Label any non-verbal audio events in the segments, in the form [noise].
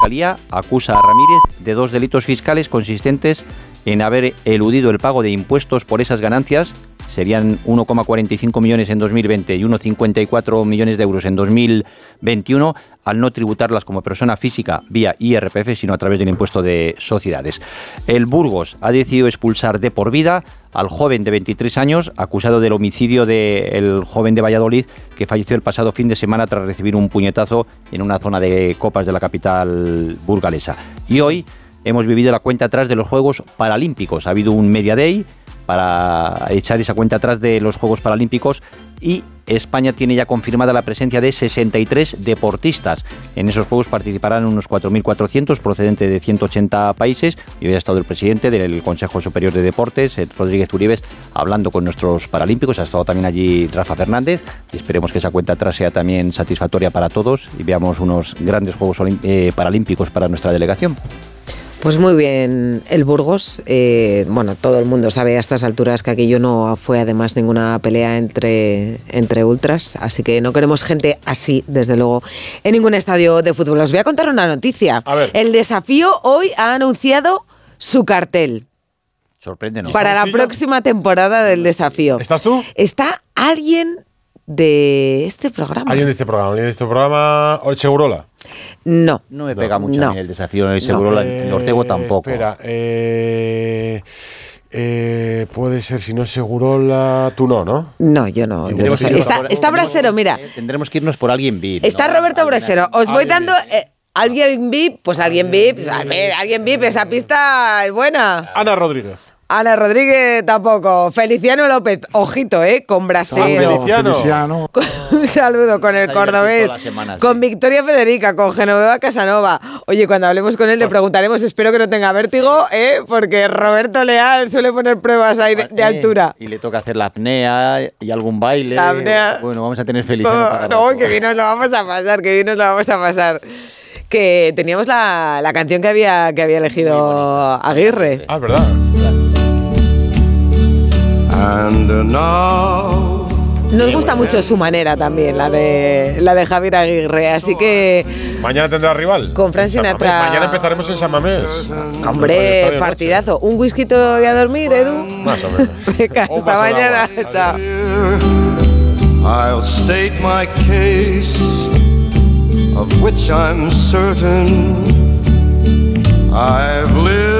Fiscalía acusa a Ramírez de dos delitos fiscales consistentes en haber eludido el pago de impuestos por esas ganancias serían 1,45 millones en 2020 y 1,54 millones de euros en 2021 al no tributarlas como persona física vía IRPF, sino a través del impuesto de sociedades. El Burgos ha decidido expulsar de por vida al joven de 23 años acusado del homicidio del joven de Valladolid que falleció el pasado fin de semana tras recibir un puñetazo en una zona de copas de la capital burgalesa. Y hoy hemos vivido la cuenta atrás de los Juegos Paralímpicos. Ha habido un Media Day para echar esa cuenta atrás de los Juegos Paralímpicos y España tiene ya confirmada la presencia de 63 deportistas. En esos Juegos participarán unos 4.400 procedentes de 180 países y hoy ha estado el presidente del Consejo Superior de Deportes, Rodríguez Uribes, hablando con nuestros paralímpicos. Ha estado también allí Rafa Fernández y esperemos que esa cuenta atrás sea también satisfactoria para todos y veamos unos grandes Juegos eh, Paralímpicos para nuestra delegación. Pues muy bien, el Burgos. Eh, bueno, todo el mundo sabe a estas alturas que aquello no fue además ninguna pelea entre, entre ultras, así que no queremos gente así, desde luego, en ningún estadio de fútbol. Os voy a contar una noticia. El desafío hoy ha anunciado su cartel. Sorpréndenos. Para la próxima temporada del desafío. ¿Estás tú? Está alguien de este programa. ¿Alguien de este programa? ¿Alguien de este programa? ¿O Segurola? No. No me pega mucho a mí el desafío el Segurola, no. Ortego tampoco. Espera, eh, eh, puede ser, si no Segurola, tú no, ¿no? No, yo no. está, está Brasero, mira. Eh, tendremos que irnos por alguien VIP. Está Roberto Brasero. Os voy dando... ¿Alguien VIP? Pues alguien VIP. alguien VIP, esa pista es buena. Ana Rodríguez. Ana Rodríguez tampoco. Feliciano López, ojito, ¿eh? Con Brasero. Feliciano. Un saludo con el cordobés. Con ¿eh? Victoria Federica, con Genoveva Casanova. Oye, cuando hablemos con él le preguntaremos, espero que no tenga vértigo, ¿eh? Porque Roberto Leal suele poner pruebas ahí de, altura. Y le toca hacer la apnea y algún baile. La apnea. Bueno, vamos a tener Feliciano. no, que bien nos lo vamos a pasar, que bien nos lo vamos a pasar que teníamos la, la, canción que había, que había elegido Aguirre. Ah, verdad. Nos gusta mucho su manera también, la de la de Javier Aguirre, así que mañana tendrá rival. Con Fran Sinatra. Mañana empezaremos en San Mamés. Hombre, partidazo. Un whisky y a dormir, Edu. Más o menos. [laughs] hasta mañana. Chao. I'll state my case of which I'm certain I've lived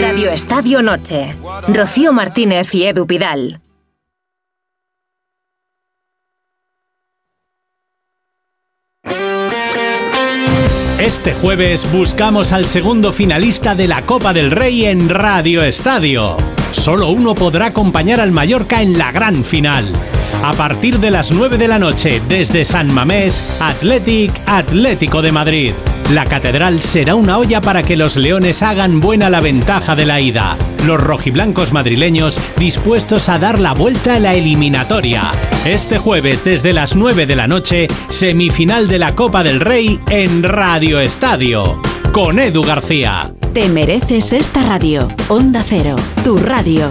Radio Estadio Noche. Rocío Martínez y Edu Pidal. Este jueves buscamos al segundo finalista de la Copa del Rey en Radio Estadio. Solo uno podrá acompañar al Mallorca en la gran final a partir de las 9 de la noche desde San Mamés, Athletic Atlético de Madrid. La catedral será una olla para que los leones hagan buena la ventaja de la ida. Los rojiblancos madrileños dispuestos a dar la vuelta a la eliminatoria. Este jueves desde las 9 de la noche, semifinal de la Copa del Rey en Radio Estadio. Con Edu García. Te mereces esta radio. Onda Cero, tu radio.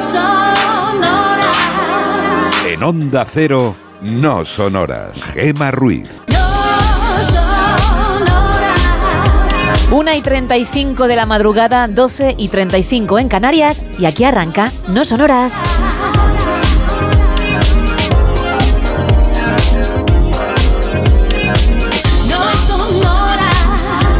sonoras. En Onda Cero, no sonoras. Gema Ruiz. Una y 35 de la madrugada, 12 y 35 en Canarias y aquí arranca No Sonoras.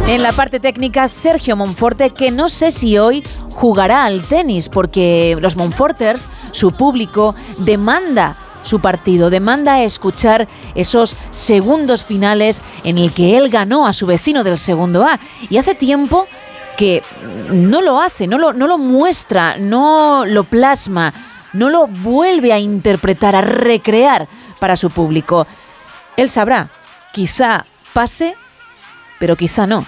En la parte técnica, Sergio Monforte, que no sé si hoy jugará al tenis, porque los Monforters, su público, demanda su partido, demanda escuchar esos segundos finales en el que él ganó a su vecino del segundo A. Y hace tiempo que no lo hace, no lo, no lo muestra, no lo plasma, no lo vuelve a interpretar, a recrear para su público. Él sabrá, quizá pase, pero quizá no.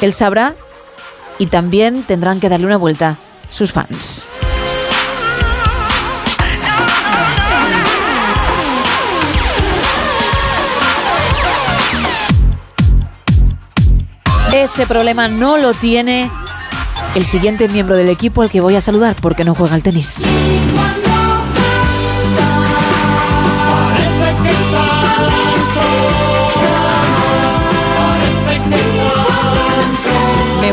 Él sabrá y también tendrán que darle una vuelta sus fans. Ese problema no lo tiene el siguiente miembro del equipo al que voy a saludar porque no juega al tenis.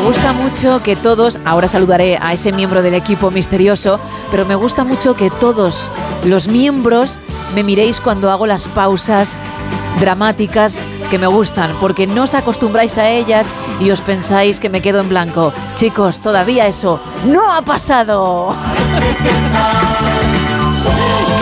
Gusta mucho que todos, ahora saludaré a ese miembro del equipo misterioso, pero me gusta mucho que todos los miembros me miréis cuando hago las pausas dramáticas que me gustan, porque no os acostumbráis a ellas y os pensáis que me quedo en blanco. Chicos, todavía eso no ha pasado. [laughs]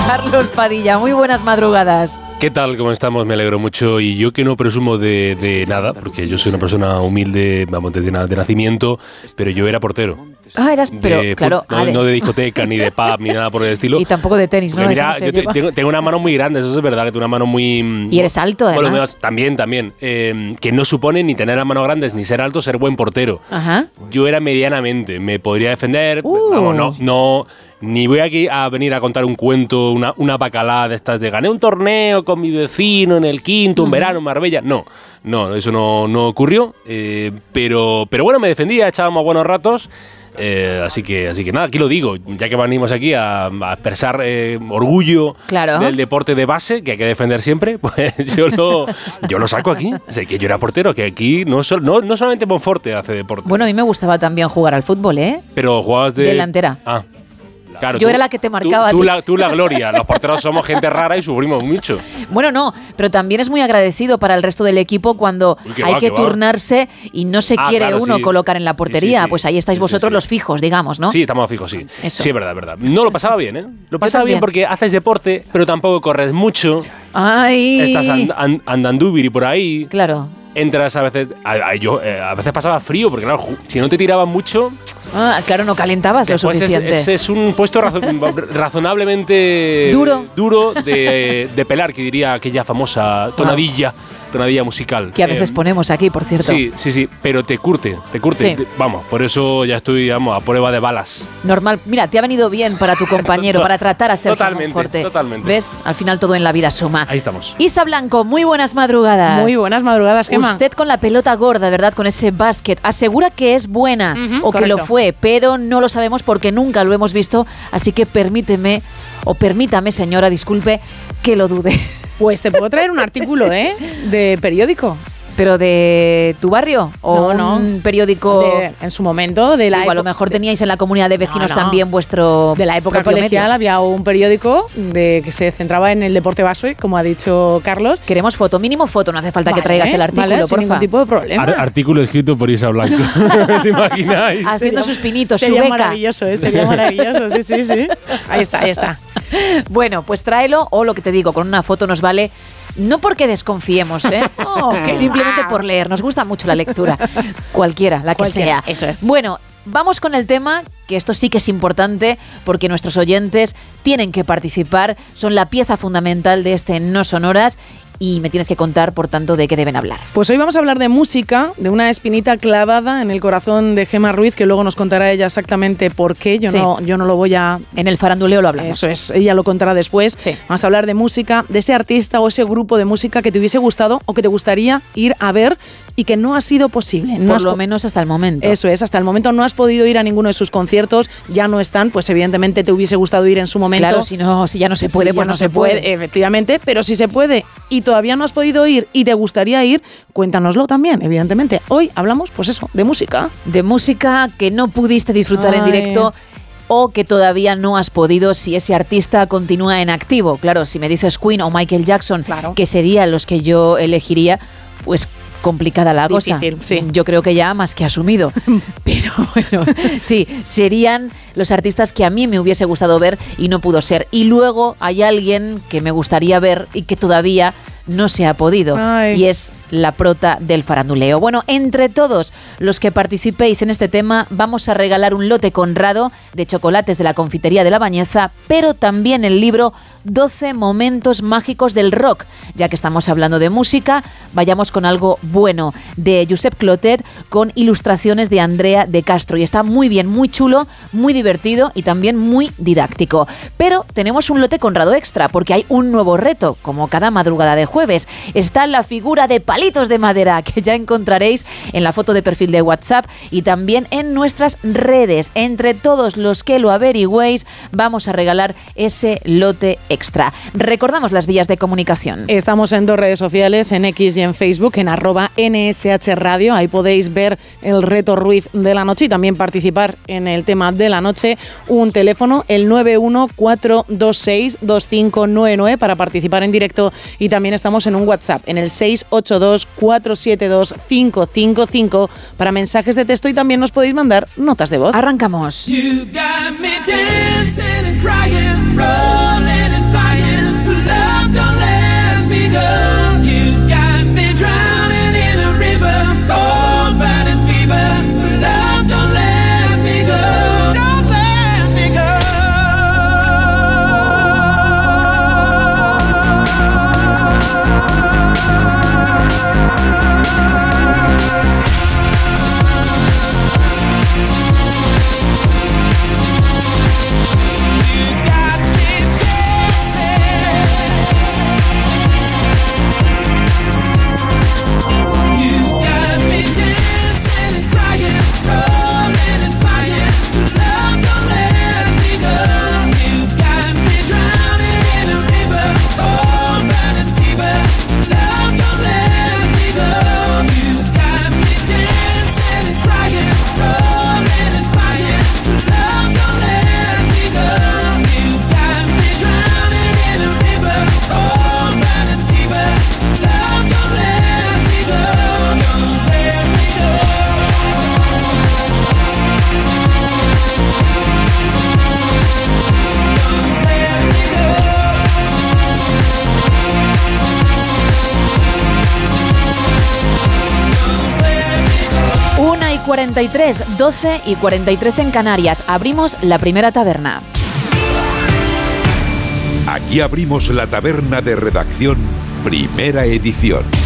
Carlos Padilla, muy buenas madrugadas. ¿Qué tal? ¿Cómo estamos? Me alegro mucho. Y yo que no presumo de, de nada, porque yo soy una persona humilde, vamos, desde de nacimiento, pero yo era portero. Ah, eras, pero De claro. no, de- no de discoteca, ni de pub, ni nada por el estilo. [laughs] Y tampoco de tenis, ¿no? Mira, no yo te- tengo, tengo una mano muy grande, eso es verdad, que tengo una mano muy... Y eres alto, además. menos, también, también. eh, que no supone ni tener las manos grandes, ni ser alto, ser buen portero. Ajá. Yo era medianamente, me podría defender, Uh. vamos, no, no, ni voy aquí a venir a contar un cuento, una, una bacalada de estas de gané un torneo con mi vecino en el quinto, un verano en Marbella, no, no, eso no, no ocurrió, eh, pero, pero bueno, me defendía, echábamos buenos ratos. eh, así que así que nada, aquí lo digo, ya que venimos aquí a, a expresar eh, orgullo Claro. del deporte de base, que hay que defender siempre, [laughs] pues yo lo, yo lo saco aquí. Sé que yo era portero, que aquí no, sol- no, no solamente Monforte hace deporte. Bueno, a mí me gustaba también jugar al fútbol, ¿eh? Pero jugabas de. Delantera. Ah. Claro, Yo tú- era la que te tú- marcaba a Tú, ti. la, tú la gloria. Los porteros somos gente rara y sufrimos mucho. Bueno, no, pero también es muy agradecido para el resto del equipo cuando Uy, hay va, que va. turnarse y no se Ah, quiere claro, uno sí. colocar en la portería. Sí, sí, sí. Pues ahí estáis vosotros sí. los fijos, digamos, ¿no? Sí, estamos fijos, sí. Eso. Sí, es verdad, es verdad. No lo pasaba bien, ¿eh? Lo pasaba bien porque haces deporte, pero tampoco corres mucho. Ay. Estás and- and- andandúbiri por ahí. Claro. Entras a veces. A, a- yo, eh, a veces pasaba frío, porque claro, si no te tiraban mucho. Ah, claro, no calentabas lo es, suficiente. es- es un puesto razo- [laughs] razonablemente Duro. duro de, de pelar, que diría aquella famosa tonadilla, tonadilla musical. que a veces Eh, ponemos aquí, por cierto. Sí, sí, sí, pero te curte, te curte. Sí. Te- vamos, por eso ya estoy, vamos, a prueba de balas. Normal. Mira, te ha venido bien para tu [laughs] compañero, para tratar a Sergio totalmente, Monforte. totalmente. ¿Ves? Al final todo en la vida suma. Ahí estamos. Isa Blanco, muy buenas madrugadas. Muy buenas madrugadas, Gemma. Usted con la pelota gorda, ¿verdad? Con ese básquet. Asegura que es buena Ujú, o que lo correcto. fue, pero no lo sabemos porque nunca lo hemos visto. Así que permíteme, o permítame, señora, disculpe, que lo dude. [laughs] Pues te puedo traer un artículo, ¿eh? De periódico. ¿Pero de tu barrio? ¿O No, no. un periódico? De- en su momento, de la Digo, a lo mejor teníais en la comunidad de vecinos No, no. también vuestro. De la época colegial había un periódico de que se centraba en el deporte base, como ha dicho Carlos. Queremos foto, mínimo foto, no hace falta que traigas el artículo, vale, sin porfa. ningún tipo de problema. Ar- artículo escrito por Isa Blanco. [laughs] ¿Os imagináis? Haciendo sus pinitos, su Sería beca. maravilloso, ¿eh? Sería maravilloso, sí, sí, sí. Ahí está, ahí está. [laughs] Bueno, pues tráelo o lo que te digo, con una foto nos vale No porque desconfiemos, ¿eh? [laughs] Oh, Simplemente por leer. Nos gusta mucho la lectura. Cualquiera, la que Cualquiera, sea. eso es. Bueno, vamos con el tema, que esto sí que es importante porque nuestros oyentes tienen que participar, son la pieza fundamental de este No Sonoras y me tienes que contar, por tanto, de qué deben hablar. Pues hoy vamos a hablar de música, de una espinita clavada en el corazón de Gema Ruiz, que luego nos contará ella exactamente por qué. Yo, Sí. no, yo no lo voy a... En el faranduleo lo hablamos. Eso es, ella lo contará después. Vamos a hablar de música, de ese artista o ese grupo de música que te hubiese gustado o que te gustaría ir a ver y que no ha sido posible. No Por has lo menos hasta el momento. Eso es, hasta el momento no has podido ir a ninguno de sus conciertos, ya no están, pues evidentemente te hubiese gustado ir en su momento. Claro, si, no, si ya no se puede, Sí, pues ya no se puede. efectivamente, pero si se puede y todavía no has podido ir y te gustaría ir, cuéntanoslo también, evidentemente. Hoy hablamos, pues eso, de música. de música que no pudiste disfrutar en directo o que todavía no has podido si ese artista continúa en activo. Claro, si me dices Queen o Michael Jackson, que serían los que yo elegiría, pues complicada la cosa. Sí. Yo creo que ya más que asumido. [laughs] Pero bueno, [laughs] sí, serían los artistas que a mí me hubiese gustado ver y no pudo ser. Y luego hay alguien que me gustaría ver y que todavía no se ha podido. Ay. Y es la prota del faranduleo. Bueno, entre todos los que participéis en este tema, vamos a regalar un lote conrado de chocolates de la confitería de la Bañeza, pero también el libro 12 momentos mágicos del rock. Ya que estamos hablando de música, vayamos con algo bueno de Josep Clotet con ilustraciones de Andrea de Castro. Y está muy bien, muy chulo, muy divertido y también muy didáctico. Pero tenemos un lote conrado extra porque hay un nuevo reto, como cada madrugada de jueves. Está la figura de de madera que ya encontraréis en la foto de perfil de WhatsApp y también en nuestras redes. Entre todos los que lo averigüéis, vamos a regalar ese lote extra. Recordamos las vías de comunicación. Estamos en dos redes sociales, en X y en Facebook, en arroba NSH Radio. Ahí podéis ver el reto Ruiz de la noche y también participar en el tema de la noche. Un teléfono, el 914262599 para participar en directo y también estamos en un WhatsApp, en el 682472555 para mensajes de texto y también nos podéis mandar notas de voz. Arrancamos. Rolling and flying. Love, don't let me go. 43, 12 y 43 en Canarias. Abrimos la primera taberna. Aquí abrimos la taberna de redacción, primera edición.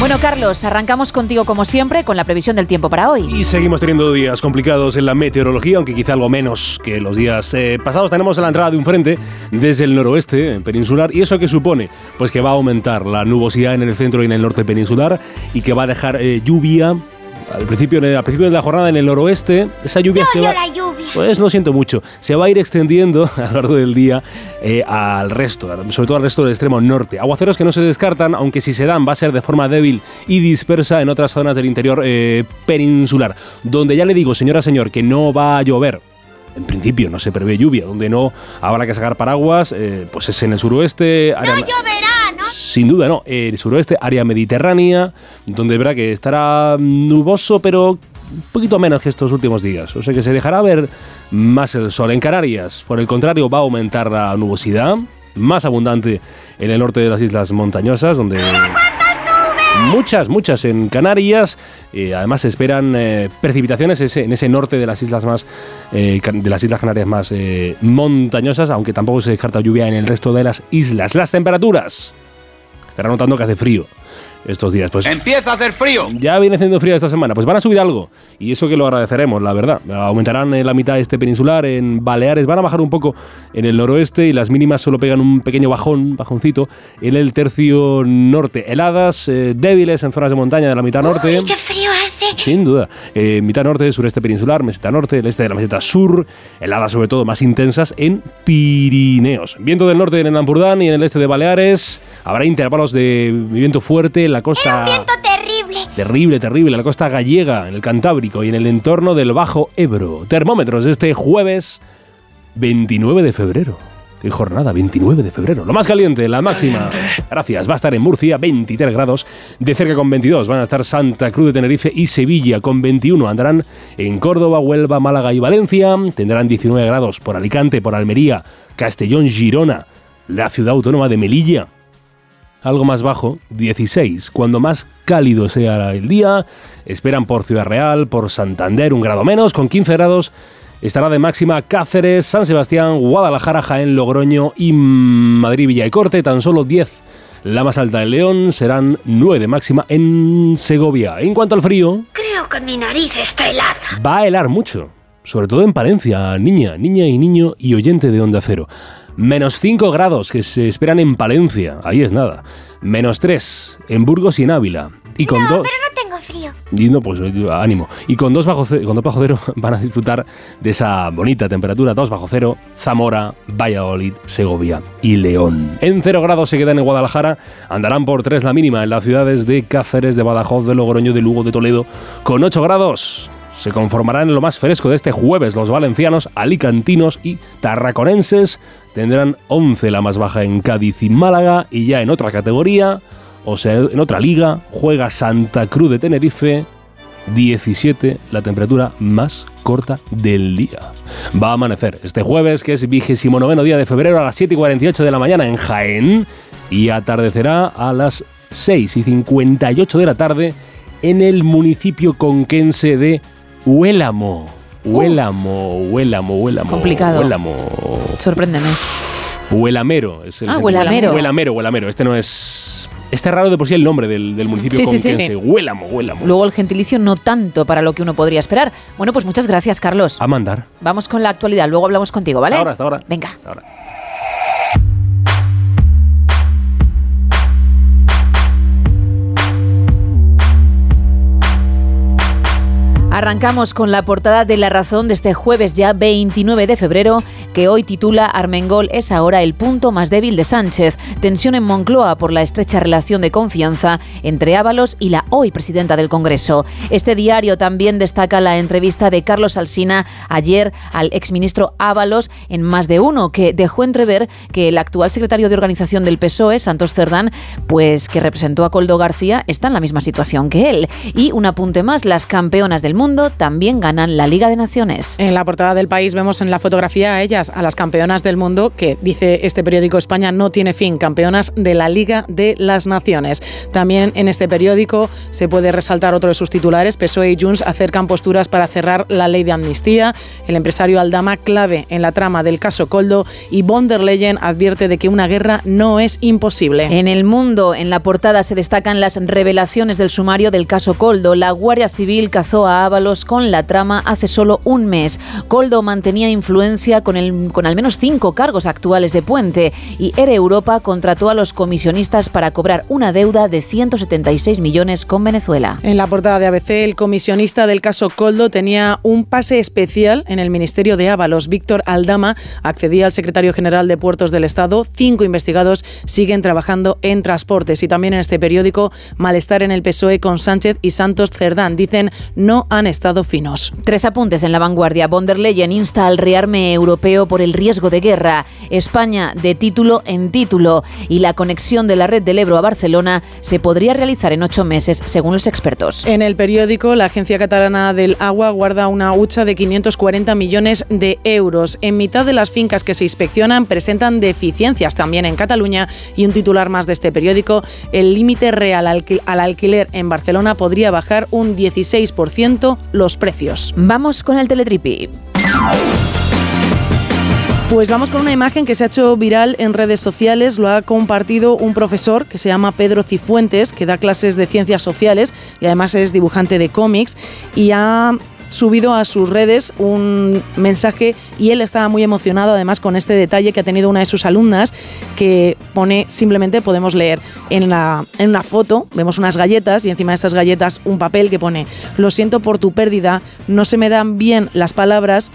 Bueno, Carlos, arrancamos contigo como siempre con la previsión del tiempo para hoy. Y seguimos teniendo días complicados en la meteorología, aunque quizá algo menos que los días eh, pasados. Tenemos la entrada de un frente desde el noroeste eh, peninsular. ¿Y eso qué supone? Pues que va a aumentar la nubosidad en el centro y en el norte peninsular y que va a dejar eh, lluvia. Al principio, al principio de la jornada en el noroeste, esa lluvia se va... la lluvia. Pues lo siento mucho. Se va a ir extendiendo [laughs] a lo largo del día eh, al resto, sobre todo al resto del extremo norte. Aguaceros que no se descartan, aunque si se dan va a ser de forma débil y dispersa en otras zonas del interior eh, peninsular. Donde ya le digo, señora, señor, que no va a llover. En principio no se prevé lluvia, donde no habrá que sacar paraguas, eh, pues es en el suroeste. área- No lloverá, ¿no? sin duda, no. El suroeste, área mediterránea, donde verá que estará nuboso, pero un poquito menos que estos últimos días. O sea que se dejará ver más el sol. En Canarias, por el contrario, va a aumentar la nubosidad, más abundante en el norte de las islas montañosas, donde muchas, muchas en Canarias. Eh, además se esperan eh, precipitaciones en ese norte de las islas más eh, de las islas Canarias más eh, montañosas, aunque tampoco se descarta lluvia en el resto de las islas. Las temperaturas. Estará notando que hace frío estos días. Pues Empieza a hacer frío. ya viene haciendo frío esta semana. Pues van a subir algo. Y eso que lo agradeceremos, la verdad. Aumentarán en la mitad este peninsular, en Baleares. Van a bajar un poco en el noroeste y las mínimas solo pegan un pequeño bajón, bajoncito, en el tercio norte. Heladas eh, débiles en zonas de montaña de la mitad norte. ¡Qué frío Sin duda. Eh, mitad norte, sureste peninsular, meseta norte, el este de la meseta sur, heladas sobre todo más intensas en Pirineos. Viento del norte en el Ampurdán y en el este de Baleares. Habrá intervalos de viento fuerte en la costa... ¡Viento terrible! Terrible, terrible, en la costa gallega, en el Cantábrico y en el entorno del Bajo Ebro. Termómetros de este jueves 29 de febrero. Qué jornada, 29 de febrero. Lo más caliente, la máxima. Gracias. Va a estar en Murcia, 23 grados. De cerca con 22 van a estar Santa Cruz de Tenerife y Sevilla con 21. Andarán en Córdoba, Huelva, Málaga y Valencia. Tendrán 19 grados por Alicante, por Almería, Castellón, Girona, la ciudad autónoma de Melilla algo más bajo, 16. Cuando más cálido sea el día, esperan por Ciudad Real, por Santander, un grado menos, con 15 grados. Estará de máxima Cáceres, San Sebastián, Guadalajara, Jaén, Logroño y Madrid, Villa y Corte, tan solo 10. La más alta en León serán 9 de máxima en Segovia. En cuanto al frío, Creo que mi nariz está helada. va a helar mucho. Sobre todo en Palencia, niña, niña y niño y oyente de Onda Cero. Menos 5 grados que se esperan en Palencia, ahí es nada. Menos 3 en Burgos y en Ávila. Y con dos... Pero no tengo frío. Y no, pues eh, ánimo. Y con 2 bajo, con dos bajo cero [laughs] van a disfrutar de esa bonita temperatura. 2 bajo cero, Zamora, Valladolid, Segovia y León. En 0 grados se quedan en Guadalajara. Andarán por 3 la mínima en las ciudades de Cáceres, de Badajoz, de Logroño, de Lugo, de Toledo. Con 8 grados se conformarán en lo más fresco de este jueves los valencianos, alicantinos y tarraconenses. Tendrán 11 la más baja en Cádiz y Málaga. Y ya en otra categoría, o sea, en otra liga, juega Santa Cruz de Tenerife. 17, la temperatura más corta del día. Va a amanecer este jueves, que es vigésimo noveno día de febrero, a las 7 y 48 de la mañana en Jaén. Y atardecerá a las 6 y 58 de la tarde en el municipio conquense de Huélamo. Huélamo, Huélamo, Huélamo. Complicado. Huélamo. Sorpréndeme. Huelamero. Es el Ah, Huelamero. Huelamero, Huelamero. Este no es... Este es raro de por sí el nombre del, del municipio Sí, sí, sí. conquense. Sí. Huélamo, Huélamo. Luego el gentilicio no tanto para lo que uno podría esperar. Bueno, pues muchas gracias, Carlos. A mandar. Vamos con la actualidad, luego hablamos contigo, ¿vale? Hasta ahora, hasta ahora. Venga. Arrancamos con la portada de La Razón de este jueves ya 29 de febrero, que hoy titula Armengol es ahora el punto más débil de Sánchez. Tensión en Moncloa por la estrecha relación de confianza entre Ábalos y la hoy presidenta del Congreso. Este diario también destaca la entrevista de Carlos Alsina ayer al exministro Ábalos en más de uno, que dejó entrever que el actual secretario de organización del PSOE, Santos Cerdán, pues que representó a Coldo García, está en la misma situación que él. Y un apunte más, las campeonas del mundo también ganan la Liga de Naciones. En la portada del país vemos en la fotografía a ellas, a las campeonas del mundo, que dice este periódico España no tiene fin, campeonas de la Liga de las Naciones. También en este periódico se puede resaltar otro de sus titulares, PSOE y Junts acercan posturas para cerrar la ley de amnistía, el empresario Aldama clave en la trama del caso Coldo y von der Leyen advierte de que una guerra no es imposible. En el mundo, en la portada se destacan las revelaciones del sumario del caso Coldo. La Guardia Civil cazó a Ábalos con la trama hace solo un mes. Coldo mantenía influencia con, el, con al menos cinco cargos actuales de Puente y Ere Europa contrató a los comisionistas para cobrar una deuda de 176 millones con Venezuela. En la portada de ABC, el comisionista del caso Coldo tenía un pase especial en el Ministerio de Ábalos. Víctor Aldama accedía al secretario general de Puertos del Estado. Cinco investigados siguen trabajando en transportes. Y también en este periódico, malestar en el PSOE con Sánchez y Santos Cerdán. Dicen no han estado finos. Tres apuntes en la vanguardia. Von der Leyen insta al rearme europeo europeo por el riesgo de guerra. España de título en título y la conexión de la red del Ebro a Barcelona se podría realizar en ocho meses, según los expertos. En el periódico, la Agencia Catalana del Agua guarda una hucha de 540 millones de euros. En mitad de las fincas que se inspeccionan presentan deficiencias también en Cataluña y un titular más de este periódico, el límite real al alquiler en Barcelona podría bajar un 16% los precios. Vamos con el teletripi. Pues vamos con una imagen que se ha hecho viral en redes sociales, lo ha compartido un profesor que se llama Pedro Cifuentes, que da clases de ciencias sociales y además es dibujante de cómics. Y ha subido a sus redes un mensaje y él estaba muy emocionado además con este detalle que ha tenido una de sus alumnas que pone simplemente podemos leer en la en una foto vemos unas galletas y encima de esas galletas un papel que pone lo siento por tu pérdida no se me dan bien las palabras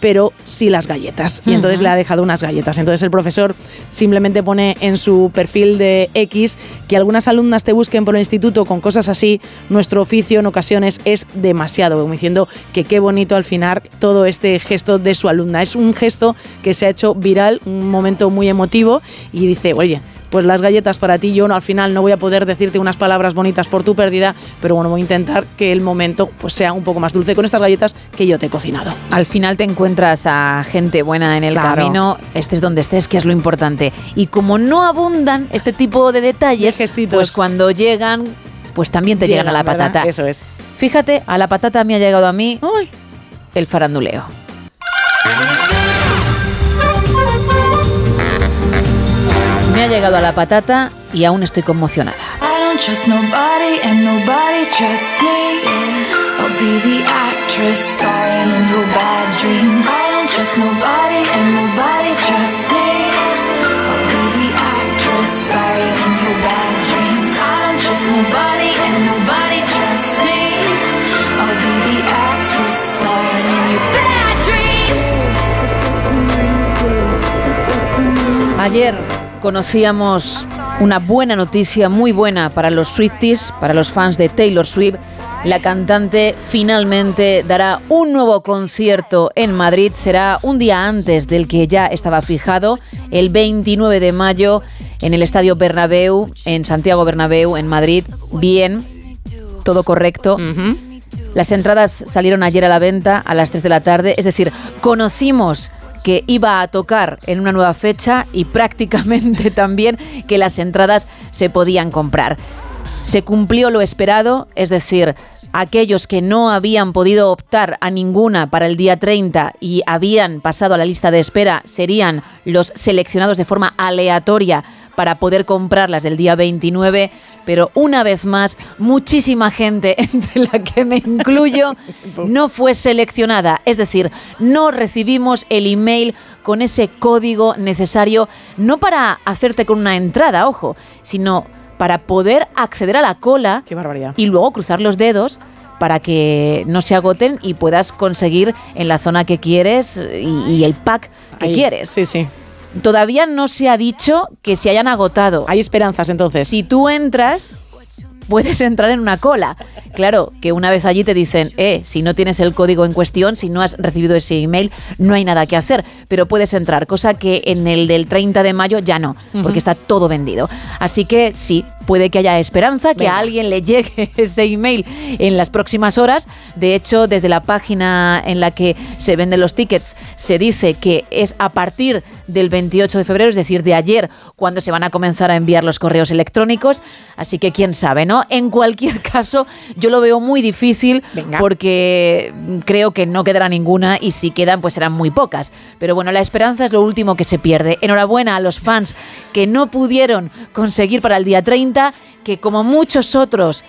pero sí las galletas. Y entonces le ha dejado unas galletas. Entonces el profesor simplemente pone en su perfil de X que algunas alumnas te busquen por el instituto con cosas así. Nuestro oficio en ocasiones es demasiado. Como diciendo que qué bonito al final todo este gesto de su alumna. Es un gesto que se ha hecho viral, un momento muy emotivo y dice, oye, pues las galletas para ti. Yo no, al final no voy a poder decirte unas palabras bonitas por tu pérdida, pero bueno, voy a intentar que el momento pues sea un poco más dulce con estas galletas que yo te he cocinado. Al final te encuentras a gente buena en el Claro. camino, estés donde estés, que es lo importante. Y como no abundan este tipo de detalles, pues cuando llegan, pues también te llegan, a la patata. Eso es. Fíjate, a la patata me ha llegado a mí el faranduleo. Me ha llegado a la patata y aún estoy conmocionada. Ayer conocíamos una buena noticia, muy buena para los Swifties, para los fans de Taylor Swift. La cantante finalmente dará un nuevo concierto en Madrid. Será un día antes del que ya estaba fijado, el 29 de mayo, en el Estadio Bernabéu, en Santiago Bernabéu, en Madrid. Bien, todo correcto. Las entradas salieron ayer a la venta a las 3 de la tarde, es decir, conocimos que iba a tocar en una nueva fecha y prácticamente [laughs] también que las entradas se podían comprar. Se cumplió lo esperado, es decir, aquellos que no habían podido optar a ninguna para el día 30 y habían pasado a la lista de espera serían los seleccionados de forma aleatoria para poder comprarlas del día 29, pero una vez más, muchísima gente, [laughs] entre la que me incluyo, [laughs] no fue seleccionada. Es decir, no recibimos el email con ese código necesario, no para hacerte con una entrada, ojo, sino para poder acceder a la cola y luego cruzar los dedos para que no se agoten y puedas conseguir en la zona que quieres y, y el pack que Ahí. quieres. Sí, sí. Todavía no se ha dicho que se hayan agotado. Hay esperanzas entonces. Si tú entras, puedes entrar en una cola. Claro, que una vez allí te dicen, eh, si no tienes el código en cuestión, si no has recibido ese email, no hay nada que hacer, pero puedes entrar, cosa que en el del 30 de mayo ya no, porque está todo vendido. Así que sí, puede que haya esperanza, que Venga. a alguien le llegue [laughs] ese email en las próximas horas. De hecho, desde la página en la que se venden los tickets, se dice que es a partir del 28 de febrero, es decir, de ayer, cuando se van a comenzar a enviar los correos electrónicos. Así que quién sabe, ¿no? En cualquier [laughs] caso, yo lo veo muy difícil porque creo que no quedará ninguna y si quedan, pues serán muy pocas. Pero bueno, la esperanza es lo último que se pierde. Enhorabuena a los fans que no pudieron conseguir para el día 30, que como muchos otros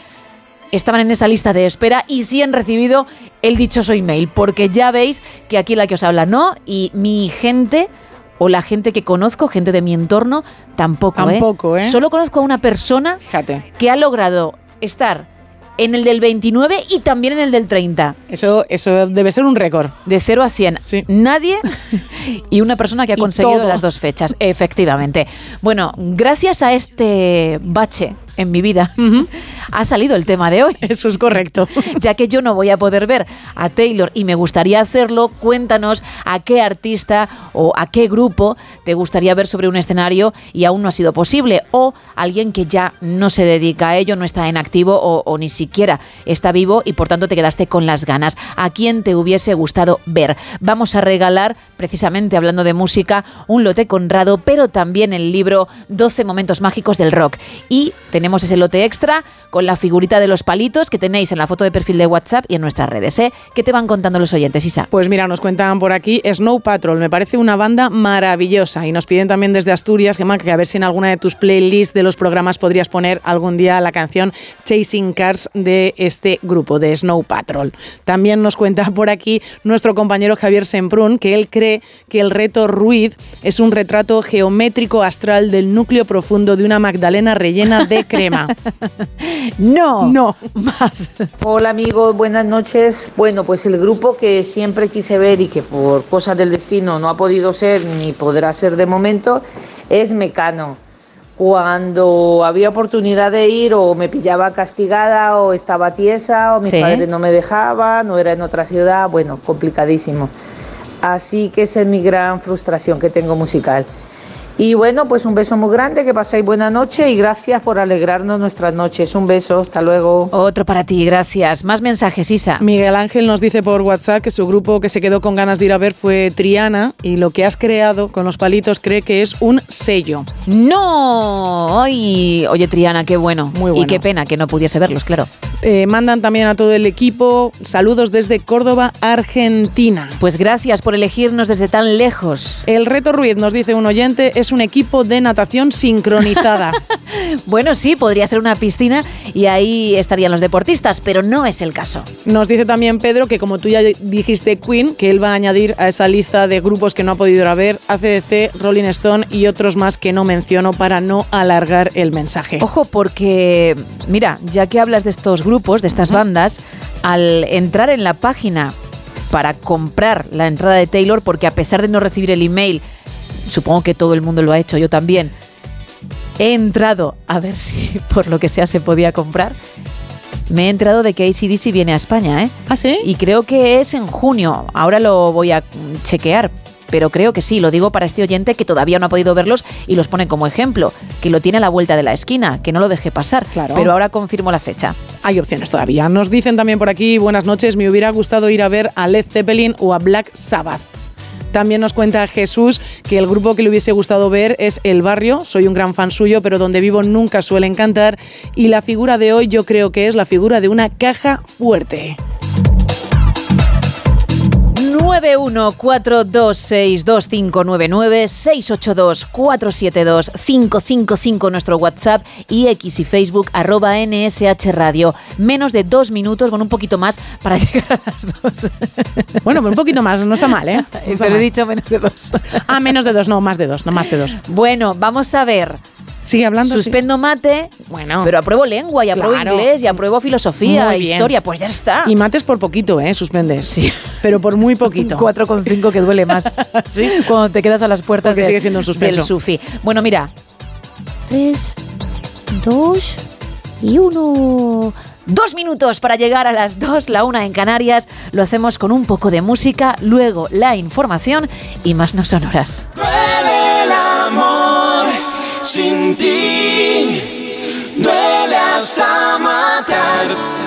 estaban en esa lista de espera y sí han recibido el dichoso email, porque ya veis que aquí la que os habla no, y mi gente o la gente que conozco, gente de mi entorno, tampoco. Tampoco, ¿eh? Solo conozco a una persona que ha logrado estar en el del 29 y también en el del 30. Eso, eso debe ser un récord. De 0 a 100. Nadie [laughs] y una persona que ha Y conseguido todo. las dos fechas, efectivamente. Bueno, gracias a este bache en mi vida, ha salido el tema de hoy. [laughs] Eso es correcto. [laughs] Ya que yo no voy a poder ver a Taylor y me gustaría hacerlo, cuéntanos a qué artista o a qué grupo te gustaría ver sobre un escenario y aún no ha sido posible. O alguien que ya no se dedica a ello, no está en activo o, o ni siquiera está vivo y por tanto te quedaste con las ganas. ¿A quién te hubiese gustado ver? Vamos a regalar, precisamente hablando de música, un lote Conrado, pero también el libro 12 momentos mágicos del rock. Y tenemos ese lote extra con la figurita de los palitos que tenéis en la foto de perfil de WhatsApp y en nuestras redes. ¿eh? ¿Qué te van contando los oyentes, Isa? Pues mira, nos cuentan por aquí Snow Patrol, me parece una banda maravillosa y nos piden también desde Asturias, Gemma, que a ver si en alguna de tus playlists de los programas podrías poner algún día la canción Chasing Cars de este grupo, de Snow Patrol. También nos cuenta por aquí nuestro compañero Javier Semprún que él cree que el reto Ruiz es un retrato geométrico astral del núcleo profundo de una Magdalena rellena de crema. [laughs] No, no, más. Hola amigos, buenas noches. Bueno, pues el grupo que siempre quise ver y que por cosas del destino no ha podido ser ni podrá ser de momento es Mecano. Cuando había oportunidad de ir o me pillaba castigada o estaba tiesa o mis Sí. padres no me dejaban o era en otra ciudad, bueno, complicadísimo. Así que esa es mi gran frustración que tengo musical. Y bueno, pues un beso muy grande, que pasáis buena noche y gracias por alegrarnos nuestras noches. Un beso, hasta luego. Otro para ti, gracias. Más mensajes, Isa. Miguel Ángel nos dice por WhatsApp que su grupo que se quedó con ganas de ir a ver fue Triana y lo que has creado con los palitos cree que es un sello. ¡No! Ay, oye, Triana, qué bueno. Muy bueno. Y qué pena que no pudiese verlos, claro. Eh, mandan también a todo el equipo saludos desde Córdoba, Argentina. Pues gracias por elegirnos desde tan lejos. El reto Ruiz, nos dice un oyente, es un equipo de natación sincronizada. [laughs] Bueno, sí, podría ser una piscina y ahí estarían los deportistas, pero no es el caso. Nos dice también Pedro que como tú ya dijiste Queen, que él va a añadir a esa lista de grupos que no ha podido ir a ver, ACDC, Rolling Stone y otros más que no menciono para no alargar el mensaje. Ojo, porque, mira, ya que hablas de estos grupos, de estas bandas, al entrar en la página para comprar la entrada de Taylor, porque a pesar de no recibir el email, supongo que todo el mundo lo ha hecho, yo también, he entrado a ver [laughs] si por lo que sea se podía comprar. Me he enterado de que ACDC viene a España, ¿eh? ¿Ah, sí? Y creo que es en junio. Ahora lo voy a chequear. Pero creo que sí, lo digo para este oyente que todavía no ha podido verlos y los pone como ejemplo, que lo tiene a la vuelta de la esquina, que no lo deje pasar. Claro. Pero ahora confirmo la fecha. Hay opciones todavía. Nos dicen también por aquí, buenas noches, me hubiera gustado ir a ver a Led Zeppelin o a Black Sabbath. También nos cuenta Jesús que el grupo que le hubiese gustado ver es El Barrio. Soy un gran fan suyo, pero donde vivo nunca suelen cantar. Y la figura de hoy yo creo que es la figura de una caja fuerte. 914262599-682-472-555 nuestro WhatsApp y X y Facebook arroba NSH Radio. Menos de dos minutos, con un poquito más para [laughs] llegar a las dos. Bueno, pero un poquito más, no está mal, ¿eh? [laughs] No Pero he dicho menos de dos. Ah, menos de dos, no, más de dos, no más de dos. Bueno, vamos a ver. Sigue hablando. sí. Suspendo mate, Bueno. pero apruebo lengua y apruebo Claro. inglés y apruebo filosofía, bien. historia, pues ya está. Y mates por poquito, ¿eh? Suspendes. Sí. Pero por muy poquito. [laughs] 4,5 que duele más. [laughs] ¿Sí? Cuando te quedas a las puertas de- sigue siendo un suspenso. del sufi. Bueno, mira. 3, 2 y 1. Dos minutos para llegar a las 2, la una en Canarias. Lo hacemos con un poco de música, luego la información y más no sonoras. Duele el amor sin ti, duele hasta matar.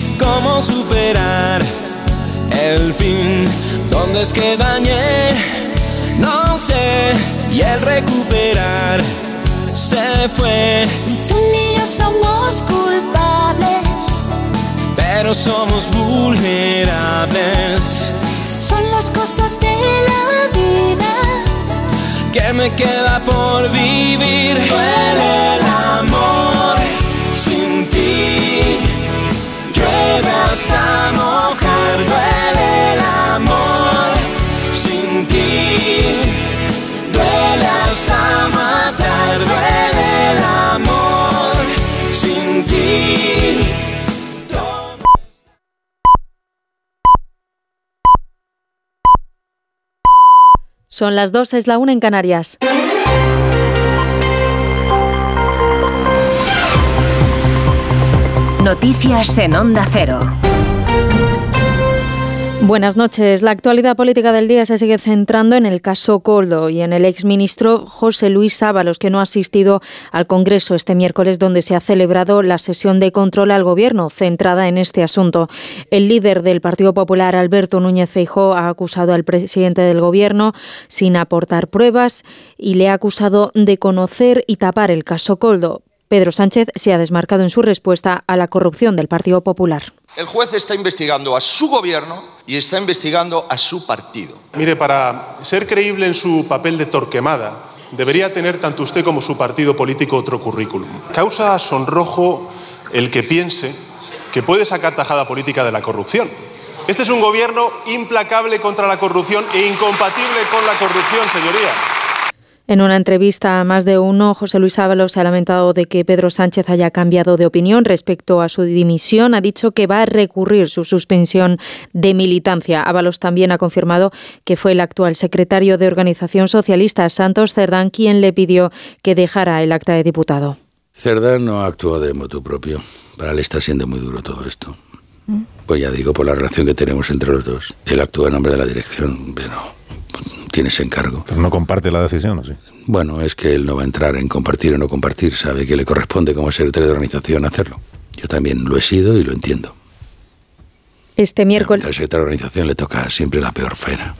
¿cómo superar el fin. ¿Dónde es que dañé? No sé. Y el recuperar se fue. Tú ni yo somos culpables. Pero somos vulnerables. Son las cosas de la vida. que me queda por vivir. Duele el amor sin ti. Llueve hasta mojar. Duele el amor sin ti. Duele hasta matar. Duele el amor sin ti. Son las dos, es la una en Canarias. Noticias en Onda Cero. Buenas noches. La actualidad política del día se sigue centrando en el caso Coldo y en el exministro José Luis Ábalos, que no ha asistido al Congreso este miércoles, donde se ha celebrado la sesión de control al Gobierno centrada en este asunto. El líder del Partido Popular, Alberto Núñez Feijó, ha acusado al presidente del Gobierno sin aportar pruebas y le ha acusado de conocer y tapar el caso Coldo. Pedro Sánchez se ha desmarcado en su respuesta a la corrupción del Partido Popular. El juez está investigando a su gobierno y está investigando a su partido. Mire, para ser creíble en su papel de torquemada, debería tener tanto usted como su partido político otro currículum. Causa sonrojo el que piense que puede sacar tajada política de la corrupción. Este es un gobierno implacable contra la corrupción e incompatible con la corrupción, señoría. En una entrevista a más de uno, José Luis Ábalos se ha lamentado de que Pedro Sánchez haya cambiado de opinión respecto a su dimisión. Ha dicho que va a recurrir su suspensión de militancia. Ábalos también ha confirmado que fue el actual secretario de Organización Socialista, Santos Cerdán, quien le pidió que dejara el acta de diputado. Cerdán no actúa de motu propio. Para él está siendo muy duro todo esto. Pues ya digo, por la relación que tenemos entre los dos. Él actúa en nombre de la dirección, pero tiene ese encargo. Pero no comparte la decisión, ¿o sí? Bueno, es que él no va a entrar en compartir o no compartir. Sabe que le corresponde como secretario de organización hacerlo. Yo también lo he sido y lo entiendo. Este miércoles. Al secretario de organización le toca siempre la peor faena.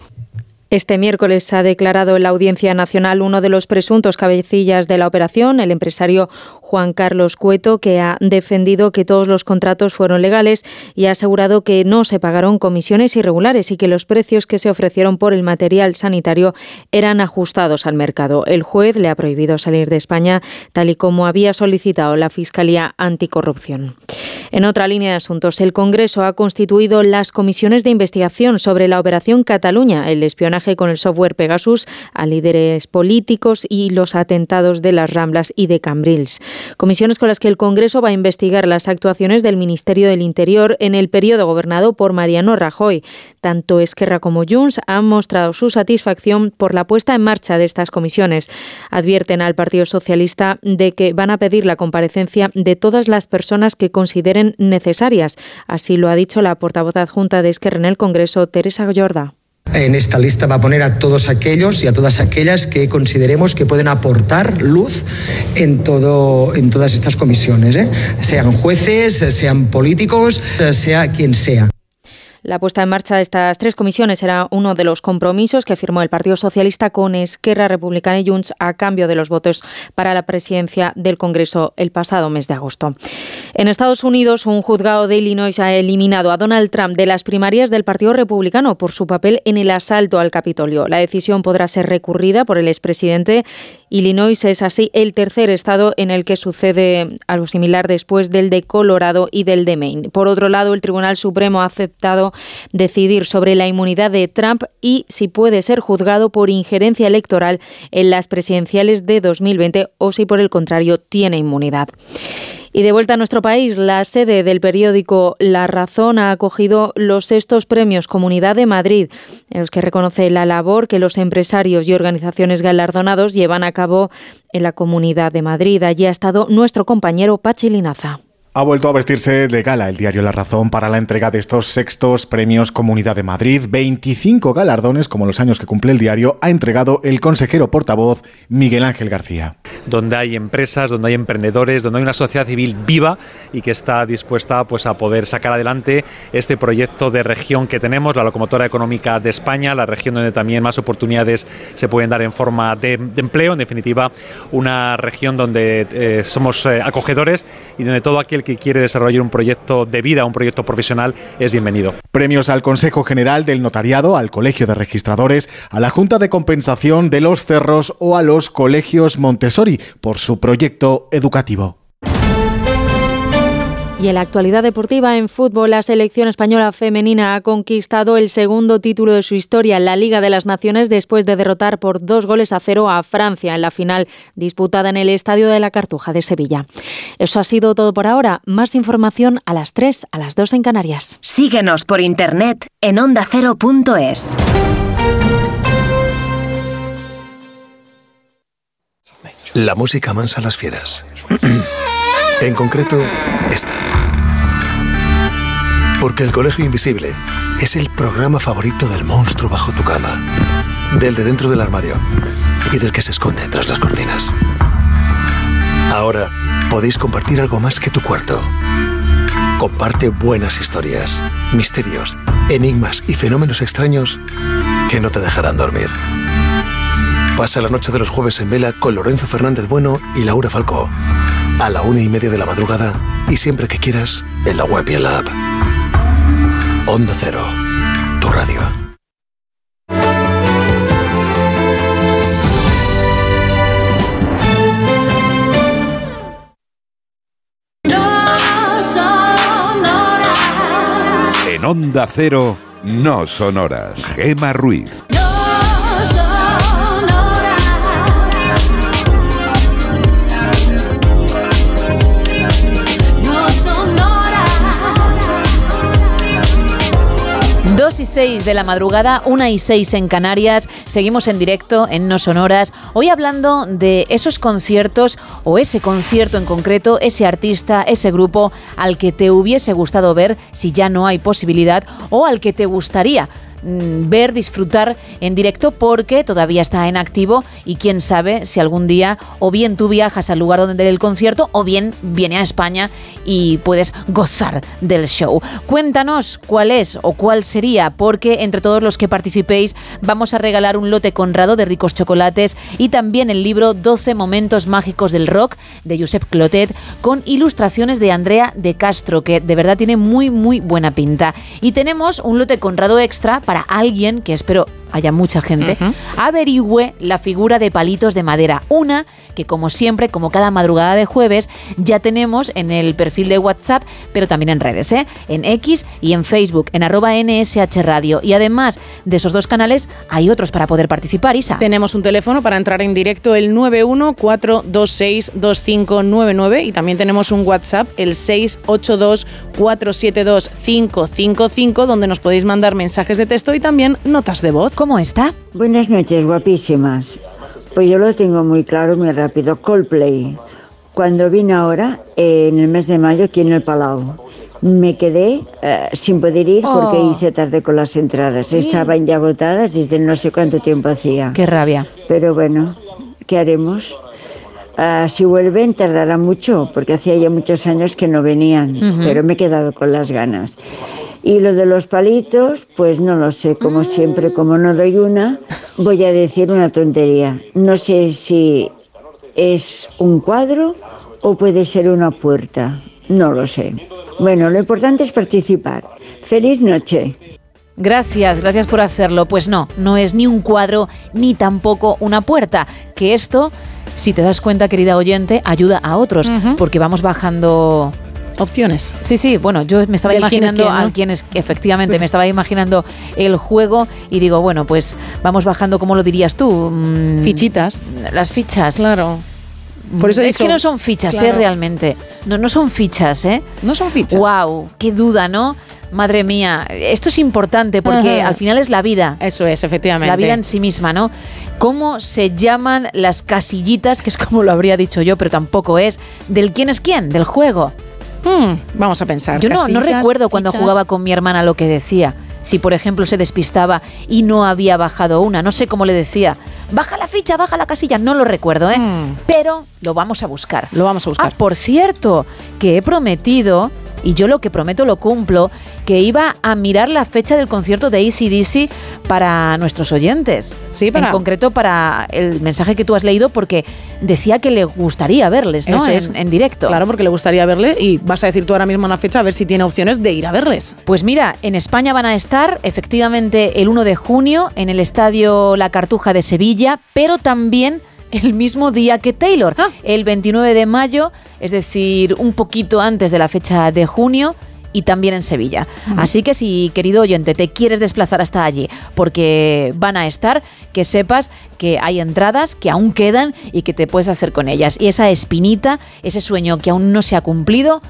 Este miércoles ha declarado en la Audiencia Nacional uno de los presuntos cabecillas de la operación, el empresario Juan Carlos Cueto, que ha defendido que todos los contratos fueron legales y ha asegurado que no se pagaron comisiones irregulares y que los precios que se ofrecieron por el material sanitario eran ajustados al mercado. El juez le ha prohibido salir de España, tal y como había solicitado la Fiscalía Anticorrupción. En otra línea de asuntos, el Congreso ha constituido las comisiones de investigación sobre la Operación Cataluña, el espionaje con el software Pegasus a líderes políticos y los atentados de las Ramblas y de Cambrils. Comisiones con las que el Congreso va a investigar las actuaciones del Ministerio del Interior en el periodo gobernado por Mariano Rajoy. Tanto Esquerra como Junts han mostrado su satisfacción por la puesta en marcha de estas comisiones. Advierten al Partido Socialista de que van a pedir la comparecencia de todas las personas que consideren necesarias. Así lo ha dicho la portavoz adjunta de Esquerra en el Congreso, Teresa Jorda. En esta lista va a poner a todos aquellos y a todas aquellas que consideremos que pueden aportar luz en, todo, en todas estas comisiones, ¿eh? sean jueces, sean políticos, sea quien sea. La puesta en marcha de estas tres comisiones era uno de los compromisos que firmó el Partido Socialista con Esquerra Republicana y Junts a cambio de los votos para la presidencia del Congreso el pasado mes de agosto. En Estados Unidos, un juzgado de Illinois ha eliminado a Donald Trump de las primarias del Partido Republicano por su papel en el asalto al Capitolio. La decisión podrá ser recurrida por el expresidente. Illinois es así el tercer estado en el que sucede algo similar después del de Colorado y del de Maine. Por otro lado, el Tribunal Supremo ha aceptado decidir sobre la inmunidad de Trump y si puede ser juzgado por injerencia electoral en las presidenciales de 2020 o si por el contrario tiene inmunidad. Y de vuelta a nuestro país, la sede del periódico La Razón ha acogido los sextos premios Comunidad de Madrid, en los que reconoce la labor que los empresarios y organizaciones galardonados llevan a cabo en la Comunidad de Madrid. Allí ha estado nuestro compañero Pachi Linaza. Ha vuelto a vestirse de gala el diario La Razón para la entrega de estos sextos premios Comunidad de Madrid. 25 galardones, como los años que cumple el diario, ha entregado el consejero portavoz Miguel Ángel García. donde hay empresas, donde hay emprendedores, donde hay una sociedad civil viva y que está dispuesta pues, a poder sacar adelante este proyecto de región que tenemos, la locomotora económica de España, la región donde también más oportunidades se pueden dar en forma de, empleo, en definitiva, una región donde eh, somos eh, acogedores y donde todo aquel que quiere desarrollar un proyecto de vida, un proyecto profesional, es bienvenido. Premios al Consejo General del Notariado, al Colegio de Registradores, a la Junta de Compensación de los Cerros o a los colegios Montessori por su proyecto educativo. Y en la actualidad deportiva en fútbol, la selección española femenina ha conquistado el segundo título de su historia en la Liga de las Naciones después de derrotar por dos goles a cero a Francia en la final disputada en el Estadio de la Cartuja de Sevilla. Eso ha sido todo por ahora. Más información a las 3, a las 2 en Canarias. Síguenos por internet en ondacero.es. La música mansa a las fieras. [clears throat] en concreto, esta. Porque el Colegio Invisible es el programa favorito del monstruo bajo tu cama, del de dentro del armario y del que se esconde tras las cortinas. Ahora podéis compartir algo más que tu cuarto. Comparte buenas historias, misterios, enigmas y fenómenos extraños que no te dejarán dormir. Pasa la noche de los jueves en vela con Lorenzo Fernández Bueno y Laura Falcó. A la una y media de la madrugada y siempre que quieras en la web y en la app. Onda Cero, tu radio. No son horas. En Onda Cero, no son horas. Gema Ruiz. Y 6 de la madrugada, 1 y 6 en Canarias. Seguimos en directo en No Sonoras. Hoy hablando de esos conciertos o ese concierto en concreto, ese artista, ese grupo al que te hubiese gustado ver si ya no hay posibilidad o al que te gustaría ver, disfrutar en directo porque todavía está en activo y quién sabe si algún día o bien tú viajas al lugar donde el concierto o bien viene a España y puedes gozar del show. Cuéntanos cuál es o cuál sería porque entre todos los que participéis vamos a regalar un lote conrado de ricos chocolates y también el libro 12 momentos mágicos del rock de Josep Clotet con ilustraciones de Andrea de Castro que de verdad tiene muy muy buena pinta. Y tenemos un lote conrado extra para alguien que espero haya mucha gente, averigüe la figura de palitos de madera. Una que como siempre, como cada madrugada de jueves, ya tenemos en el perfil de WhatsApp, pero también en redes, ¿eh? en X y en Facebook, en arroba NSH Radio. Y además de esos dos canales, hay otros para poder participar, Isa. Tenemos un teléfono para entrar en directo, el 914262599 y también tenemos un WhatsApp, el 682472555, donde nos podéis mandar mensajes de texto y también notas de voz. ¿Cómo está? Buenas noches, guapísimas. Pues yo lo tengo muy claro, muy rápido. Coldplay. Cuando vine ahora, eh, en el mes de mayo, aquí en el Palau, me quedé eh, sin poder ir porque Oh. hice tarde con las entradas. Sí. Estaban ya agotadas desde no sé cuánto tiempo hacía. Qué rabia. Pero bueno, ¿qué haremos? Ah, si vuelven tardará mucho, porque hacía ya muchos años que no venían, pero me he quedado con las ganas. Y lo de los palitos, pues no lo sé, como siempre, como no doy una, voy a decir una tontería. No sé si es un cuadro o puede ser una puerta, no lo sé. Bueno, lo importante es participar. Feliz noche. Gracias, gracias por hacerlo. Pues no, no es ni un cuadro ni tampoco una puerta. Que esto, si te das cuenta, querida oyente, ayuda a otros, porque vamos bajando opciones. Sí, sí, bueno, yo me estaba imaginando quién, ¿no? al quién es, efectivamente, Sí. me estaba imaginando el juego y digo, bueno, pues vamos bajando, ¿cómo lo dirías tú? Fichitas. Las fichas. Claro. Por eso es dicho- que no son fichas, ¿eh? Realmente. No, no son fichas, ¿eh? No son fichas. Wow, qué duda, ¿no? Madre mía, esto es importante porque Ajá. al final es la vida. Eso es, efectivamente. La vida en sí misma, ¿no? ¿Cómo se llaman las casillitas, que es como lo habría dicho yo, pero tampoco es, del quién es quién, del juego? Hmm, vamos a pensar. Yo no, recuerdo cuando jugaba con mi hermana lo que decía. Si, por ejemplo, se despistaba y no había bajado una, no sé cómo le decía. baja la ficha, baja la casilla, no lo recuerdo, ¿eh? Pero lo vamos a buscar. Lo vamos a buscar. Ah, por cierto, que he prometido, y yo lo que prometo lo cumplo, que iba a mirar la fecha del concierto de ACDC para nuestros oyentes. Sí, para- En concreto para el mensaje que tú has leído, porque decía que le gustaría verles, ¿no? En, es. en directo. Claro, porque le gustaría verle y vas a decir tú ahora mismo una fecha a ver si tiene opciones de ir a verles. Pues mira, en España van a estar efectivamente el 1 de junio en el Estadio La Cartuja de Sevilla, pero también el mismo día que Taylor, el 29 de mayo, es decir, un poquito antes de la fecha de junio. Y también en Sevilla. Así que si, querido oyente, te quieres desplazar hasta allí porque van a estar, que sepas que hay entradas que aún quedan y que te puedes hacer con ellas. Y esa espinita, ese sueño que aún no se ha cumplido,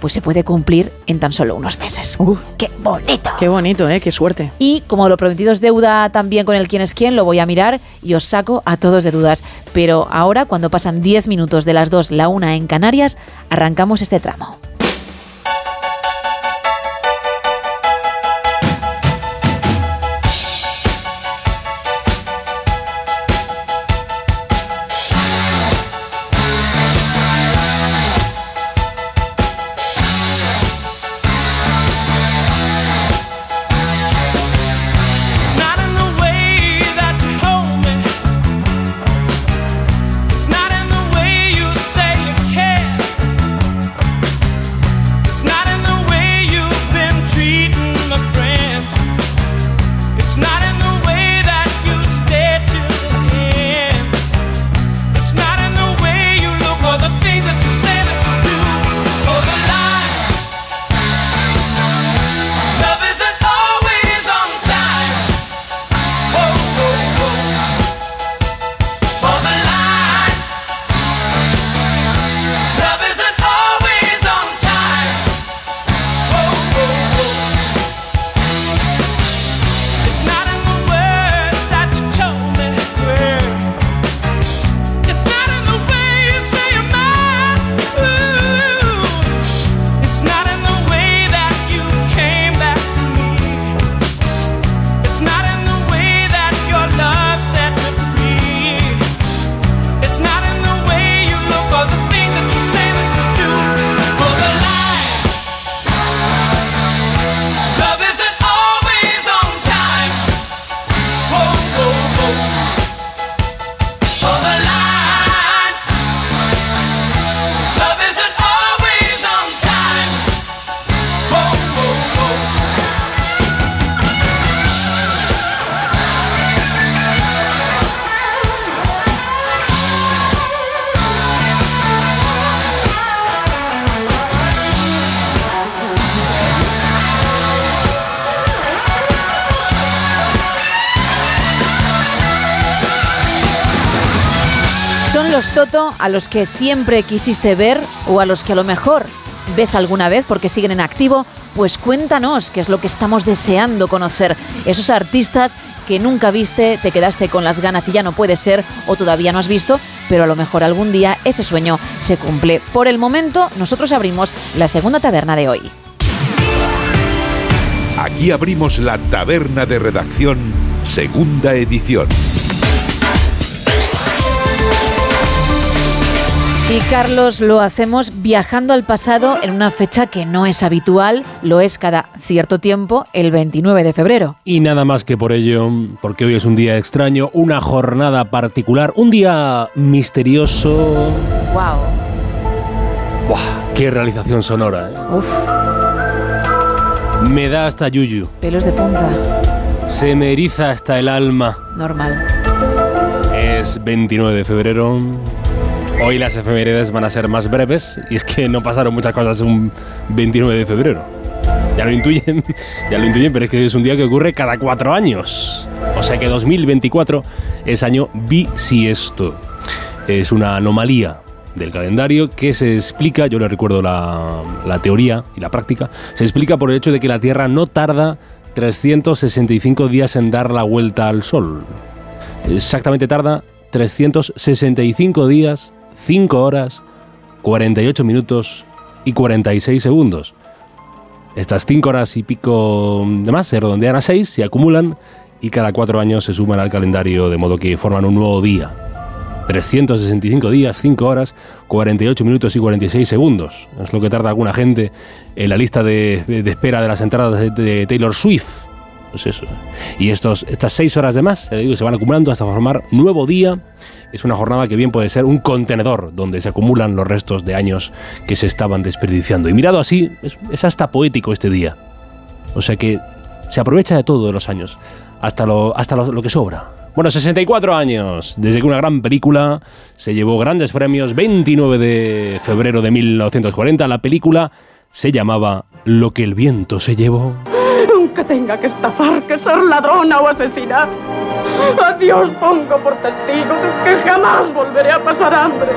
pues se puede cumplir en tan solo unos meses. ¡Qué bonito! Qué bonito, ¿eh? Qué suerte. Y como lo prometido es deuda también con el quién es quién, lo voy a mirar y os saco a todos de dudas. Pero ahora, cuando pasan 10 minutos de las 2, la 1 en Canarias, arrancamos este tramo. Los Toto a los que siempre quisiste ver o a los que a lo mejor ves alguna vez porque siguen en activo. Pues cuéntanos qué es lo que estamos deseando conocer. Esos artistas que nunca viste, te quedaste con las ganas y ya no puede ser o todavía no has visto, pero a lo mejor algún día ese sueño se cumple. Por el momento, nosotros abrimos la segunda taberna de hoy. Aquí abrimos la taberna de redacción, segunda edición. Y Carlos, lo hacemos viajando al pasado en una fecha que no es habitual, lo es cada cierto tiempo, el 29 de febrero. Y nada más que por ello, porque hoy es un día extraño, una jornada particular, un día misterioso. ¡Wow! ¡Buah! ¡Qué realización sonora! ¿eh? Uf, Me da hasta yuyu. pelos de punta. Se me eriza hasta el alma. Normal. Es 29 de febrero. Hoy las efemérides van a ser más breves y es que no pasaron muchas cosas un 29 de febrero. Ya lo intuyen, [laughs] ya lo intuyen, pero es que es un día que ocurre cada cuatro años. O sea que 2024 es año bisiesto. Es una anomalía del calendario que se explica, yo le recuerdo la, la teoría y la práctica, se explica por el hecho de que la Tierra no tarda 365 días en dar la vuelta al Sol. Exactamente tarda 365 días, 5 horas, 48 minutos y 46 segundos. Estas 5 horas y pico de más se redondean a 6, se acumulan y cada cuatro años se suman al calendario de modo que forman un nuevo día. 365 días, 5 horas, 48 minutos y 46 segundos. Es lo que tarda alguna gente en la lista de, espera de las entradas de Taylor Swift. Pues eso. Y estos, estas 6 horas de más, digo, se van acumulando hasta formar nuevo día. Es una jornada que bien puede ser un contenedor donde se acumulan los restos de años que se estaban desperdiciando. Y mirado así, es, hasta poético este día. O sea que se aprovecha de todo de los años, hasta lo, hasta lo que sobra. Bueno, 64 años, desde que una gran película se llevó grandes premios, 29 de febrero de 1940, la película se llamaba Lo que el viento se llevó. Aunque tenga que estafar, que ser ladrona o asesinar. A Dios pongo por testigo que jamás volveré a pasar hambre.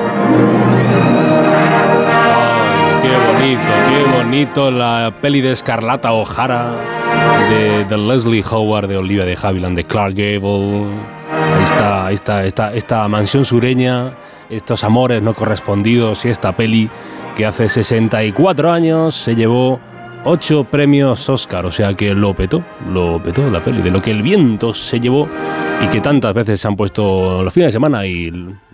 Qué bonito, qué bonito la peli de Escarlata O'Hara, de, de Leslie Howard, de Olivia de Havilland, de Clark Gable. Ahí está, ahí está, esta, esta mansión sureña, estos amores no correspondidos y esta peli que hace 64 años se llevó 8 premios Oscar, o sea que lo petó, lo petó la peli, de lo que el viento se llevó y que tantas veces se han puesto los fines de semana y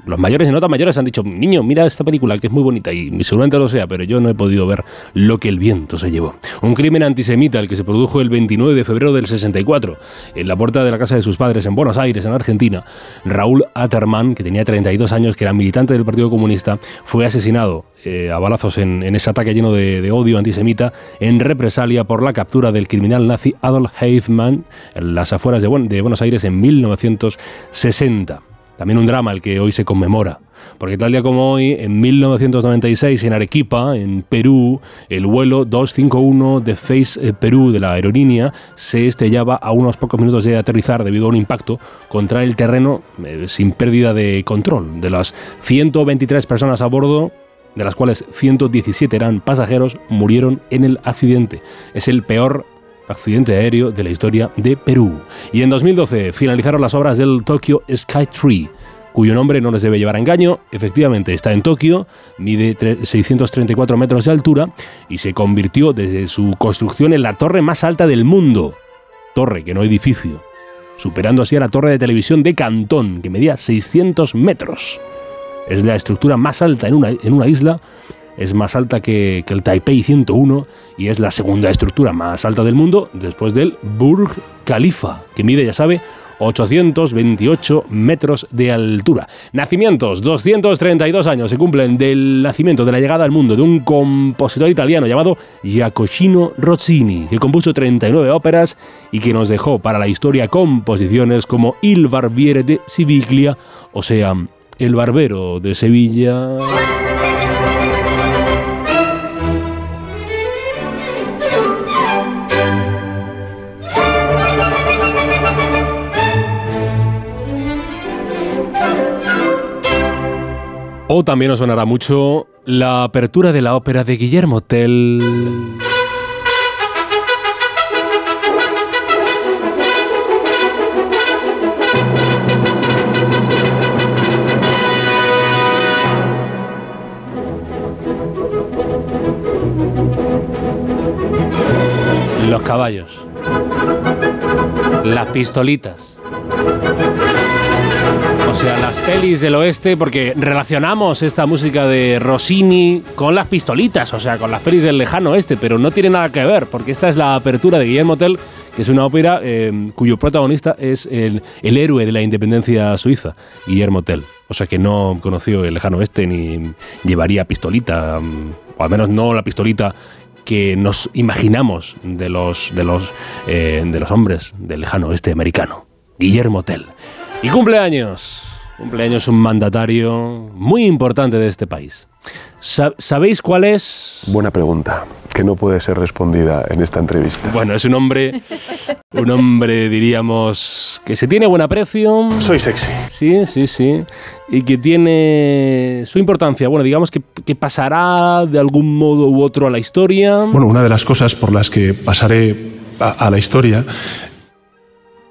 los mayores y no tan mayores han dicho, niño, mira esta película que es muy bonita y seguramente lo sea, pero yo no he podido ver lo que el viento se llevó. Un crimen antisemita, el que se produjo el 29 de febrero del 64, en la puerta de la casa de sus padres en Buenos Aires, en Argentina. Raúl Atterman, que tenía 32 años, que era militante del Partido Comunista, fue asesinado eh, a balazos en, ese ataque lleno de, odio antisemita en represalia por la captura del criminal nazi Adolf Eichmann en las afueras de Buenos Aires en 1960. También un drama el que hoy se conmemora. Porque tal día como hoy, en 1996, en Arequipa, en Perú, el vuelo 251 de Face eh, Perú de la aerolínea se estrellaba a unos pocos minutos de aterrizar debido a un impacto contra el terreno eh, sin pérdida de control. De las 123 personas a bordo, de las cuales 117 eran pasajeros, murieron en el accidente. Es el peor accidente aéreo de la historia de Perú. Y en 2012 finalizaron las obras del Tokyo Sky Tree, cuyo nombre no les debe llevar a engaño. Efectivamente, está en Tokio, mide 634 metros de altura y se convirtió desde su construcción en la torre más alta del mundo. Torre, que no edificio. Superando así a la torre de televisión de Cantón, que medía 600 metros. Es la estructura más alta en una, en una isla es más alta que, el Taipei 101 y es la segunda estructura más alta del mundo después del Burj Khalifa, que mide, ya sabe, 828 metros de altura. Nacimientos, 232 años se cumplen del nacimiento, de la llegada al mundo de un compositor italiano llamado Giacocino Rossini, que compuso 39 óperas y que nos dejó para la historia composiciones como Il Barbiere de Siviglia, o sea, El Barbero de Sevilla. O también os sonará mucho la apertura de la ópera de Guillermo Tell. Los caballos. Las pistolitas. O sea, las pelis del oeste, porque relacionamos esta música de Rossini con las pistolitas, o sea, con las pelis del lejano oeste, pero no tiene nada que ver, porque esta es la apertura de Guillermo Tell, que es una ópera eh, cuyo protagonista es el, el, héroe de la independencia suiza, Guillermo Tell. O sea, que no conoció el lejano oeste ni llevaría pistolita, o al menos no la pistolita que nos imaginamos de los, de los, eh, de los hombres del lejano oeste americano. Guillermo Tell. Y cumpleaños. Cumpleaños un mandatario muy importante de este país. ¿Sabéis cuál es? Buena pregunta, que no puede ser respondida en esta entrevista. Bueno, es un hombre, un hombre, diríamos, que se tiene buen aprecio. Soy sexy. Sí, sí, sí. Y que tiene su importancia. Bueno, digamos que, que pasará de algún modo u otro a la historia. Bueno, una de las cosas por las que pasaré a, a la historia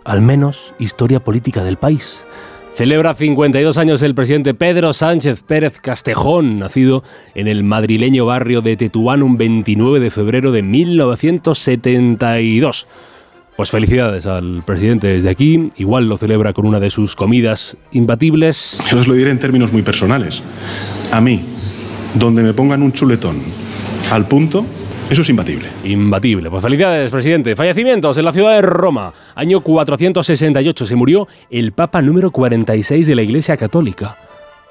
al menos historia política del país. Celebra 52 años el presidente Pedro Sánchez Pérez Castejón, nacido en el madrileño barrio de Tetuán un 29 de febrero de 1972. Pues felicidades al presidente desde aquí. Igual lo celebra con una de sus comidas imbatibles. Yo os lo diré en términos muy personales. A mí, donde me pongan un chuletón al punto, eso es imbatible. Imbatible. Pues felicidades, presidente. Fallecimientos en la ciudad de Roma. Año 468 se murió el Papa número 46 de la Iglesia Católica.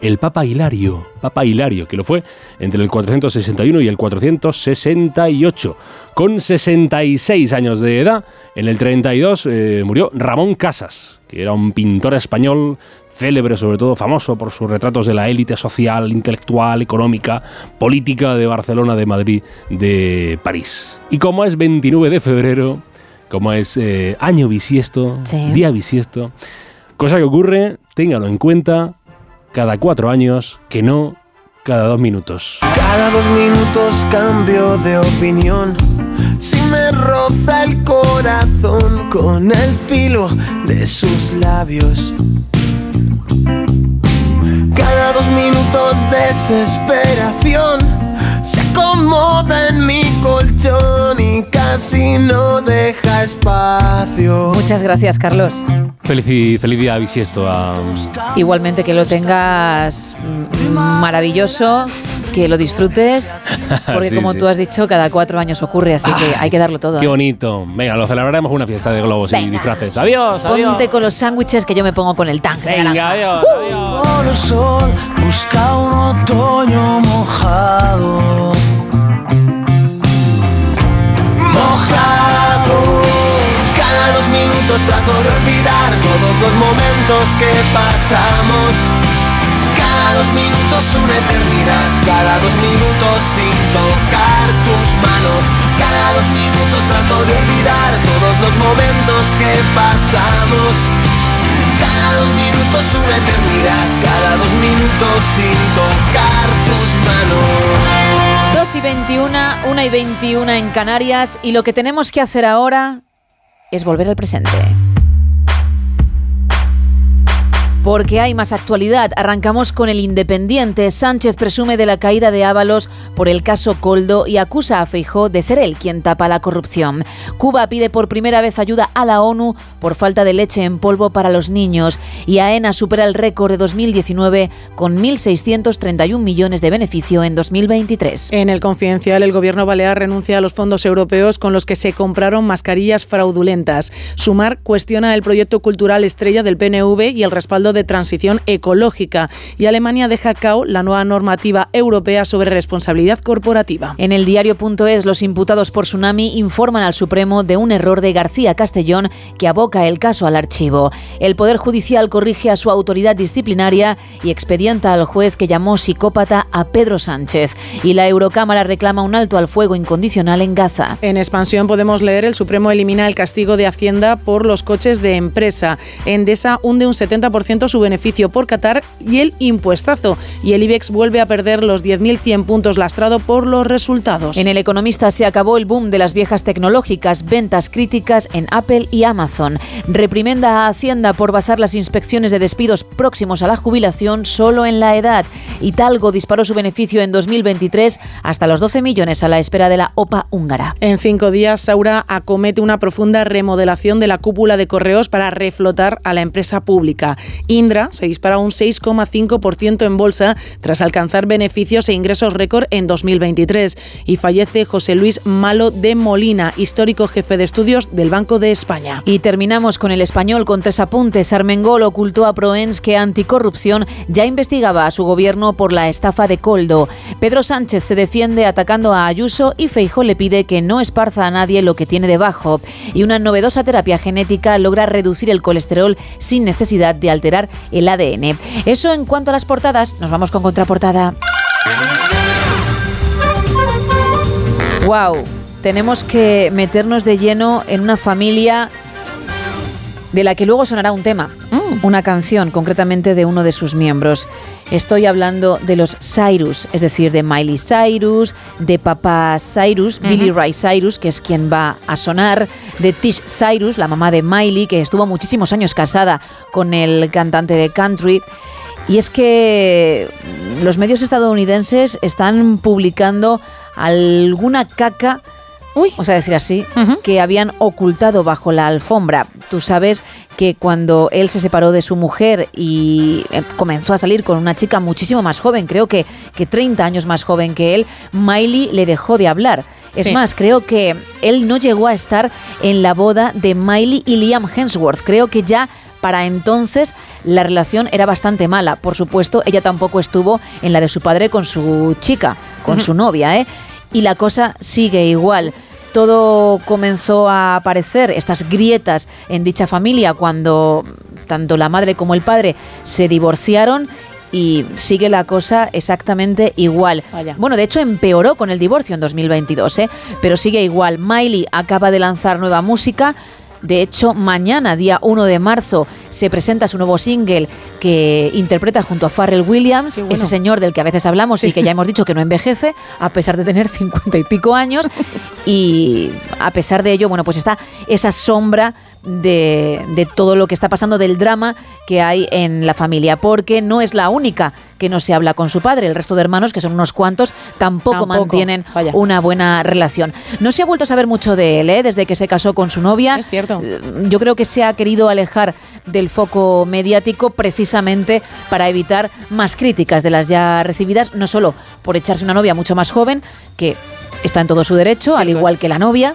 El Papa Hilario. Papa Hilario, que lo fue entre el 461 y el 468. Con 66 años de edad, en el 32 eh, murió Ramón Casas, que era un pintor español célebre, sobre todo famoso por sus retratos de la élite social, intelectual, económica, política de Barcelona, de Madrid, de París. Y como es 29 de febrero, como es eh, año bisiesto, Sí. día bisiesto, cosa que ocurre, téngalo en cuenta, cada cuatro años, que no cada dos minutos. Cada dos minutos cambio de opinión. Si me roza el corazón con el filo de sus labios. Cada dos minutos desesperación. Se acomoda en mi colchón y casi no deja espacio. Muchas gracias, Carlos. Feliz, feliz día bisiesto a... Igualmente que lo tengas maravilloso, que lo disfrutes, [laughs] porque Sí, como sí. tú has dicho, cada cuatro años ocurre, así que hay que darlo todo. Qué ¿eh? bonito. Venga, lo celebraremos una fiesta de globos y disfraces. Adiós, adiós. Ponte con los sándwiches que yo me pongo con el tanque. Venga, adiós, adiós. Por el sol busca un otoño mojado. Mojado. Trato de olvidar todos los momentos que pasamos. Cada dos minutos una eternidad. Cada dos minutos sin tocar tus manos. Cada dos minutos trato de olvidar todos los momentos que pasamos. Cada dos minutos una eternidad, cada dos minutos sin tocar tus manos. 2 y 21, 1 y 21 en Canarias y lo que tenemos que hacer ahora es volver al presente. Porque hay más actualidad. Arrancamos con el Independiente. Sánchez presume de la caída de Ábalos por el caso Coldo y acusa a Feijó de ser él quien tapa la corrupción. Cuba pide por primera vez ayuda a la ONU por falta de leche en polvo para los niños. Y AENA supera el récord de 2019 con 1.631 millones de beneficio en 2023. En el confidencial, el gobierno balear renuncia a los fondos europeos con los que se compraron mascarillas fraudulentas. Sumar cuestiona el proyecto cultural estrella del PNV y el respaldo de transición ecológica. Y Alemania deja cao la nueva normativa europea sobre responsabilidad corporativa. En el diario.es, los imputados por tsunami informan al Supremo de un error de García Castellón que aboca el caso al archivo. El Poder Judicial corrige a su autoridad disciplinaria y expedienta al juez que llamó psicópata a Pedro Sánchez. Y la Eurocámara reclama un alto al fuego incondicional en Gaza. En expansión podemos leer el Supremo elimina el castigo de Hacienda por los coches de empresa. Endesa hunde un 70% su beneficio por Qatar y el impuestazo. Y el IBEX vuelve a perder los 10.100 puntos lastrado por los resultados. En El Economista se acabó el boom de las viejas tecnológicas, ventas críticas en Apple y Amazon. Reprimenda a Hacienda por basar las inspecciones de despidos próximos a la jubilación solo en la edad. Italgo disparó su beneficio en 2023 hasta los 12 millones a la espera de la OPA húngara. En cinco días, Saura acomete una profunda remodelación de la cúpula de correos para reflotar a la empresa pública. Indra se dispara un 6,5% en bolsa tras alcanzar beneficios e ingresos récord en 2023. Y fallece José Luis Malo de Molina, histórico jefe de estudios del Banco de España. Y terminamos con el español con tres apuntes. Armengol ocultó a Proens que Anticorrupción ya investigaba a su gobierno por la estafa de Coldo. Pedro Sánchez se defiende atacando a Ayuso y Feijó le pide que no esparza a nadie lo que tiene debajo. Y una novedosa terapia genética logra reducir el colesterol sin necesidad de alterar el ADN. Eso en cuanto a las portadas, nos vamos con contraportada. Wow, tenemos que meternos de lleno en una familia de la que luego sonará un tema, una canción concretamente de uno de sus miembros. Estoy hablando de los Cyrus, es decir, de Miley Cyrus, de papá Cyrus, Billy Ray Cyrus, que es quien va a sonar, de Tish Cyrus, la mamá de Miley, que estuvo muchísimos años casada con el cantante de country. Y es que los medios estadounidenses están publicando alguna caca vamos a decir así, que habían ocultado bajo la alfombra. Tú sabes que cuando él se separó de su mujer y eh, comenzó a salir con una chica muchísimo más joven, creo que, que 30 años más joven que él, Miley le dejó de hablar. Es Sí. más, creo que él no llegó a estar en la boda de Miley y Liam Hemsworth. Creo que ya para entonces la relación era bastante mala. Por supuesto, ella tampoco estuvo en la de su padre con su chica, con su novia, ¿eh? Y la cosa sigue igual. Todo comenzó a aparecer, estas grietas en dicha familia, cuando tanto la madre como el padre se divorciaron y sigue la cosa exactamente igual. Bueno, de hecho empeoró con el divorcio en 2022, ¿eh? pero sigue igual. Miley acaba de lanzar nueva música. De hecho, mañana, día 1 de marzo, se presenta su nuevo single que interpreta junto a Pharrell Williams, ese señor del que a veces hablamos y que ya hemos dicho que no envejece, a pesar de tener [laughs] 50 y pico años. Y a pesar de ello, bueno, pues está esa sombra de, de todo lo que está pasando, del drama que hay en la familia, porque no es la única que no se habla con su padre. El resto de hermanos, que son unos cuantos, tampoco, Tampoco, mantienen vaya. una buena relación. No se ha vuelto a saber mucho de él, ¿eh? desde que se casó con su novia. Es cierto. Yo creo que se ha querido alejar del foco mediático precisamente para evitar más críticas de las ya recibidas, no solo por echarse una novia mucho más joven, que está en todo su derecho, al igual que la novia,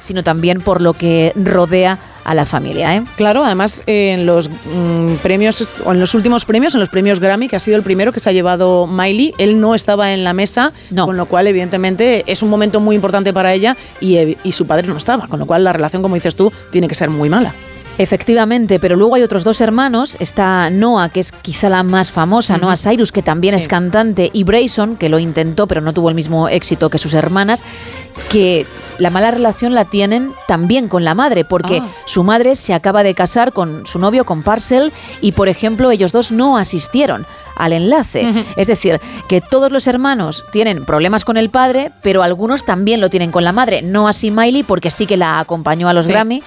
sino también por lo que rodea a la familia. ¿eh? Claro, además eh, en los mm, premios, o en los últimos premios, en los premios Grammy, que ha sido el primero que se ha llevado Miley, él no estaba en la mesa, con lo cual evidentemente es un momento muy importante para ella y, y su padre no estaba, con lo cual la relación, como dices tú, tiene que ser muy mala. Efectivamente, pero luego hay otros dos hermanos. Está Noah, que es quizá la más famosa. Noah Cyrus, que también es cantante, y Brayson, que lo intentó, pero no tuvo el mismo éxito que sus hermanas, que la mala relación la tienen también con la madre, porque Ah. su madre se acaba de casar con su novio, con Parcel, y por ejemplo, ellos dos no asistieron al enlace. Es decir, que todos los hermanos tienen problemas con el padre, pero algunos también lo tienen con la madre. No así Miley, porque sí que la acompañó a los Sí. Grammy,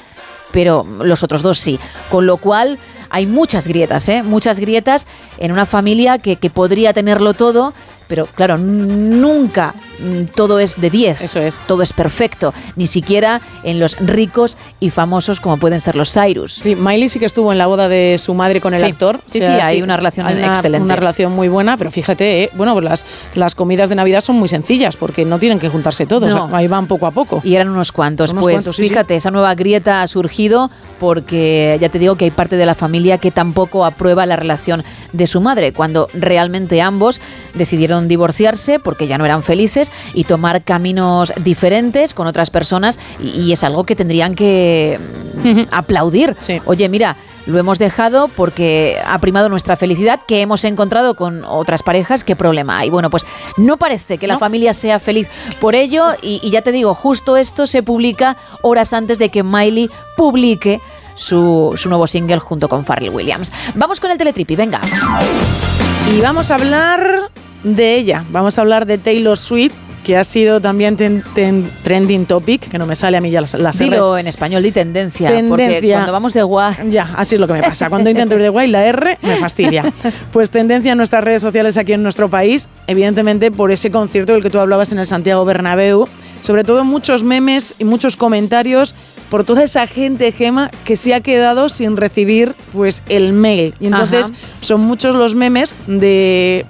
pero los otros dos sí. Con lo cual hay muchas grietas, ¿eh? Muchas grietas en una familia que, que podría tenerlo todo, pero claro, nunca mm, todo es de 10. Eso es. Todo es perfecto. Ni siquiera en los ricos y famosos como pueden ser los Cyrus. Sí, Miley sí que estuvo en la boda de su madre con el Sí. actor. Sí, sí, hay una relación hay una- excelente. Una relación muy buena, pero fíjate, eh, bueno, pues las, las comidas de Navidad son muy sencillas porque no tienen que juntarse todos, No. ahí van poco a poco. Y eran unos cuantos. Unos pues cuantos, fíjate, esa nueva grieta ha surgido porque ya te digo que hay parte de la familia que tampoco aprueba la relación de su madre, cuando realmente ambos decidieron divorciarse porque ya no eran felices y tomar caminos diferentes con otras personas y, y es algo que tendrían que mm, aplaudir. Oye, mira, lo hemos dejado porque ha primado nuestra felicidad, que hemos encontrado con otras parejas, ¿qué problema hay? Bueno, pues no parece que la familia sea feliz por ello y, y ya te digo, justo esto se publica horas antes de que Miley publique su, su nuevo single junto con Pharrell Williams. Vamos con el teletripi, venga. Y vamos a hablar de ella, vamos a hablar de Taylor Swift, que ha sido también ten- ten- trending topic, que no me sale a mí ya las, las Dilo Rs. en español, di tendencia, porque Tendencia. cuando vamos de guay... Ya, así es lo que me pasa. Cuando intento ir de guay, la R me fastidia. [laughs] Pues tendencia en nuestras redes sociales aquí en nuestro país, evidentemente por ese concierto del que tú hablabas en el Santiago Bernabéu, sobre todo muchos memes y muchos comentarios por toda esa gente, Gema, que se ha quedado sin recibir pues el mail. Y entonces Ajá. son muchos los memes de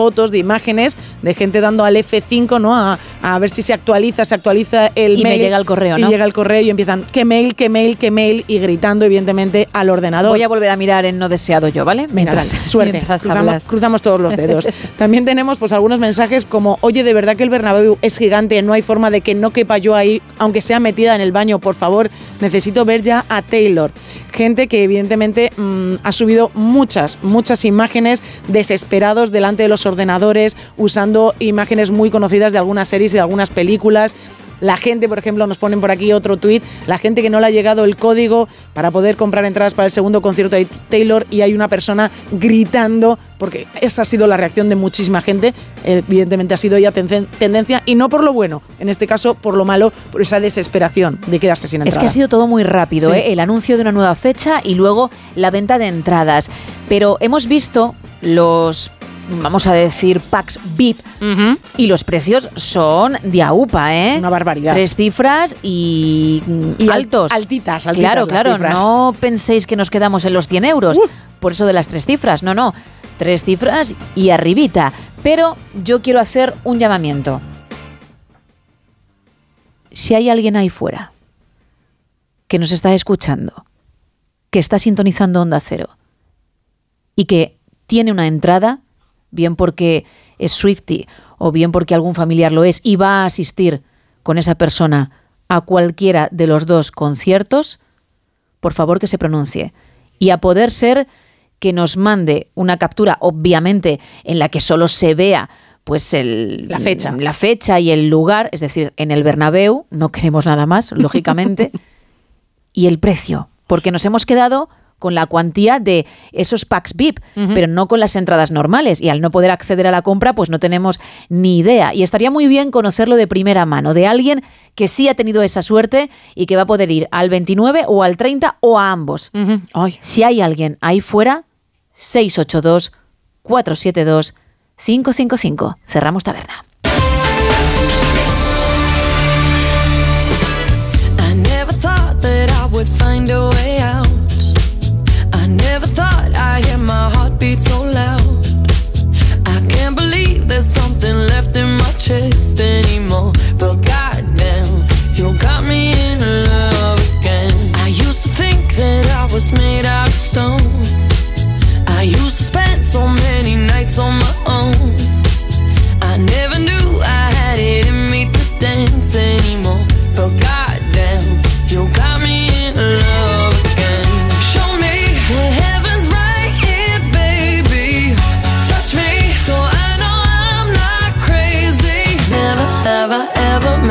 fotos, de imágenes, de gente dando al F5, ¿no? A, a ver si se actualiza, se actualiza el Y me mail. llega el correo, y ¿no? llega el correo y empiezan, ¿qué mail, qué mail, qué mail? Y gritando, evidentemente, al ordenador. Voy a volver a mirar en no deseado yo, ¿vale? Mientras- [laughs] suerte. mientras cruzamos todos los dedos. [laughs] También tenemos pues algunos mensajes como, oye, de verdad que el Bernabéu es gigante, no hay forma de que no quepa yo ahí, aunque sea metida en el baño, por favor, necesito ver ya a Taylor. Gente que evidentemente mm, ha subido muchas, muchas imágenes desesperados delante de los ordenadores, usando imágenes muy conocidas de algunas series y de algunas películas. La gente, por ejemplo, nos ponen por aquí otro tuit, la gente que no le ha llegado el código para poder comprar entradas para el segundo concierto de Taylor y hay una persona gritando, porque esa ha sido la reacción de muchísima gente, evidentemente ha sido ya ten- tendencia y no por lo bueno, en este caso por lo malo, por esa desesperación de quedarse sin Es entrada. que ha sido todo muy rápido, Sí. ¿eh? el anuncio de una nueva fecha y luego la venta de entradas. Pero hemos visto los vamos a decir, packs VIP y los precios son de AUPA, ¿eh? Una barbaridad. Tres cifras y, Y al- altos. altitas, altitas Claro, claro, cifras. no penséis que nos quedamos en los 100 euros. Por eso de las tres cifras, no, no. Tres cifras y arribita. Pero yo quiero hacer un llamamiento. Si hay alguien ahí fuera que nos está escuchando, que está sintonizando Onda Cero y que tiene una entrada, bien porque es Swifty o bien porque algún familiar lo es y va a asistir con esa persona a cualquiera de los dos conciertos, por favor que se pronuncie. Y a poder ser que nos mande una captura, obviamente, en la que solo se vea pues el, La fecha. la fecha y el lugar, es decir, en el Bernabéu, no queremos nada más, lógicamente, [laughs] y el precio, porque nos hemos quedado con la cuantía de esos packs VIP, pero no con las entradas normales. Y al no poder acceder a la compra, pues no tenemos ni idea. Y estaría muy bien conocerlo de primera mano, de alguien que sí ha tenido esa suerte y que va a poder ir al 29 o al 30 o a ambos. Si hay alguien ahí fuera, 682 472 555. Cerramos taberna. I never thought that I would find a way My heartbeat so loud. I can't believe there's something left in my chest anymore. But goddamn, you got me in love again. I used to think that I was made out of stone. I used to spend so many nights on my own. I never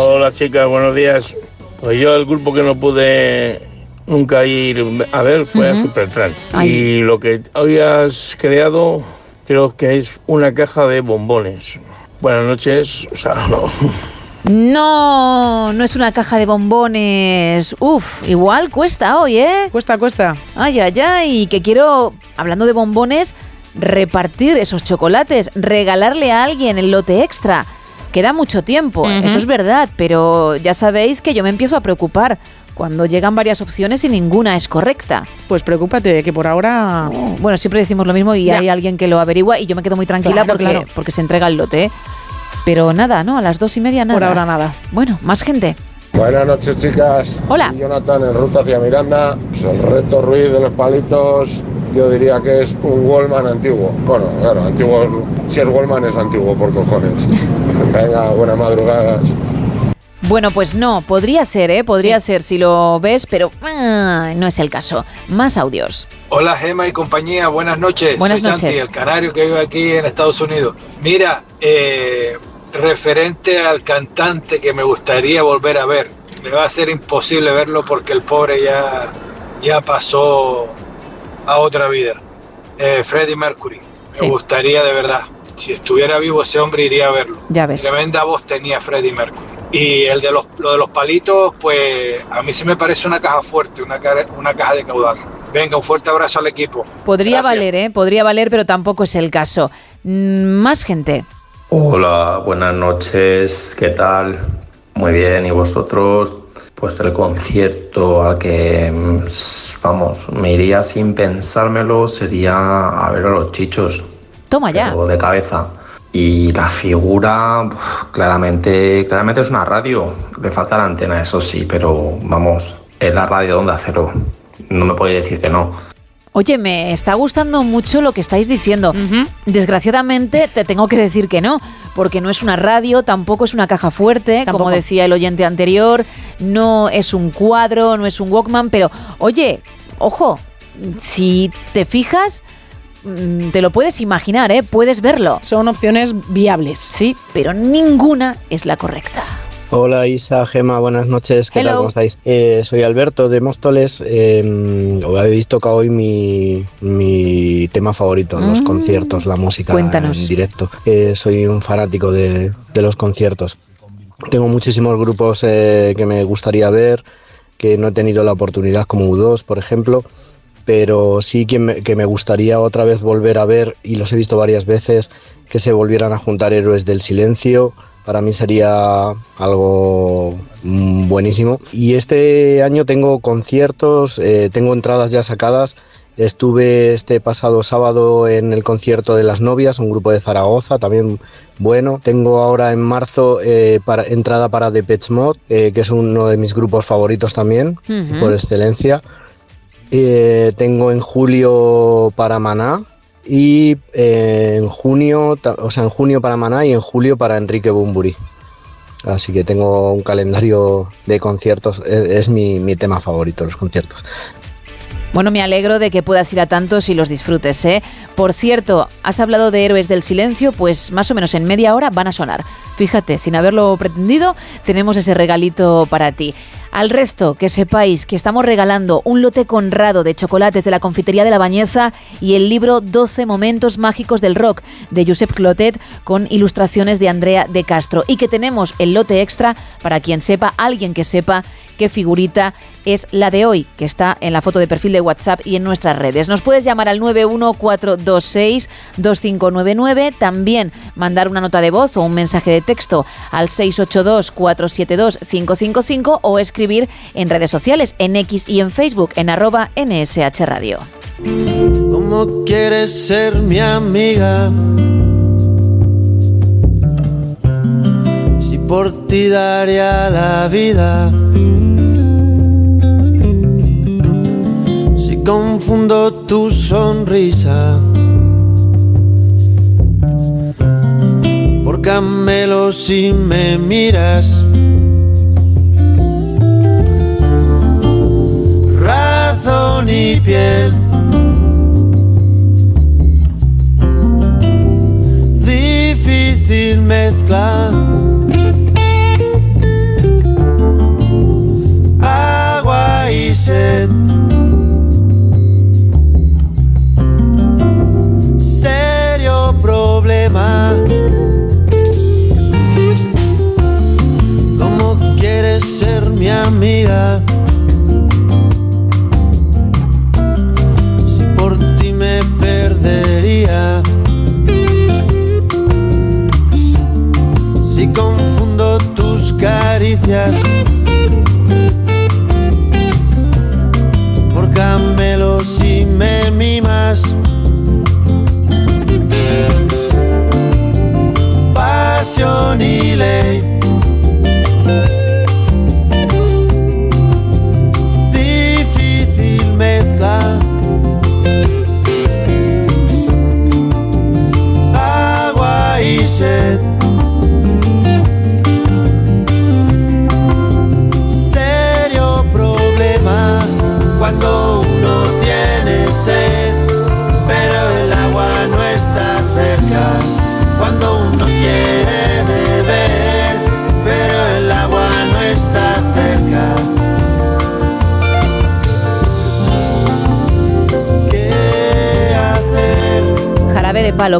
Hola chicas, buenos días. Pues yo el grupo que no pude nunca ir a ver fue a Supertramp. Y lo que hoy has creado creo que es una caja de bombones. Buenas noches, o sea, no. No, no es una caja de bombones. Uf, igual cuesta hoy, ¿eh? Cuesta, cuesta. Ay, ay, ay, que quiero, hablando de bombones, repartir esos chocolates, regalarle a alguien el lote extra. Queda mucho tiempo, Ujú. eso es verdad, pero ya sabéis que yo me empiezo a preocupar cuando llegan varias opciones y ninguna es correcta. Pues preocúpate, que por ahora... Bueno, siempre decimos lo mismo y Ya. hay alguien que lo averigua y yo me quedo muy tranquila Claro, porque, claro. porque se entrega el lote. ¿eh? Pero nada, ¿no? A las dos y media nada. Por ahora nada. Bueno, más gente. Buenas noches, chicas. Hola. Soy Jonathan en ruta hacia Miranda. Pues el reto Ruiz de los palitos, yo diría que es un Wallman antiguo. Bueno, claro, antiguo. Si es Wallman es antiguo, por cojones. [laughs] Venga, buenas madrugadas. Bueno, pues no, podría ser, ¿eh? Podría ser si lo ves, pero ah, no es el caso. Más audios. Hola Gema y compañía, buenas noches. Buenas Soy noches. Santi, el canario que vive aquí en Estados Unidos. Mira, eh, referente al cantante que me gustaría volver a ver, me va a ser imposible verlo porque el pobre ya, ya pasó a otra vida. Eh, Freddie Mercury, Sí. me gustaría de verdad. Si estuviera vivo ese hombre iría a verlo. Ya ves. Tremenda voz tenía Freddie Mercury. Y el de los, lo de los palitos, pues a mí se me parece una caja fuerte, una, cara- una caja de caudal. Venga, un fuerte abrazo al equipo. Podría Gracias. valer, ¿eh? Podría valer, pero tampoco es el caso. Mm, Más gente. Hola, buenas noches, ¿qué tal? Muy bien, ¿y vosotros? Pues el concierto al que, mm, vamos, me iría sin pensármelo sería a ver a los chichos, Toma ya. de cabeza. Y la figura, claramente, claramente es una radio, le falta la antena, eso sí, pero vamos, es la radio de Onda Cero, no me puede decir que no. Oye, me está gustando mucho lo que estáis diciendo. Desgraciadamente te tengo que decir que no, porque no es una radio, tampoco es una caja fuerte, como decía el oyente anterior, no es un cuadro, no es un Walkman, pero oye, ojo, si te fijas, mm, te lo puedes imaginar, ¿eh? Puedes verlo. Son opciones viables. Sí, pero ninguna es la correcta. Hola Isa, Gema, buenas noches, ¿qué Hello. tal? ¿Cómo estáis? Eh, soy Alberto de Móstoles, eh, habéis tocado hoy mi, mi tema favorito, los Mm. conciertos, la música Cuéntanos. en directo. Eh, soy un fanático de, de los conciertos. Tengo muchísimos grupos eh, que me gustaría ver, que no he tenido la oportunidad, como U2, por ejemplo, pero sí que me, que me gustaría otra vez volver a ver, y los he visto varias veces, que se volvieran a juntar Héroes del Silencio. Para mí sería algo mm, buenísimo. Y este año tengo conciertos, eh, tengo entradas ya sacadas. Estuve este pasado sábado en el concierto de las novias, un grupo de Zaragoza, también bueno. Tengo ahora en marzo eh, para, entrada para Depeche Mode, eh, que es uno de mis grupos favoritos también, por excelencia. Eh, tengo en julio para Maná y eh, en junio, o sea, en junio para Maná y en julio para Enrique Bumburi. Así que tengo un calendario de conciertos, es, es mi, mi tema favorito, los conciertos. Bueno, me alegro de que puedas ir a tantos y los disfrutes, ¿eh? Por cierto, has hablado de Héroes del Silencio, pues más o menos en media hora van a sonar. Fíjate, sin haberlo pretendido, tenemos ese regalito para ti. Al resto, que sepáis que estamos regalando un lote conrado de chocolates de la confitería de la Bañeza y el libro 12 momentos mágicos del rock de Josep Clotet con ilustraciones de Andrea de Castro. Y que tenemos el lote extra para quien sepa, alguien que sepa qué figurita es la de hoy, que está en la foto de perfil de WhatsApp y en nuestras redes. Nos puedes llamar al 914262599, también mandar una nota de voz o un mensaje de texto al 682472555 o escribir en redes sociales, en X y en Facebook, en arroba NSH Radio. ¿Cómo quieres ser mi amiga? Si por ti daría la vida. Confundo tu sonrisa. Por camelo si me miras.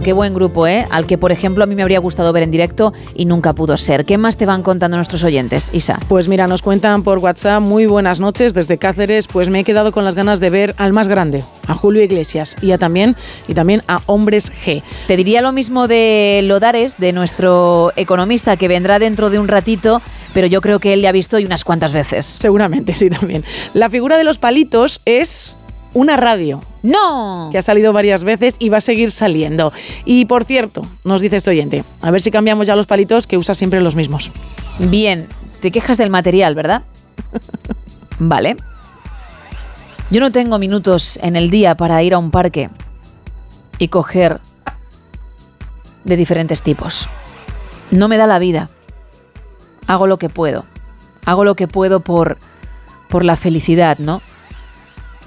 Qué buen grupo, ¿eh? Al que, por ejemplo, a mí me habría gustado ver en directo y nunca pudo ser. ¿Qué más te van contando nuestros oyentes, Isa? Pues mira, nos cuentan por WhatsApp, muy buenas noches desde Cáceres, pues me he quedado con las ganas de ver al más grande, a Julio Iglesias, y a también, y también a Hombres G. Te diría lo mismo de Lodares, de nuestro economista, que vendrá dentro de un ratito, pero yo creo que él le ha visto y unas cuantas veces. Seguramente, sí, también. La figura de los palitos es una radio. ¡No! Que ha salido varias veces y va a seguir saliendo. Y por cierto, nos dice este oyente, a ver si cambiamos ya los palitos que usa siempre los mismos. Bien, te quejas del material, ¿verdad? [laughs] vale. Yo no tengo minutos en el día para ir a un parque y coger de diferentes tipos. No me da la vida. Hago lo que puedo. Hago lo que puedo por, por la felicidad, ¿no?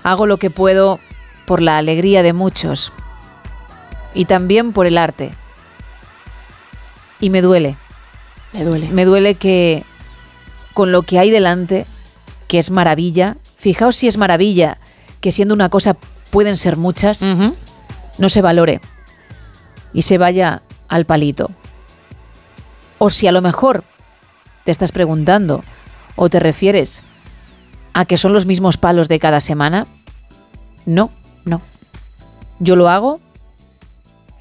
Hago lo que puedo por la alegría de muchos y también por el arte. Y me duele. Me duele. Me duele que con lo que hay delante, que es maravilla, fijaos si es maravilla, que siendo una cosa pueden ser muchas, no se valore y se vaya al palito. O si a lo mejor te estás preguntando o te refieres a que son los mismos palos de cada semana, no, no. Yo lo hago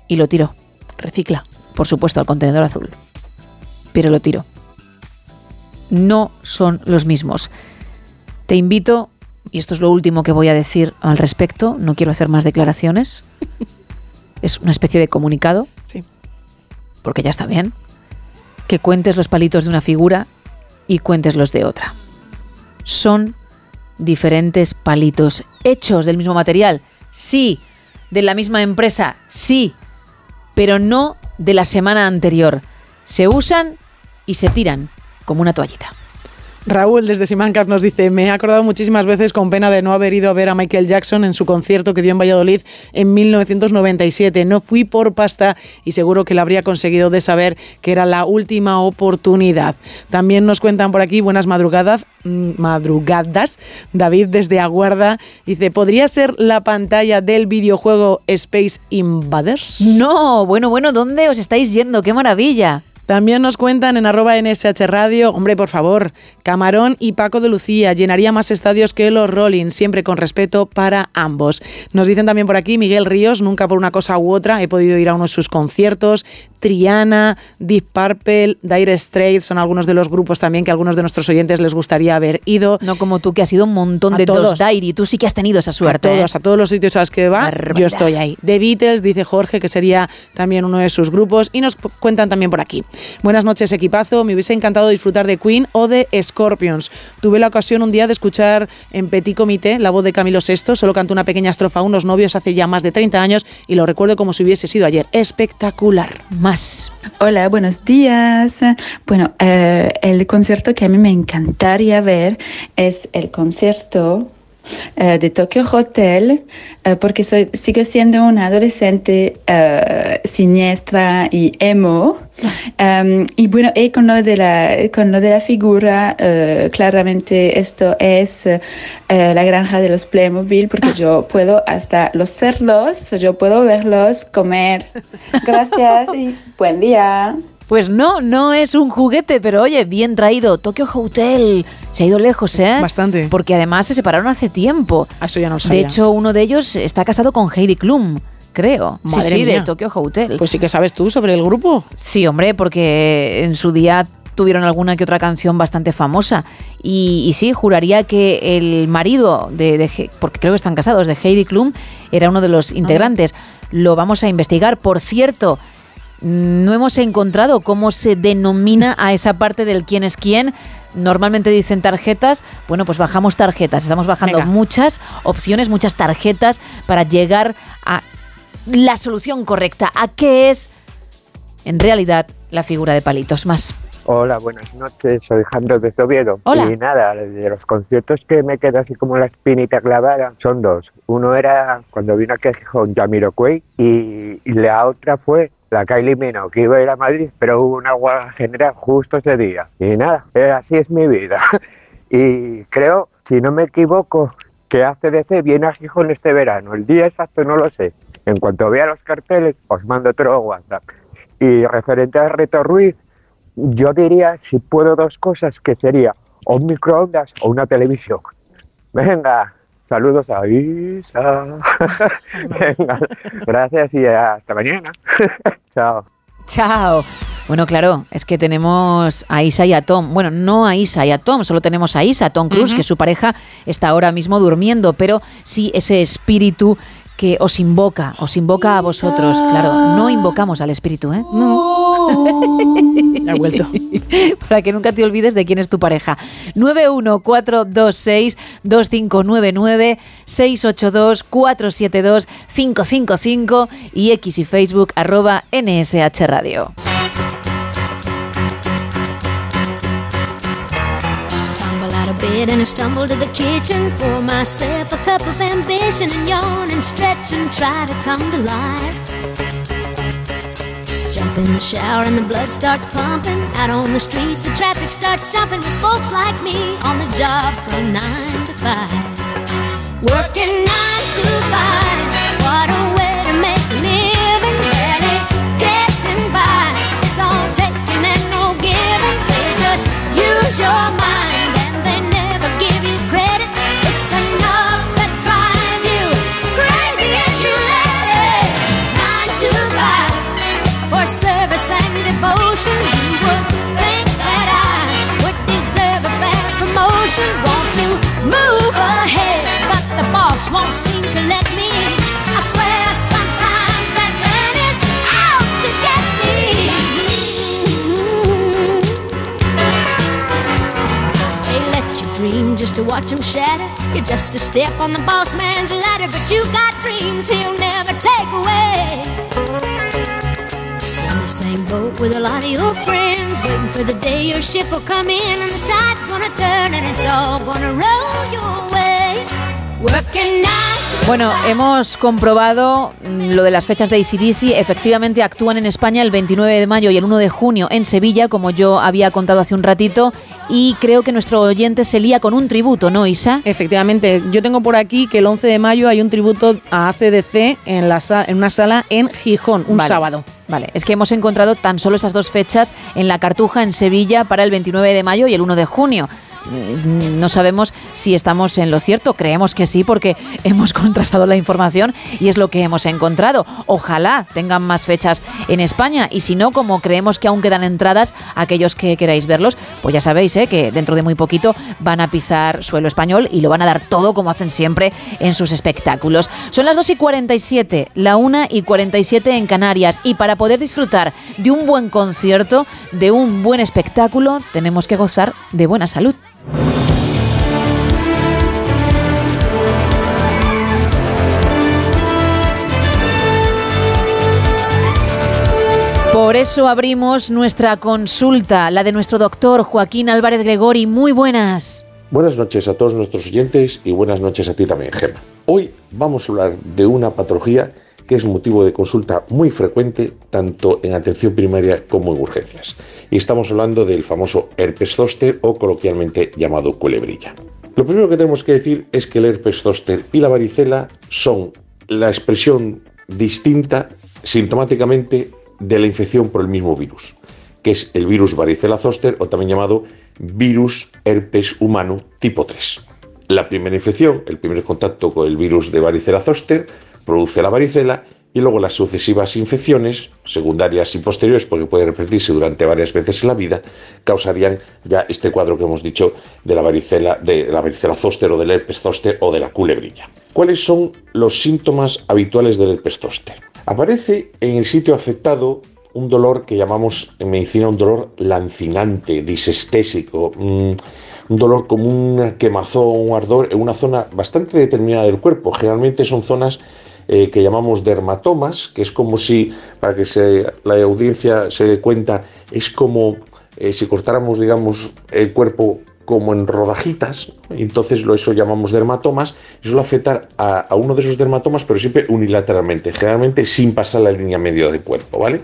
y lo tiro. Recicla. Por supuesto, al contenedor azul. Pero lo tiro. No son los mismos. Te invito, y esto es lo último que voy a decir al respecto, no quiero hacer más declaraciones. [laughs] es una especie de comunicado. Sí. Porque ya está bien. Que cuentes los palitos de una figura y cuentes los de otra. Son diferentes palitos hechos del mismo material, sí, de la misma empresa, sí, pero no de la semana anterior. Se usan y se tiran como una toallita. Raúl desde Simancas nos dice, me he acordado muchísimas veces con pena de no haber ido a ver a Michael Jackson en su concierto que dio en Valladolid en 1997. No fui por pasta y seguro que lo habría conseguido de saber que era la última oportunidad. También nos cuentan por aquí, buenas madrugadas, madrugadas. David desde Aguarda dice, ¿podría ser la pantalla del videojuego Space Invaders? No, bueno, bueno, ¿dónde os estáis yendo? ¡Qué maravilla! También nos cuentan en arroba NSH Radio, hombre, por favor, Camarón y Paco de Lucía llenaría más estadios que los Rolling, siempre con respeto para ambos. Nos dicen también por aquí, Miguel Ríos, nunca por una cosa u otra, he podido ir a uno de sus conciertos, Triana, Deep Purple, Dire Straits, son algunos de los grupos también que a algunos de nuestros oyentes les gustaría haber ido. No como tú, que has ido un montón A de todos. dos Diary. Tú sí que has tenido esa suerte. A todos, ¿eh? a todos los sitios a los que va, Barbaridad. yo estoy ahí. The Beatles, dice Jorge, que sería también uno de sus grupos. Y nos cu- cuentan también por aquí. Buenas noches, equipazo. Me hubiese encantado disfrutar de Queen o de Scorpions. Tuve la ocasión un día de escuchar en Petit Comité la voz de Camilo VI. Solo cantó una pequeña estrofa a unos novios hace ya más de 30 años y lo recuerdo como si hubiese sido ayer. Espectacular. Hola, buenos días. Bueno, eh, el concierto que a mí me encantaría ver es el concierto eh, de Tokyo Hotel, eh, porque soy, sigo siendo una adolescente eh, siniestra y emo. Um, y bueno, y con lo de la, con lo de la figura, claramente esto es la granja de los Playmobil, porque yo [laughs] puedo hasta los cerdos, yo puedo verlos comer. [laughs] Gracias y buen día. Pues no, no es un juguete, pero oye, bien traído. Tokyo Hotel. Se ha ido lejos, ¿eh? Bastante. Porque además se separaron hace tiempo. Eso ya no lo De sabía. hecho, uno de ellos está casado con Heidi Klum, creo. Madre sí, sí, mía. de Tokyo Hotel. Pues sí que sabes tú sobre el grupo. Sí, hombre, porque en su día tuvieron alguna que otra canción bastante famosa. Y, y sí, juraría que el marido de, porque creo que están casados, de Heidi Klum, era uno de los integrantes. Lo vamos a investigar. Por cierto, no hemos encontrado cómo se denomina a esa parte del quién es quién. Normalmente dicen tarjetas, bueno, pues bajamos tarjetas. Estamos bajando Venga. muchas opciones, muchas tarjetas para llegar a la solución correcta. ¿A qué es en realidad la figura de palitos más? Hola, buenas noches, soy Jandro de Oviedo. Hola. Y nada, de los conciertos que me queda así como la espinita clavada son dos. Uno era cuando vino aquí a Gijón Jamiroquai y la otra fue la Kylie Minogue, que iba a ir a Madrid, pero hubo una huelga general justo ese día. Y nada, eh, así es mi vida. [laughs] y creo, si no me equivoco, que ACDC viene a Gijón este verano. El día exacto no lo sé. En cuanto vea los carteles, os mando otro WhatsApp. Y referente al reto Ruiz, yo diría, si puedo, dos cosas, que sería o un microondas o una televisión. Venga, saludos a Isa. [laughs] Venga, gracias y hasta mañana. [laughs] Chao. Chao. Bueno, claro, es que tenemos a Isa y a Tom. Bueno, no a Isa y a Tom, solo tenemos a Isa, Tom Cruise, que su pareja está ahora mismo durmiendo, pero sí ese espíritu que os invoca, os invoca a vosotros. Claro, no invocamos al espíritu, ¿eh? No. [laughs] Ha vuelto. [laughs] Para que nunca te olvides de quién es tu pareja. 914262599 682 472 555 y X y Facebook arroba NSH Radio. And I stumble to the kitchen. Pour myself ambition and yawn and try to come to life. In the shower and the blood starts pumping. Out on the streets, the traffic starts jumping with folks like me on the job from nine to five. Working nine to five. What a way boss won't seem to let me. I swear sometimes that man is out to get me. They let you dream just to watch him shatter. You're just a step on the boss man's ladder, but you got dreams he'll never take away. Same boat with a lot of your friends, waiting for the day your ship will come in and the tide's gonna turn and it's all gonna roll your way. Bueno, hemos comprobado mm, lo de las fechas de ACDC. Efectivamente, actúan en España el 29 de mayo y el 1 de junio en Sevilla, como yo había contado hace un ratito. Y creo que nuestro oyente se lía con un tributo, ¿no, Isa? Efectivamente, yo tengo por aquí que el 11 de mayo hay un tributo a ACDC en, la, en una sala en Gijón, un Vale. sábado. Vale, es que hemos encontrado tan solo esas dos fechas en la Cartuja, en Sevilla, para el 29 de mayo y el 1 de junio. Mm, No sabemos si estamos en lo cierto, creemos que sí, porque [laughs] hemos contrastado la información y es lo que hemos encontrado. Ojalá tengan más fechas en España y si no, como creemos que aún quedan entradas, aquellos que queráis verlos, pues ya sabéis ¿eh? que dentro de muy poquito van a pisar suelo español y lo van a dar todo como hacen siempre en sus espectáculos. Son las 2 y 47, la 1 y 47 en Canarias y para poder disfrutar de un buen concierto, de un buen espectáculo, tenemos que gozar de buena salud. Por eso abrimos nuestra consulta, la de nuestro doctor Joaquín Álvarez Gregori. Muy buenas. Buenas noches a todos nuestros oyentes y buenas noches a ti también, Gemma. Hoy vamos a hablar de una patología que es motivo de consulta muy frecuente tanto en atención primaria como en urgencias. Y estamos hablando del famoso herpes zóster o coloquialmente llamado culebrilla. Lo primero que tenemos que decir es que el herpes zóster y la varicela son la expresión distinta sintomáticamente de la infección por el mismo virus, que es el virus varicela zoster o también llamado virus herpes humano tipo 3. La primera infección, el primer contacto con el virus de varicela zoster, produce la varicela y luego las sucesivas infecciones, secundarias y posteriores, porque puede repetirse durante varias veces en la vida, causarían ya este cuadro que hemos dicho de la varicela, de la varicela zoster o del herpes zoster o de la culebrilla. ¿Cuáles son los síntomas habituales del herpes zoster? Aparece en el sitio afectado un dolor que llamamos en medicina un dolor lancinante, disestésico, mm, un dolor como un quemazón, un ardor en una zona bastante determinada del cuerpo. Generalmente son zonas eh, que llamamos dermatomas, que es como si, para que la audiencia se dé cuenta, es como eh, si cortáramos, digamos, el cuerpo como en rodajitas, entonces lo eso llamamos dermatomas, y suele afectar a, uno de esos dermatomas, pero siempre unilateralmente, generalmente sin pasar la línea medio del cuerpo, ¿vale?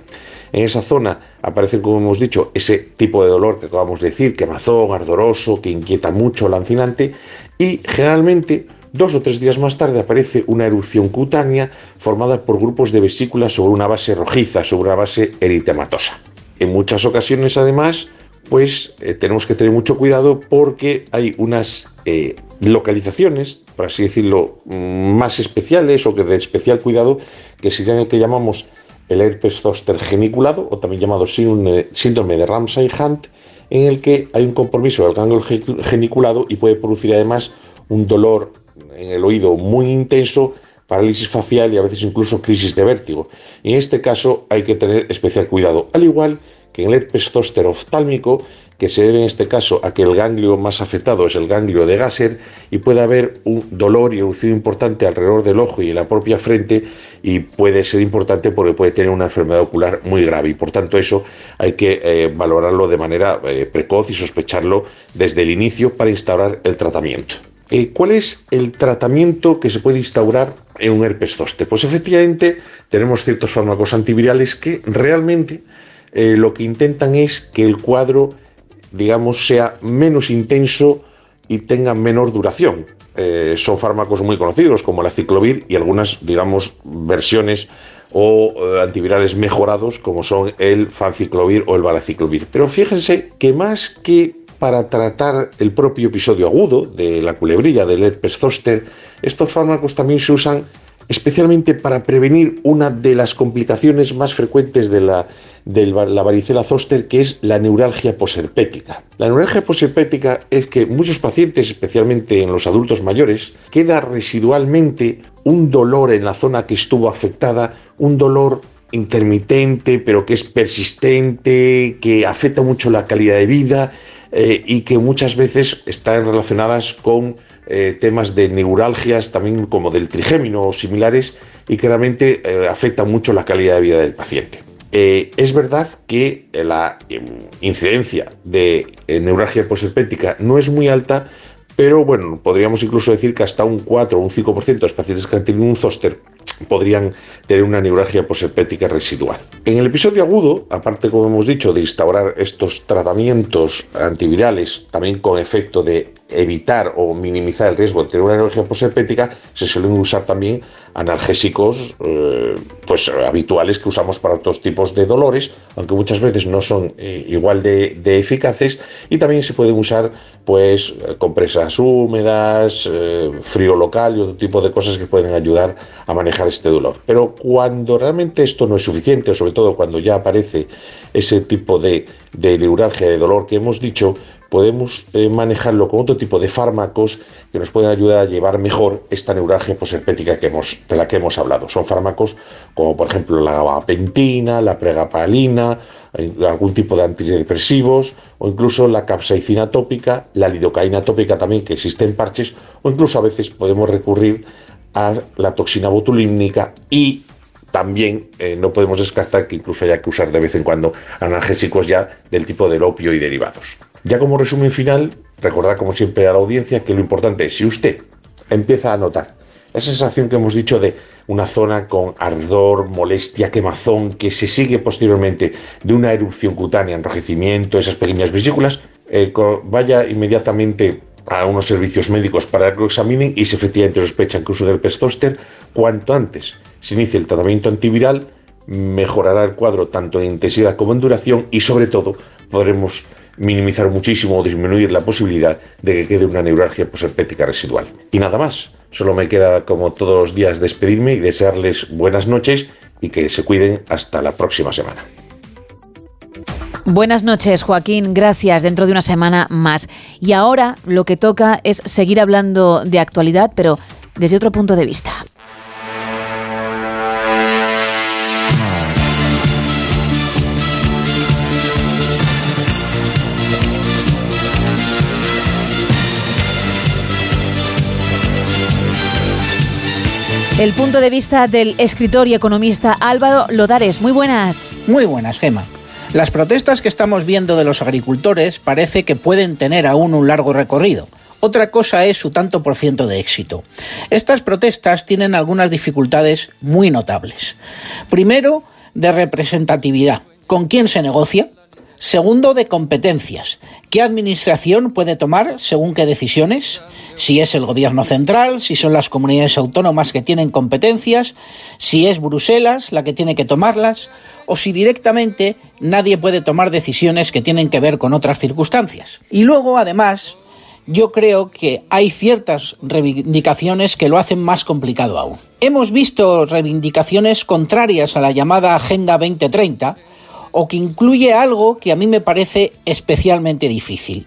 En esa zona aparece, como hemos dicho, ese tipo de dolor que acabamos de decir, quemazón, ardoroso, que inquieta mucho, lancinante, y generalmente Dos o tres días más tarde aparece una erupción cutánea formada por grupos de vesículas sobre una base rojiza, sobre una base eritematosa. En muchas ocasiones, además, pues eh, tenemos que tener mucho cuidado porque hay unas eh, localizaciones, por así decirlo, mm, más especiales o que de especial cuidado, que serían el que llamamos el herpes zóster geniculado, o también llamado síndrome de Ramsay-Hunt, en el que hay un compromiso del ganglio ge- geniculado y puede producir además un dolor en el oído muy intenso, parálisis facial y a veces incluso crisis de vértigo. Y en este caso hay que tener especial cuidado, al igual que en el herpes zóster oftálmico, que se debe en este caso a que el ganglio más afectado es el ganglio de Gasser y puede haber un dolor y erupción importante alrededor del ojo y en la propia frente y puede ser importante porque puede tener una enfermedad ocular muy grave y por tanto eso hay que eh, valorarlo de manera eh, precoz y sospecharlo desde el inicio para instaurar el tratamiento. Eh, ¿Cuál es el tratamiento que se puede instaurar en un herpes zóster? Pues efectivamente tenemos ciertos fármacos antivirales que realmente eh, lo que intentan es que el cuadro, digamos, sea menos intenso y tenga menor duración. Eh, son fármacos muy conocidos como la ciclovir y algunas, digamos, versiones o eh, antivirales mejorados como son el fanciclovir o el balaciclovir. Pero fíjense que más que para tratar el propio episodio agudo de la culebrilla del herpes zóster, estos fármacos también se usan especialmente para prevenir una de las complicaciones más frecuentes de la, de la varicela zóster, que es la neuralgia posherpética. La neuralgia posherpética es que muchos pacientes, especialmente en los adultos mayores, queda residualmente un dolor en la zona que estuvo afectada, un dolor intermitente, pero que es persistente, que afecta mucho la calidad de vida eh, y que muchas veces están relacionadas con eh, temas de neuralgias, también como del trigémino o similares, y que realmente eh, afectan mucho la calidad de vida del paciente. Eh, es verdad que la eh, incidencia de eh, neuralgia posherpética no es muy alta, pero bueno, podríamos incluso decir que hasta un 4 o un 5% de los pacientes que han tenido un zóster podrían tener una neuralgia posherpética residual. En el episodio agudo, aparte como hemos dicho de instaurar estos tratamientos antivirales, también con efecto de evitar o minimizar el riesgo de tener una neuralgia posherpética, se suelen usar también analgésicos eh, pues habituales que usamos para otros tipos de dolores, aunque muchas veces no son eh, igual de, eficaces, y también se pueden usar pues compresas húmedas, eh, frío local y otro tipo de cosas que pueden ayudar a manejar este dolor. Pero cuando realmente esto no es suficiente, o sobre todo cuando ya aparece ese tipo de, de neuralgia, de dolor que hemos dicho, podemos eh, manejarlo con otro tipo de fármacos que nos pueden ayudar a llevar mejor esta neuralgia posherpética de la que hemos hablado. Son fármacos como por ejemplo la gabapentina, la pregapalina, eh, algún tipo de antidepresivos o incluso la capsaicina tópica, la lidocaína tópica también que existe en parches o incluso a veces podemos recurrir a la toxina botulínica y también eh, no podemos descartar que incluso haya que usar de vez en cuando analgésicos ya del tipo del opio y derivados. Ya como resumen final, recordar como siempre a la audiencia que lo importante es si usted empieza a notar esa sensación que hemos dicho de una zona con ardor, molestia, quemazón, que se sigue posteriormente de una erupción cutánea, enrojecimiento, esas pequeñas vesículas, eh, vaya inmediatamente a unos servicios médicos para que lo examinen y si efectivamente sospechan que uso del zóster, cuanto antes se inicie el tratamiento antiviral, mejorará el cuadro tanto en intensidad como en duración y sobre todo podremos minimizar muchísimo o disminuir la posibilidad de que quede una neuralgia posherpética residual. Y nada más, solo me queda como todos los días despedirme y desearles buenas noches y que se cuiden hasta la próxima semana. Buenas noches, Joaquín. Gracias. Dentro de una semana más. Y ahora lo que toca es seguir hablando de actualidad, pero desde otro punto de vista. El punto de vista del escritor y economista Álvaro Lodares. Muy buenas. Muy buenas, Gema. Las protestas que estamos viendo de los agricultores parece que pueden tener aún un largo recorrido. Otra cosa es su tanto por ciento de éxito. Estas protestas tienen algunas dificultades muy notables. Primero, de representatividad. ¿Con quién se negocia? Segundo, de competencias. ¿Qué administración puede tomar según qué decisiones? Si es el gobierno central, si son las comunidades autónomas que tienen competencias, si es Bruselas la que tiene que tomarlas, o si directamente nadie puede tomar decisiones que tienen que ver con otras circunstancias. Y luego, además, yo creo que hay ciertas reivindicaciones que lo hacen más complicado aún. Hemos visto reivindicaciones contrarias a la llamada Agenda 2030, o que incluye algo que a mí me parece especialmente difícil,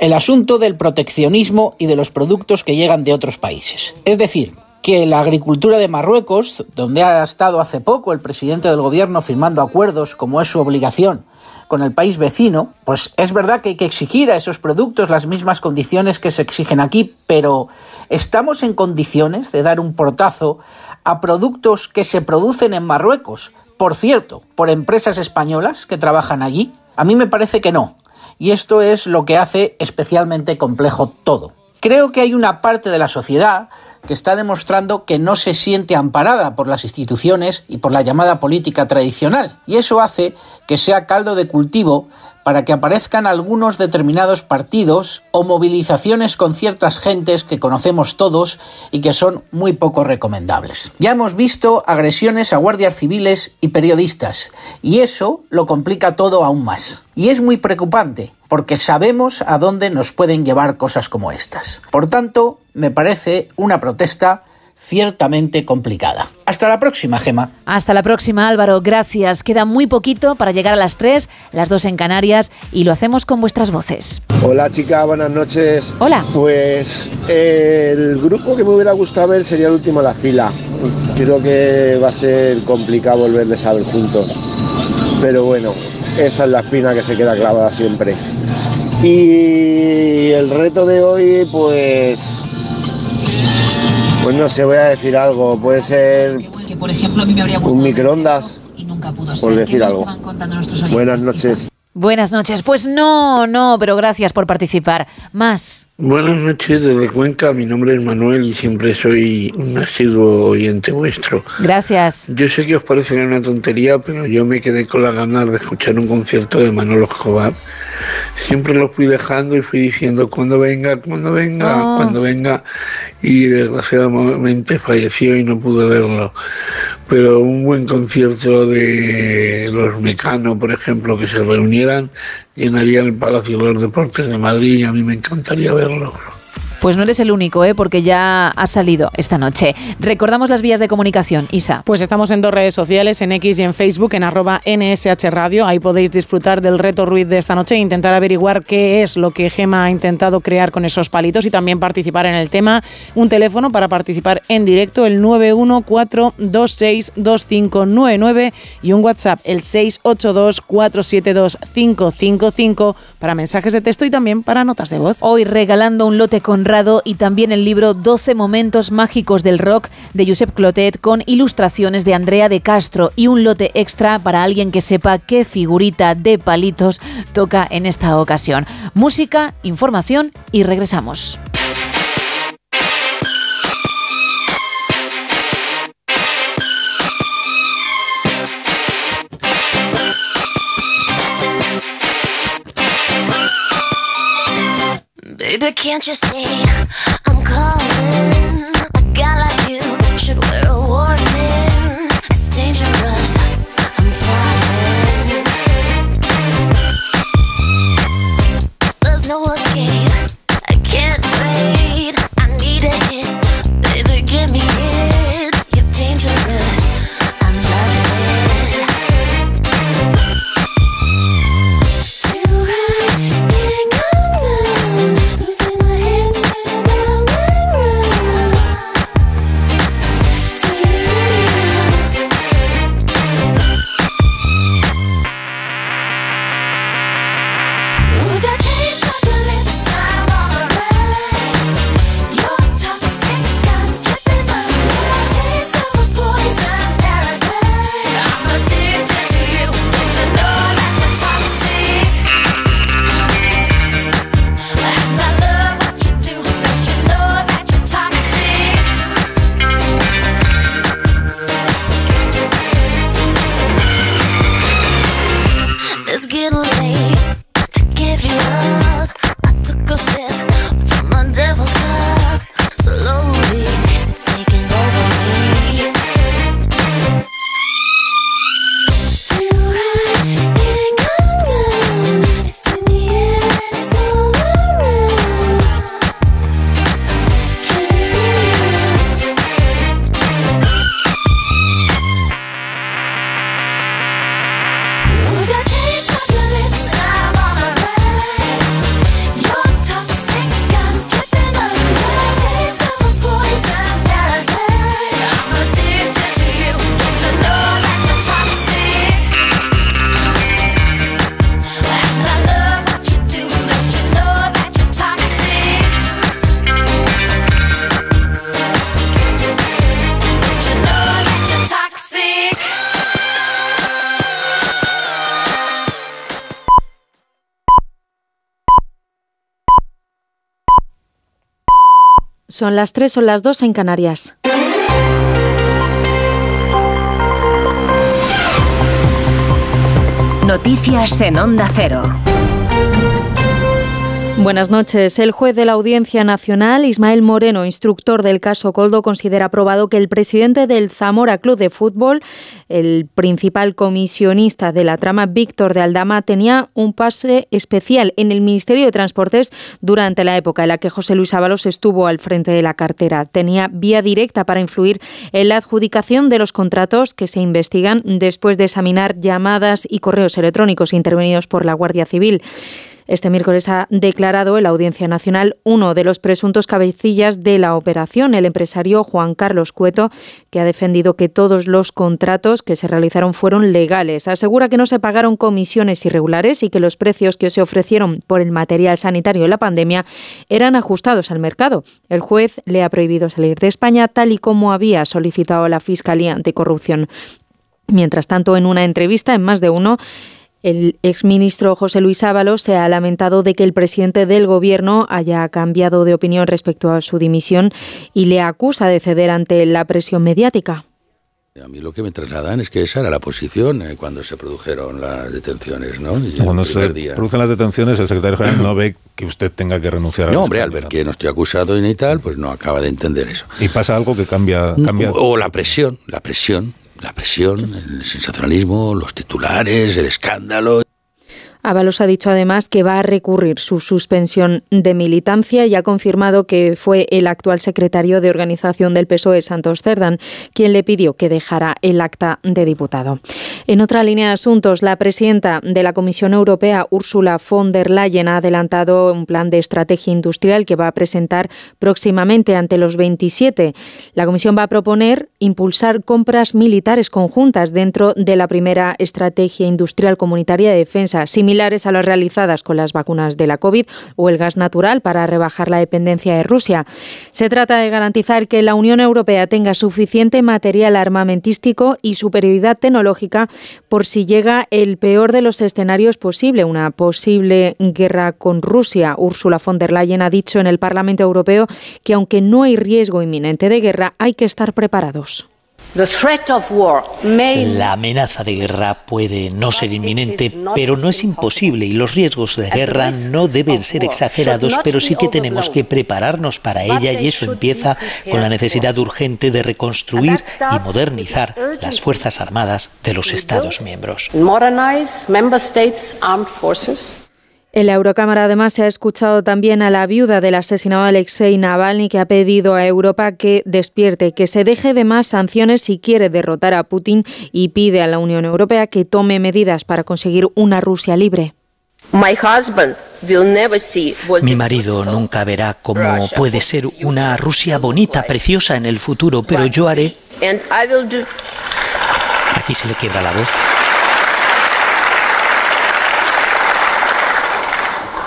el asunto del proteccionismo y de los productos que llegan de otros países. Es decir, que la agricultura de Marruecos, donde ha estado hace poco el presidente del gobierno firmando acuerdos como es su obligación con el país vecino, pues es verdad que hay que exigir a esos productos las mismas condiciones que se exigen aquí, pero ¿estamos en condiciones de dar un portazo a productos que se producen en Marruecos, por cierto, por empresas españolas que trabajan allí? A mí me parece que no. Y esto es lo que hace especialmente complejo todo. Creo que hay una parte de la sociedad que está demostrando que no se siente amparada por las instituciones y por la llamada política tradicional. Y eso hace que sea caldo de cultivo para que aparezcan algunos determinados partidos o movilizaciones con ciertas gentes que conocemos todos y que son muy poco recomendables. Ya hemos visto agresiones a guardias civiles y periodistas, y eso lo complica todo aún más. Y es muy preocupante, porque sabemos a dónde nos pueden llevar cosas como estas. Por tanto, me parece una protesta ciertamente complicada. Hasta la próxima, Gema. Hasta la próxima, Álvaro. Gracias. Queda muy poquito para llegar a las 3, las 2 en Canarias, y lo hacemos con vuestras voces. Hola chica, buenas noches. Hola. Pues eh, el grupo que me hubiera gustado ver sería el último de la fila. Creo que va a ser complicado volverles a ver juntos. Pero bueno, esa es la espina que se queda clavada siempre. Y el reto de hoy, pues... Pues no sé, voy a decir algo. Puede ser un microondas, por ser. ¿Qué decir algo. Buenas noches. Buenas noches. Pues no, no, pero gracias por participar. Más. Buenas noches desde Cuenca, mi nombre es Manuel y siempre soy un asiduo oyente vuestro. Gracias. Yo sé que os parecerá una tontería, pero yo me quedé con las ganas de escuchar un concierto de Manolo Escobar. Siempre lo fui dejando y fui diciendo cuando venga, cuando venga, Oh. cuando venga, y desgraciadamente falleció y no pude verlo. Pero un buen concierto de los Mecano, por ejemplo, que se reunieran, llenaría el Palacio de los Deportes de Madrid y a mí me encantaría verlo. Pues no eres el único, ¿eh? porque ya ha salido esta noche. Recordamos las vías de comunicación, Isa. Pues estamos en dos redes sociales, en X y en Facebook, en arroba NSH Radio. Ahí podéis disfrutar del reto Ruiz de esta noche e intentar averiguar qué es lo que Gema ha intentado crear con esos palitos y también participar en el tema. Un teléfono para participar en directo, el 914262599 y un WhatsApp, el 682472555 para mensajes de texto y también para notas de voz. Hoy regalando un lote Y también el libro 12 momentos mágicos del rock de Josep Clotet con ilustraciones de Andrea de Castro y un lote extra para alguien que sepa qué figurita de palitos toca en esta ocasión. Música, información y regresamos. Can't you see I'm calling? A guy like Son las 3 o las 2 en Canarias. Noticias en Onda Cero. Buenas noches. El juez de la Audiencia Nacional, Ismael Moreno, instructor del caso Coldo, considera probado que el presidente del Zamora Club de Fútbol, el principal comisionista de la trama, Víctor de Aldama, tenía un pase especial en el Ministerio de Transportes durante la época en la que José Luis Ábalos estuvo al frente de la cartera. Tenía vía directa para influir en la adjudicación de los contratos que se investigan después de examinar llamadas y correos electrónicos intervenidos por la Guardia Civil. Este miércoles ha declarado en la Audiencia Nacional uno de los presuntos cabecillas de la operación, el empresario Juan Carlos Cueto, que ha defendido que todos los contratos que se realizaron fueron legales. Asegura que no se pagaron comisiones irregulares y que los precios que se ofrecieron por el material sanitario en la pandemia eran ajustados al mercado. El juez le ha prohibido salir de España tal y como había solicitado la Fiscalía Anticorrupción. Mientras tanto, en una entrevista en más de uno, el exministro José Luis Ábalos se ha lamentado de que el presidente del Gobierno haya cambiado de opinión respecto a su dimisión y le acusa de ceder ante la presión mediática. A mí lo que me trasladan es que esa era la posición eh, cuando se produjeron las detenciones, ¿no? Y Cuando se día- producen las detenciones, el secretario general no ve que usted tenga que renunciar a No, la hombre, al ver que no estoy acusado y ni tal, pues no acaba de entender eso. Y pasa algo que cambia... cambia O la presión, la presión, la presión, el sensacionalismo, los titulares, el escándalo. Ábalos ha dicho además que va a recurrir su suspensión de militancia y ha confirmado que fue el actual secretario de organización del PSOE, Santos Cerdán, quien le pidió que dejara el acta de diputado. En otra línea de asuntos, la presidenta de la Comisión Europea, Ursula von der Leyen, ha adelantado un plan de estrategia industrial que va a presentar próximamente ante los 27. La Comisión va a proponer impulsar compras militares conjuntas dentro de la primera estrategia industrial comunitaria de defensa, similares a las realizadas con las vacunas de la COVID o el gas natural para rebajar la dependencia de Rusia. Se trata de garantizar que la Unión Europea tenga suficiente material armamentístico y superioridad tecnológica por si llega el peor de los escenarios posible, una posible guerra con Rusia. Ursula von der Leyen ha dicho en el Parlamento Europeo que aunque no hay riesgo inminente de guerra, hay que estar preparados. La amenaza de guerra puede no ser inminente, pero no es imposible y los riesgos de guerra no deben ser exagerados, pero sí que tenemos que prepararnos para ella y eso empieza con la necesidad urgente de reconstruir y modernizar las Fuerzas Armadas de los Estados miembros. En la Eurocámara además se ha escuchado también a la viuda del asesinado Alexei Navalny que ha pedido a Europa que despierte, que se deje de más sanciones si quiere derrotar a Putin y pide a la Unión Europea que tome medidas para conseguir una Rusia libre. Mi marido nunca verá cómo puede ser una Rusia bonita, preciosa en el futuro, pero yo haré... Aquí se le quiebra la voz.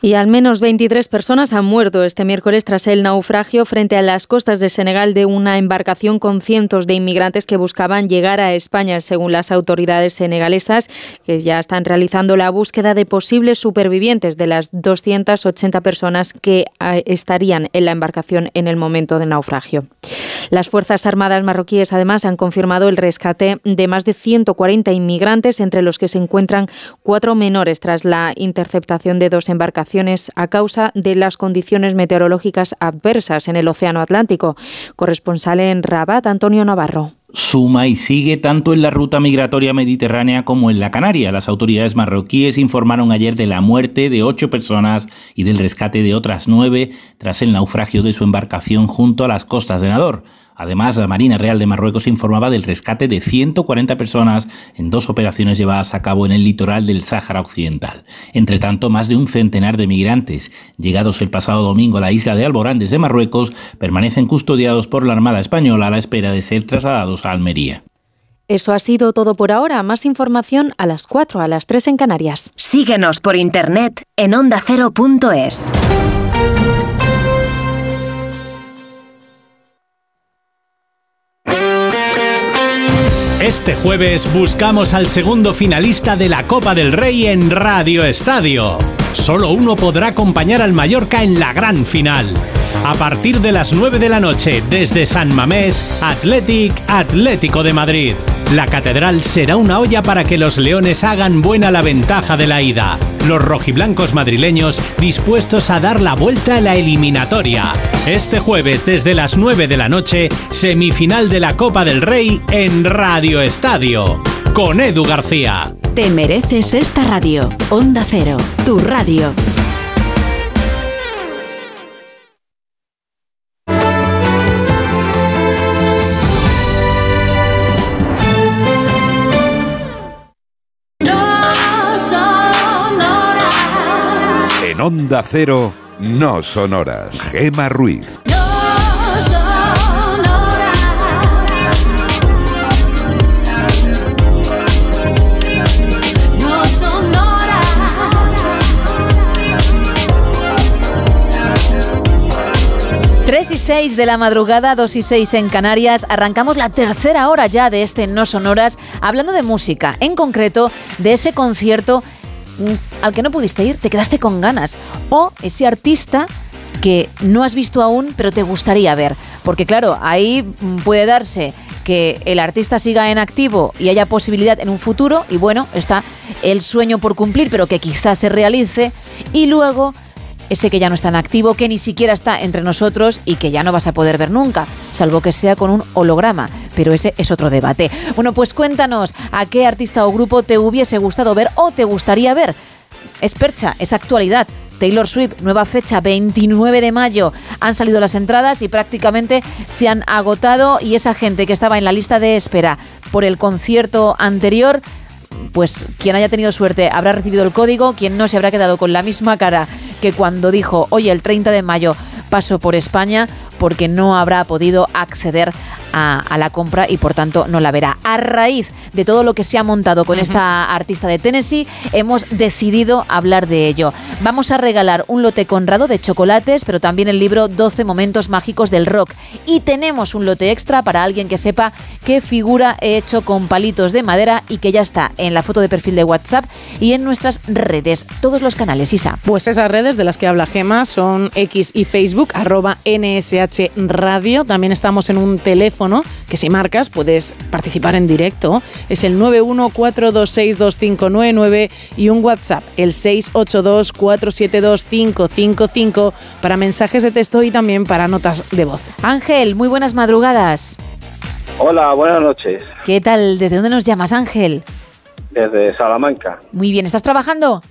Y al menos 23 personas han muerto este miércoles tras el naufragio frente a las costas de Senegal de una embarcación con cientos de inmigrantes que buscaban llegar a España, según las autoridades senegalesas, que ya están realizando la búsqueda de posibles supervivientes de las 280 personas que eh, estarían en la embarcación en el momento del naufragio. Las Fuerzas Armadas marroquíes además han confirmado el rescate de más de 140 inmigrantes, entre los que se encuentran cuatro menores tras la interceptación de dos embarcaciones a causa de las condiciones meteorológicas adversas en el Océano Atlántico. Corresponsal en Rabat, Antonio Navarro. Suma y sigue tanto en la ruta migratoria mediterránea como en la Canaria. Las autoridades marroquíes informaron ayer de la muerte de ocho personas y del rescate de otras nueve tras el naufragio de su embarcación junto a las costas de Nador. Además, la Marina Real de Marruecos informaba del rescate de 140 personas en dos operaciones llevadas a cabo en el litoral del Sáhara Occidental. Entre tanto, más de un centenar de migrantes, llegados el pasado domingo a la isla de Alborán desde Marruecos, permanecen custodiados por la Armada Española a la espera de ser trasladados a Almería. Eso ha sido todo por ahora. Más información a las 4, a las 3 en Canarias. Síguenos por internet en ondacero.es. Este jueves buscamos al segundo finalista de la Copa del Rey en Radio Estadio. Solo uno podrá acompañar al Mallorca en la gran final. A partir de las 9 de la noche, desde San Mamés, Athletic Atlético de Madrid. La catedral será una olla para que los leones hagan buena la ventaja de la ida. Los rojiblancos madrileños dispuestos a dar la vuelta a la eliminatoria. Este jueves desde las 9 de la noche, semifinal de la Copa del Rey en Radio Estadio. Con Edu García. Te mereces esta radio. Onda Cero, tu radio. Onda Cero, no sonoras. Gema Ruiz. No son horas. 3 y 6 de la madrugada, 2 y 6 en Canarias. Arrancamos la tercera hora ya de este No Sonoras, hablando de música, en concreto de ese concierto al que no pudiste ir, te quedaste con ganas. O ese artista que no has visto aún, pero te gustaría ver. Porque claro, ahí mm, puede darse que el artista siga en activo y haya posibilidad en un futuro, y bueno, está el sueño por cumplir, pero que quizás se realice, y luego ese que ya no está en activo, que ni siquiera está entre nosotros y que ya no vas a poder ver nunca, salvo que sea con un holograma. Pero ese es otro debate. Bueno, pues cuéntanos a qué artista o grupo te hubiese gustado ver o te gustaría ver. Es percha, es actualidad. Taylor Swift, nueva fecha, 29 de mayo. Han salido las entradas y prácticamente se han agotado y esa gente que estaba en la lista de espera por el concierto anterior pues quien haya tenido suerte habrá recibido el código, quien no se habrá quedado con la misma cara que cuando dijo, oye, el 30 de mayo paso por España, porque no habrá podido acceder a, a la compra y por tanto no la verá. A raíz de todo lo que se ha montado con esta artista de Tennessee, hemos decidido hablar de ello. Vamos a regalar un lote conrado de chocolates, pero también el libro 12 momentos mágicos del rock. Y tenemos un lote extra para alguien que sepa qué figura he hecho con palitos de madera y que ya está en la foto de perfil de WhatsApp y en nuestras redes, todos los canales, Isa. Pues esas redes de las que habla Gema son X y Facebook, arroba NSH Radio. También estamos en un teléfono que si marcas puedes participar en directo. Es el 914262599 y un WhatsApp, el 682472555 para mensajes de texto y también para notas de voz. Ángel, muy buenas madrugadas. Hola, buenas noches. ¿Qué tal? ¿Desde dónde nos llamas, Ángel? Desde Salamanca. Muy bien, ¿estás trabajando?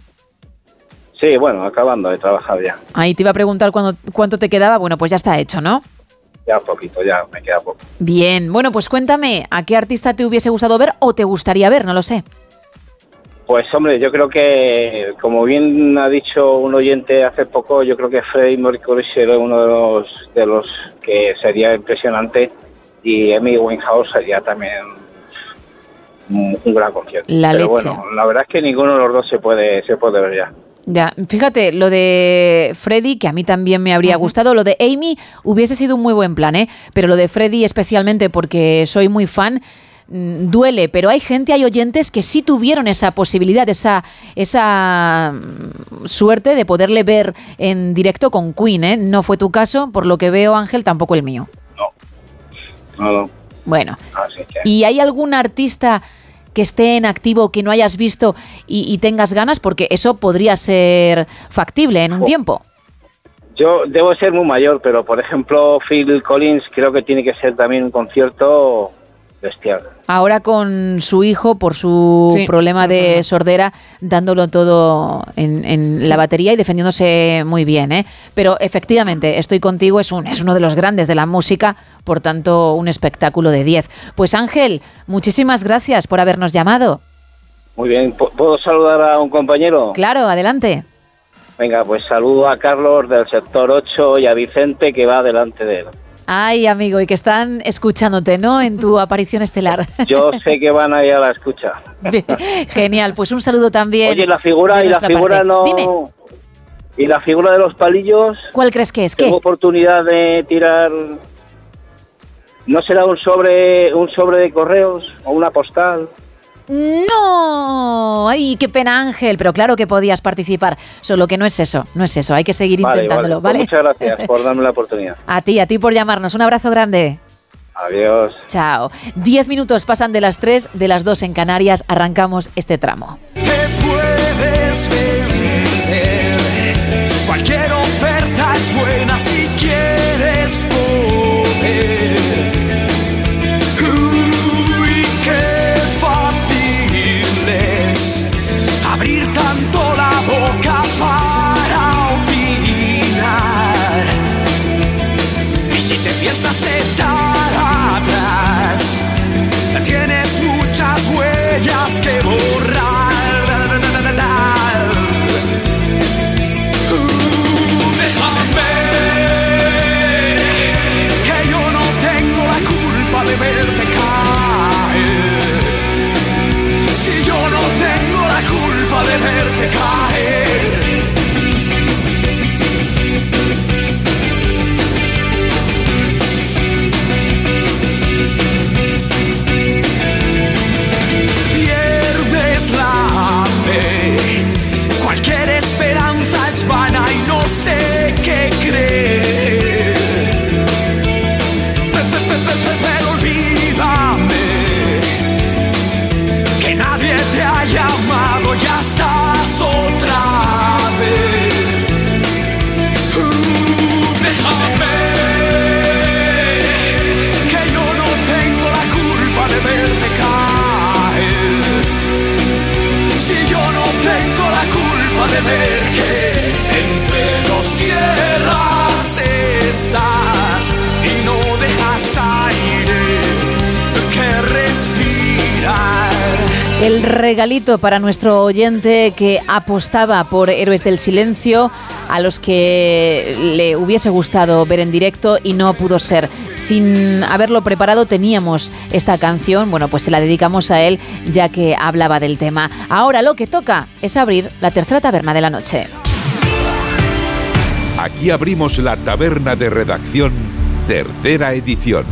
Sí, bueno, acabando de trabajar ya. Ahí te iba a preguntar cuándo- cuánto te quedaba. Bueno, pues ya está hecho, ¿no? Ya poquito, ya me queda poco. Bien, bueno, pues cuéntame, ¿a qué artista te hubiese gustado ver o te gustaría ver? No lo sé. Pues hombre, yo creo que, como bien ha dicho un oyente hace poco, yo creo que Freddie Mercury sería uno de los, de los que sería impresionante y Amy Winehouse sería también un, un gran concierto. La Pero leche. bueno, la verdad es que ninguno de los dos se puede, se puede ver ya. Ya, fíjate, lo de Freddy, que a mí también me habría gustado, lo de Amy hubiese sido un muy buen plan, ¿eh? Pero lo de Freddy especialmente porque soy muy fan, mm, duele, pero hay gente, hay oyentes que sí tuvieron esa posibilidad, esa, esa mm, suerte de poderle ver en directo con Queen, ¿eh? No fue tu caso, por lo que veo, Ángel, tampoco el mío. No, no. Bueno, Así que, ¿y hay algún artista que esté en activo que no hayas visto y, y tengas ganas? Porque eso podría ser factible en un tiempo. Yo debo ser muy mayor, pero por ejemplo Phil Collins creo que tiene que ser también un concierto bestial. Ahora con su hijo, por su Sí. problema de sordera, dándolo todo en, en la batería y defendiéndose muy bien. ¿eh? Pero efectivamente, estoy contigo, es, un, es uno de los grandes de la música, por tanto, un espectáculo de 10. Pues Ángel, muchísimas gracias por habernos llamado. Muy bien, ¿Pu- ¿puedo saludar a un compañero? Claro, adelante. Venga, pues saludo a Carlos del sector 8 y a Vicente que va delante de él. Ay, amigo, y que están escuchándote, ¿no? En tu [laughs] aparición estelar. Yo sé que van ahí a la escucha. [laughs] Genial, pues un saludo también. Oye, la figura y la figura parte. no... Dime, Y la figura de los palillos, ¿cuál crees que es? ¿Qué? tengo oportunidad de tirar ¿No será un sobre, un sobre de correos o una postal? No, ay, qué pena Ángel, pero claro que podías participar, solo que no es eso, no es eso, hay que seguir Vale, intentándolo, vale. ¿vale? Pues muchas gracias por darme la [laughs] oportunidad. A ti, a ti por llamarnos, un abrazo grande. Adiós. Chao. Diez minutos pasan de las tres, de las dos en Canarias, arrancamos este tramo. puedes vender. Cualquier oferta es buena si quieres regalito para nuestro oyente que apostaba por Héroes del Silencio, a los que le hubiese gustado ver en directo y no pudo ser. Sin haberlo preparado teníamos esta canción, bueno, pues se la dedicamos a él ya que hablaba del tema. Ahora lo que toca es abrir la tercera taberna de la noche. Aquí abrimos la taberna de redacción, tercera edición.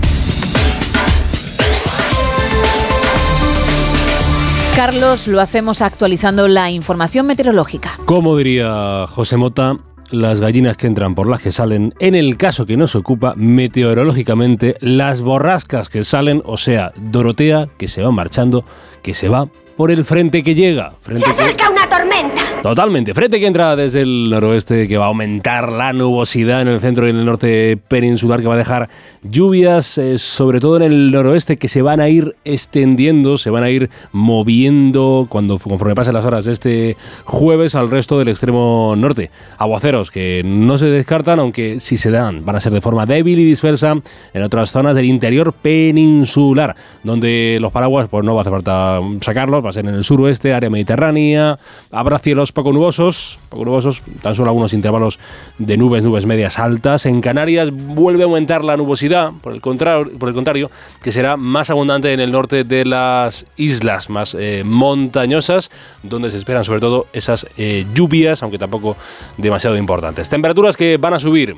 Carlos, lo hacemos actualizando la información meteorológica. Como diría José Mota, las gallinas que entran por las que salen, en el caso que nos ocupa meteorológicamente, las borrascas que salen, o sea, Dorotea que se va marchando, que se va por el frente que llega. Frente que- ¡Acerca una tormenta! Totalmente. Frente que entra desde el noroeste, que va a aumentar la nubosidad en el centro y en el norte peninsular, que va a dejar lluvias, eh, sobre todo en el noroeste, que se van a ir extendiendo, se van a ir moviendo cuando conforme pasen las horas de este jueves al resto del extremo norte. Aguaceros que no se descartan, aunque si se dan, van a ser de forma débil y dispersa en otras zonas del interior peninsular, donde los paraguas pues no va a hacer falta sacarlos, va a ser en el suroeste, área mediterránea, habrá cielos poco nubosos, poco nubosos, tan solo algunos intervalos de nubes, nubes medias altas. En Canarias vuelve a aumentar la nubosidad, por el contrario, por el contrario que será más abundante en el norte de las islas más eh, montañosas, donde se esperan sobre todo esas eh, lluvias, aunque tampoco demasiado importantes. Temperaturas que van a subir,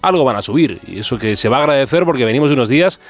algo van a subir, y eso que se va a agradecer porque venimos de unos días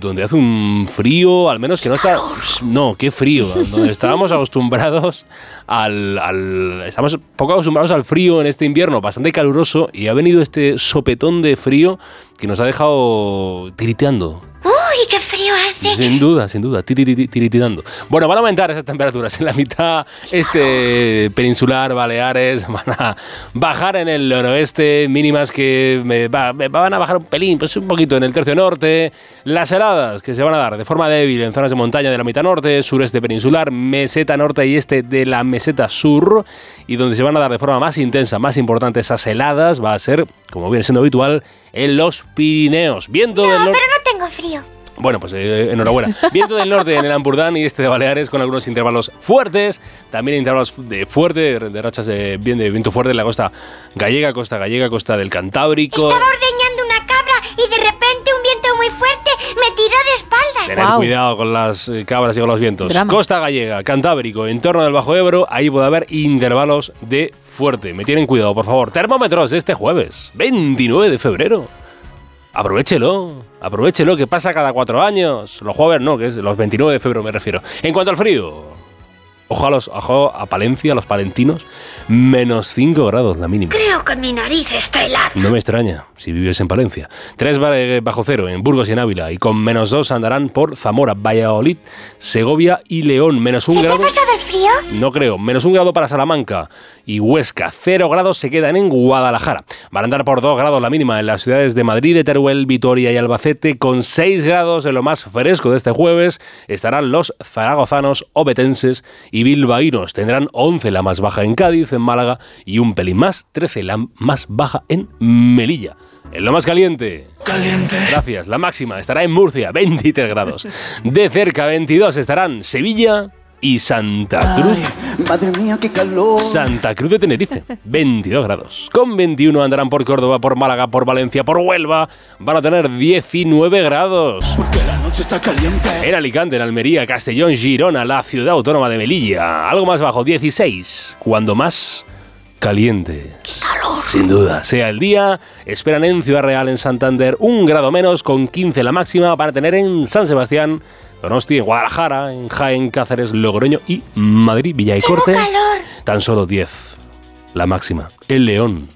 donde hace un frío, al menos que no está... No, qué frío, [laughs] donde estábamos acostumbrados al, al... Estamos poco acostumbrados al frío en este invierno, bastante caluroso, y ha venido este sopetón de frío que nos ha dejado tiriteando. ¡Uy, qué frío hace! Sin duda, sin duda, ti- ti- ti- tiritando. Bueno, van a aumentar esas temperaturas en la mitad este peninsular, Baleares, [laughs] van a bajar en el noroeste, mínimas que me va- me van a bajar un pelín, pues un poquito en el tercio norte, las heladas que se van a dar de forma débil en zonas de montaña de la mitad norte, sureste peninsular, meseta norte y este de la meseta sur, y donde se van a dar de forma más intensa, más importante esas heladas, va a ser, como viene siendo habitual, en los Pirineos. Viento del No, norte. pero no tengo frío. Bueno, pues eh, enhorabuena. Viento del norte en el Ampurdán y este de Baleares con algunos intervalos fuertes, también intervalos de fuerte, de rachas de, bien de viento fuerte en la costa gallega, costa gallega, costa del Cantábrico. Estaba ordeñando una cabra y de repente un viento muy fuerte me tiró de espaldas. Tened cuidado con las eh, cabras y con los vientos. Drama. Costa gallega, Cantábrico, en torno del Bajo Ebro, ahí puede haber intervalos de fuerte. Me tienen cuidado, por favor. Termómetros de este jueves, 29 de febrero. Aprovechelo, aprovechelo, que pasa cada cuatro años. Los jueves no, que es los 29 de febrero me refiero. En cuanto al frío, ojo a, los, a Palencia, a los palentinos, menos 5 grados la mínima. Creo que mi nariz está helada. No me extraña si vives en Palencia. 3 bajo cero en Burgos y en Ávila. Y con menos 2 andarán por Zamora, Valladolid, Segovia y León. Menos 1 ¿Se te ha grado. pasado el frío? No creo. Menos un grado para Salamanca y Huesca. Cero grados se quedan en Guadalajara. Van a andar por dos grados la mínima en las ciudades de Madrid, Teruel, Vitoria y Albacete. Con seis grados en lo más fresco de este jueves estarán los zaragozanos, obetenses y bilbaínos. Tendrán 11 la más baja en Cádiz, en Málaga y un pelín más, 13 la más baja en Melilla. En lo más caliente. Caliente. Gracias. La máxima estará en Murcia, 23 grados. De cerca, 22 estarán Sevilla y Santa Cruz. Madre mía, qué calor. Santa Cruz de Tenerife, [laughs] 22 grados. Con 21 andarán por Córdoba, por Málaga, por Valencia, por Huelva. Van a tener 19 grados. La noche está caliente. En Alicante, en Almería, Castellón, Girona, la ciudad autónoma de Melilla. Algo más bajo, 16. Cuando más caliente. Sin duda. Sea el día, esperan en Ciudad Real, en Santander, un grado menos, con 15 la máxima. Van a tener en San Sebastián, Donosti, en Guadalajara, en Jaén, Cáceres, Logroño y Madrid, Villa y Corte. Tan solo 10 la máxima. El León.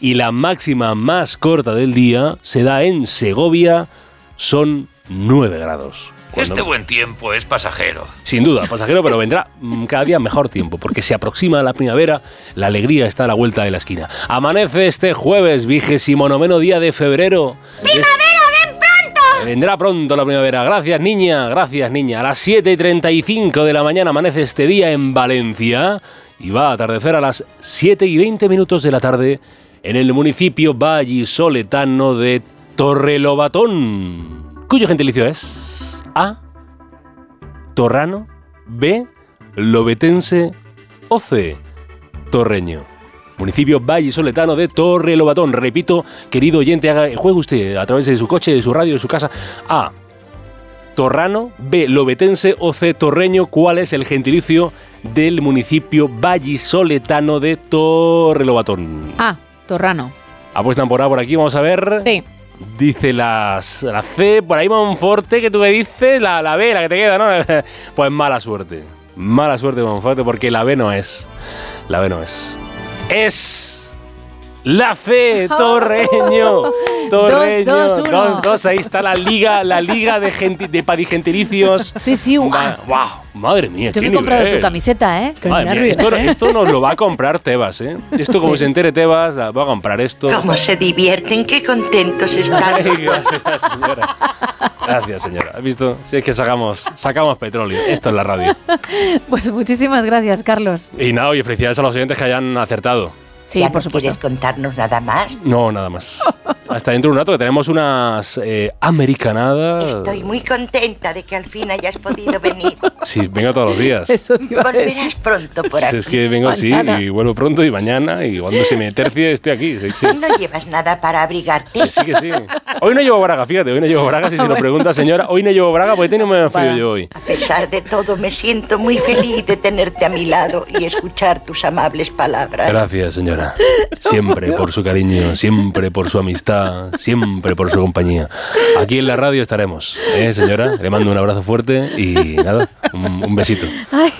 Y la máxima más corta del día se da en Segovia, son 9 grados. Cuando- Este buen tiempo es pasajero. sin duda, pasajero, pero vendrá mm, cada día mejor tiempo, porque se aproxima la primavera, la alegría está a la vuelta de la esquina. Amanece este jueves, vigésimo noveno día de febrero. ¡Primavera! Vendrá pronto la primavera. Gracias, niña. Gracias, niña. A las 7 y 35 de la mañana amanece este día en Valencia y va a atardecer a las 7 y 20 minutos de la tarde en el municipio vallisoletano de Torrelobatón, cuyo gentilicio es A. Torrano, B. Lobetense o C. Torreño. Municipio vallisoletano de Torrelobatón. Repito, querido oyente, haga, juegue usted a través de su coche, de su radio, de su casa. A. Torrano, B. Lobetense o C. Torreño. ¿Cuál es el gentilicio del municipio vallisoletano de Torrelobatón? Ah, Torrano. Apuestan por A por aquí, vamos a ver. Sí. Dice las, la C, por ahí Monforte, que tú me dices, la, la B, la que te queda, ¿no? [laughs] Pues mala suerte. Mala suerte, Monforte, porque la B no es. La B no es. Es. La C, Torreño. [laughs] Torreño. Dos, dos, uno. Dos, dos, ahí está la liga, la liga de, genti- de padigentilizios. Sí, sí. Va- ¡Wow! Madre mía, Yo qué me he comprado nivel. tu camiseta, ¿eh? Madre mía, esto, esto nos lo va a comprar Tebas, ¿eh? Esto como Sí. se entere Tebas, va a comprar esto. ¿Cómo se divierten? Qué contentos están. [laughs] Ay, gracias, señora. Gracias, señora. ¿Has visto? Si es que sacamos, sacamos petróleo. Esto es la radio. [laughs] Pues muchísimas gracias, Carlos. Y nada, oye, felicidades a los oyentes que hayan acertado. Sí, ¿Ya por no supuesto. quieres contarnos nada más? No, nada más. Hasta dentro de un rato que tenemos unas eh, americanadas. Estoy muy contenta de que al fin hayas podido venir. Sí, vengo todos los días. Volverás pronto por Si aquí. es que vengo así y vuelvo pronto y mañana y cuando se me tercie estoy aquí. Sí, sí. No llevas nada para abrigarte. Que sí, que sí. Hoy no llevo braga, fíjate, hoy no llevo braga. Si se lo pregunta señora, hoy no llevo braga porque tiene un frío yo hoy. A pesar de todo, me siento muy feliz de tenerte a mi lado y escuchar tus amables palabras. Gracias, señora. Siempre por su cariño, siempre por su amistad, siempre por su compañía. Aquí en la radio estaremos, ¿eh, señora? Le mando un abrazo fuerte y nada, un, un besito. Ay,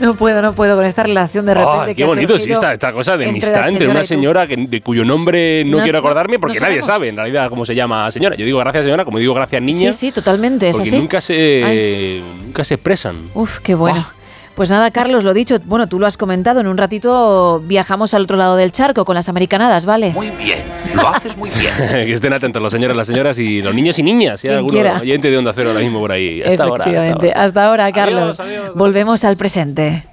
no puedo, no puedo con esta relación de repente. Ay, que qué ha bonito, sí, esta, esta cosa de entre amistad la entre una señora que, de cuyo nombre no, No, quiero no, acordarme no porque nadie sabemos. sabe en realidad cómo se llama señora. Yo digo gracias señora, como digo gracias niña. Sí, sí, totalmente, es porque así. nunca se, nunca se expresan. Uf, qué bueno. Pues nada, Carlos, lo dicho, bueno, tú lo has comentado, en un ratito viajamos al otro lado del charco con las americanadas, ¿vale? Muy bien, lo haces muy bien. [laughs] que estén atentos los señores, las señoras y los niños y niñas. Si hay quiera. oyente de Onda Cero ahora mismo por ahí. Hasta ahora. hasta ahora. Hasta ahora, Carlos. Volvemos al presente.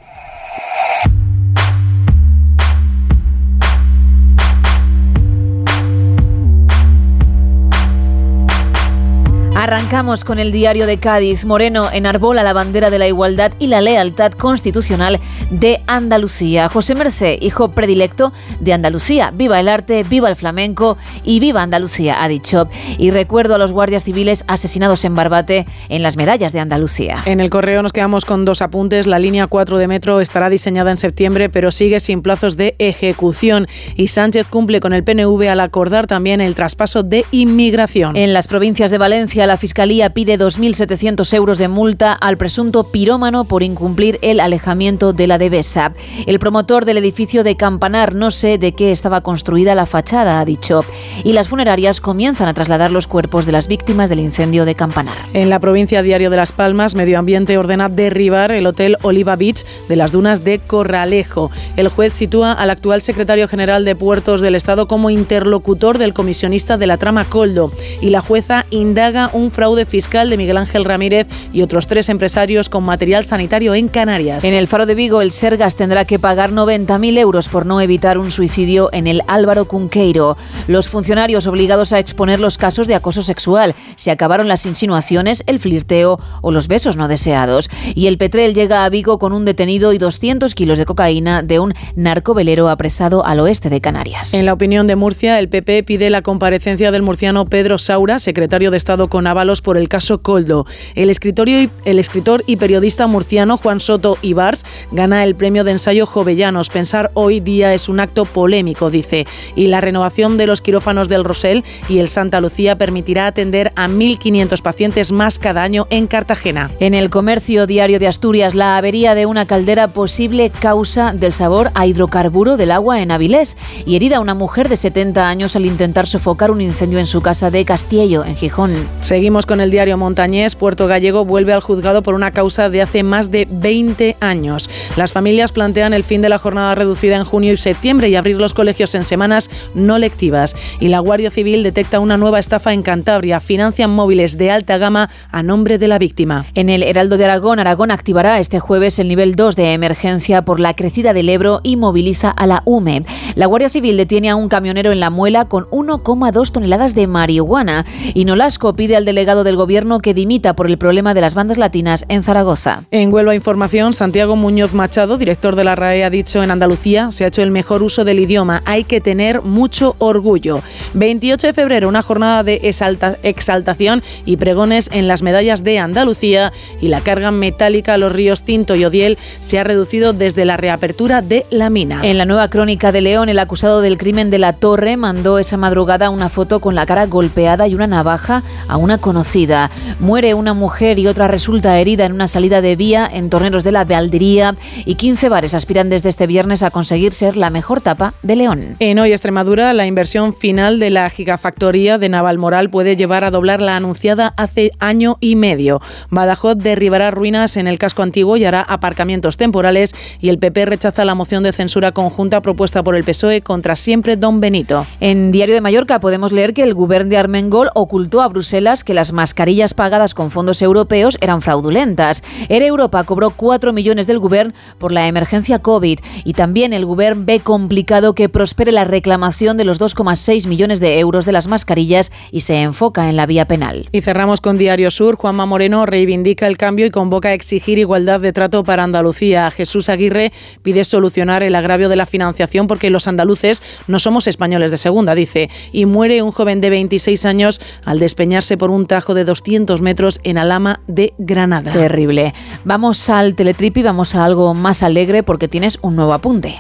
Arrancamos con el diario de Cádiz. Moreno enarbola la bandera de la igualdad y la lealtad constitucional de Andalucía. José Mercé, hijo predilecto de Andalucía. Viva el arte, viva el flamenco y viva Andalucía, ha dicho. Y recuerdo a los guardias civiles asesinados en Barbate en las medallas de Andalucía. En el correo nos quedamos con dos apuntes. La línea 4 de metro estará diseñada en septiembre, pero sigue sin plazos de ejecución. Y Sánchez cumple con el PNV al acordar también el traspaso de inmigración. En las provincias de Valencia, la Fiscalía pide 2.700 euros de multa al presunto pirómano por incumplir el alejamiento de la Devesa. El promotor del edificio de Campanar no sé de qué estaba construida la fachada, ha dicho. Y las funerarias comienzan a trasladar los cuerpos de las víctimas del incendio de Campanar. En la provincia Diario de Las Palmas, Medio Ambiente ordena derribar el hotel Oliva Beach de las dunas de Corralejo. El juez sitúa al actual secretario general de Puertos del Estado como interlocutor del comisionista de la trama Coldo y la jueza indaga un fraude fiscal de Miguel Ángel Ramírez y otros tres empresarios con material sanitario en Canarias. En el Faro de Vigo, el Sergas tendrá que pagar 90.000 euros por no evitar un suicidio en el Álvaro Cunqueiro. Los funcionarios obligados a exponer los casos de acoso sexual. Se acabaron las insinuaciones, el flirteo o los besos no deseados. Y el Petrel llega a Vigo con un detenido y 200 kilos de cocaína de un narcovelero apresado al oeste de Canarias. En la opinión de Murcia, el PP pide la comparecencia del murciano Pedro Saura, secretario de Estado con ábalos por el caso Coldo. El, escritorio el escritor y periodista murciano Juan Soto Ibars gana el premio de ensayo Jovellanos. Pensar hoy día es un acto polémico, dice. Y la renovación de los quirófanos del Rosell y el Santa Lucía permitirá atender a 1.500 pacientes más cada año en Cartagena. En el comercio diario de Asturias, la avería de una caldera posible causa del sabor a hidrocarburo del agua en Avilés y herida una mujer de 70 años al intentar sofocar un incendio en su casa de Castillo, en Gijón. Seguimos con el diario Montañés. Puerto Gallego vuelve al juzgado por una causa de hace más de 20 años. Las familias plantean el fin de la jornada reducida en junio y septiembre y abrir los colegios en semanas no lectivas. Y la Guardia Civil detecta una nueva estafa en Cantabria. Financian móviles de alta gama a nombre de la víctima. En el Heraldo de Aragón, Aragón activará este jueves el nivel 2 de emergencia por la crecida del Ebro y moviliza a la UME. La Guardia Civil detiene a un camionero en la muela con 1,2 toneladas de marihuana y Nolasco pide al delegado del gobierno que dimita por el problema de las bandas latinas en Zaragoza. En Huelva Información, Santiago Muñoz Machado, director de la RAE, ha dicho en Andalucía se ha hecho el mejor uso del idioma. Hay que tener mucho orgullo. 28 de febrero, una jornada de exalta exaltación y pregones en las medallas de Andalucía y la carga metálica a los ríos Tinto y Odiel se ha reducido desde la reapertura de la mina. En la nueva crónica de León, el acusado del crimen de la Torre mandó esa madrugada una foto con la cara golpeada y una navaja a una conocida. Muere una mujer y otra resulta herida en una salida de vía en Torneros de la Valdería y 15 bares aspiran desde este viernes a conseguir ser la mejor tapa de León. En Hoy Extremadura, la inversión final de la gigafactoría de Navalmoral puede llevar a doblar la anunciada hace año y medio. Badajoz derribará ruinas en el casco antiguo y hará aparcamientos temporales y el PP rechaza la moción de censura conjunta propuesta por el PSOE contra siempre Don Benito. En Diario de Mallorca podemos leer que el gobierno de Armengol ocultó a Bruselas que las mascarillas pagadas con fondos europeos eran fraudulentas. Era Europa cobró 4 millones del gobierno por la emergencia COVID y también el gobierno ve complicado que prospere la reclamación de los 2,6 millones de euros de las mascarillas y se enfoca en la vía penal. Y cerramos con Diario Sur. Juanma Moreno reivindica el cambio y convoca a exigir igualdad de trato para Andalucía. Jesús Aguirre pide solucionar el agravio de la financiación porque los andaluces no somos españoles de segunda, dice. Y muere un joven de 26 años al despeñarse por un tajo de 200 metros en Alama de Granada. Terrible. Vamos al teletrip y vamos a algo más alegre porque tienes un nuevo apunte.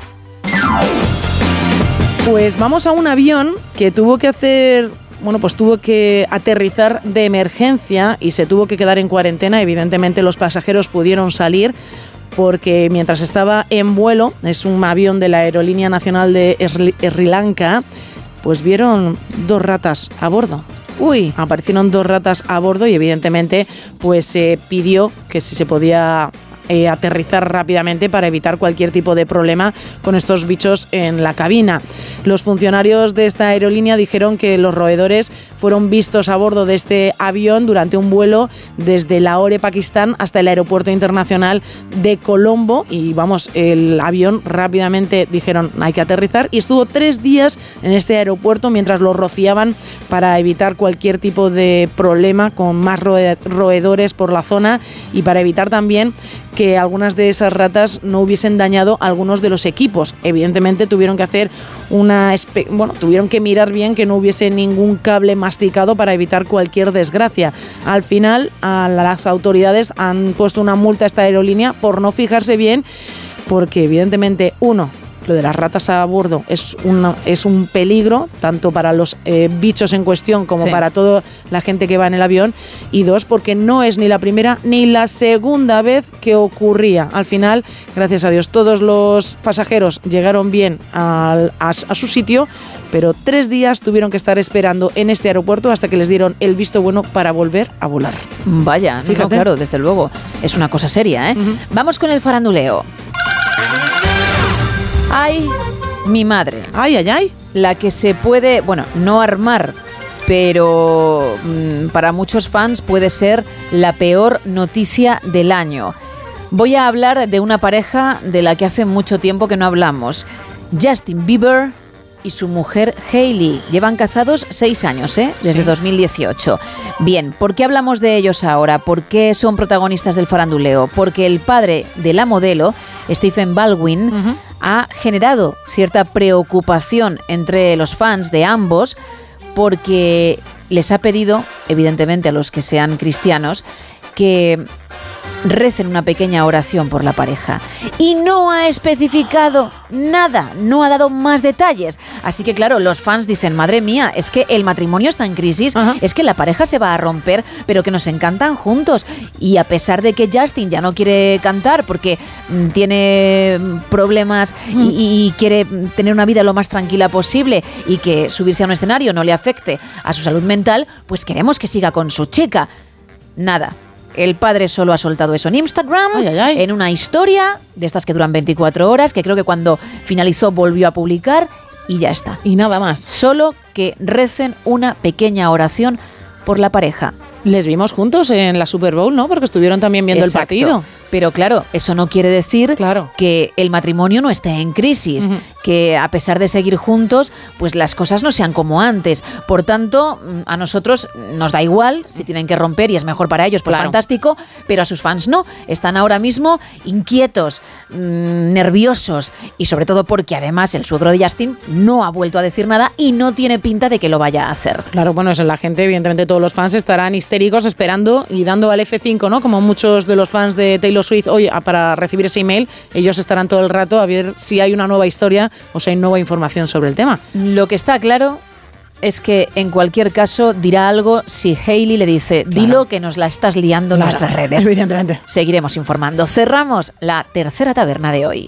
Pues vamos a un avión que tuvo que hacer bueno, pues tuvo que aterrizar de emergencia y se tuvo que quedar en cuarentena. Evidentemente los pasajeros pudieron salir porque mientras estaba en vuelo, es un avión de la Aerolínea Nacional de Sri Lanka, pues vieron dos ratas a bordo. Uy. Aparecieron dos ratas a bordo y evidentemente pues se pidió que si se podía eh, aterrizar rápidamente para evitar cualquier tipo de problema con estos bichos en la cabina. Los funcionarios de esta aerolínea dijeron que los roedores fueron vistos a bordo de este avión durante un vuelo desde Lahore, Pakistán, hasta el aeropuerto internacional de Colombo. Y vamos, el avión rápidamente dijeron hay que aterrizar y estuvo tres días en este aeropuerto mientras lo rociaban para evitar cualquier tipo de problema con más roe- roedores por la zona y para evitar también que algunas de esas ratas no hubiesen dañado algunos de los equipos. Evidentemente tuvieron que hacer una bueno, tuvieron que mirar bien que no hubiese ningún cable masticado para evitar cualquier desgracia. Al final a las autoridades han puesto una multa a esta aerolínea por no fijarse bien porque evidentemente uno lo de las ratas a bordo es, una, es un peligro, tanto para los eh, bichos en cuestión como Sí. para toda la gente que va en el avión. Y dos, porque no es ni la primera ni la segunda vez que ocurría. Al final, gracias a Dios, todos los pasajeros llegaron bien al- a, a su sitio, pero tres días tuvieron que estar esperando en este aeropuerto hasta que les dieron el visto bueno para volver a volar. Vaya, no, claro, desde luego. Es una cosa seria, ¿eh? Vamos con el faranduleo. Ay, mi madre. Ay, ay, ay. La que se puede, bueno, no armar, pero mm, para muchos fans puede ser la peor noticia del año. Voy a hablar de una pareja de la que hace mucho tiempo que no hablamos. Justin Bieber y su mujer Hailey. Llevan casados seis años, ¿eh? Desde Sí. 2018. Bien, ¿por qué hablamos de ellos ahora? ¿Por qué son protagonistas del faranduleo? Porque el padre de la modelo, Stephen Baldwin, ha generado cierta preocupación entre los fans de ambos porque les ha pedido, evidentemente a los que sean cristianos, que recen una pequeña oración por la pareja. Y no ha especificado nada, no ha dado más detalles. Así que claro, los fans dicen, madre mía, es que el matrimonio está en crisis, es que la pareja se va a romper, pero que nos encantan juntos. Y a pesar de que Justin ya no quiere cantar porque mm, tiene mm, problemas y, y quiere mm, tener una vida lo más tranquila posible y que subirse a un escenario no le afecte a su salud mental, pues queremos que siga con su chica. Nada. El padre solo ha soltado eso en Instagram, en una historia de estas que duran 24 horas, que creo que cuando finalizó volvió a publicar y ya está. Y nada más. Solo que recen una pequeña oración por la pareja. Les vimos juntos en la Super Bowl, ¿no? Porque estuvieron también viendo Exacto. el partido. Pero claro, eso no quiere decir que el matrimonio no esté en crisis, que a pesar de seguir juntos, pues las cosas no sean como antes. Por tanto, a nosotros nos da igual si tienen que romper y es mejor para ellos, pues Claro. fantástico, pero a sus fans no. Están ahora mismo inquietos, mm, nerviosos y sobre todo porque además el suegro de Justin no ha vuelto a decir nada y no tiene pinta de que lo vaya a hacer. Claro, bueno, eso la gente, evidentemente todos los fans estarán histéricos esperando y dando al F5, ¿no? Como muchos de los fans de Taylor Swift hoy para recibir ese email, ellos estarán todo el rato a ver si hay una nueva historia o si hay nueva información sobre el tema. Lo que está claro es que en cualquier caso dirá algo si Hailey le dice, dilo que nos la estás liando en Claro, nuestras redes. evidentemente. Seguiremos informando. Cerramos la tercera taberna de hoy.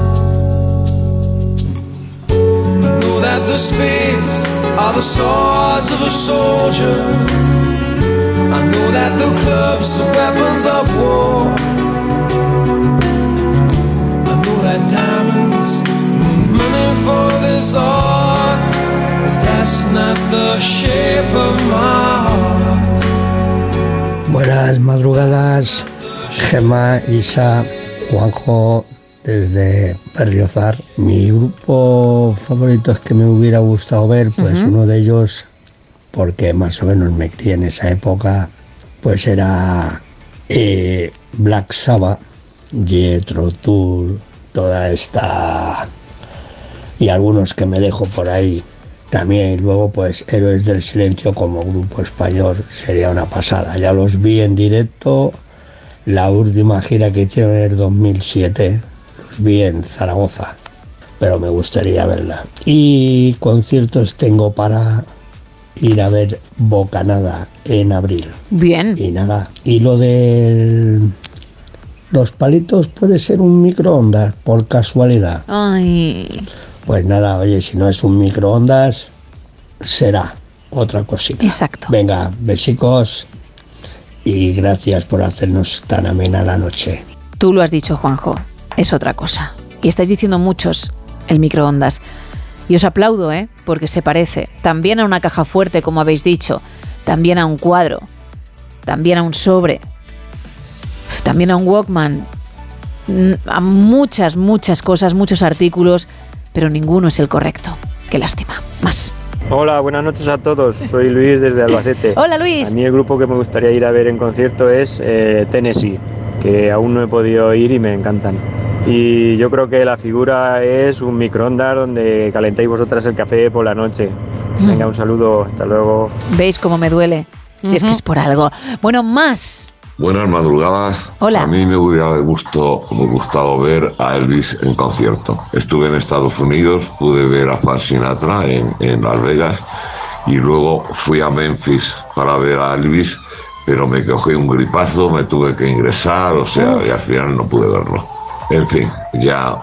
The spades are the swords of a soldier. I know that the clubs are weapons of war. I know that diamonds mean money for this art, but that's not the shape of my heart. Buenas madrugadas, Gema, Isa, Juanjo, desde Berriozar. Mi grupo favorito es que me hubiera gustado ver, pues uno de ellos, porque más o menos me crié en esa época, pues era eh, Black Sabbath, Jethro Tull, toda esta y algunos que me dejo por ahí también. Y luego, pues, Héroes del Silencio como grupo español sería una pasada. Ya los vi en directo, la última gira que hicieron en el 2007, los vi en Zaragoza, pero me gustaría verla. Y conciertos tengo para ir a ver Bocanada en abril. Bien. Y nada, y lo de los palitos puede ser un microondas, por casualidad. Ay, Pues nada, oye, si no es un microondas, será otra cosita. Exacto. Venga, besicos y gracias por hacernos tan amena la noche. tú lo has dicho, Juanjo. Es otra cosa. Y estáis diciendo muchos el microondas. Y os aplaudo, ¿eh? Porque se parece también a una caja fuerte, como habéis dicho, también a un cuadro, también a un sobre, también a un Walkman, a muchas, muchas cosas, muchos artículos, pero ninguno es el correcto. Qué lástima. Más. Hola, buenas noches a todos. Soy Luis desde Albacete. [laughs] Hola, Luis. A mí el grupo que me gustaría ir a ver en concierto es eh, Tennessee, que aún no he podido ir y me encantan. Y yo creo que la figura es un microondas donde calentáis vosotras el café por la noche. Venga, un saludo, hasta luego. ¿Veis cómo me duele? Si es que es por algo. Bueno, más. Buenas madrugadas. Hola. A mí me hubiera gusto, me gustado ver a Elvis en concierto. Estuve en Estados Unidos, pude ver a Frank Sinatra en, en Las Vegas y luego fui a Memphis para ver a Elvis, pero me cogí un gripazo, me tuve que ingresar, o sea, y al final no pude verlo. En fin, ya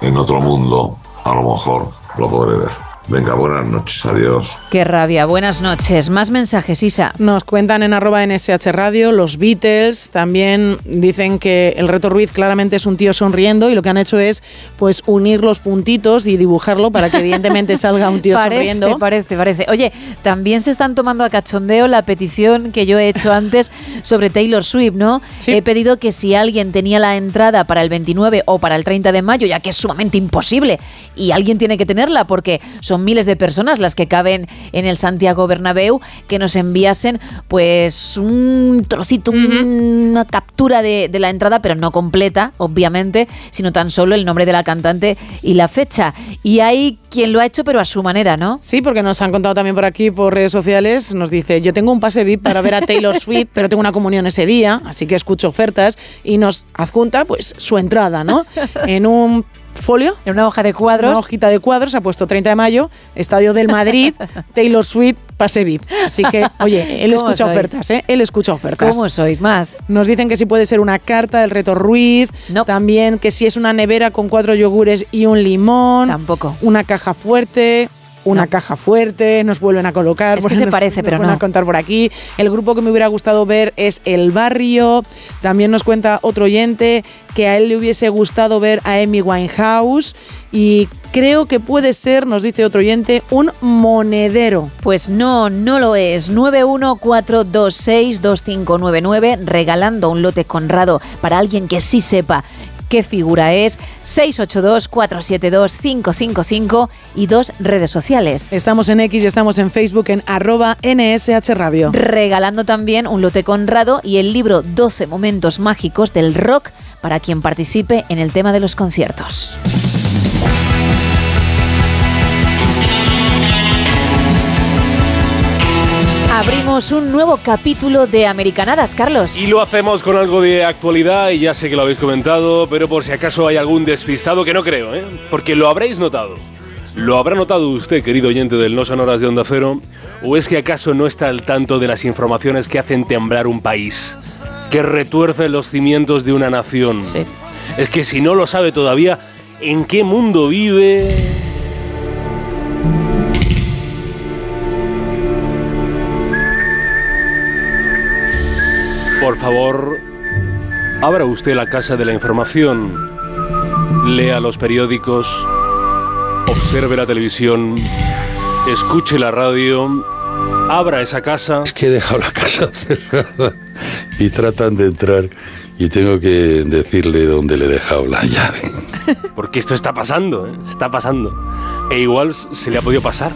en otro mundo a lo mejor lo podré ver. Venga, buenas noches, adiós. Qué rabia. Buenas noches. Más mensajes, Isa. Nos cuentan en arroba NSH Radio, los Beatles también dicen que el reto Ruiz claramente es un tío sonriendo y lo que han hecho es pues unir los puntitos y dibujarlo para que evidentemente [laughs] salga un tío parece, sonriendo. Parece, parece. Oye, también se están tomando a cachondeo la petición que yo he hecho [laughs] antes sobre Taylor Swift, ¿no? He pedido que si alguien tenía la entrada para el 29 o para el 30 de mayo, ya que es sumamente imposible, y alguien tiene que tenerla porque son miles de personas las que caben en el Santiago Bernabéu, que nos enviasen pues un trocito, una captura de, de la entrada, pero no completa, obviamente, sino tan solo el nombre de la cantante y la fecha. Y hay quien lo ha hecho, pero a su manera, ¿no? Sí, porque nos han contado también por aquí, por redes sociales, nos dice, yo tengo un pase VIP para ver a Taylor [laughs] Swift, pero tengo una comunión ese día, así que escucho ofertas y nos adjunta pues su entrada, ¿no? [laughs] En un folio. En una hoja de cuadros. Una hojita de cuadros, ha puesto 30 de mayo, Estadio del Madrid, [laughs] Taylor Swift, pase VIP. Así que, oye, [laughs] él ¿Cómo escucha sois? ofertas, ¿eh? Él escucha ofertas. ¿Cómo sois más? Nos dicen que si puede ser una carta del reto Ruiz. También que si es una nevera con cuatro yogures y un limón. Tampoco. Una caja fuerte. Una caja fuerte, nos vuelven a colocar. Es que se nos- parece, nos pero vuelven no. a contar por aquí. El grupo que me hubiera gustado ver es El Barrio. También nos cuenta otro oyente que a él le hubiese gustado ver a Amy Winehouse. Y creo que puede ser, nos dice otro oyente, un monedero. Pues no, no lo es. 914262599, regalando un lote Conrado para alguien que sí sepa qué figura es. 682472555 y dos redes sociales. Estamos en X y estamos en Facebook en arroba NSH Radio. Regalando también un lote Conrado y el libro 12 momentos mágicos del rock para quien participe en el tema de los conciertos. Abrimos un nuevo capítulo de Americanadas, Carlos. Y lo hacemos con algo de actualidad y ya sé que lo habéis comentado, pero por si acaso hay algún despistado que no creo, ¿eh? porque lo habréis notado. Lo habrá notado usted, querido oyente del No Sonoras de Onda Cero, ¿O es que acaso no está al tanto de las informaciones que hacen temblar un país? Que retuercen los cimientos de una nación. Es que si no lo sabe todavía, ¿en qué mundo vive? Por favor, abra usted la casa de la información, lea los periódicos, observe la televisión, escuche la radio, abra esa casa. Es que he dejado la casa cerrada y tratan de entrar y tengo que decirle dónde le he dejado la llave. Porque esto está pasando, ¿eh? está pasando. E igual se le ha podido pasar,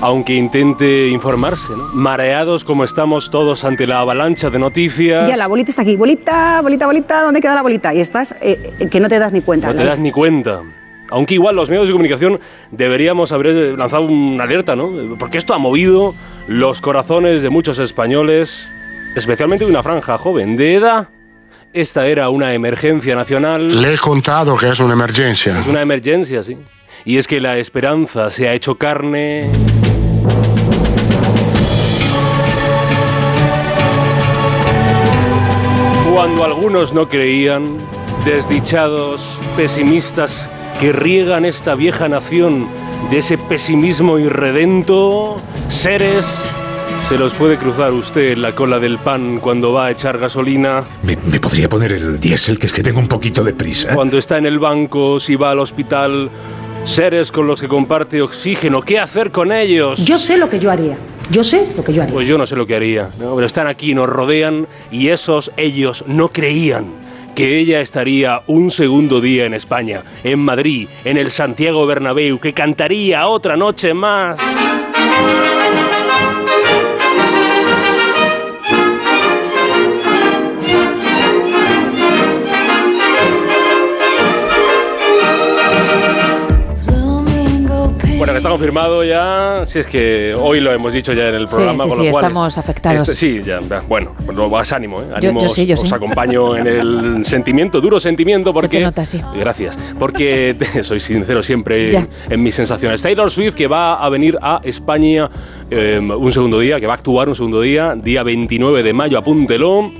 aunque intente informarse, ¿no? Mareados como estamos todos ante la avalancha de noticias. Ya, la bolita está aquí. Bolita, bolita, bolita, ¿dónde queda la bolita? Y estás eh, eh, que no te das ni cuenta. No te das ni cuenta. Aunque igual los medios de comunicación deberíamos haber lanzado una alerta, ¿no? Porque esto ha movido los corazones de muchos españoles, especialmente de una franja joven de edad. Esta era una emergencia nacional. Le he contado que es una emergencia. Es una emergencia, sí. Y es que la esperanza se ha hecho carne. Cuando algunos no creían, desdichados, pesimistas, que riegan esta vieja nación de ese pesimismo irredento, seres, se los puede cruzar usted en la cola del pan cuando va a echar gasolina. ¿Me, me podría poner el diésel, que es que tengo un poquito de prisa? Cuando está en el banco, si va al hospital, seres con los que comparte oxígeno, ¿qué hacer con ellos? Yo sé lo que yo haría. Yo sé lo que yo haría. Pues yo no sé lo que haría, ¿no? pero están aquí, nos rodean y esos ellos no creían que ella estaría un segundo día en España, en Madrid, en el Santiago Bernabéu, que cantaría otra noche más. Bueno, que está confirmado ya, si es que hoy lo hemos dicho ya en el Sí, programa, sí, con sí, lo cual estamos afectados. este- sí, ya, ya, bueno, lo vas ánimo, ¿eh? Yo- Ánimo, yo sí, yo os sí. acompaño en el [laughs] sentimiento, duro sentimiento, porque... te nota, sí. Gracias, porque [laughs] soy sincero siempre en mis sensaciones. Taylor Swift que va a venir a España eh, un segundo día, que va a actuar un segundo día, día 29 de mayo, apúntelo.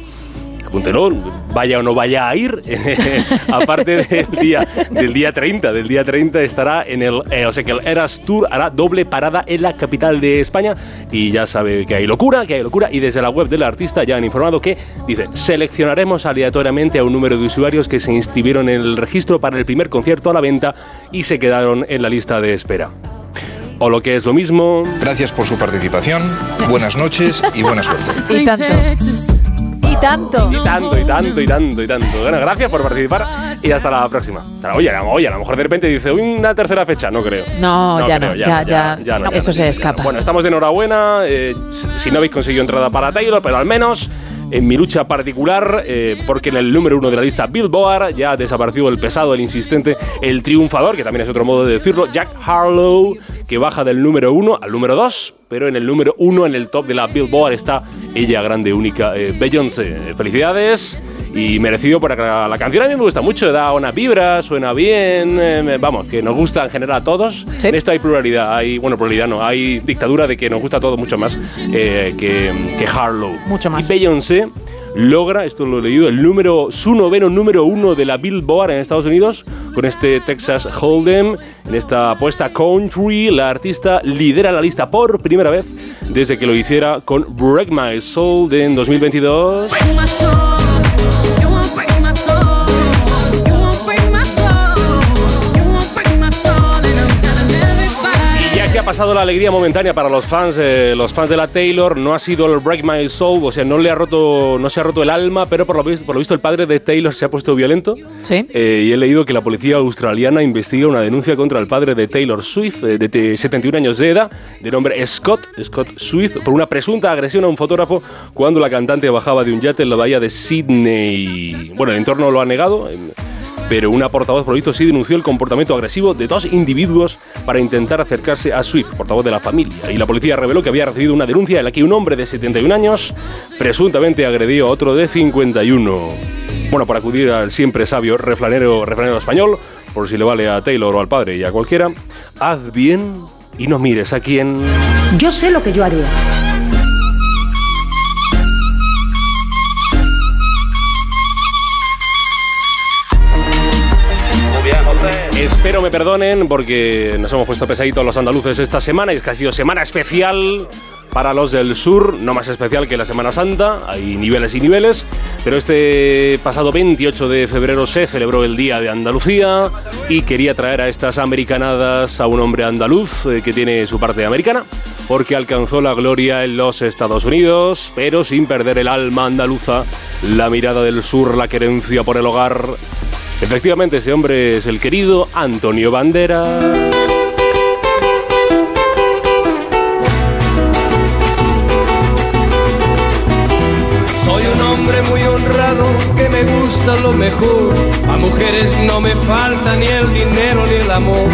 Apúntelo, vaya o no vaya a ir, [laughs] aparte del día, del día 30, del día 30 estará en el, eh, o sea que el Eras Tour hará doble parada en la capital de España y ya sabe que hay locura, que hay locura y desde la web del artista ya han informado que, dice, seleccionaremos aleatoriamente a un número de usuarios que se inscribieron en el registro para el primer concierto a la venta y se quedaron en la lista de espera. O lo que es lo mismo... Gracias por su participación, buenas noches y buena suerte. Y tanto. Y tanto. Y tanto, y tanto, y tanto, y tanto. Bueno, gracias por participar y hasta la próxima. Oye, a- oye, a lo mejor de repente dice una tercera fecha, no creo. No, ya no, ya, ya, no, eso se ya escapa. Bueno, estamos de enhorabuena. eh, si no habéis conseguido entrada para Taylor, pero al menos en mi lucha particular, eh, porque en el número uno de la lista Billboard ya ha desaparecido el pesado, el insistente, el triunfador, que también es otro modo de decirlo, Jack Harlow, que baja del número uno al número dos, pero en el número uno, en el top de la Billboard, está ella, grande, única, eh, Beyoncé. Felicidades y merecido por la, la canción. A mí me gusta mucho, da una vibra, suena bien, eh, vamos, que nos gusta en general a todos. En esto hay pluralidad, hay, bueno, pluralidad no, hay dictadura de que nos gusta a todos mucho más eh, que, que Harlow. Mucho más. Y Beyoncé logra, esto lo he leído, el número, su noveno número uno de la Billboard en Estados Unidos con este Texas Hold'em. En esta apuesta country, la artista lidera la lista por primera vez desde que lo hiciera con Break My Soul de en 2022. Pasado la alegría momentánea para los fans, eh, los fans de la Taylor, no ha sido el Break My Soul, o sea, no le ha roto, no se ha roto el alma, pero por lo, vis- por lo visto el padre de Taylor se ha puesto violento. Sí. Eh, y he leído que la policía australiana investiga una denuncia contra el padre de Taylor Swift, eh, de te- 71 años de edad, de nombre Scott, Scott Swift, por una presunta agresión a un fotógrafo cuando la cantante bajaba de un yate en la bahía de Sydney. Bueno, el entorno lo ha negado. Pero una portavoz visto sí denunció el comportamiento agresivo de dos individuos para intentar acercarse a Swift, portavoz de la familia. Y la policía reveló que había recibido una denuncia en la que un hombre de 71 años presuntamente agredió a otro de 51. Bueno, por acudir al siempre sabio refranero, refranero español, por si le vale a Taylor o al padre y a cualquiera, haz bien y no mires a quién. Yo sé lo que yo haría. Espero me perdonen porque nos hemos puesto pesaditos los andaluces esta semana y es que ha sido semana especial para los del sur, no más especial que la Semana Santa, hay niveles y niveles, pero este pasado 28 de febrero se celebró el Día de Andalucía y quería traer a estas americanadas a un hombre andaluz eh, que tiene su parte americana, porque alcanzó la gloria en los Estados Unidos, pero sin perder el alma andaluza, la mirada del sur, la querencia por el hogar. Efectivamente, ese hombre es el querido Antonio Bandera. Soy un hombre muy honrado que me gusta lo mejor. A mujeres no me falta ni el dinero ni el amor.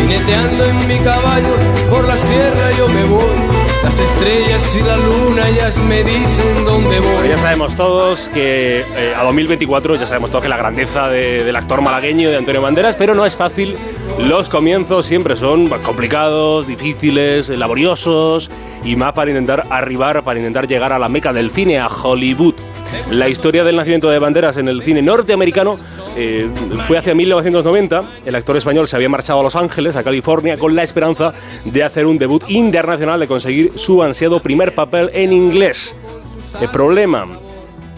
Jineteando en mi caballo por la sierra yo me voy. Las estrellas y la luna ellas me dicen dónde voy. Ya sabemos todos que eh, a 2024 ya sabemos todos que la grandeza de- del actor malagueño de Antonio Banderas, pero no es fácil. Los comienzos siempre son pues, complicados, difíciles, laboriosos y más para intentar arribar, para intentar llegar a la meca del cine, a Hollywood. La historia del nacimiento de Banderas en el cine norteamericano eh, fue hacia 1990. El actor español se había marchado a Los Ángeles, a California, con la esperanza de hacer un debut internacional, de conseguir su ansiado primer papel en inglés. El problema,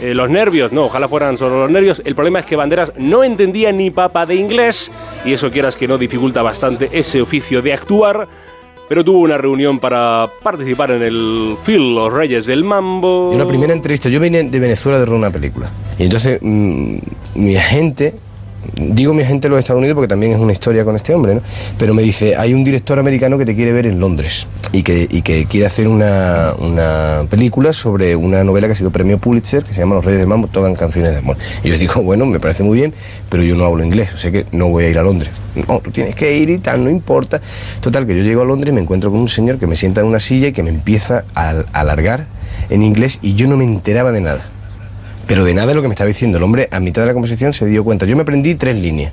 eh, los nervios, no, ojalá fueran solo los nervios. El problema es que Banderas no entendía ni papa de inglés y eso quieras que no dificulta bastante ese oficio de actuar. Pero tuvo una reunión para participar en el film Los Reyes del Mambo. Y una primera entrevista, yo vine de Venezuela de una película. Y entonces mm, mi agente, digo mi agente de los Estados Unidos porque también es una historia con este hombre, ¿no? Pero me dice, hay un director americano que te quiere ver en Londres y que, y que quiere hacer una, una película sobre una novela que ha sido premio Pulitzer, que se llama Los Reyes del Mambo, tocan canciones de amor. Y yo digo, bueno, me parece muy bien, pero yo no hablo inglés, o sea que no voy a ir a Londres. No, tú tienes que ir y tal, no importa. Total, que yo llego a Londres y me encuentro con un señor que me sienta en una silla y que me empieza a alargar en inglés y yo no me enteraba de nada. Pero de nada de lo que me estaba diciendo. El hombre a mitad de la conversación se dio cuenta. Yo me aprendí tres líneas.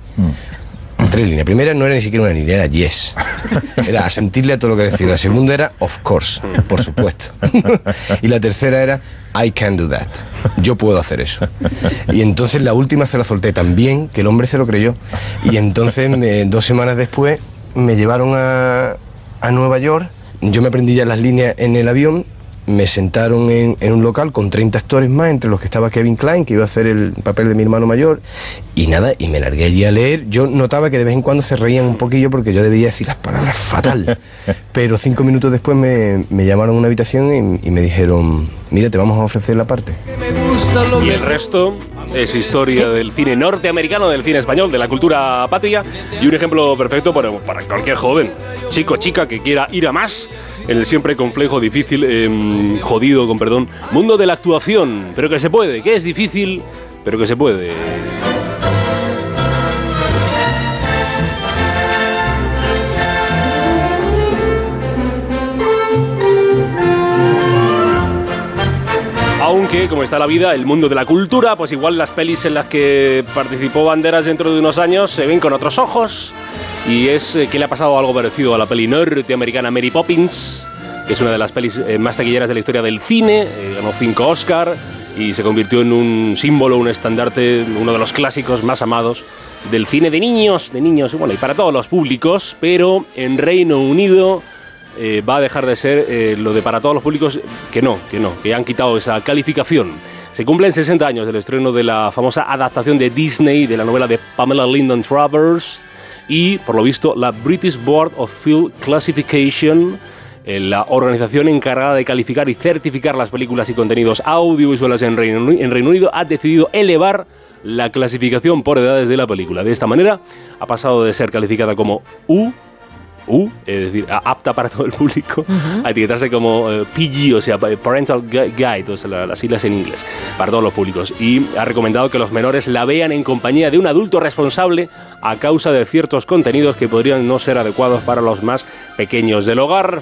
Tres líneas. La primera no era ni siquiera una línea, era yes. [laughs] Era asentirle a todo lo que decía. La segunda era of course, por supuesto. [laughs] y la tercera era I can do that. Yo puedo hacer eso. Y entonces la última se la solté tan bien que el hombre se lo creyó. Y entonces me- dos semanas después me llevaron a, a Nueva York. Yo me aprendí ya las líneas en el avión. Me sentaron en, en un local con 30 actores más, entre los que estaba Kevin Klein, que iba a hacer el papel de mi hermano mayor. Y nada, y me largué allí a leer. Yo notaba que de vez en cuando se reían un poquillo porque yo debía decir las palabras fatal. [laughs] Pero cinco minutos después me, me llamaron a una habitación y, y me dijeron, mira, te vamos a ofrecer la parte. Y el resto es historia del cine norteamericano, del cine español, de la cultura patria y un ejemplo perfecto para, para cualquier joven, chico chica que quiera ir a más en el siempre complejo, difícil, em, jodido, con perdón, mundo de la actuación, pero que se puede, que es difícil, pero que se puede. Aunque, como está la vida, el mundo de la cultura, pues igual las pelis en las que participó Banderas dentro de unos años se ven con otros ojos. Y es eh, que le ha pasado algo parecido a la peli norteamericana Mary Poppins, que es una de las pelis eh, más taquilleras de la historia del cine. eh, ganó cinco Oscar y se convirtió en un símbolo, un estandarte, uno de los clásicos más amados del cine de niños, de niños, bueno, y para todos los públicos, pero en Reino Unido eh, va a dejar de ser eh, lo de para todos los públicos, que no, que no, que han quitado esa calificación. Se cumplen 60 años del estreno de la famosa adaptación de Disney de la novela de Pamela Lyndon Travers y, por lo visto, la British Board of Film Classification, eh, la organización encargada de calificar y certificar las películas y contenidos audiovisuales en en Reino Unido, ha decidido elevar la clasificación por edades de la película. De esta manera, ha pasado de ser calificada como U U, es decir, apta para todo el público, a etiquetarse como eh, PG, o sea, Parental Gu- Guide, o sea, la- las siglas en inglés, para todos los públicos. Y ha recomendado que los menores la vean en compañía de un adulto responsable a causa de ciertos contenidos que podrían no ser adecuados para los más pequeños del hogar.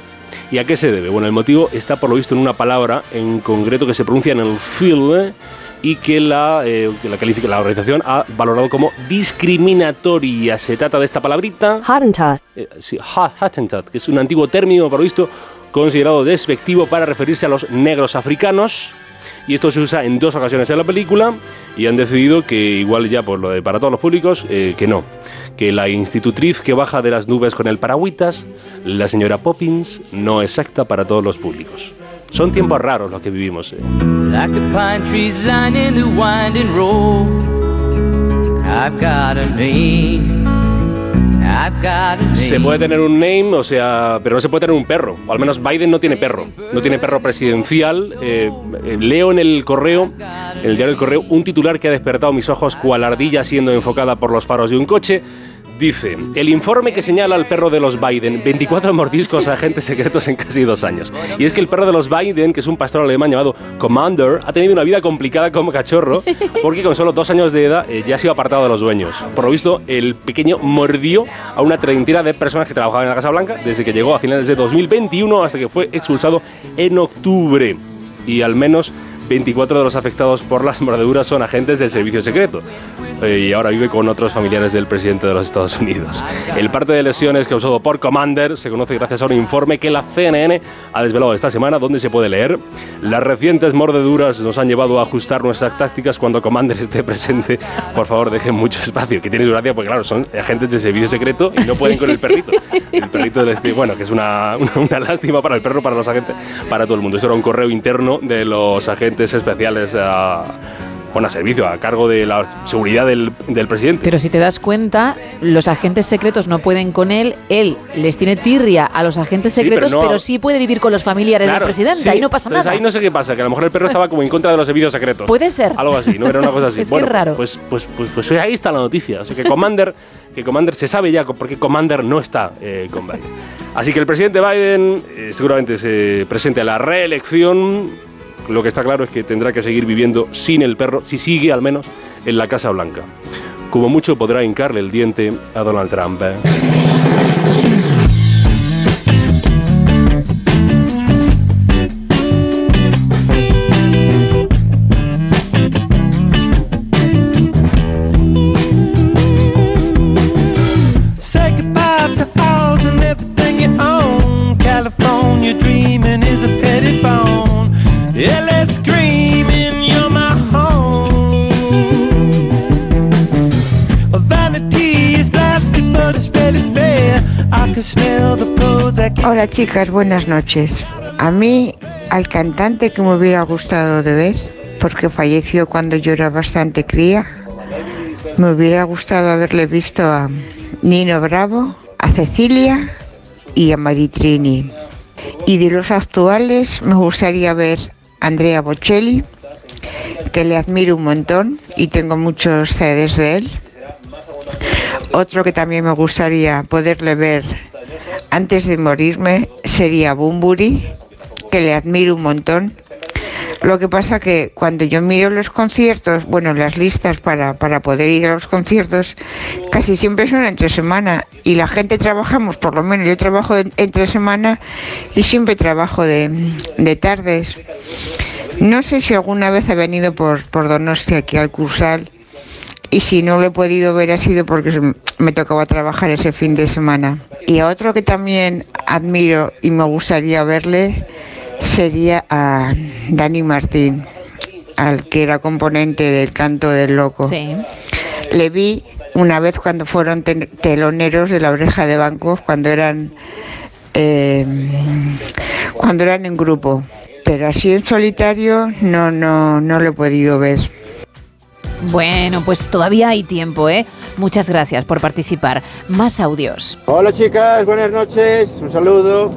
¿Y a qué se debe? Bueno, el motivo está por lo visto en una palabra en concreto que se pronuncia en el film, y que la, eh, la, califica- la organización ha valorado como discriminatoria. Se trata de esta palabrita. Eh, sí, Hottentot, que es un antiguo término, por lo visto, considerado despectivo para referirse a los negros africanos. Y esto se usa en dos ocasiones en la película y han decidido que igual ya por lo de para todos los públicos, eh, que no. Que la institutriz que baja de las nubes con el paragüitas, la señora Poppins, no es exacta para todos los públicos. Son tiempos raros los que vivimos. eh. Like the pine trees lining the winding road. I've got a name. I've got a name. Se puede tener un name, o sea, pero no se puede tener un perro. O al menos Biden no tiene perro. No tiene perro presidencial. Eh, eh, leo en el correo, en el diario El Correo, un titular que ha despertado mis ojos cual ardilla siendo enfocada por los faros de un coche. Dice, el informe que señala al perro de los Biden, 24 mordiscos a agentes secretos en casi dos años. Y es que el perro de los Biden, que es un pastor alemán llamado Commander, ha tenido una vida complicada como cachorro, porque con solo dos años de edad eh, ya ha sido apartado de los dueños. Por lo visto, el pequeño mordió a una treintena de personas que trabajaban en la Casa Blanca desde que llegó a finales de 2021 hasta que fue expulsado en octubre. Y al menos 24 de los afectados por las mordeduras son agentes del servicio secreto. Eh, y ahora vive con otros familiares del presidente de los Estados Unidos. El parte de lesiones causado por Commander se conoce gracias a un informe que la CNN ha desvelado esta semana, donde se puede leer. Las recientes mordeduras nos han llevado a ajustar nuestras tácticas cuando Commander [laughs] esté presente. Por favor, dejen mucho espacio. Que tiene su gracia, porque claro, son agentes de servicio secreto y no pueden con el perrito. El [laughs] perrito del este- bueno, que es una, una, una lástima para el perro, para los agentes, para todo el mundo. Eso era un correo interno de los agentes especiales a, bueno, a servicio, a cargo de la seguridad del, del presidente. Pero si te das cuenta, los agentes secretos no pueden con él, él les tiene tirria a los agentes Sí, pero secretos, no- pero, sí puede vivir con los familiares Claro, del presidente, sí. ahí no pasa nada. Ahí no sé qué pasa, que a lo mejor el perro estaba como en contra de los servicios secretos. Puede ser. Algo así, no era una cosa así. [laughs] Es que es raro. Pues, pues, pues, pues ahí está la noticia. Así que Commander, [laughs] que Commander se sabe ya por qué Commander no está eh, con Biden. Así que el presidente Biden eh, seguramente se presente a la reelección. Lo que está claro es que tendrá que seguir viviendo sin el perro, si sigue al menos en la Casa Blanca. Como mucho podrá hincarle el diente a Donald Trump. ¿eh? Hola chicas, buenas noches. A mí, al cantante que me hubiera gustado de ver, porque falleció cuando yo era bastante cría, me hubiera gustado haberle visto a Nino Bravo, a Cecilia y a Maritrini. Y de los actuales me gustaría ver a Andrea Bocelli, que le admiro un montón y tengo muchos CDs de él. Otro que también me gustaría poderle ver antes de morirme sería Bumburi, que le admiro un montón. Lo que pasa que cuando yo miro los conciertos, bueno, las listas para, para poder ir a los conciertos, casi siempre son entre semana y la gente trabajamos, por lo menos yo trabajo en- entre semana y siempre trabajo de, de tardes. No sé si alguna vez ha venido por, por Donostia aquí al Cursal y si no lo he podido ver ha sido porque me tocaba trabajar ese fin de semana. Y a otro que también admiro y me gustaría verle sería a Dani Martín, al que era componente del canto del loco. Sí. Le vi una vez cuando fueron teloneros de la oreja de bancos, cuando eran eh, cuando eran en grupo. Pero así en solitario no, no, no lo he podido ver. Bueno, pues todavía hay tiempo, ¿eh? Muchas gracias por participar. Más audios. Hola chicas, buenas noches, un saludo.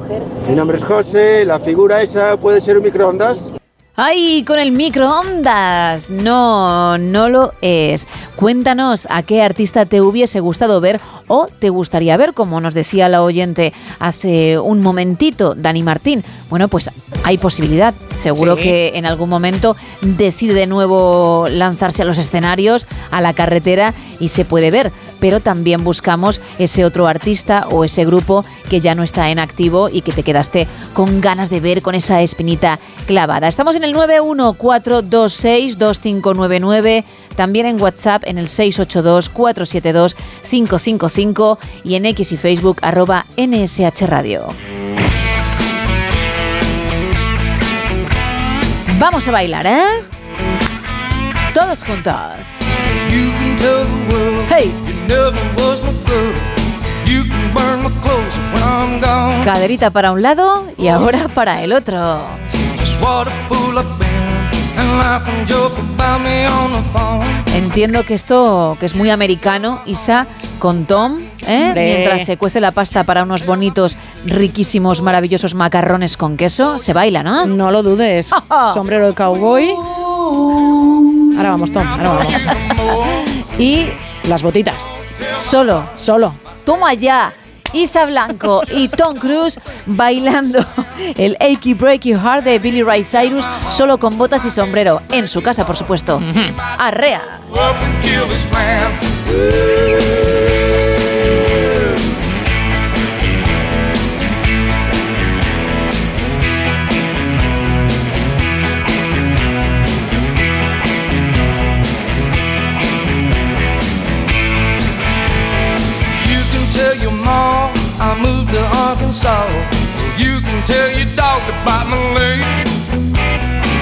Mi nombre es José, la figura esa puede ser un microondas. ¡Ay, con el microondas! No, no lo es. Cuéntanos a qué artista te hubiese gustado ver o te gustaría ver, como nos decía la oyente hace un momentito, Dani Martín. Bueno, pues hay posibilidad. Seguro Sí. que en algún momento decide de nuevo lanzarse a los escenarios, a la carretera y se puede ver. Pero también buscamos ese otro artista o ese grupo que ya no está en activo y que te quedaste con ganas de ver con esa espinita clavada. Estamos en el 914262599, también en WhatsApp en el 682472555 y en X y Facebook arroba NSH Radio. Vamos a bailar, ¿eh? Todos juntos. Hey. you never was my girl. You can burn my clothes when I'm gone. Caderita para un lado y ahora para el otro. Entiendo que esto, que es muy americano, Isa, con Tom, ¿eh? Mientras se cuece la pasta para unos bonitos, riquísimos, maravillosos macarrones con queso, se baila, ¿no? No lo dudes. [laughs] Sombrero de cowboy. Ahora vamos, Tom, ahora vamos. Y Las botitas. solo, Solo. toma ya. Isa Blanco y Tom Cruise bailando el Achy Breaky Heart de Billy Ray Cyrus solo con botas y sombrero en su casa, por supuesto. Arrea. I moved to Arkansas. You can tell your dog bite my leg.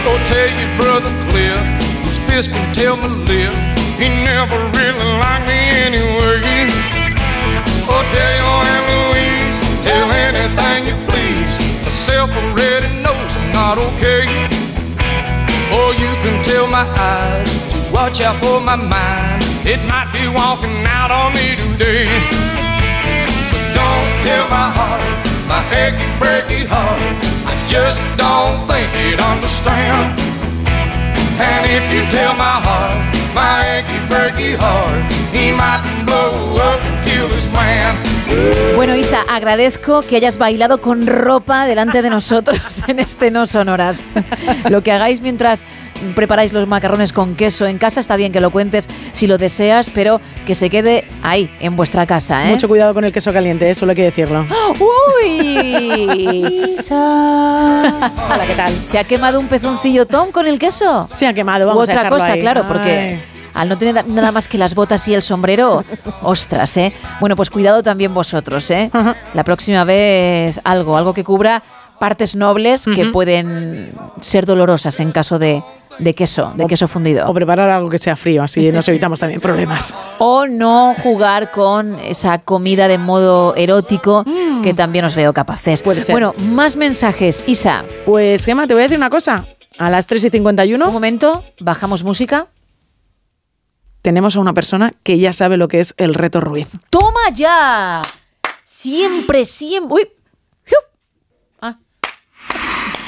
Go tell your brother Cliff, whose fist can tell my lip. He never really liked me anyway. Oh, tell your Aunt Louise, tell anything you please. Myself already knows I'm not okay. Or you can tell my eyes to watch out for my mind. It might be walking out on me today. I just don't think understand. Bueno, Isa, agradezco que hayas bailado con ropa delante de nosotros [laughs] en este No Sonoras. Lo que hagáis mientras preparáis los macarrones con queso en casa está bien que lo cuentes si lo deseas, pero que se quede ahí, en vuestra casa, ¿eh? Mucho cuidado con el queso caliente, eso hay que decirlo. ¡Uy! Hola, ¿qué tal? ¿Se ha quemado un pezoncillo Tom con el queso? Se ha quemado, vamos a otra dejarlo cosa, ahí. claro, porque Ay. al no tener nada más que las botas y el sombrero, ostras, ¿eh? Bueno, pues cuidado también vosotros, ¿eh? La próxima vez algo, algo que cubra partes nobles que pueden ser dolorosas en caso de, de queso, de queso fundido. O preparar algo que sea frío, así nos evitamos también problemas. [laughs] O no jugar con esa comida de modo erótico que también os veo capaces. Mm. Puede ser. Bueno, más mensajes. Isa. Pues, Gemma, te voy a decir una cosa. A las 3 y 51. Un momento, bajamos música. Tenemos a una persona que ya sabe lo que es el reto Ruiz. ¡Toma ya! Siempre, siempre. ¡Uy!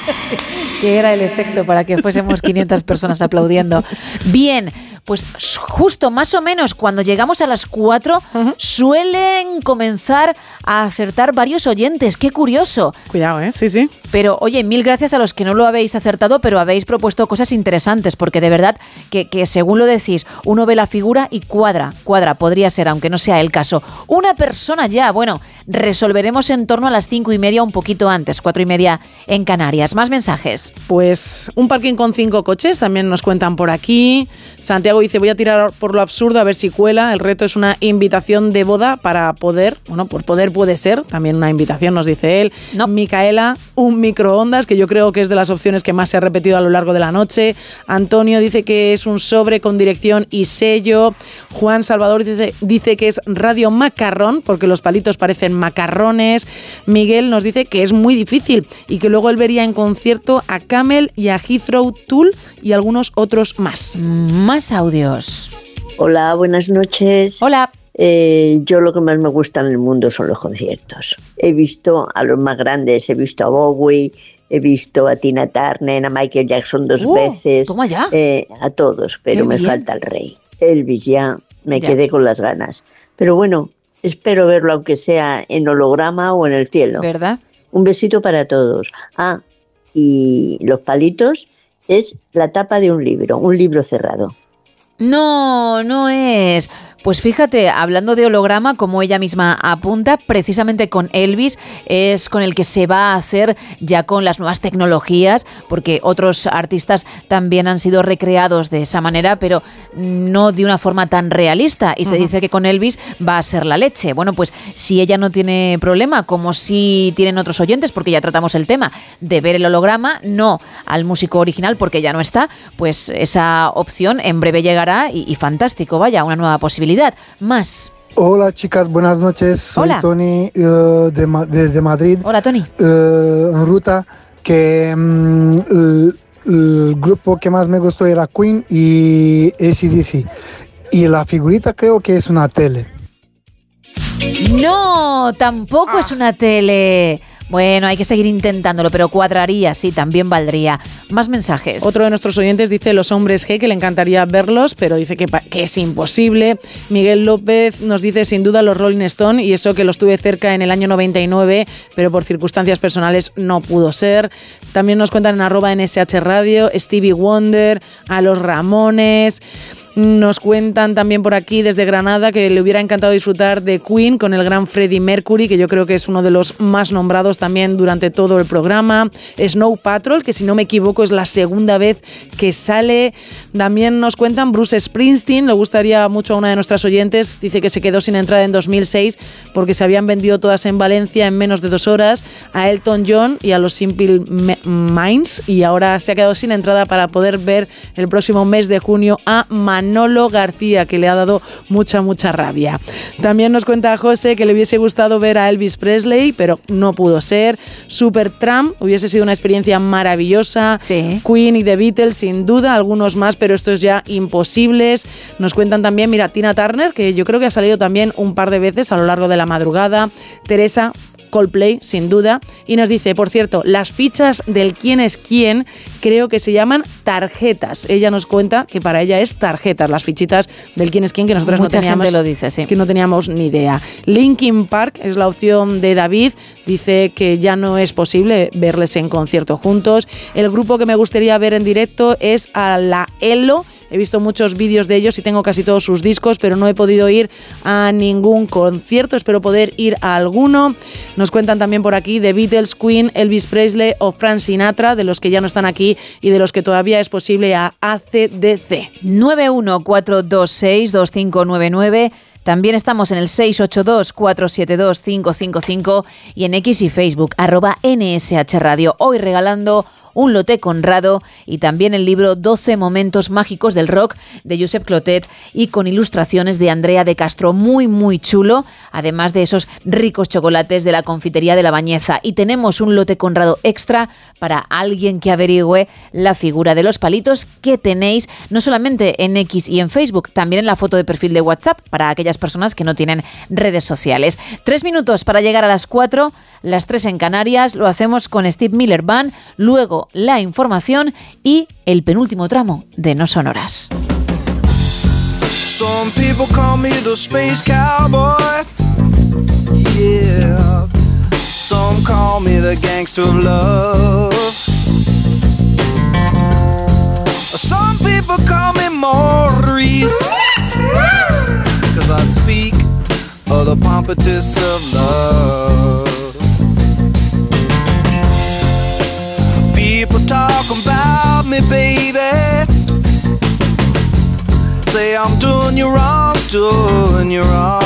[laughs] Que era el efecto para que fuésemos 500 personas aplaudiendo. Bien, pues justo más o menos cuando llegamos a las 4 suelen comenzar a acertar varios oyentes. ¡Qué curioso! Cuidado, ¿eh? Sí, sí. Pero oye, mil gracias a los que no lo habéis acertado, pero habéis propuesto cosas interesantes, porque de verdad que, que según lo decís, uno ve la figura y cuadra, cuadra, podría ser, aunque no sea el caso. Una persona ya, bueno, resolveremos en torno a las cinco y media, un poquito antes, cuatro y media en Canarias. Más mensajes. Pues un parking con cinco coches, también nos cuentan por aquí. Santiago dice, voy a tirar por lo absurdo a ver si cuela. El reto es una invitación de boda para poder, bueno, por poder puede ser, también una invitación, nos dice él. Micaela, un microondas, que yo creo que es de las opciones que más se ha repetido a lo largo de la noche. Antonio dice que es un sobre con dirección y sello. Juan Salvador dice, dice que es radio macarrón, porque los palitos parecen macarrones. Miguel nos dice que es muy difícil y que luego él vería en concierto a Camel y a Heathrow Tool y algunos otros más. Más audios. Hola, buenas noches. Hola. Yo lo que más me gusta en el mundo son los conciertos. He visto a los más grandes, he visto a Bowie, he visto a Tina Turner, a Michael Jackson dos Uh, veces, toma ya. eh, a todos, pero Qué me bien. falta el rey. Elvis ya, me Ya. quedé con las ganas. Pero bueno, espero verlo aunque sea en holograma o en el cielo. ¿Verdad? Un besito para todos. Ah, y los palitos es la tapa de un libro, un libro cerrado. No, no es. Pues fíjate, hablando de holograma, como ella misma apunta, precisamente con Elvis es con el que se va a hacer ya con las nuevas tecnologías, porque otros artistas también han sido recreados de esa manera, pero no de una forma tan realista. Y se dice que con Elvis va a ser la leche. Bueno, pues si ella no tiene problema, como si tienen otros oyentes, porque ya tratamos el tema de ver el holograma, no al músico original, porque ya no está, pues esa opción en breve llegará y, y fantástico, vaya, una nueva posibilidad. Más. Hola chicas, buenas noches. Soy Hola. Tony eh, de desde Madrid. Hola Tony. en ruta que mm, el, el grupo que más me gustó era Queen y ACDC. Y la figurita creo que es una tele. No, tampoco es una tele. Bueno, hay que seguir intentándolo, pero cuadraría, sí, también valdría. Más mensajes. Otro de nuestros oyentes dice los hombres G, que le encantaría verlos, pero dice que, que es imposible. Miguel López nos dice sin duda los Rolling Stone, y eso que los tuve cerca en el año 99, pero por circunstancias personales no pudo ser. También nos cuentan en arroba NSH Radio, Stevie Wonder, a los Ramones. Nos cuentan también por aquí desde Granada que le hubiera encantado disfrutar de Queen con el gran Freddie Mercury, que yo creo que es uno de los más nombrados también durante todo el programa. Snow Patrol, que si no me equivoco es la segunda vez que sale. También nos cuentan Bruce Springsteen, le gustaría mucho a una de nuestras oyentes, dice que se quedó sin entrada en 2006 porque se habían vendido todas en Valencia en menos de dos horas, a Elton John y a los Simple Minds, y ahora se ha quedado sin entrada para poder ver el próximo mes de junio a Manolo García, que le ha dado mucha, mucha rabia. También nos cuenta José que le hubiese gustado ver a Elvis Presley, pero no pudo ser. Supertramp hubiese sido una experiencia maravillosa. Queen y The Beatles, sin duda, algunos más, pero estos ya imposibles. Nos cuentan también, mira, Tina Turner, que yo creo que ha salido también un par de veces a lo largo de la madrugada. Teresa Coldplay, sin duda. Y nos dice, por cierto, las fichas del quién es quién creo que se llaman tarjetas. Ella nos cuenta que para ella es tarjetas, las fichitas del quién es quién que nosotros no teníamos. lo dice, sí. Que no teníamos ni idea. Linkin Park es la opción de David. Dice que ya no es posible verles en concierto juntos. El grupo que me gustaría ver en directo es a la Elo. He visto muchos vídeos de ellos y tengo casi todos sus discos, pero no he podido ir a ningún concierto. Espero poder ir a alguno. Nos cuentan también por aquí The Beatles, Queen, Elvis Presley o Frank Sinatra, de los que ya no están aquí y de los que todavía es posible a ACDC. 914262599. También estamos en el 682-472-555 y en X y Facebook, arroba NSH Radio. Hoy regalando un lote Conrado y también el libro 12 momentos mágicos del rock de Josep Clotet y con ilustraciones de Andrea de Castro. Muy, muy chulo, además de esos ricos chocolates de la confitería de la Bañeza. Y tenemos un lote Conrado extra para alguien que averigüe la figura de los palitos que tenéis no solamente en X y en Facebook, también en la foto de perfil de WhatsApp para aquellas personas que no tienen redes sociales. Tres minutos para llegar a las cuatro, las tres en Canarias. Lo hacemos con Steve Miller Band, luego la información y el penúltimo tramo de No Sonoras. Some people call me the space cowboy. Yeah. Some call me the gangster of love. Some people call me Maurice. Cause I speak of the pompatus of love. People talk about me, baby. Say I'm doing you wrong, doing you wrong.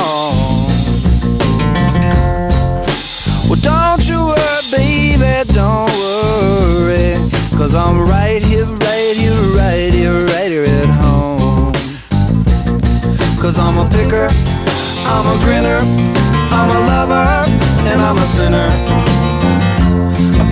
Well, don't you worry, baby, don't worry. Cause I'm right here, right here, right here, right here at home. Cause I'm a picker, I'm a grinner, I'm a lover, and I'm a sinner.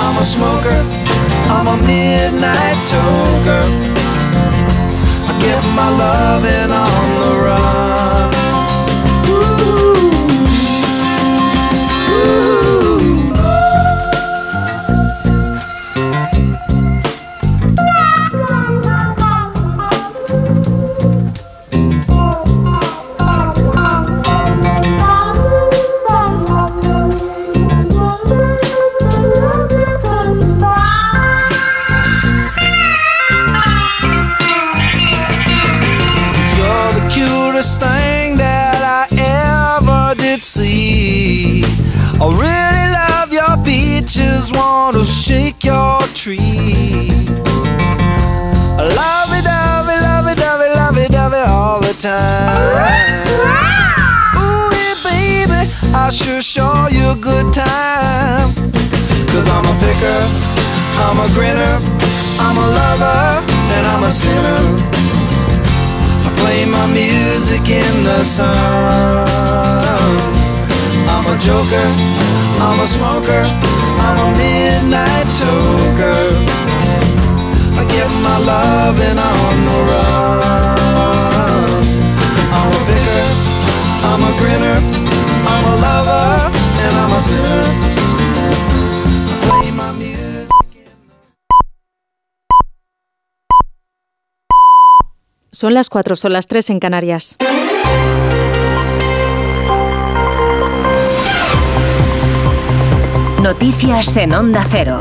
I'm a smoker, I'm a midnight toker. I get my loving on the run. Want to shake your tree. Lovey dovey, lovey dovey, lovey dovey all the time. Ooh, yeah, baby, I sure show you a good time. Cause I'm a picker, I'm a grinner, I'm a lover, and I'm a sinner. I play my music in the sun. I'm a joker, I'm a smoker, I'm a midnight toker. I get my loving on the run. I'm a picker, I'm a grinner, I'm a lover, and I'm a sinner. Son las 4, son las 3 en Canarias. Noticias en Onda Cero.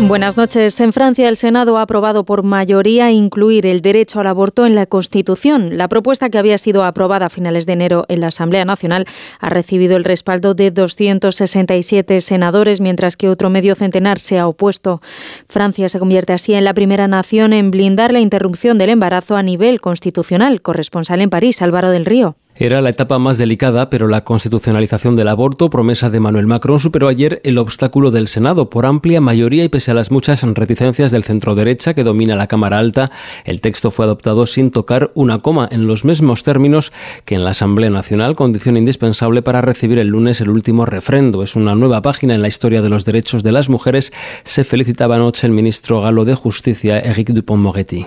Buenas noches. En Francia, el Senado ha aprobado por mayoría incluir el derecho al aborto en la Constitución. La propuesta que había sido aprobada a finales de enero en la Asamblea Nacional ha recibido el respaldo de 267 senadores, mientras que otro medio centenar se ha opuesto. Francia se convierte así en la primera nación en blindar la interrupción del embarazo a nivel constitucional. Corresponsal en París, Álvaro del Río. Era la etapa más delicada, pero la constitucionalización del aborto, promesa de Manuel Macron, superó ayer el obstáculo del Senado por amplia mayoría y pese a las muchas reticencias del centro derecha que domina la Cámara Alta, el texto fue adoptado sin tocar una coma en los mismos términos que en la Asamblea Nacional, condición indispensable para recibir el lunes el último refrendo. Es una nueva página en la historia de los derechos de las mujeres, se felicitaba anoche el ministro galo de Justicia, Eric Dupont-Moretti.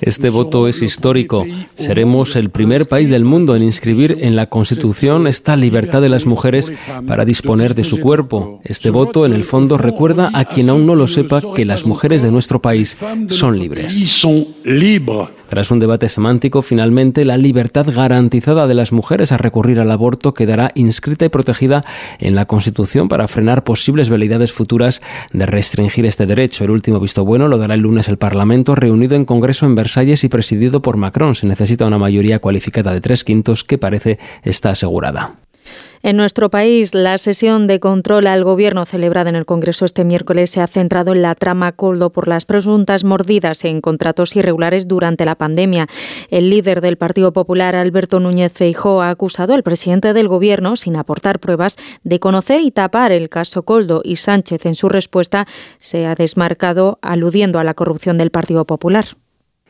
Este voto es histórico. Seremos el primer país del mundo en inscribir en la Constitución esta libertad de las mujeres para disponer de su cuerpo. Este voto, en el fondo, recuerda a quien aún no lo sepa que las mujeres de nuestro país son libres. Tras un debate semántico, finalmente la libertad garantizada de las mujeres a recurrir al aborto quedará inscrita y protegida en la Constitución para frenar posibles veleidades futuras de restringir este derecho. El último visto bueno lo dará el lunes el Parlamento, reunido en Congreso en Versalles y presidido por Macron. Se necesita una mayoría cualificada de tres quintos que parece está asegurada. En nuestro país, la sesión de control al Gobierno celebrada en el Congreso este miércoles se ha centrado en la trama Coldo por las presuntas mordidas en contratos irregulares durante la pandemia. El líder del Partido Popular, Alberto Núñez Feijóo, ha acusado al presidente del Gobierno, sin aportar pruebas, de conocer y tapar el caso Coldo y Sánchez, en su respuesta, se ha desmarcado aludiendo a la corrupción del Partido Popular.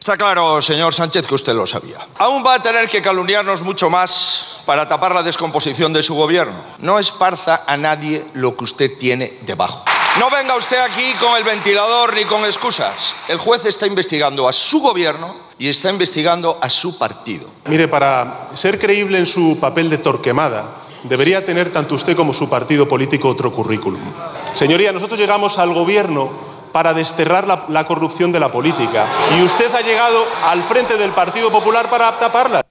Está claro, señor Sánchez, que usted lo sabía. Aún va a tener que calumniarnos mucho más para tapar la descomposición de su gobierno. No esparza a nadie lo que usted tiene debajo. No venga usted aquí con el ventilador ni con excusas. El juez está investigando a su gobierno y está investigando a su partido. Mire, para ser creíble en su papel de torquemada, debería tener tanto usted como su partido político otro currículum. Señoría, nosotros llegamos al gobierno para desterrar la, corrupción de la política. Y usted ha llegado al frente del Partido Popular para taparla.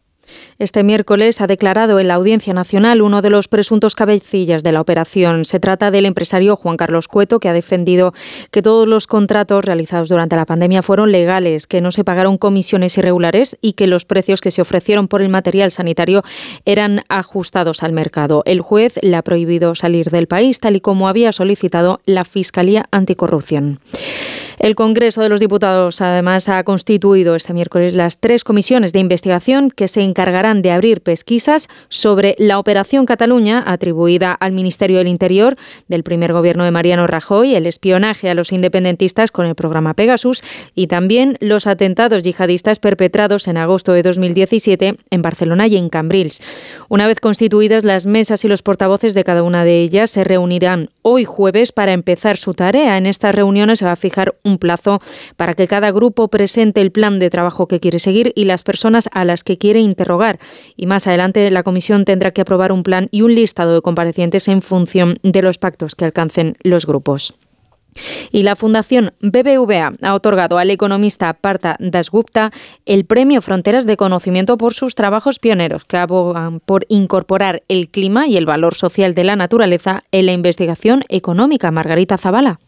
Este miércoles ha declarado en la Audiencia Nacional uno de los presuntos cabecillas de la operación. Se trata del empresario Juan Carlos Cueto, que ha defendido que todos los contratos realizados durante la pandemia fueron legales, que no se pagaron comisiones irregulares y que los precios que se ofrecieron por el material sanitario eran ajustados al mercado. El juez le ha prohibido salir del país, tal y como había solicitado la Fiscalía Anticorrupción. El Congreso de los Diputados, además, ha constituido este miércoles las tres comisiones de investigación que se encargarán de abrir pesquisas sobre la Operación Cataluña, atribuida al Ministerio del Interior del primer gobierno de Mariano Rajoy, el espionaje a los independentistas con el programa Pegasus y también los atentados yihadistas perpetrados en agosto de 2017 en Barcelona y en Cambrils. Una vez constituidas las mesas y los portavoces de cada una de ellas se reunirán hoy jueves para empezar su tarea. En estas reuniones se va a fijar plazo para que cada grupo presente el plan de trabajo que quiere seguir y las personas a las que quiere interrogar. Y más adelante la comisión tendrá que aprobar un plan y un listado de comparecientes en función de los pactos que alcancen los grupos. Y la Fundación BBVA ha otorgado al economista Partha Dasgupta el premio Fronteras de Conocimiento por sus trabajos pioneros que abogan por incorporar el clima y el valor social de la naturaleza en la investigación económica. Margarita Zavala.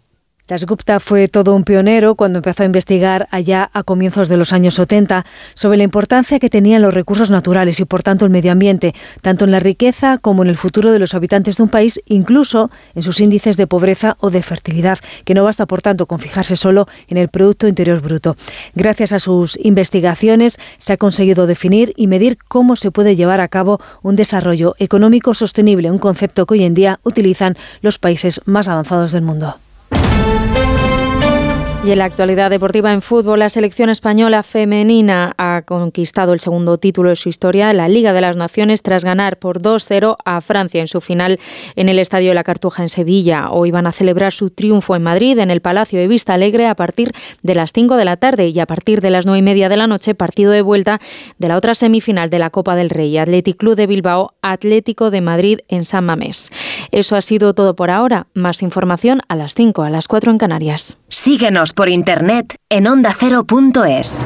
Dasgupta fue todo un pionero cuando empezó a investigar allá a comienzos de los años 70 sobre la importancia que tenían los recursos naturales y por tanto el medio ambiente, tanto en la riqueza como en el futuro de los habitantes de un país, incluso en sus índices de pobreza o de fertilidad, que no basta por tanto con fijarse solo en el Producto Interior Bruto. Gracias a sus investigaciones se ha conseguido definir y medir cómo se puede llevar a cabo un desarrollo económico sostenible, un concepto que hoy en día utilizan los países más avanzados del mundo. Y en la actualidad deportiva en fútbol, la selección española femenina ha conquistado el segundo título de su historia, la Liga de las Naciones, tras ganar por 2-0 a Francia en su final en el Estadio de la Cartuja en Sevilla. Hoy van a celebrar su triunfo en Madrid, en el Palacio de Vista Alegre, a partir de las 5 de la tarde y a partir de las 9 y media de la noche, partido de vuelta de la otra semifinal de la Copa del Rey, Athletic Club de Bilbao, Atlético de Madrid en San Mamés. Eso ha sido todo por ahora. Más información a las 5, a las 4 en Canarias. Síguenos por internet en ondacero.es.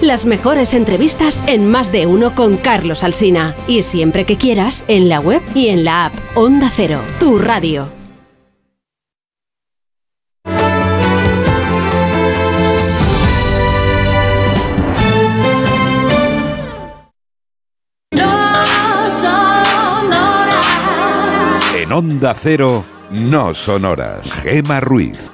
las mejores entrevistas en Más de uno con Carlos Alsina. Y siempre que quieras, en la web y en la app. Onda Cero, tu radio. En Onda Cero, no son horas. Gema Ruiz.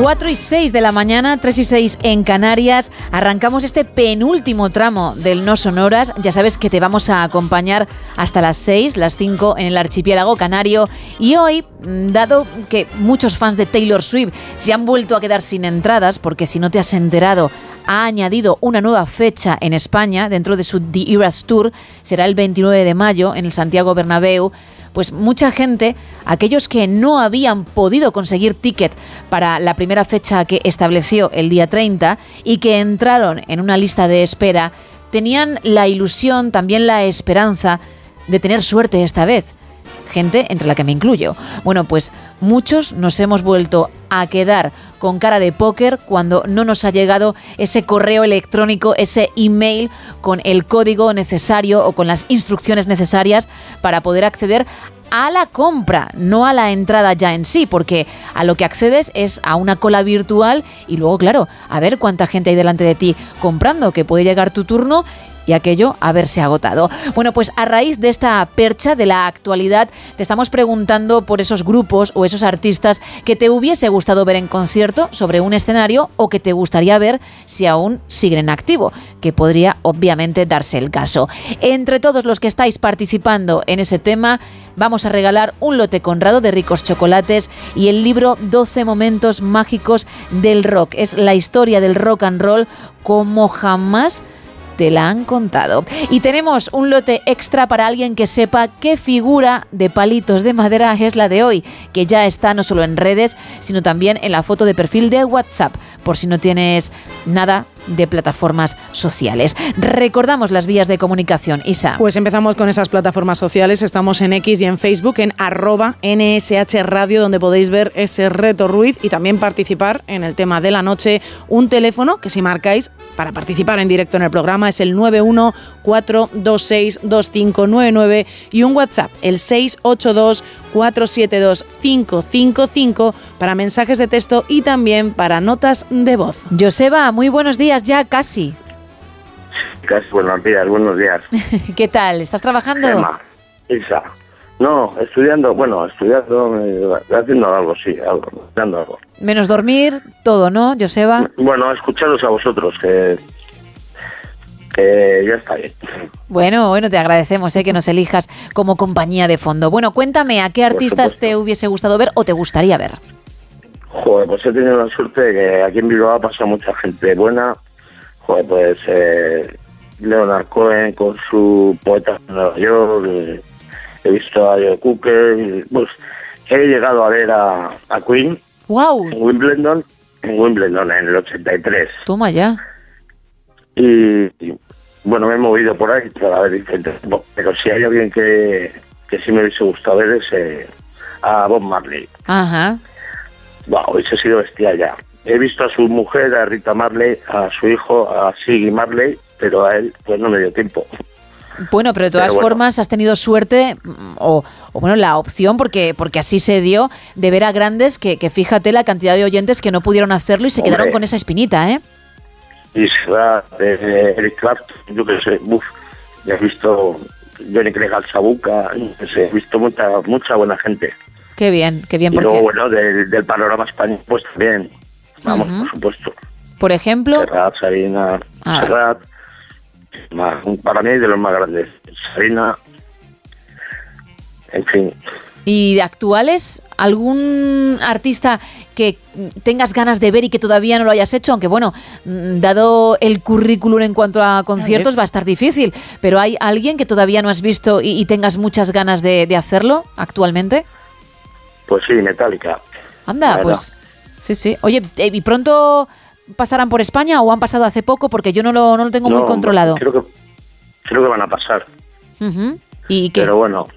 Cuatro y 6 de la mañana, 3 y 6 en Canarias. Arrancamos este penúltimo tramo del No Sonoras. Ya sabes que te vamos a acompañar hasta las 6, las 5 en el archipiélago canario. Y hoy, mm, dado que muchos fans de Taylor Swift se han vuelto a quedar sin entradas, porque si no te has enterado, ha añadido una nueva fecha en España dentro de su The Eras Tour. Será el 29 de mayo en el Santiago Bernabéu pues mucha gente, aquellos que no habían podido conseguir ticket para la primera fecha que estableció el día 30 y que entraron en una lista de espera, tenían la ilusión, también la esperanza de tener suerte esta vez. Gente entre la que me incluyo. Bueno, pues muchos nos hemos vuelto a quedar con cara de póker cuando no nos ha llegado ese correo electrónico, ese email con el código necesario o con las instrucciones necesarias para poder acceder a la compra, no a la entrada ya en sí, porque a lo que accedes es a una cola virtual y luego, claro, a ver cuánta gente hay delante de ti comprando, que puede llegar tu turno y aquello haberse agotado. Bueno, pues a raíz de esta percha de la actualidad, te estamos preguntando por esos grupos o esos artistas que te hubiese gustado ver en concierto sobre un escenario o que te gustaría ver si aún siguen en activo, que podría obviamente darse el caso. Entre todos los que estáis participando en ese tema, vamos a regalar un lote conrado de ricos chocolates y el libro 12 momentos mágicos del rock. Es la historia del rock and roll como jamás te la han contado. Y tenemos un lote extra para alguien que sepa qué figura de palitos de madera es la de hoy, que ya está no solo en redes, sino también en la foto de perfil de WhatsApp, por si no tienes nada de plataformas sociales. Recordamos las vías de comunicación, Isa. Pues empezamos con esas plataformas sociales. Estamos en X y en Facebook, en arroba NSH Radio, donde podéis ver ese reto Ruiz y también participar en el tema de la noche. Un teléfono que si marcáis para participar en directo en el programa es el 914262599 y un WhatsApp, el 682 472-555 para mensajes de texto y también para notas de voz. Joseba, muy buenos días ya casi. Casi buenos días, buenos días. [laughs] ¿Qué tal? ¿Estás trabajando? Emma, Isa. No, estudiando, bueno, estudiando, eh, haciendo algo, sí, algo, dando algo. Menos dormir, todo, ¿no, Joseba? Bueno, escucharos a vosotros, que, que ya está bien. Bueno, bueno, te agradecemos ¿eh? que nos elijas como compañía de fondo. Bueno, cuéntame, ¿a qué artistas te hubiese gustado ver o te gustaría ver? Joder, pues he tenido la suerte de que aquí en Bilbao ha pasado mucha gente buena. Joder, pues eh, Leonard Cohen con su poeta de Nueva York, eh, he visto a Joe Cooker, pues he llegado a ver a, a Queen ¡Wow! en Wimbledon, en Wimbledon en el 83. Toma ya. Y, y, bueno, me he movido por ahí para ver. Pero si hay alguien que, que sí me hubiese gustado ver es eh, a Bob Marley. Ajá. Wow, hubiese sido bestia ya. He visto a su mujer, a Rita Marley, a su hijo, a Siggy Marley, pero a él pues no me dio tiempo. Bueno, pero de todas Pero bueno. formas has tenido suerte mm, o, o, bueno, la opción, porque, porque así se dio, de ver a grandes que, que fíjate la cantidad de oyentes que no pudieron hacerlo y se Hombre. quedaron con esa espinita, ¿eh? Será de Eric Clapton, yo que sé, uf, ya he visto Johnny Clegg al Sabuca, he visto mucha, mucha buena gente. Qué bien, qué bien, Y luego, bueno, del, del panorama español, pues también, vamos, por supuesto. por ejemplo, Serrat, Sabina, Ah. Serrat, más- para mí de los más grandes. Sabina, en fin, ¿y de actuales? ¿Algún artista que tengas ganas de ver y que todavía no lo hayas hecho? Aunque bueno, mm, dado el currículum en cuanto a conciertos va a estar difícil, pero ¿hay alguien que todavía no has visto y, y tengas muchas ganas de, de hacerlo actualmente? pues sí, Metallica. Anda, pues sí, sí. Oye, eh, ¿y pronto pasarán por España o han pasado hace poco? Porque yo no lo, no lo tengo muy No, controlado. Creo que, creo que van a pasar, Ujú. ¿Y qué? pero bueno,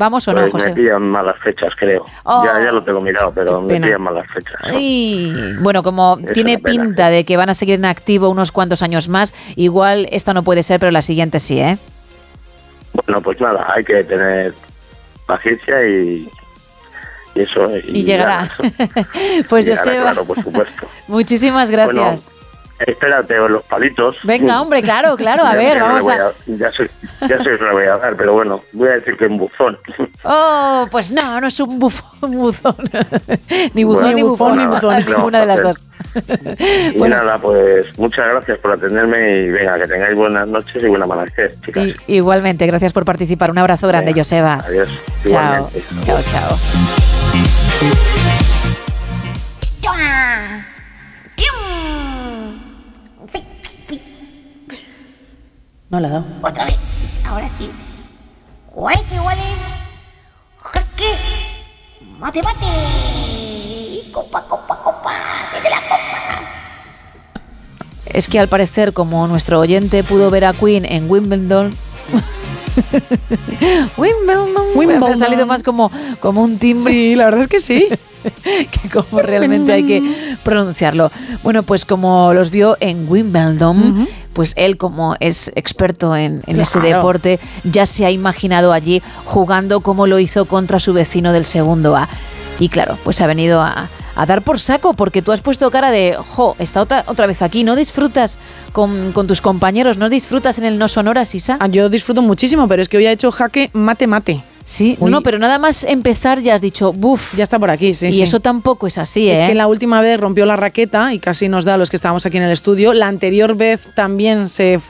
¿Vamos o no, pues José? me pillan malas fechas, creo. Oh. Ya, ya lo tengo mirado, pero me pillan malas fechas. Ay, bueno, como Es tiene pena, pinta de que van a seguir en activo unos cuantos años más, igual esta no puede ser, pero la siguiente sí, ¿eh? Bueno, pues nada, hay que tener paciencia y, y eso. Y, llegará. [laughs] pues Llegará, Joseba, Claro, por supuesto. [laughs] muchísimas gracias. Bueno, espérate, o los palitos. Venga, hombre, claro, [laughs] claro, a Ya- ver, vamos a... Ya sé, ya sé que le voy a dar, pero bueno, voy a decir que un buzón. [laughs] Oh, pues no, no es un bufón, [laughs] buzón. ni buzón, Bueno, ni bufón, ni buzón, ¿qué le vamos ninguna de las dos. Y nada, pues muchas gracias por atenderme y venga, que tengáis buenas noches y buena amanecer, chicas. Igualmente, gracias por participar. Un abrazo grande, Joseba. Adiós. Chao, Igualmente. chao, chao. No le ha dado. Otra vez. Ahora sí. 40 iguales. Jaque. Mate, mate. Copa, copa, copa. Desde la copa. Es que al parecer, como nuestro oyente pudo ver a Queen en Wimbledon. [laughs] [laughs] Wimbledon, Wimbledon. Ha salido más como, como un timbre. Sí, la verdad es que sí. [laughs] que como realmente hay que pronunciarlo. Bueno, pues como los vio en Wimbledon, pues él como es experto en, en ese deporte, ya se ha imaginado allí jugando como lo hizo contra su vecino del segundo A. Y claro, pues ha venido a, a dar por saco porque tú has puesto cara de, jo, está otra, otra vez aquí, no disfrutas con, con tus compañeros, no disfrutas en el no sonoras, Isa. Ah, Yo disfruto muchísimo, pero es que hoy ha hecho jaque mate mate. Sí, Uy. no, pero nada más empezar ya has dicho, buf. Ya está por aquí, sí. y sí. eso tampoco es así, ¿eh? Es que la última vez rompió la raqueta y casi nos da a los que estábamos aquí en el estudio. La anterior vez también se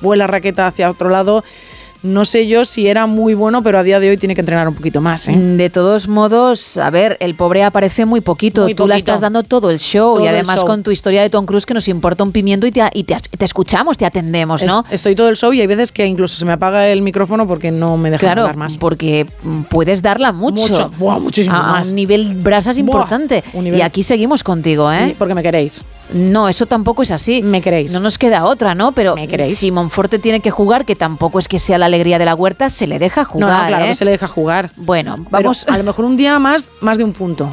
fue la raqueta hacia otro lado. No sé yo si era muy bueno, pero a día de hoy tiene que entrenar un poquito más. ¿eh? De todos modos, a ver, el pobre aparece muy poquito. Muy Tú la estás dando todo el show Todo y además show. con tu historia de Tom Cruise que nos importa un pimiento y te, y te, te escuchamos, te atendemos, ¿no? Es- estoy todo el show y hay veces que incluso se me apaga el micrófono porque no me dejan Claro, hablar más. porque mm, puedes darla mucho. Mucho. Buah, muchísimo a, más. un nivel brasas importante. nivel- Y aquí seguimos contigo, ¿eh? Y- Porque me queréis. No, eso tampoco es así. Me queréis. No nos queda otra, ¿no? Pero Me queréis. si Monforte tiene que jugar, que tampoco es que sea la alegría de la huerta, se le deja jugar. no, claro, ¿eh? no se le deja jugar. Bueno, Pero vamos. a lo mejor un día más, más de un punto.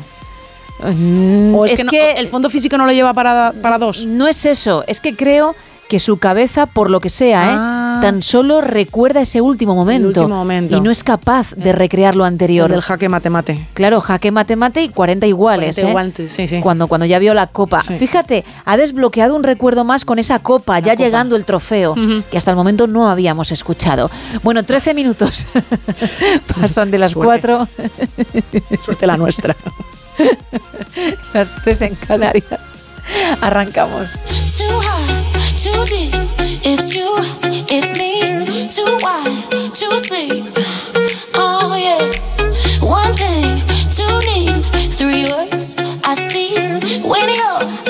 Mm, O es, es que, no- que- el fondo físico no lo lleva para, para dos. No es eso, es que creo que su cabeza, por lo que sea, ¿eh? tan solo recuerda ese último momento, último momento. y no es capaz de recrear lo anterior. El del jaque mate mate. Claro, jaque mate mate y 40 iguales. 40 ¿eh? sí, sí. Cuando, cuando ya vio la copa. Sí. Fíjate, ha desbloqueado un recuerdo más con esa copa, ya llegando el trofeo, que hasta el momento no habíamos escuchado. Bueno, 13 minutos [laughs] pasan de las Suerte. 4, Suerte la nuestra. [laughs] las 3 en Canarias. Arrancamos. It's you, it's me, too wide to sleep. Oh yeah. One thing, two need, three words I speak. When you're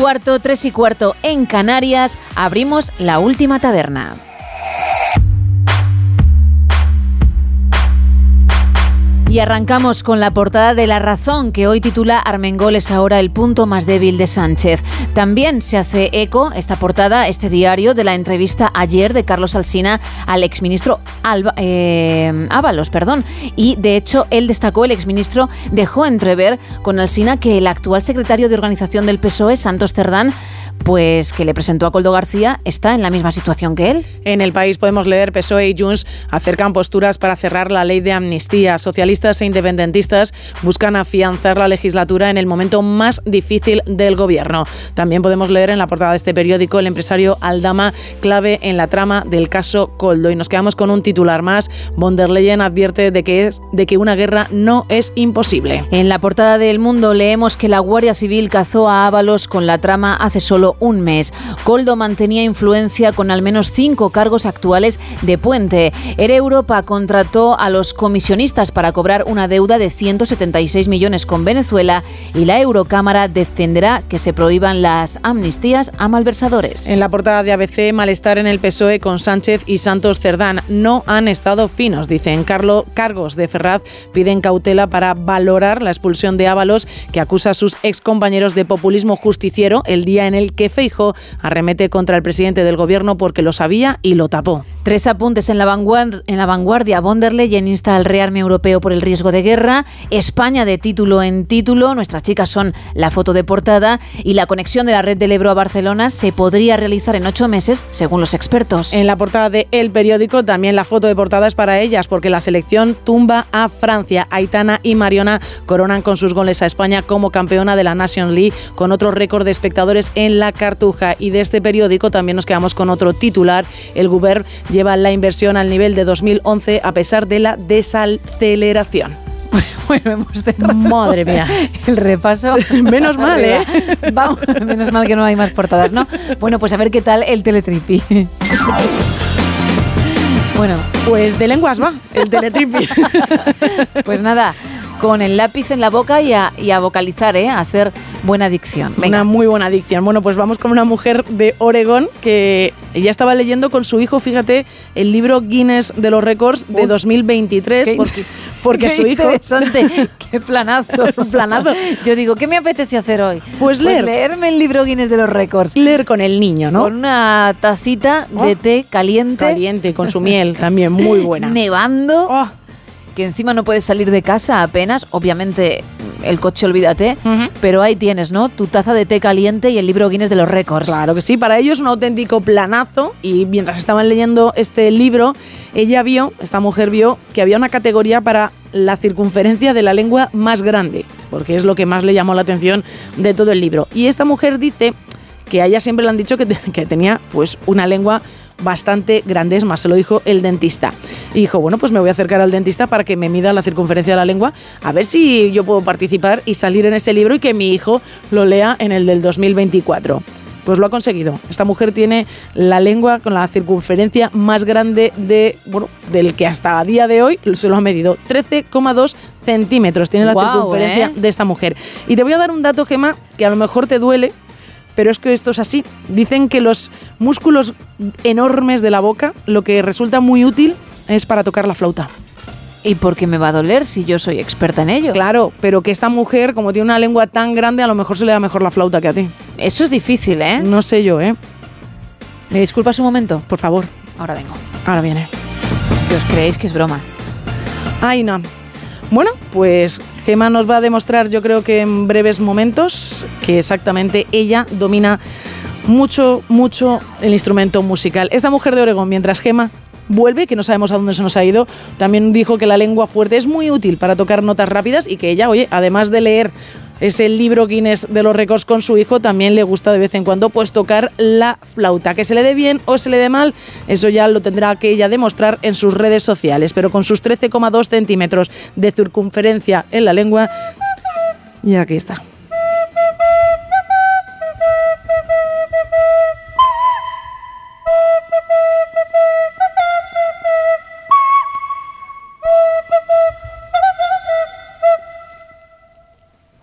cuarto, 3 y cuarto en Canarias, abrimos la última taberna. Y arrancamos con la portada de La Razón, que hoy titula Armengol es ahora el punto más débil de Sánchez. También se hace eco esta portada, este diario, de la entrevista ayer de Carlos Alsina al exministro Alba, eh, Ábalos. Perdón. Y de hecho, él destacó, el exministro dejó entrever con Alsina que el actual secretario de organización del PSOE, Santos Cerdán, pues que le presentó a Coldo García, está en la misma situación que él. En el país podemos leer PSOE y Junts acercan posturas para cerrar la ley de amnistía. Socialistas e independentistas buscan afianzar la legislatura en el momento más difícil del gobierno. También podemos leer en la portada de este periódico el empresario Aldama clave en la trama del caso Coldo. Y nos quedamos con un titular más. Von der Leyen advierte de que, es, de que una guerra no es imposible. En la portada del Mundo leemos que la Guardia Civil cazó a Ábalos con la trama hace solo un mes. Coldo mantenía influencia con al menos cinco cargos actuales de puente. Era Europa contrató a los comisionistas para cobrar una deuda de 176 millones con Venezuela y la Eurocámara defenderá que se prohíban las amnistías a malversadores. En la portada de ABC, malestar en el PSOE con Sánchez y Santos Cerdán. No han estado finos, dicen. Carlo, cargos de Ferraz piden cautela para valorar la expulsión de Ábalos, que acusa a sus excompañeros de populismo justiciero el día en el Feijo arremete contra el presidente del gobierno porque lo sabía y lo tapó. Tres apuntes en la, vanguardia, en la vanguardia. Von der Leyen insta al rearme europeo por el riesgo de guerra. España de título en título. Nuestras chicas son la foto de portada. Y la conexión de la red del Ebro a Barcelona se podría realizar en ocho meses, según los expertos. En la portada de El Periódico también la foto de portada es para ellas porque la selección tumba a Francia. Aitana y Mariona coronan con sus goles a España como campeona de la Nation League con otro récord de espectadores en la Cartuja. Y de este periódico también nos quedamos con otro titular. El Guber lleva la inversión al nivel de 2011 a pesar de la desaceleración. [laughs] Bueno, hemos cerrado Madre mía. el repaso. [laughs] Menos mal, ¿eh? [laughs] Vamos, menos mal que no hay más portadas, ¿no? Bueno, pues a ver qué tal el teletripi. Bueno, Pues de lenguas va, el teletripi. pues nada, con el lápiz en la boca y a, y a vocalizar, ¿eh? A hacer buena dicción. Venga. Una muy buena adicción. Bueno, pues vamos con una mujer de Oregón que ella estaba leyendo con su hijo, fíjate, el libro Guinness de los récords de 2023, qué- porque, porque Qué su hijo... interesante, [laughs] qué planazo. Un [laughs] planazo. Yo digo, ¿qué me apetece hacer hoy? Pues leer. leerme el libro Guinness de los récords. Leer con el niño, ¿no? Con una tacita de Oh, té caliente. Caliente, con su [laughs] miel también, muy buena. Nevando. Oh. Que encima no puedes salir de casa apenas. Obviamente, el coche olvídate. Pero ahí tienes, ¿no? Tu taza de té caliente y el libro Guinness de los récords. Claro que sí, para ellos un auténtico planazo y mientras estaban leyendo este libro, ella vio, esta mujer vio que había una categoría para la circunferencia de la lengua más grande, porque es lo que más le llamó la atención de todo el libro. Y esta mujer dice que a ella siempre le han dicho que, te- que tenía pues una lengua bastante grande, es más, se lo dijo el dentista. Y dijo, bueno, pues me voy a acercar al dentista para que me mida la circunferencia de la lengua, a ver si yo puedo participar y salir en ese libro y que mi hijo lo lea en el del 2024. Pues lo ha conseguido. Esta mujer tiene la lengua con la circunferencia más grande de, bueno, del que hasta a día de hoy se lo ha medido. 13,2 centímetros tiene la circunferencia ¿eh? de esta mujer. Y te voy a dar un dato, Gema, que a lo mejor te duele, pero es que esto es así. Dicen que los músculos enormes de la boca, lo que resulta muy útil es para tocar la flauta. ¿Y por qué me va a doler si yo soy experta en ello? Claro, pero que esta mujer, como tiene una lengua tan grande, a lo mejor se le da mejor la flauta que a ti. Eso es difícil, ¿eh? No sé yo, ¿eh? ¿Me disculpas un momento? Por favor. Ahora vengo. Ahora viene. Os creéis que es broma. Ay, no. Bueno, pues Gema nos va a demostrar, yo creo que en breves momentos, que exactamente ella domina mucho, mucho el instrumento musical. Esta mujer de Oregón, mientras Gema vuelve, que no sabemos a dónde se nos ha ido, también dijo que la lengua fuerte es muy útil para tocar notas rápidas y que ella, oye, además de leer ese libro Guinness de los récords con su hijo, también le gusta de vez en cuando pues tocar la flauta. Que se le dé bien o se le dé mal, eso ya lo tendrá que ella demostrar en sus redes sociales, pero con sus 13,2 centímetros de circunferencia en la lengua, y aquí está.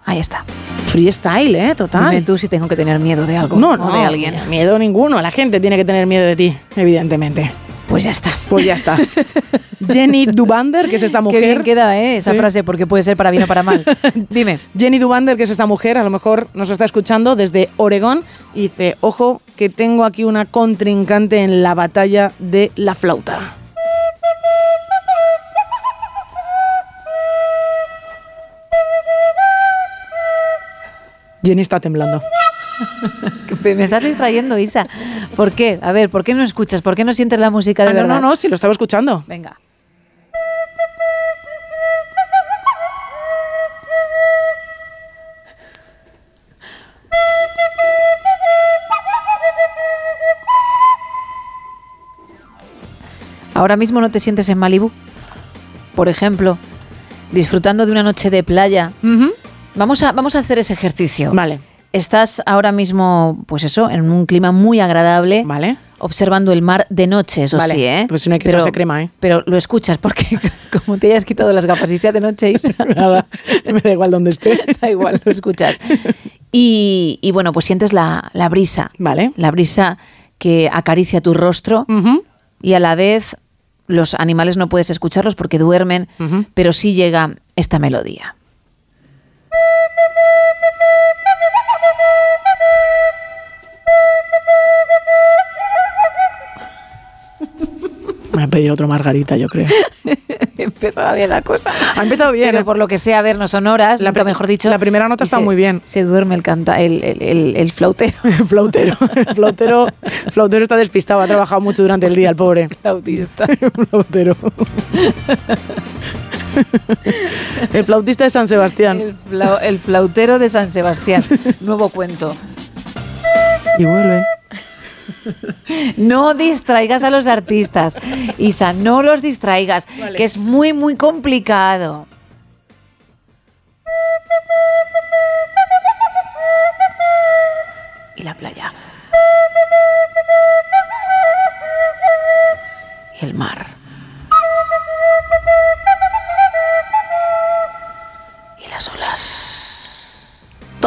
Ahí está. freestyle, ¿eh? Total. Dime tú si tengo que tener miedo de algo. No, no, de alguien. Miedo ninguno. La gente tiene que tener miedo de ti, evidentemente. Pues ya está. Pues ya está. [laughs] Jenny Dubander, que es esta mujer. Qué bien queda ¿eh? esa Sí. frase, porque puede ser para bien o para mal. [laughs] Dime. Jenny Dubander, que es esta mujer, a lo mejor nos está escuchando desde Oregón y dice, ojo, que tengo aquí una contrincante en la batalla de la flauta. Jenny está temblando. [laughs] Me estás distrayendo, Isa. ¿Por qué? A ver, ¿por qué no escuchas? ¿Por qué no sientes la música de Ah, no, verdad? no, no, si lo estaba escuchando. Venga. Ahora mismo no te sientes en Malibú. Por ejemplo, disfrutando de una noche de playa. Vamos a, vamos a hacer ese ejercicio. Vale. Estás ahora mismo, pues eso, en un clima muy agradable. Vale. Observando el mar de noche, eso Vale, sí, ¿eh? pues si no hay que echarse crema, ¿eh? Pero lo escuchas porque [laughs] como te hayas quitado las gafas y sea de noche, Isa, [laughs] Nada, [laughs] me da igual donde esté. da igual, lo escuchas. Y, y bueno, pues sientes la, la brisa. Vale. La brisa que acaricia tu rostro y a la vez los animales no puedes escucharlos porque duermen, pero sí llega esta melodía. Me voy a pedir otro margarita, yo creo. [laughs] Empezaba bien la cosa. Ha empezado bien. Pero ¿eh? por lo que sea, a ver, no son horas, La mejor dicho. la primera nota está se- muy bien. Se duerme el, canta, el, el, el- el flautero. El [laughs] flautero. El flautero, [laughs] flautero está despistado, ha trabajado mucho durante el día, el pobre. Flautista. El flautero. [laughs] El flautista de San Sebastián. El, flau- el flautero de San Sebastián. [laughs] Nuevo cuento. Y vuelve. [laughs] No distraigas a los artistas. Isa, no los distraigas, que es muy, muy complicado. Y la playa. Y el mar.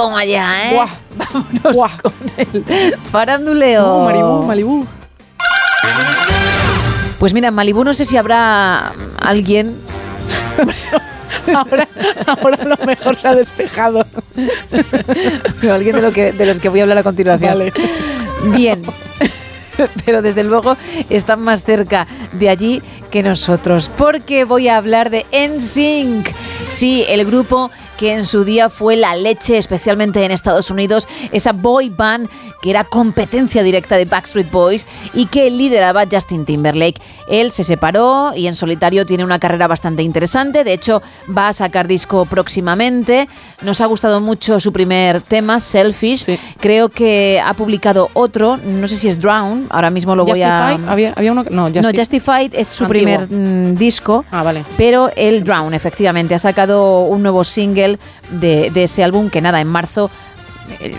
Toma ya, ¿eh? Buah. Vámonos con el faranduleo. Malibú, Malibú. Pues mira, en Malibú no sé si habrá alguien. [laughs] Ahora, ahora a lo mejor se ha despejado. Pero alguien de, lo que, de los que voy a hablar a continuación. Vale. Bien. Pero desde luego están más cerca de allí que nosotros. Porque voy a hablar de NSYNC. Sí, el grupo que en su día fue la leche, especialmente en Estados Unidos, esa boy band que era competencia directa de Backstreet Boys y que lideraba Justin Timberlake. Él se separó y en solitario tiene una carrera bastante interesante. De hecho, va a sacar disco próximamente. Nos ha gustado mucho su primer tema, Selfish. Creo que ha publicado otro, no sé si es Drown, ahora mismo lo voy a... Justified, había, había uno no, No, Justified es su Antiguo. primer mm, disco, Ah, vale. pero el Drown, efectivamente, ha sacado un nuevo single de, de ese álbum que nada, en marzo,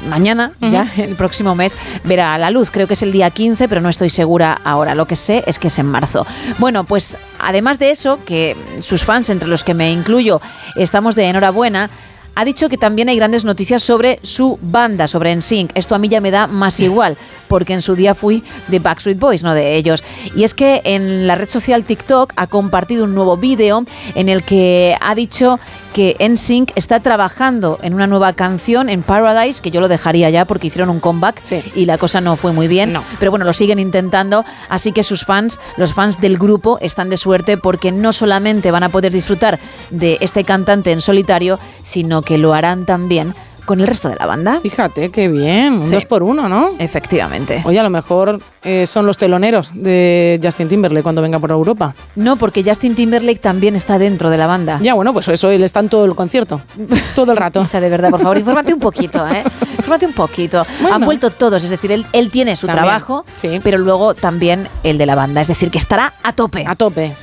mañana, ya, el próximo mes, verá la luz. Creo que es el día 15, pero no estoy segura ahora. Lo que sé es que es en marzo. Bueno, pues además de eso, que sus fans, entre los que me incluyo, estamos de enhorabuena. Ha dicho que también hay grandes noticias sobre su banda, sobre NSYNC. Esto a mí ya me da más [laughs] igual, porque en su día fui de Backstreet Boys, no de ellos. Y es que en la red social TikTok ha compartido un nuevo vídeo en el que ha dicho que NSYNC está trabajando en una nueva canción en Paradise, que yo lo dejaría ya porque hicieron un comeback y la cosa no fue muy bien. Pero bueno, lo siguen intentando, así que sus fans, los fans del grupo, están de suerte porque no solamente van a poder disfrutar de este cantante en solitario, sino que lo harán también con el resto de la banda. Fíjate, qué bien. Un Sí. dos por uno, ¿no? Efectivamente. Oye, a lo mejor eh, son los teloneros de Justin Timberlake cuando venga por Europa. No, porque Justin Timberlake también está dentro de la banda. Ya, bueno, pues eso, él está en todo el concierto. [laughs] Todo el rato. Isa, de verdad, por favor, [laughs] infórmate un poquito, ¿eh? Infórmate un poquito. Bueno. Han vuelto todos, es decir, él, él tiene su También, trabajo, pero luego también el de la banda. Es decir, que estará a tope. A tope.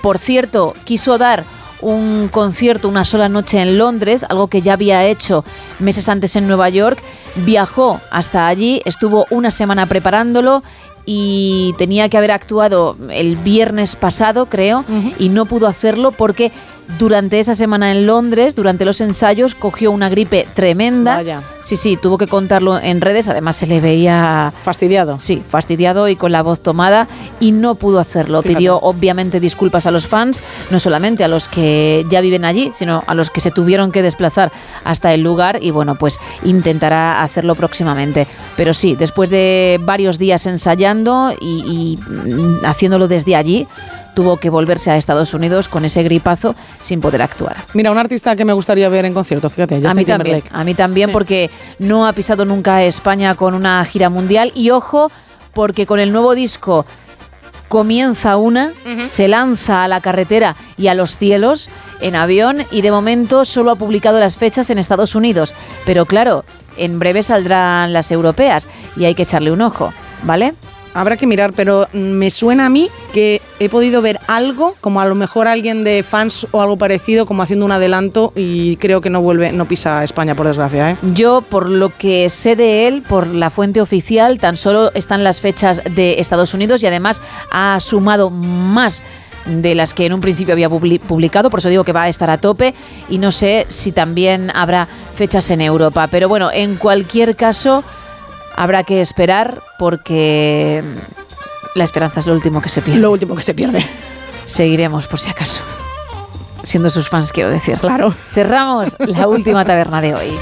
Por cierto, quiso dar un concierto una sola noche en Londres, algo que ya había hecho meses antes en Nueva York. Viajó hasta allí, estuvo una semana preparándolo y tenía que haber actuado el viernes pasado, creo, y no pudo hacerlo porque durante esa semana en Londres, durante los ensayos, cogió una gripe tremenda. Vaya. Sí, sí, tuvo que contarlo en redes, además se le veía... Fastidiado. Sí, fastidiado y con la voz tomada y no pudo hacerlo. Fíjate. Pidió obviamente disculpas a los fans, no solamente a los que ya viven allí, sino a los que se tuvieron que desplazar hasta el lugar y bueno, pues intentará hacerlo próximamente. Pero sí, después de varios días ensayando y, y, mm, haciéndolo desde allí, tuvo que volverse a Estados Unidos con ese gripazo sin poder actuar. Mira, un artista que me gustaría ver en concierto, fíjate, A Justin mí también, a mí también porque no ha pisado nunca España con una gira mundial. Y ojo porque con el nuevo disco comienza una, se lanza a la carretera y a los cielos en avión y de momento solo ha publicado las fechas en Estados Unidos, pero claro, en breve saldrán las europeas y hay que echarle un ojo, ¿vale? Habrá que mirar, pero me suena a mí que he podido ver algo, como a lo mejor alguien de fans o algo parecido, como haciendo un adelanto y creo que no vuelve, no pisa España, por desgracia, ¿eh? Yo, por lo que sé de él, por la fuente oficial, tan solo están las fechas de Estados Unidos y además ha sumado más de las que en un principio había publi- publicado, por eso digo que va a estar a tope y no sé si también habrá fechas en Europa. Pero bueno, en cualquier caso, habrá que esperar porque la esperanza es lo último que se pierde. Lo último que se pierde. Seguiremos por si acaso. Siendo sus fans, quiero decir. Claro. Cerramos la última taberna de hoy.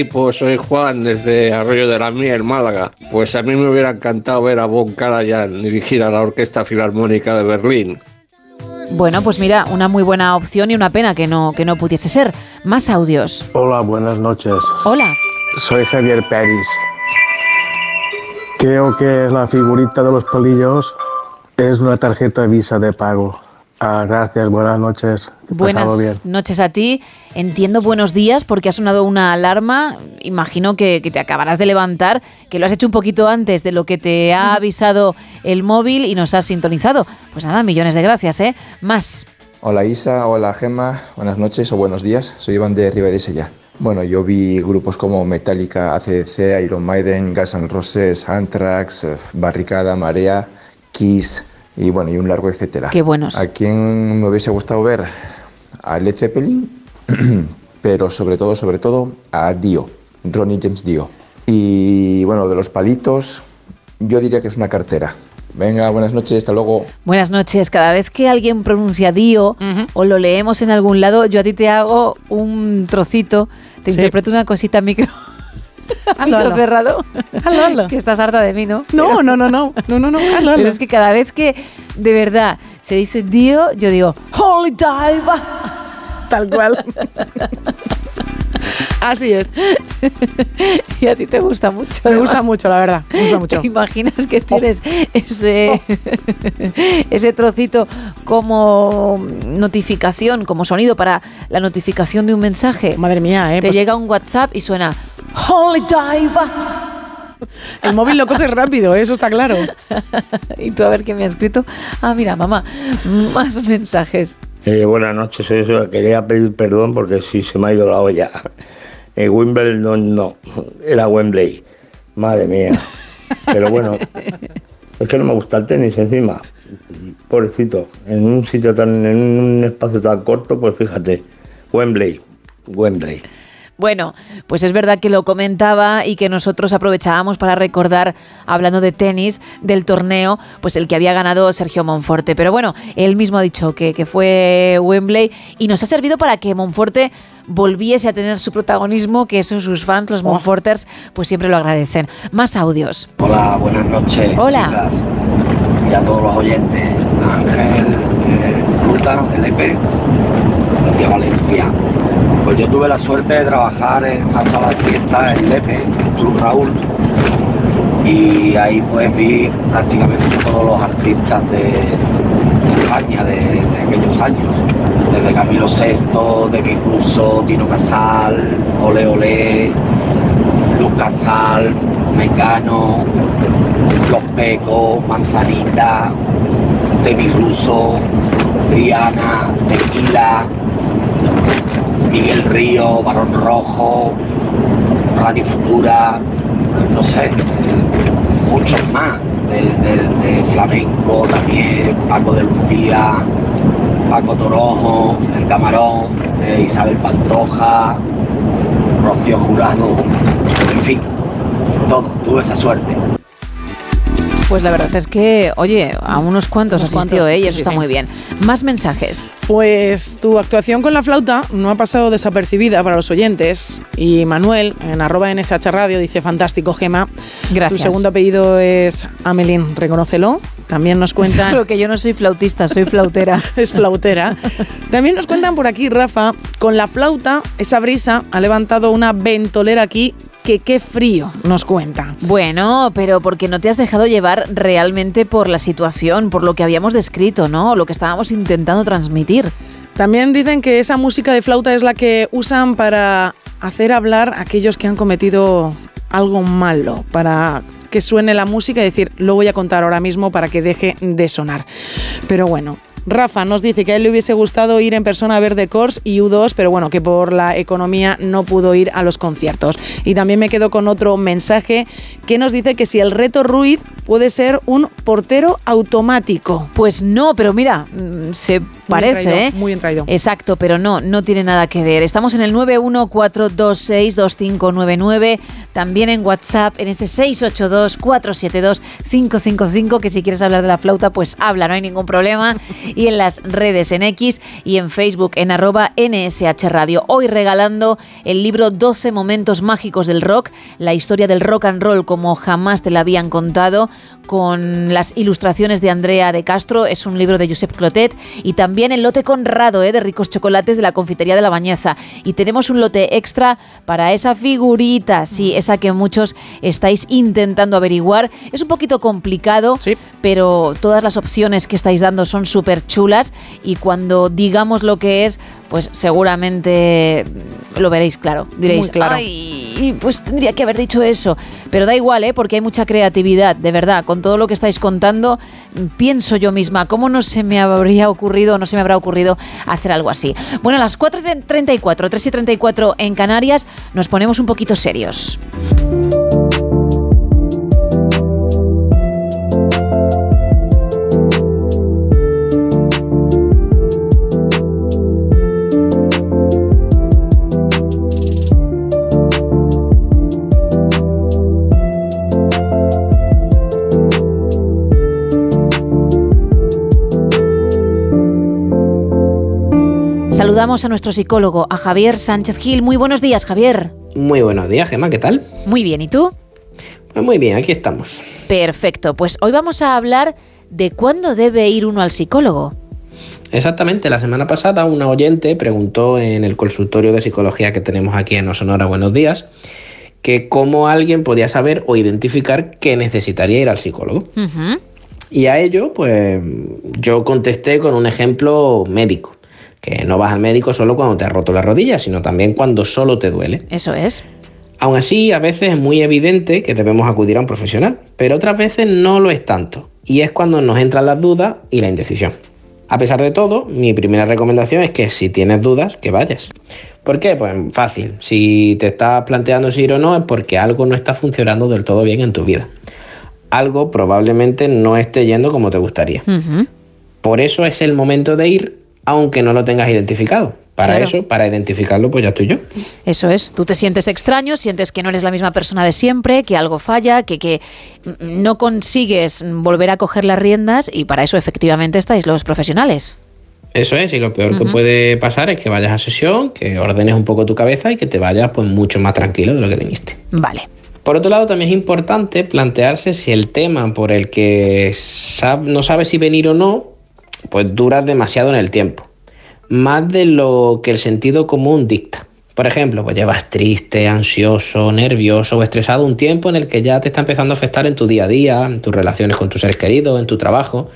Equipo, soy Juan desde Arroyo de la Miel, Málaga. Pues a mí me hubiera encantado ver a Von Karajan dirigir a la Orquesta Filarmónica de Berlín. Bueno, pues mira, una muy buena opción y una pena que no, que no pudiese ser. Más audios. Hola, buenas noches. Hola. Soy Javier Pérez. Creo que la figurita de los palillos es una tarjeta Visa de pago. Ah, gracias, buenas noches. Buenas bien. noches a ti. Entiendo buenos días porque ha sonado una alarma. Imagino que, que te acabarás de levantar, que lo has hecho un poquito antes de lo que te ha avisado el móvil y nos has sintonizado. Pues nada, millones de gracias, ¿eh? Más. Hola Isa, hola Gemma, buenas noches o buenos días, soy Iván de Ribadesella. Bueno, yo vi grupos como Metallica, ACDC, Iron Maiden, Guns N' Roses, Anthrax, eh, Barricada, Marea, Kiss y bueno, y un largo etcétera. Qué buenos. ¿A quién me hubiese gustado ver? A Led Zeppelin, [clears throat] pero sobre todo, sobre todo a Dio, Ronnie James Dio. Y bueno, de los palitos, yo diría que es una cartera. Venga, buenas noches, hasta luego. Buenas noches. Cada vez que alguien pronuncia Dio o lo leemos en algún lado, yo a ti te hago un trocito, te Sí. interpreto una cosita micro. [laughs] Hazlo, hazlo. cerrado. Hazlo. que estás harta de mí, ¿no? No, no, no, no, no, no, no, hazlo, [laughs] Pero es que cada vez que de verdad se dice Dio, yo digo Holy Dive. Tal cual. Así es. [laughs] y a ti te gusta mucho. Me gusta mucho, la verdad. Me gusta mucho. [laughs] ¿Te imaginas que tienes ese, ese trocito como notificación, como sonido para la notificación de un mensaje? Madre mía, ¿eh? Te Pues- llega un WhatsApp y suena Holy Dive. El móvil lo coges rápido, ¿eh? eso está claro. [laughs] y tú a ver qué me ha escrito. Ah, mira, mamá, más mensajes. Eh, buenas noches, soy Josué. Quería pedir perdón porque sí se me ha ido la olla. Eh, Wimbledon no, era Wembley. Madre mía. Pero bueno, es que no me gusta el tenis encima. Pobrecito, en un sitio tan, en un espacio tan corto, pues fíjate, Wembley, Wembley. Bueno, pues es verdad que lo comentaba y que nosotros aprovechábamos para recordar, hablando de tenis, del torneo, pues el que había ganado Sergio Monforte. Pero bueno, él mismo ha dicho que, que fue Wembley y nos ha servido para que Monforte volviese a tener su protagonismo, que eso sus fans, los Monforters, pues siempre lo agradecen. Más audios. Hola, buenas noches. Hola. chicas. Y a todos los oyentes. Ángel eh, Ruta, LP, de Valencia. Pues yo tuve la suerte de trabajar en una sala de fiesta en Lepe, en Club Raúl. Y ahí pues vi prácticamente todos los artistas de, España de, aquellos años. Desde Camilo VI, de incluso Tino Casal, Ole Ole, Luz Casal, Mecano, Los Pecos, Manzanita, Demi Russo, Triana, Tequila, Miguel Río, Barón Rojo, Radio Futura, no sé, muchos más, del, del- de flamenco también, Paco de Lucía, Paco Torojo, El Camarón, eh, Isabel Pantoja, Rocío Jurado, en fin, todo, tuve esa suerte. Pues la verdad es que, oye, a unos cuantos Unos asistió, cuantos, ¿eh? Y eso sí, está sí. muy bien. Más mensajes. Pues tu actuación con la flauta no ha pasado desapercibida para los oyentes. Y Manuel, en arroba NSH Radio, dice fantástico, Gema. Gracias. Tu segundo apellido es Amelín, reconócelo. También nos [laughs] cuentan... Solo que yo no soy flautista, soy flautera. [laughs] es flautera. También nos cuentan por aquí, Rafa, con la flauta, esa brisa ha levantado una ventolera aquí que qué frío, nos cuenta. Bueno, pero porque no te has dejado llevar realmente por la situación, por lo que habíamos descrito, ¿no? Lo que estábamos intentando transmitir. También dicen que esa música de flauta es la que usan para hacer hablar a aquellos que han cometido algo malo, para que suene la música y decir, lo voy a contar ahora mismo para que deje de sonar. Pero bueno. Rafa nos dice que a él le hubiese gustado ir en persona a ver The Course y U2, pero bueno, que por la economía no pudo ir a los conciertos. Y también me quedo con otro mensaje que nos dice que si el reto Ruiz puede ser un portero automático. Pues no, pero mira, mm, se parece, ¿eh? muy bien traído. Exacto, pero no, no tiene nada que ver. Estamos en el 914262599, también en WhatsApp, en ese 682472555, que si quieres hablar de la flauta, pues habla, no hay ningún problema. [laughs] Y en las redes, en X y en Facebook, en arroba NSH Radio. Hoy regalando el libro 12 momentos mágicos del rock, la historia del rock and roll como jamás te la habían contado, con las ilustraciones de Andrea de Castro, es un libro de Josep Clotet, y también el lote Conrado ¿eh? de ricos chocolates de la confitería de la Bañeza. Y tenemos un lote extra para esa figurita, sí, esa que muchos estáis intentando averiguar. Es un poquito complicado, pero todas las opciones que estáis dando son súper chulas y cuando digamos lo que es, pues seguramente lo veréis claro. Diréis, Muy claro. "Ay, pues tendría que haber dicho eso. Pero da igual, ¿eh? porque hay mucha creatividad, de verdad. Con todo lo que estáis contando, pienso yo misma, ¿cómo no se me habría ocurrido, no se me habrá ocurrido hacer algo así? Bueno, a las 4.34, 3 y 34 en Canarias, nos ponemos un poquito serios. Saludamos a nuestro psicólogo, a Javier Sánchez Gil. Muy buenos días, Javier. Muy buenos días, Gemma, ¿qué tal? Muy bien, ¿y tú? Pues muy bien, aquí estamos. Perfecto, pues hoy vamos a hablar de cuándo debe ir uno al psicólogo. Exactamente, la semana pasada una oyente preguntó en el consultorio de psicología que tenemos aquí en Osonora Buenos Días que cómo alguien podía saber o identificar que necesitaría ir al psicólogo. Y a ello, pues yo contesté con un ejemplo médico, que no vas al médico solo cuando te has roto la rodilla, sino también cuando solo te duele. Eso es. Aún así, a veces es muy evidente que debemos acudir a un profesional, pero otras veces no lo es tanto, y es cuando nos entran las dudas y la indecisión. A pesar de todo, mi primera recomendación es que si tienes dudas, que vayas. ¿Por qué? Pues fácil. Si te estás planteando si ir o no es porque algo no está funcionando del todo bien en tu vida. Algo probablemente no esté yendo como te gustaría. Por eso es el momento de ir, aunque no lo tengas identificado. Para Claro. eso, para identificarlo, pues ya estoy yo. Eso es, tú te sientes extraño, sientes que no eres la misma persona de siempre, que algo falla, que, que no consigues volver a coger las riendas y para eso efectivamente estáis los profesionales. Eso es, y lo peor que puede pasar es que vayas a sesión, que ordenes un poco tu cabeza y que te vayas pues mucho más tranquilo de lo que viniste. Vale. Por otro lado, también es importante plantearse si el tema por el que no sabes si venir o no, pues dura demasiado en el tiempo. Más de lo que el sentido común dicta. Por ejemplo, pues llevas triste, ansioso, nervioso o estresado un tiempo en el que ya te está empezando a afectar en tu día a día, en tus relaciones con tus seres queridos, en tu trabajo,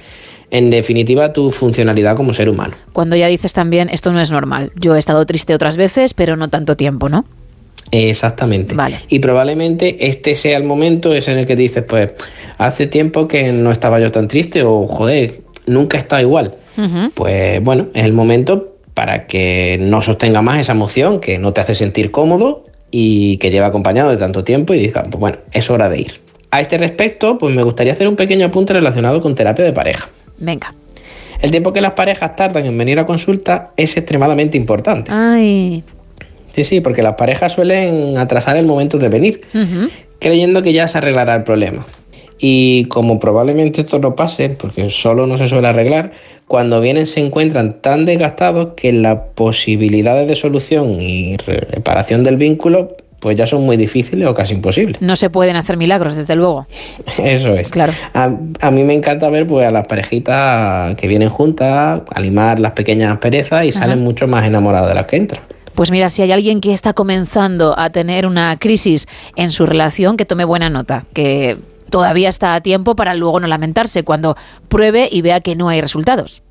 en definitiva tu funcionalidad como ser humano. Cuando ya dices también, esto no es normal, yo he estado triste otras veces, pero no tanto tiempo, ¿no? Exactamente. Y probablemente este sea el momento ese en el que dices, pues, hace tiempo que no estaba yo tan triste o, joder, nunca he estado igual. Pues bueno, es el momento para que no sostenga más esa emoción que no te hace sentir cómodo y que lleva acompañado de tanto tiempo y digas, pues bueno, es hora de ir. A este respecto, pues me gustaría hacer un pequeño apunte relacionado con terapia de pareja. Venga. El tiempo que las parejas tardan en venir a consulta es extremadamente importante. Ay. Sí, sí, porque las parejas suelen atrasar el momento de venir, creyendo que ya se arreglará el problema. Y como probablemente esto no pase, porque solo no se suele arreglar, cuando vienen se encuentran tan desgastados que las posibilidades de solución y reparación del vínculo pues ya son muy difíciles o casi imposibles. No se pueden hacer milagros, desde luego. [laughs] Eso es. Claro. A, a mí me encanta ver pues, a las parejitas que vienen juntas, animar las pequeñas perezas y Ajá. salen mucho más enamoradas de las que entran. Pues mira, si hay alguien que está comenzando a tener una crisis en su relación, que tome buena nota, que todavía está a tiempo para luego no lamentarse cuando pruebe y vea que no hay resultados.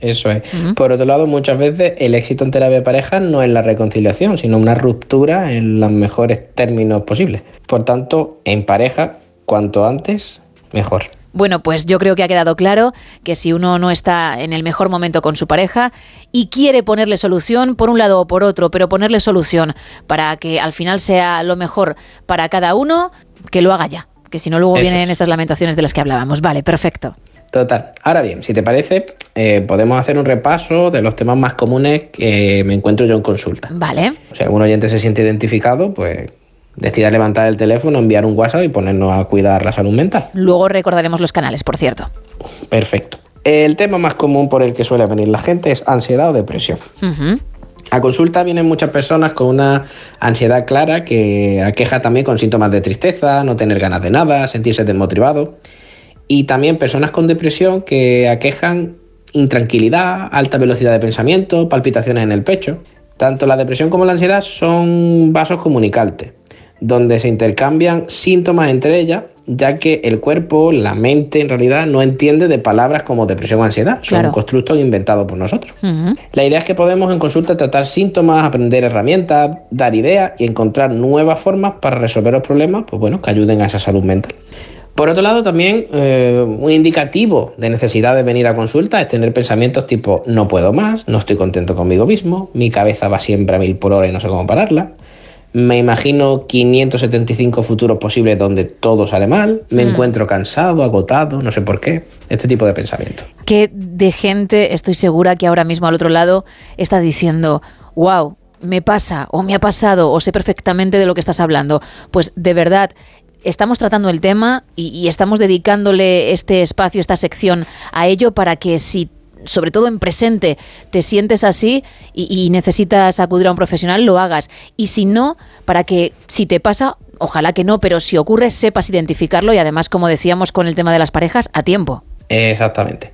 Eso es. Por otro lado, muchas veces el éxito en terapia de pareja no es la reconciliación, sino una ruptura en los mejores términos posibles. Por tanto, en pareja, cuanto antes, mejor. Bueno, pues yo creo que ha quedado claro que si uno no está en el mejor momento con su pareja y quiere ponerle solución por un lado o por otro, pero ponerle solución para que al final sea lo mejor para cada uno, que lo haga ya. Que si no, luego Eso vienen esas lamentaciones de las que hablábamos. Vale, perfecto. Total. Ahora bien, si te parece, eh, podemos hacer un repaso de los temas más comunes que me encuentro yo en consulta. Vale. Si algún oyente se siente identificado, pues decida levantar el teléfono, enviar un WhatsApp y ponernos a cuidar la salud mental. Luego recordaremos los canales, por cierto. Perfecto. El tema más común por el que suele venir la gente es ansiedad o depresión. Ujú. A consulta vienen muchas personas con una ansiedad clara que aqueja también con síntomas de tristeza, no tener ganas de nada, sentirse desmotivado. Y también personas con depresión que aquejan intranquilidad, alta velocidad de pensamiento, palpitaciones en el pecho. Tanto la depresión como la ansiedad son vasos comunicantes, donde se intercambian síntomas entre ellas, ya que el cuerpo, la mente en realidad no entiende de palabras como depresión o ansiedad, son Claro. constructos inventados por nosotros. La idea es que podemos en consulta tratar síntomas, aprender herramientas, dar ideas y encontrar nuevas formas para resolver los problemas, pues bueno, que ayuden a esa salud mental. Por otro lado, también eh, un indicativo de necesidad de venir a consulta es tener pensamientos tipo no puedo más, no estoy contento conmigo mismo, mi cabeza va siempre a mil por hora y no sé cómo pararla. Me imagino 575 futuros posibles donde todo sale mal, me Mm. encuentro cansado, agotado, no sé por qué. Este tipo de pensamientos. que de gente estoy segura que ahora mismo al otro lado está diciendo, wow, me pasa o me ha pasado o sé perfectamente de lo que estás hablando. Pues de verdad, estamos tratando el tema y, y estamos dedicándole este espacio, esta sección a ello para que si sobre todo en presente, te sientes así y, y necesitas acudir a un profesional, lo hagas. Y si no, para que si te pasa, ojalá que no, pero si ocurre, sepas identificarlo y además, como decíamos con el tema de las parejas, a tiempo. Exactamente.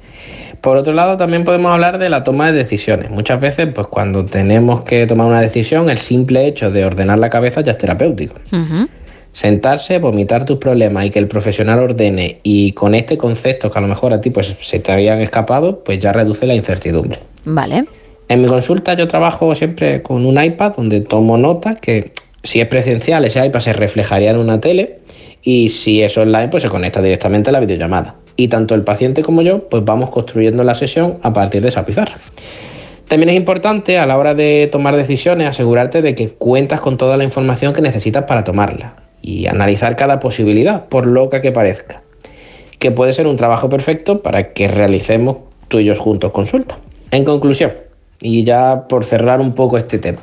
Por otro lado, también podemos hablar de la toma de decisiones. Muchas veces, pues cuando tenemos que tomar una decisión, el simple hecho de ordenar la cabeza ya es terapéutico. Sentarse, vomitar tus problemas y que el profesional ordene y con este concepto que a lo mejor a ti pues, se te habían escapado, pues ya reduce la incertidumbre. Vale. En mi consulta yo trabajo siempre con un iPad donde tomo nota que si es presencial ese iPad se reflejaría en una tele y si es online pues se conecta directamente a la videollamada. Y tanto el paciente como yo, pues vamos construyendo la sesión a partir de esa pizarra. También es importante a la hora de tomar decisiones asegurarte de que cuentas con toda la información que necesitas para tomarla y analizar cada posibilidad, por loca que parezca, que puede ser un trabajo perfecto para que realicemos tú y yo juntos consulta. En conclusión, y ya por cerrar un poco este tema,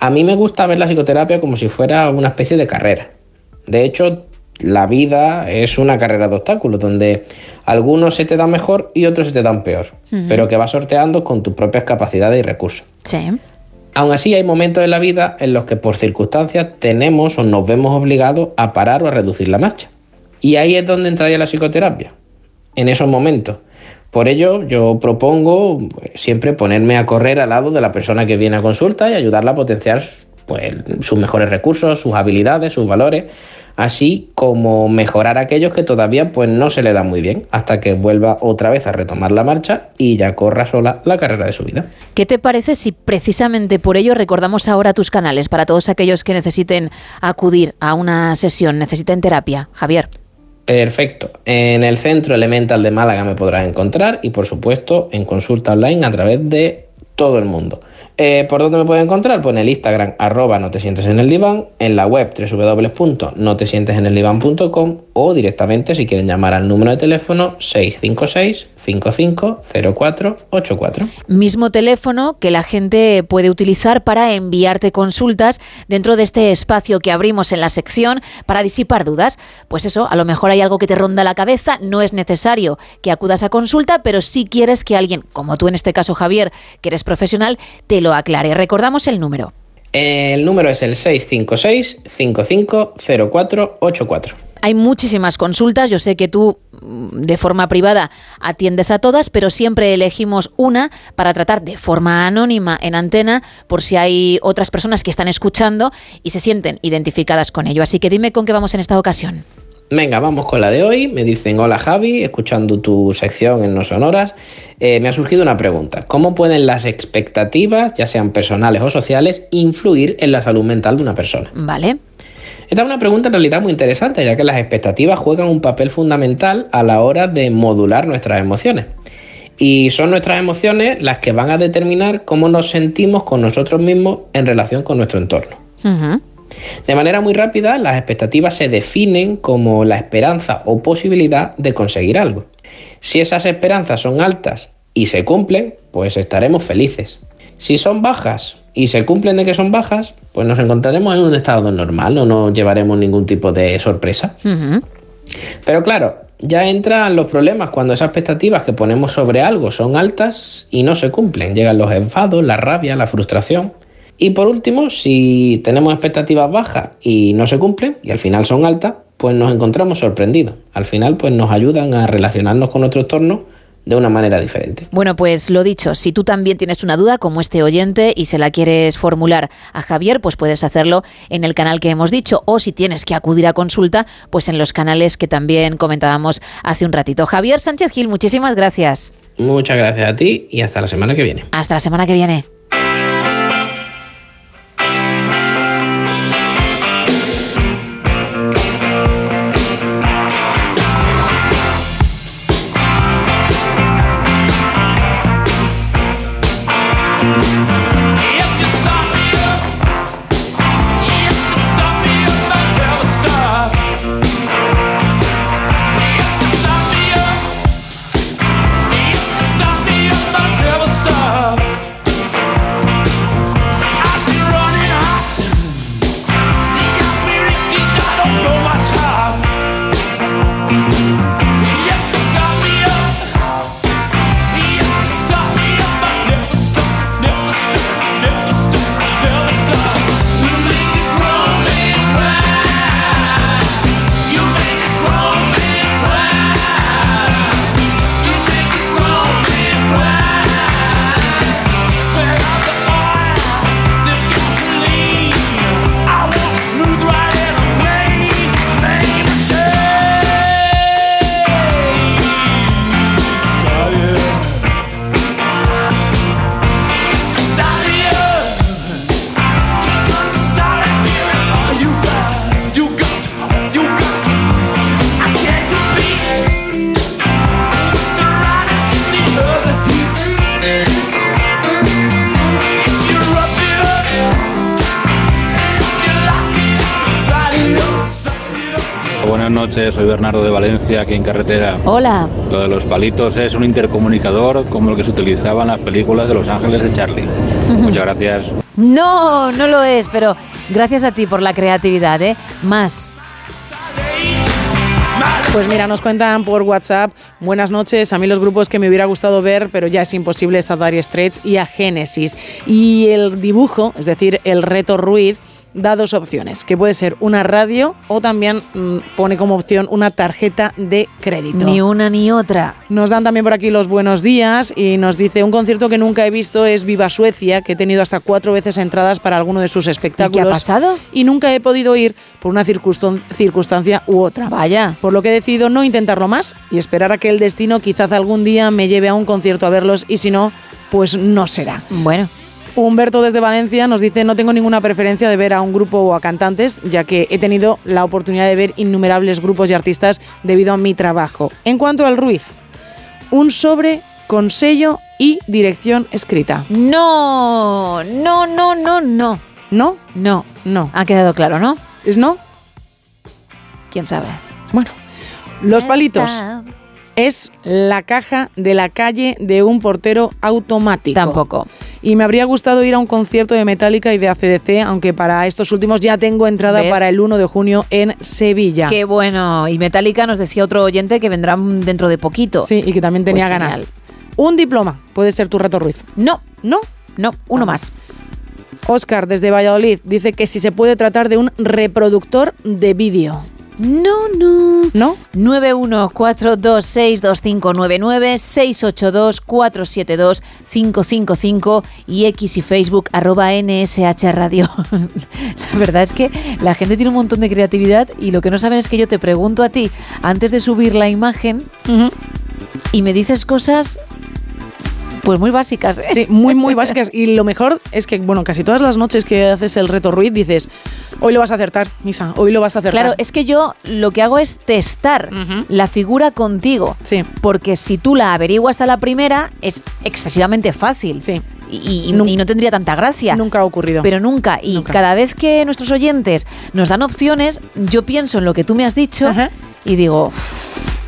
a mí me gusta ver la psicoterapia como si fuera una especie de carrera. De hecho, la vida es una carrera de obstáculos donde algunos se te dan mejor y otros se te dan peor, pero que vas sorteando con tus propias capacidades y recursos. Sí. Aún así, hay momentos en la vida en los que por circunstancias tenemos o nos vemos obligados a parar o a reducir la marcha. Y ahí es donde entraría la psicoterapia, en esos momentos. Por ello, yo propongo pues, siempre ponerme a correr al lado de la persona que viene a consulta y ayudarla a potenciar pues, sus mejores recursos, sus habilidades, sus valores, así como mejorar aquellos que todavía pues, no se le dan muy bien, hasta que vuelva otra vez a retomar la marcha y ya corra sola la carrera de su vida. ¿Qué te parece si precisamente por ello recordamos ahora tus canales para todos aquellos que necesiten acudir a una sesión, necesiten terapia? Javier. Perfecto. En el centro Elemental de Málaga me podrás encontrar y por supuesto en consulta online a través de todo el mundo. Eh, ¿Por dónde me puedes encontrar? Pues en el Instagram arroba no te sientes en el diván, en la web www.notesienteseneldivan.com o directamente si quieren llamar al número de teléfono 656 550484. Mismo teléfono que la gente puede utilizar para enviarte consultas dentro de este espacio que abrimos en la sección para disipar dudas. Pues eso, a lo mejor hay algo que te ronda la cabeza, no es necesario que acudas a consulta, pero si quieres que alguien, como tú en este caso Javier, que eres profesional, te lo aclare. Recordamos el número. El número es el 656 550484. Hay muchísimas consultas, yo sé que tú mm, de forma privada atiendes a todas, pero siempre elegimos una para tratar de forma anónima en antena por si hay otras personas que están escuchando y se sienten identificadas con ello. Así que dime con qué vamos en esta ocasión. Venga, vamos con la de hoy. Me dicen, hola Javi, escuchando tu sección en No Sonoras, eh, me ha surgido una pregunta. ¿Cómo pueden las expectativas, ya sean personales o sociales, influir en la salud mental de una persona? Vale. Esta es una pregunta en realidad muy interesante, ya que las expectativas juegan un papel fundamental a la hora de modular nuestras emociones. Y son nuestras emociones las que van a determinar cómo nos sentimos con nosotros mismos en relación con nuestro entorno. De manera muy rápida, las expectativas se definen como la esperanza o posibilidad de conseguir algo. Si esas esperanzas son altas y se cumplen, pues estaremos felices. Si son bajas y se cumplen de que son bajas, pues nos encontraremos en un estado normal, no nos llevaremos ningún tipo de sorpresa. Pero claro, ya entran los problemas cuando esas expectativas que ponemos sobre algo son altas y no se cumplen. Llegan los enfados, la rabia, la frustración. Y por último, si tenemos expectativas bajas y no se cumplen, y al final son altas, pues nos encontramos sorprendidos. Al final, pues nos ayudan a relacionarnos con nuestro entorno de una manera diferente. Bueno, pues lo dicho, si tú también tienes una duda como este oyente y se la quieres formular a Javier, pues puedes hacerlo en el canal que hemos dicho o si tienes que acudir a consulta, pues en los canales que también comentábamos hace un ratito. Javier Sánchez Gil, muchísimas gracias. Muchas gracias a ti y hasta la semana que viene. Hasta la semana que viene. Aquí en carretera. Hola. Lo de los palitos es un intercomunicador como el que se utilizaba en las películas de Los Ángeles de Charlie. Muchas gracias. No, no lo es, pero gracias a ti por la creatividad, ¿eh? Más. Pues mira, nos cuentan por WhatsApp, buenas noches, a mí los grupos que me hubiera gustado ver, pero ya es imposible, es a Dire Straits y a Genesis. Y el dibujo, es decir, el reto Ruiz, da dos opciones, que puede ser una radio o también mm, pone como opción una tarjeta de crédito. Ni una ni otra. Nos dan también por aquí los buenos días y nos dice un concierto que nunca he visto es Viva Suecia, que he tenido hasta cuatro veces entradas para alguno de sus espectáculos. pasado? Y nunca he podido ir por una circunstan- circunstancia u otra. Vaya. Por lo que he decidido no intentarlo más y esperar a que el destino quizás algún día me lleve a un concierto a verlos y si no, pues no será. Bueno. Humberto desde Valencia nos dice no tengo ninguna preferencia de ver a un grupo o a cantantes, ya que he tenido la oportunidad de ver innumerables grupos y artistas debido a mi trabajo. En cuanto al Ruiz, un sobre con sello y dirección escrita. No, no, no, no, no. ¿No? No. No. Ha quedado claro, ¿no? ¿Es no? ¿Quién sabe? Bueno, los palitos es la caja de la calle de un portero automático. Tampoco. Y me habría gustado ir a un concierto de Metallica y de ACDC, aunque para estos últimos ya tengo entrada ¿Ves? para el 1 de junio en Sevilla. Qué bueno. Y Metallica nos decía otro oyente que vendrán dentro de poquito. Sí, y que también tenía Pues ganas. genial. Un diploma puede ser tu reto Ruiz. No. ¿No? No, uno más. Oscar desde Valladolid dice que si se puede tratar de un reproductor de vídeo. No, no. ¿No? 914262599 682472555 y X y Facebook arroba NSH Radio. [laughs] la verdad es que la gente tiene un montón de creatividad y lo que no saben es que yo te pregunto a ti antes de subir la imagen y me dices cosas pues muy básicas. ¿eh? Sí, muy, muy básicas. Y lo mejor es que, bueno, casi todas las noches que haces el reto Ruiz dices, hoy lo vas a acertar, Misa, hoy lo vas a acertar. Claro, es que yo lo que hago es testar la figura contigo. Sí. Porque si tú la averiguas a la primera, es excesivamente fácil. Sí. Y, y- no tendría tanta gracia. Nunca ha ocurrido. Pero nunca. Y cada vez que nuestros oyentes nos dan opciones, yo pienso en lo que tú me has dicho y digo, "Uf,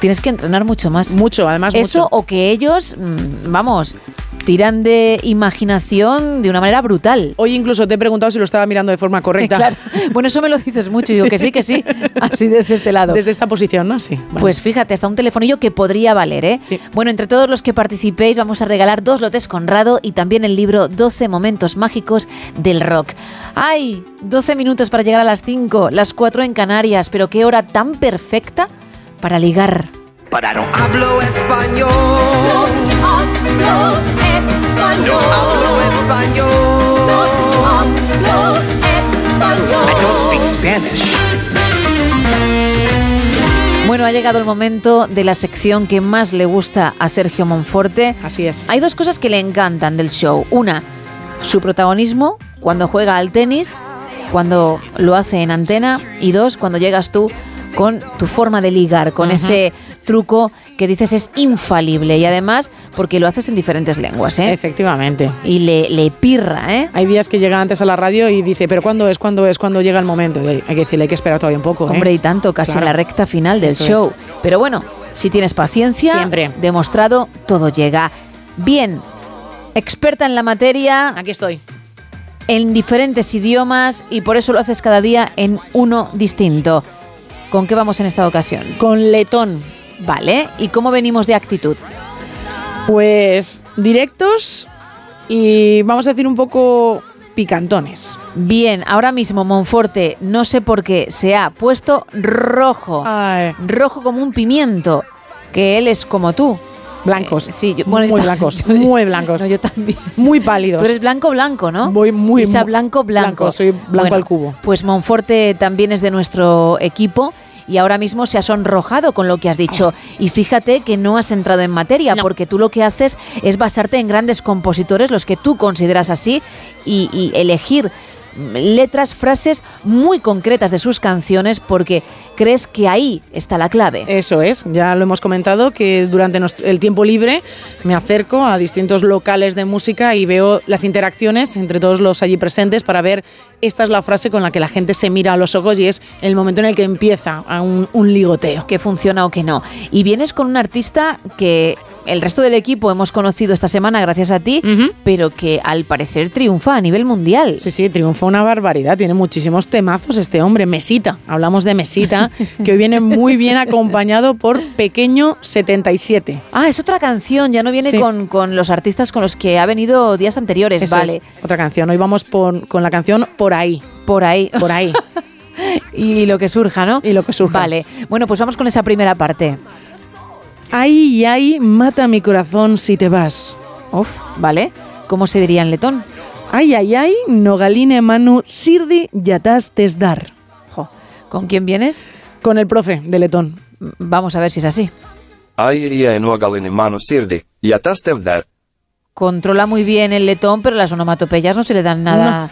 tienes que entrenar mucho más. Mucho, además Eso mucho. o que ellos, mm, vamos, tiran de imaginación de una manera brutal. Hoy incluso te he preguntado si lo estaba mirando de forma [laughs] correcta. Claro. Bueno, eso me lo dices mucho. Y digo que sí, que sí. Así desde este lado. Desde esta posición, ¿no? Sí. vale. Pues fíjate, hasta un telefonillo que podría valer, ¿eh? Bueno, entre todos los que participéis vamos a regalar dos lotes Conrado y también el libro 12 momentos mágicos del rock. ¡Ay! 12 minutos para llegar a las 5, las 4 en Canarias, pero qué hora tan perfecta para ligar. Hablo español. hablo español. Hablo español. hablo español. I don't speak Spanish. Bueno, ha llegado el momento de la sección que más le gusta a Sergio Monforte. Así es. Hay dos cosas que le encantan del show. Una, su protagonismo cuando juega al tenis, cuando lo hace en antena. Y dos, cuando llegas tú con tu forma de ligar, con ese truco que dices es infalible. Y además, porque lo haces en diferentes lenguas, ¿eh? Efectivamente. Y le, le pirra, ¿eh? Hay días que llega antes a la radio y dice, pero ¿cuándo es? ¿Cuándo es? ¿Cuándo llega el momento? Y hay que decirle, hay que esperar todavía un poco. ¿eh? Hombre, y tanto, casi Claro. en la recta final del Eso show. es. Pero bueno, si tienes paciencia, Siempre. demostrado, todo llega. Bien, experta en la materia. Aquí estoy. En diferentes idiomas y por eso lo haces cada día en uno distinto. ¿Con qué vamos en esta ocasión? Con letón. Vale, ¿y cómo venimos de actitud? Pues directos y vamos a decir un poco picantones. Bien, ahora mismo Monforte, no sé por qué, se ha puesto rojo. Rojo como un pimiento, que él es como tú. Blancos. Eh, sí, yo, bueno, [laughs] yo muy blancos. yo- muy blancos. No, yo también. Muy pálidos. Tú eres blanco blanco, ¿no? Voy muy Isa blanco blanco. blanco, soy blanco al cubo. Pues Monforte también es de nuestro equipo y ahora mismo se ha sonrojado con lo que has dicho. Y fíjate que no has entrado en materia, porque tú lo que haces es basarte en grandes compositores, los que tú consideras así, y, y elegir letras, frases muy concretas de sus canciones, porque crees que ahí está la clave. Eso es, ya lo hemos comentado que durante el tiempo libre me acerco a distintos locales de música y veo las interacciones entre todos los allí presentes para ver esta es la frase con la que la gente se mira a los ojos y es el momento en el que empieza a un, un ligoteo. Que funciona o que no. Y vienes con un artista que el resto del equipo hemos conocido esta semana gracias a ti, pero que al parecer triunfa a nivel mundial. Sí, sí, triunfa una barbaridad. Tiene muchísimos temazos este hombre. Mesita. Hablamos de Mesita, [laughs] que hoy viene muy bien acompañado por Pequeño 77. Ah, es otra canción, ya no viene Sí. con, con los artistas con los que ha venido días anteriores, Eso vale. es, otra canción. Hoy vamos por- con la canción Por ahí. Por ahí. Por ahí. [laughs] y lo que surja, ¿no? Y lo que surja. Vale. Bueno, pues vamos con esa primera parte. Ay, ay, mata mi corazón si te vas. Uf, ¿vale? ¿Cómo se diría en letón? Ay, ay, ay, nogaline manu sirdi yatas tesdar. ¿Con quién vienes? Con el profe de letón. Vamos a ver si es así. Controla muy bien el letón, pero las onomatopeyas no se le dan nada,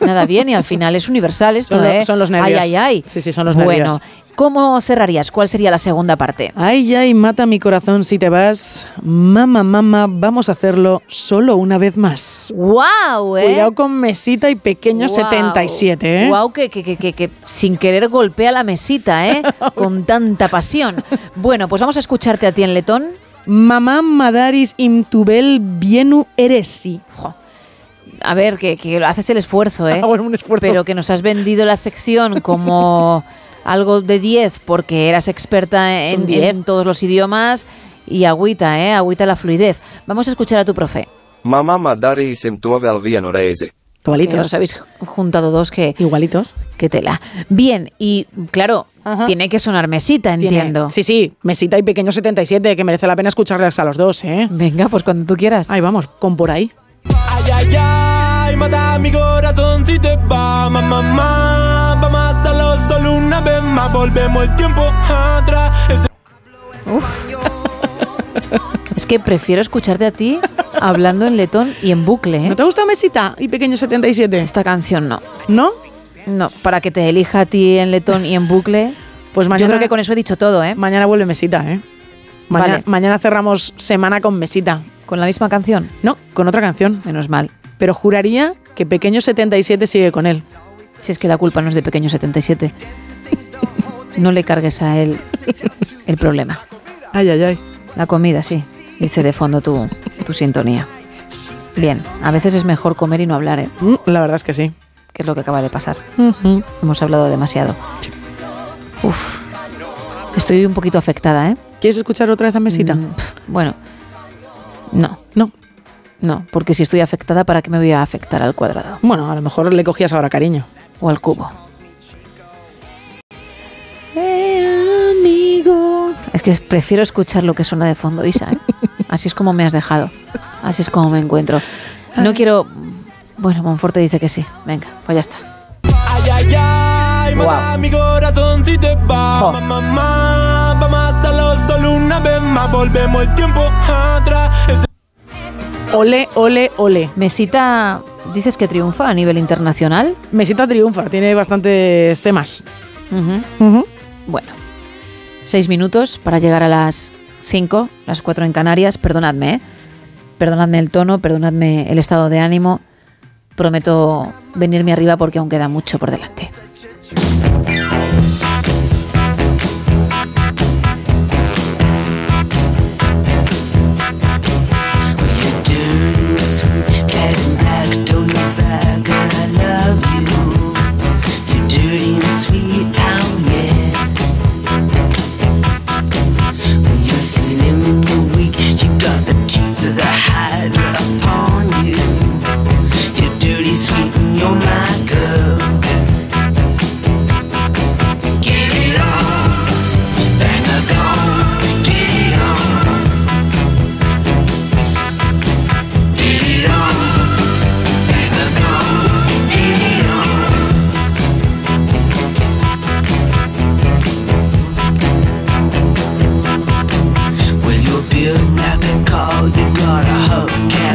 nada bien y al final es universal esto, Son lo- ¿eh? son los nervios. Ay, ay, ay. Sí, sí, son los bueno, nervios. ¿Cómo cerrarías? ¿Cuál sería la segunda parte? Ay, ay, mata mi corazón si te vas. Mamá, mamá, vamos a hacerlo solo una vez más. ¡Wow! ¿eh? Cuidado con Mesita y Pequeño Guau. 77, ¿eh? Guau, que, que, que, que- que sin querer golpea la mesita, ¿eh? [laughs] Con tanta pasión. Bueno, pues vamos a escucharte a ti en letón. Mamá Madaris imtubel bienu eresi. A ver, que, que haces el esfuerzo, ¿eh? [laughs] Ah, bueno, un esfuerzo. Pero que nos has vendido la sección como [laughs] algo de 10 porque eras experta en, 10. en todos los idiomas y agüita, ¿eh? Agüita la fluidez. Vamos a escuchar a tu profe. Mamá madari semtuavel vianorese. Que os habéis juntado dos que... Igualitos. Qué tela. Bien, y claro, tiene que sonar mesita, Tiene- entiendo. Sí, sí, Mesita y Pequeño 77, que merece la pena escucharles a los dos, ¿eh? Venga, pues cuando tú quieras. Ahí vamos, con por ahí. Ay, ay, ay, mata mi corazón si te va, mamá, mamá. Vamos a una vez más, volvemos el tiempo atrás. Ese- [laughs] Es que prefiero escucharte a ti hablando en letón y en bucle, ¿eh? ¿No te gusta Mesita y Pequeño 77? Esta canción no. ¿No? No, para que te elija a ti en letón y en bucle. Pues Yo mañana, creo que con eso he dicho todo, ¿eh? mañana vuelve Mesita, ¿eh? Mañana, Vale. mañana cerramos semana con Mesita. ¿Con la misma canción? No, con otra canción. Menos mal. Pero juraría que Pequeño 77 sigue con él. Si es que la culpa no es de Pequeño 77. No le cargues a él el problema. Ay, ay, ay. La comida, sí. Dice de fondo tu, tu sintonía. Bien, a veces es mejor comer y no hablar, ¿eh? Mm, La verdad es que sí. Que es lo que acaba de pasar. Hemos hablado demasiado. Uf. Estoy un poquito afectada, ¿eh? ¿Quieres escuchar otra vez a Mesita? Mm, bueno. No. No. No, porque si estoy afectada, ¿para qué me voy a afectar al cuadrado? Bueno, a lo mejor le cogías ahora cariño. O al cubo. Es que prefiero escuchar lo que suena de fondo, Isa. ¿eh? Así es como me has dejado. Así es como me encuentro. No quiero. Bueno, Monforte dice que sí. Venga, pues ya está. Ay, ay, ay, mata mi corazón si te va, mamá, mamá. Vamos a hacerlo solo una vez más, volvemos el tiempo atrás. Ole, ole, ole. Mesita, dices que triunfa a nivel internacional. Mesita triunfa, tiene bastantes temas. Ujú. Ujú. Bueno, seis minutos para llegar a las cinco, las cuatro en Canarias. Perdonadme, ¿eh? Perdonadme el tono, perdonadme el estado de ánimo. Prometo venirme arriba porque aún queda mucho por delante.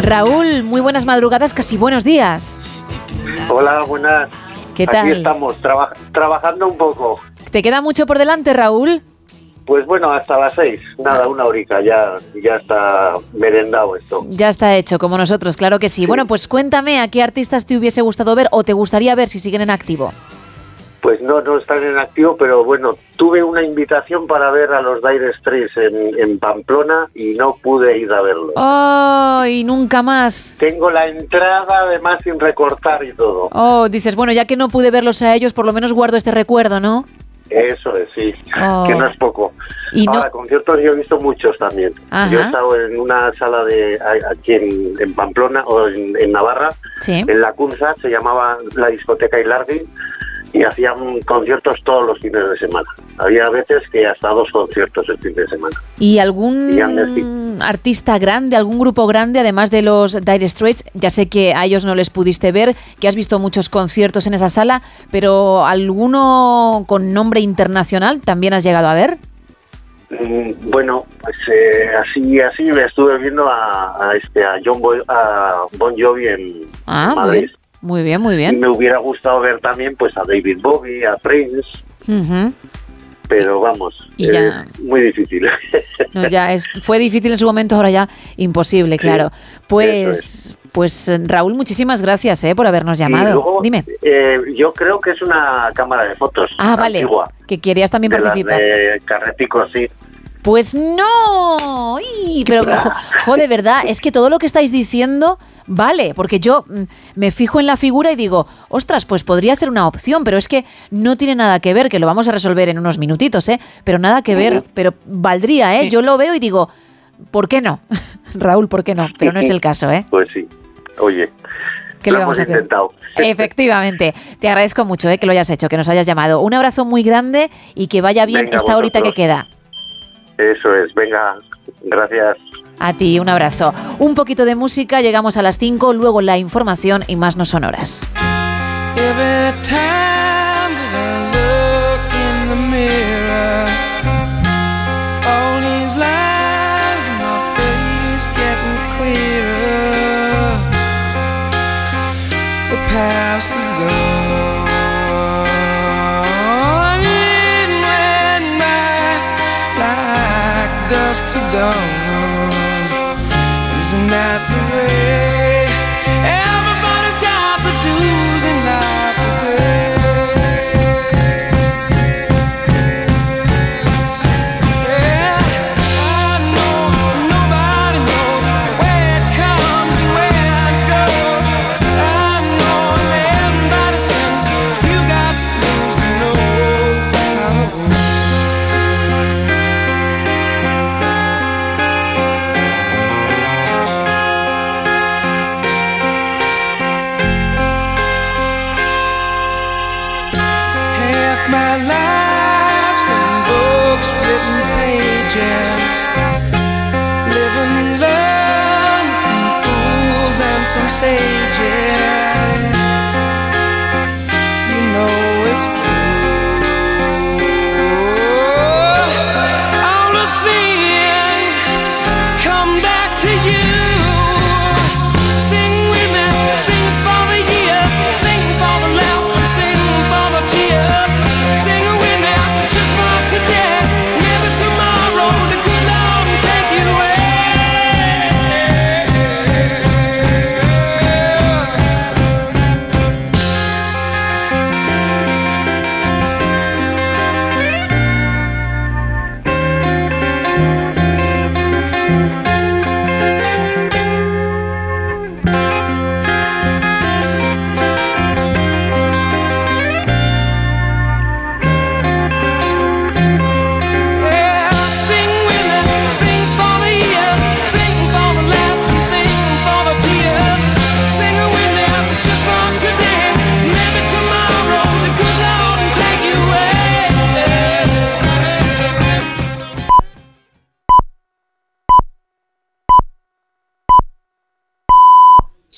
Raúl, muy buenas madrugadas, casi buenos días. Hola, buenas. ¿Qué Aquí tal? estamos, traba- trabajando un poco. ¿Te queda mucho por delante, Raúl? Pues bueno, hasta las seis. Nada, una horica, ya, ya está merendado esto. Ya está hecho, como nosotros, claro que sí. Bueno, pues cuéntame a qué artistas te hubiese gustado ver o te gustaría ver si siguen en activo. Pues no, no están en activo, pero bueno, tuve una invitación para ver a los Dire Straits en, en Pamplona y no pude ir a verlos. Oh, y nunca más. Tengo la entrada además sin recortar y todo. Oh, dices, bueno, ya que no pude verlos a ellos, por lo menos guardo este recuerdo, ¿no? Eso es, sí, Oh. que no es poco. Y no- Ahora, conciertos yo he visto muchos también. Ajá. Yo he estado en una sala de aquí en, en Pamplona o en, en Navarra, Sí. en La Cunza, se llamaba la discoteca Ilardi y hacían conciertos todos los fines de semana. Había veces que hasta dos conciertos el fin de semana. ¿Y algún artista grande, algún grupo grande, además de los Dire Straits? Ya sé que a ellos no les pudiste ver, que has visto muchos conciertos en esa sala, pero ¿alguno con nombre internacional también has llegado a ver? Mm, Bueno, pues eh, así así me estuve viendo a, a este a John Boy- a Bon Jovi en Ah, muy Madrid. bien. Muy bien, muy Y bien. me hubiera gustado ver también pues a David Bowie, a Prince, pero vamos, Y ya- es muy difícil. [laughs] No, ya es, [laughs] fue difícil en su momento, ahora ya imposible, claro. Pues, pues Raúl, muchísimas gracias eh, por habernos llamado. Luego, Dime. eh, yo creo que es una cámara de fotos. Ah, vale. Que querías también de participar. de Carretico, sí. Pues no. Pero [laughs] jo, jo, de verdad, es que todo lo que estáis diciendo vale, porque yo mm, me fijo en la figura y digo, ostras, pues podría ser una opción, pero es que no tiene nada que ver, que lo vamos a resolver en unos minutitos, ¿eh? Pero nada que ver, pero valdría, ¿eh? Yo lo veo y digo, ¿por qué no? [laughs] Raúl, ¿por qué no? Pero no es el caso, ¿eh? Pues sí. Oye, ¿Qué lo le vamos hemos a hacer? intentado. [laughs] Efectivamente, te agradezco mucho ¿eh? que lo hayas hecho, que nos hayas llamado. Un abrazo muy grande y que vaya bien Venga, esta horita que queda. Eso es, venga, gracias. A ti, un abrazo. Un poquito de música, llegamos a las 5, luego la información y más no sonoras.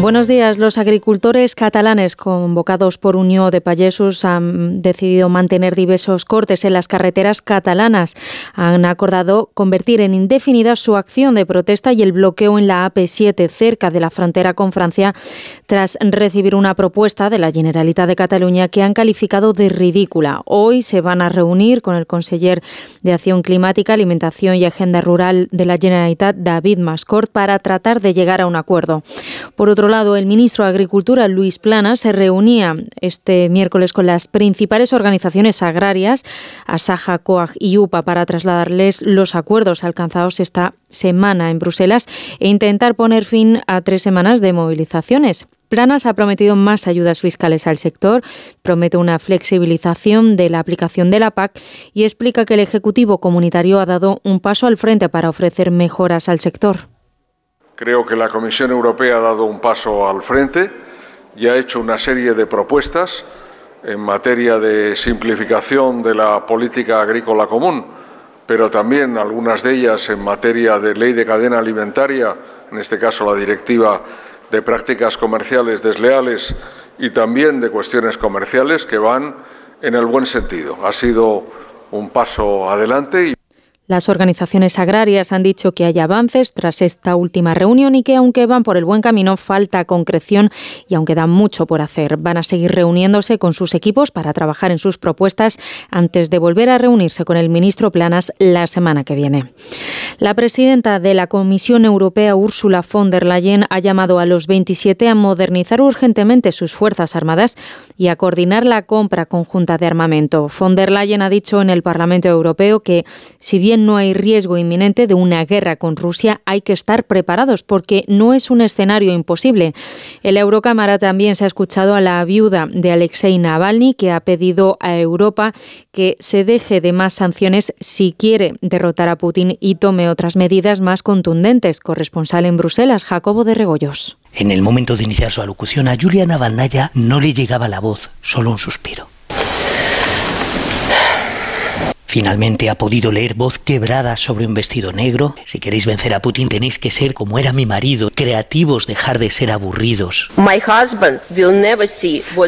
Buenos días. Los agricultores catalanes convocados por Unión de Payesos han decidido mantener diversos cortes en las carreteras catalanas. Han acordado convertir en indefinida su acción de protesta y el bloqueo en la AP7 cerca de la frontera con Francia tras recibir una propuesta de la Generalitat de Cataluña que han calificado de ridícula. Hoy se van a reunir con el conseller de Acción Climática, Alimentación y Agenda Rural de la Generalitat, David Mascort, para tratar de llegar a un acuerdo. Por otro lado, el ministro de Agricultura, Luis Plana, se reunía este miércoles con las principales organizaciones agrarias, Asaja, COAG y UPA, para trasladarles los acuerdos alcanzados esta semana en Bruselas e intentar poner fin a tres semanas de movilizaciones. Planas ha prometido más ayudas fiscales al sector, promete una flexibilización de la aplicación de la PAC y explica que el Ejecutivo Comunitario ha dado un paso al frente para ofrecer mejoras al sector. Creo que la Comisión Europea ha dado un paso al frente y ha hecho una serie de propuestas en materia de simplificación de la política agrícola común, pero también algunas de ellas en materia de ley de cadena alimentaria, en este caso la directiva de prácticas comerciales desleales y también de cuestiones comerciales que van en el buen sentido. Ha sido un paso adelante. Y las organizaciones agrarias han dicho que hay avances tras esta última reunión y que aunque van por el buen camino falta concreción y aunque dan mucho por hacer. Van a seguir reuniéndose con sus equipos para trabajar en sus propuestas antes de volver a reunirse con el ministro Planas la semana que viene. La presidenta de la Comisión Europea, Ursula von der Leyen, ha llamado a los 27 a modernizar urgentemente sus Fuerzas Armadas y a coordinar la compra conjunta de armamento. Von der Leyen ha dicho en el Parlamento Europeo que, si bien no hay riesgo inminente de una guerra con Rusia, hay que estar preparados porque no es un escenario imposible. En la Eurocámara también se ha escuchado a la viuda de Alexei Navalny, que ha pedido a Europa que se deje de más sanciones si quiere derrotar a Putin y tome otras medidas más contundentes. Corresponsal en Bruselas, Jacobo de Regoyos. En el momento de iniciar su alocución a Julia Navalnaya no le llegaba la voz, solo un suspiro. Finalmente ha podido leer voz quebrada sobre un vestido negro. Si queréis vencer a Putin tenéis que ser como era mi marido, creativos, dejar de ser aburridos.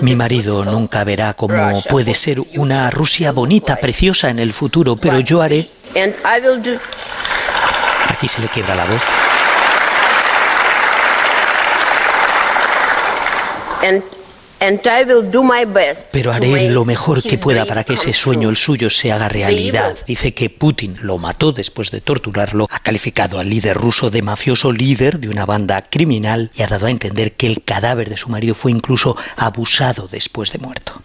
Mi marido nunca verá cómo puede ser una Rusia bonita, preciosa en el futuro, pero yo haré... Aquí se le quiebra la voz. Pero haré lo mejor que pueda para que ese sueño, el suyo, se haga realidad. Dice que Putin lo mató después de torturarlo, ha calificado al líder ruso de mafioso líder de una banda criminal y ha dado a entender que el cadáver de su marido fue incluso abusado después de muerto.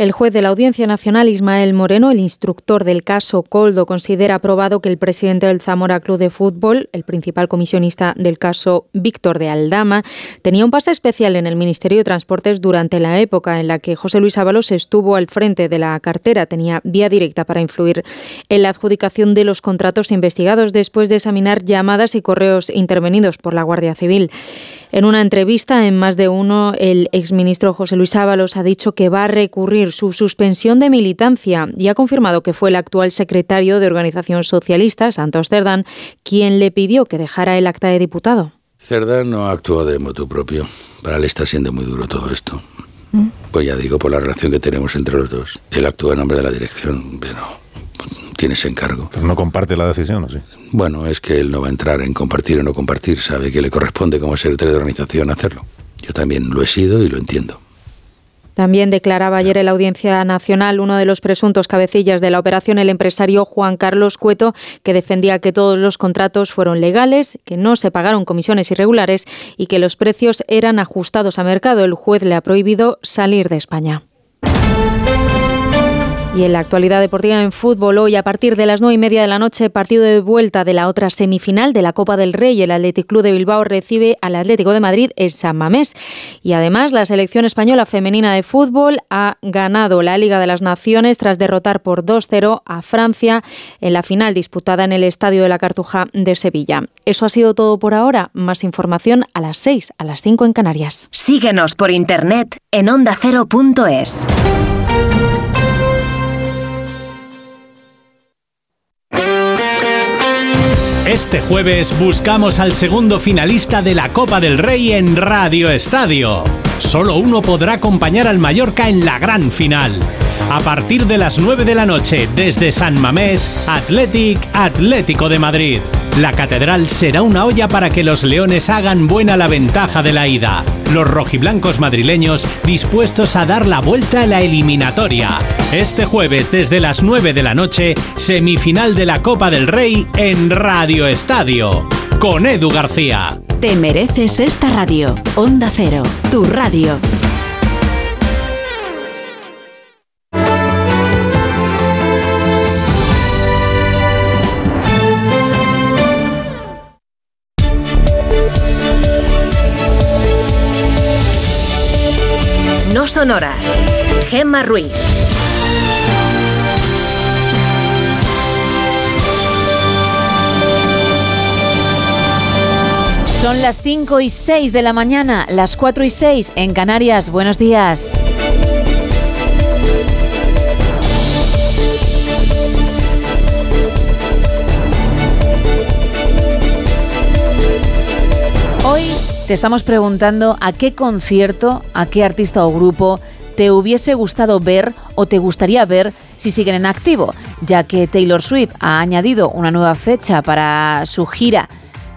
El juez de la Audiencia Nacional, Ismael Moreno, el instructor del caso Coldo, considera aprobado que el presidente del Zamora Club de Fútbol, el principal comisionista del caso Víctor de Aldama, tenía un pase especial en el Ministerio de Transportes durante la época en la que José Luis Ábalos estuvo al frente de la cartera. Tenía vía directa para influir en la adjudicación de los contratos investigados después de examinar llamadas y correos intervenidos por la Guardia Civil. En una entrevista en más de uno, el exministro José Luis Ábalos ha dicho que va a recurrir su suspensión de militancia y ha confirmado que fue el actual secretario de Organización Socialista, Santos Cerdán, quien le pidió que dejara el acta de diputado. Cerdán no actúa de motu propio. Para él está siendo muy duro todo esto. Pues ya digo, por la relación que tenemos entre los dos. Él actúa en nombre de la dirección, pero tiene ese encargo. Pero no comparte la decisión, ¿o sí? Bueno, es que él no va a entrar en compartir o no compartir. Sabe que le corresponde como secretario de organización hacerlo. Yo también lo he sido y lo entiendo. También declaraba ayer en la Audiencia Nacional uno de los presuntos cabecillas de la operación, el empresario Juan Carlos Cueto, que defendía que todos los contratos fueron legales, que no se pagaron comisiones irregulares y que los precios eran ajustados a mercado. El juez le ha prohibido salir de España. Y en la actualidad deportiva en fútbol, hoy a partir de las nueve y media de la noche, partido de vuelta de la otra semifinal de la Copa del Rey. El Athletic Club de Bilbao recibe al Atlético de Madrid en San Mamés. Y además, la selección española femenina de fútbol ha ganado la Liga de las Naciones tras derrotar por 2-0 a Francia en la final disputada en el Estadio de la Cartuja de Sevilla. Eso ha sido todo por ahora. Más información a las 6, a las 5 en Canarias. Síguenos por internet en ondacero.es. Este jueves buscamos al segundo finalista de la Copa del Rey en Radio Estadio. Solo uno podrá acompañar al Mallorca en la gran final. A partir de las 9 de la noche, desde San Mamés, Athletic Atlético de Madrid. La catedral será una olla para que los leones hagan buena la ventaja de la ida. Los rojiblancos madrileños dispuestos a dar la vuelta a la eliminatoria. Este jueves desde las 9 de la noche, semifinal de la Copa del Rey en Radio Estadio. Con Edu García. Te mereces esta radio. Onda Cero, tu radio. No son horas. Gemma Ruiz. Son las 5 y 6 de la mañana, las 4 y 6 en Canarias. Buenos días. Hoy te estamos preguntando a qué concierto, a qué artista o grupo te hubiese gustado ver o te gustaría ver si siguen en activo, ya que Taylor Swift ha añadido una nueva fecha para su gira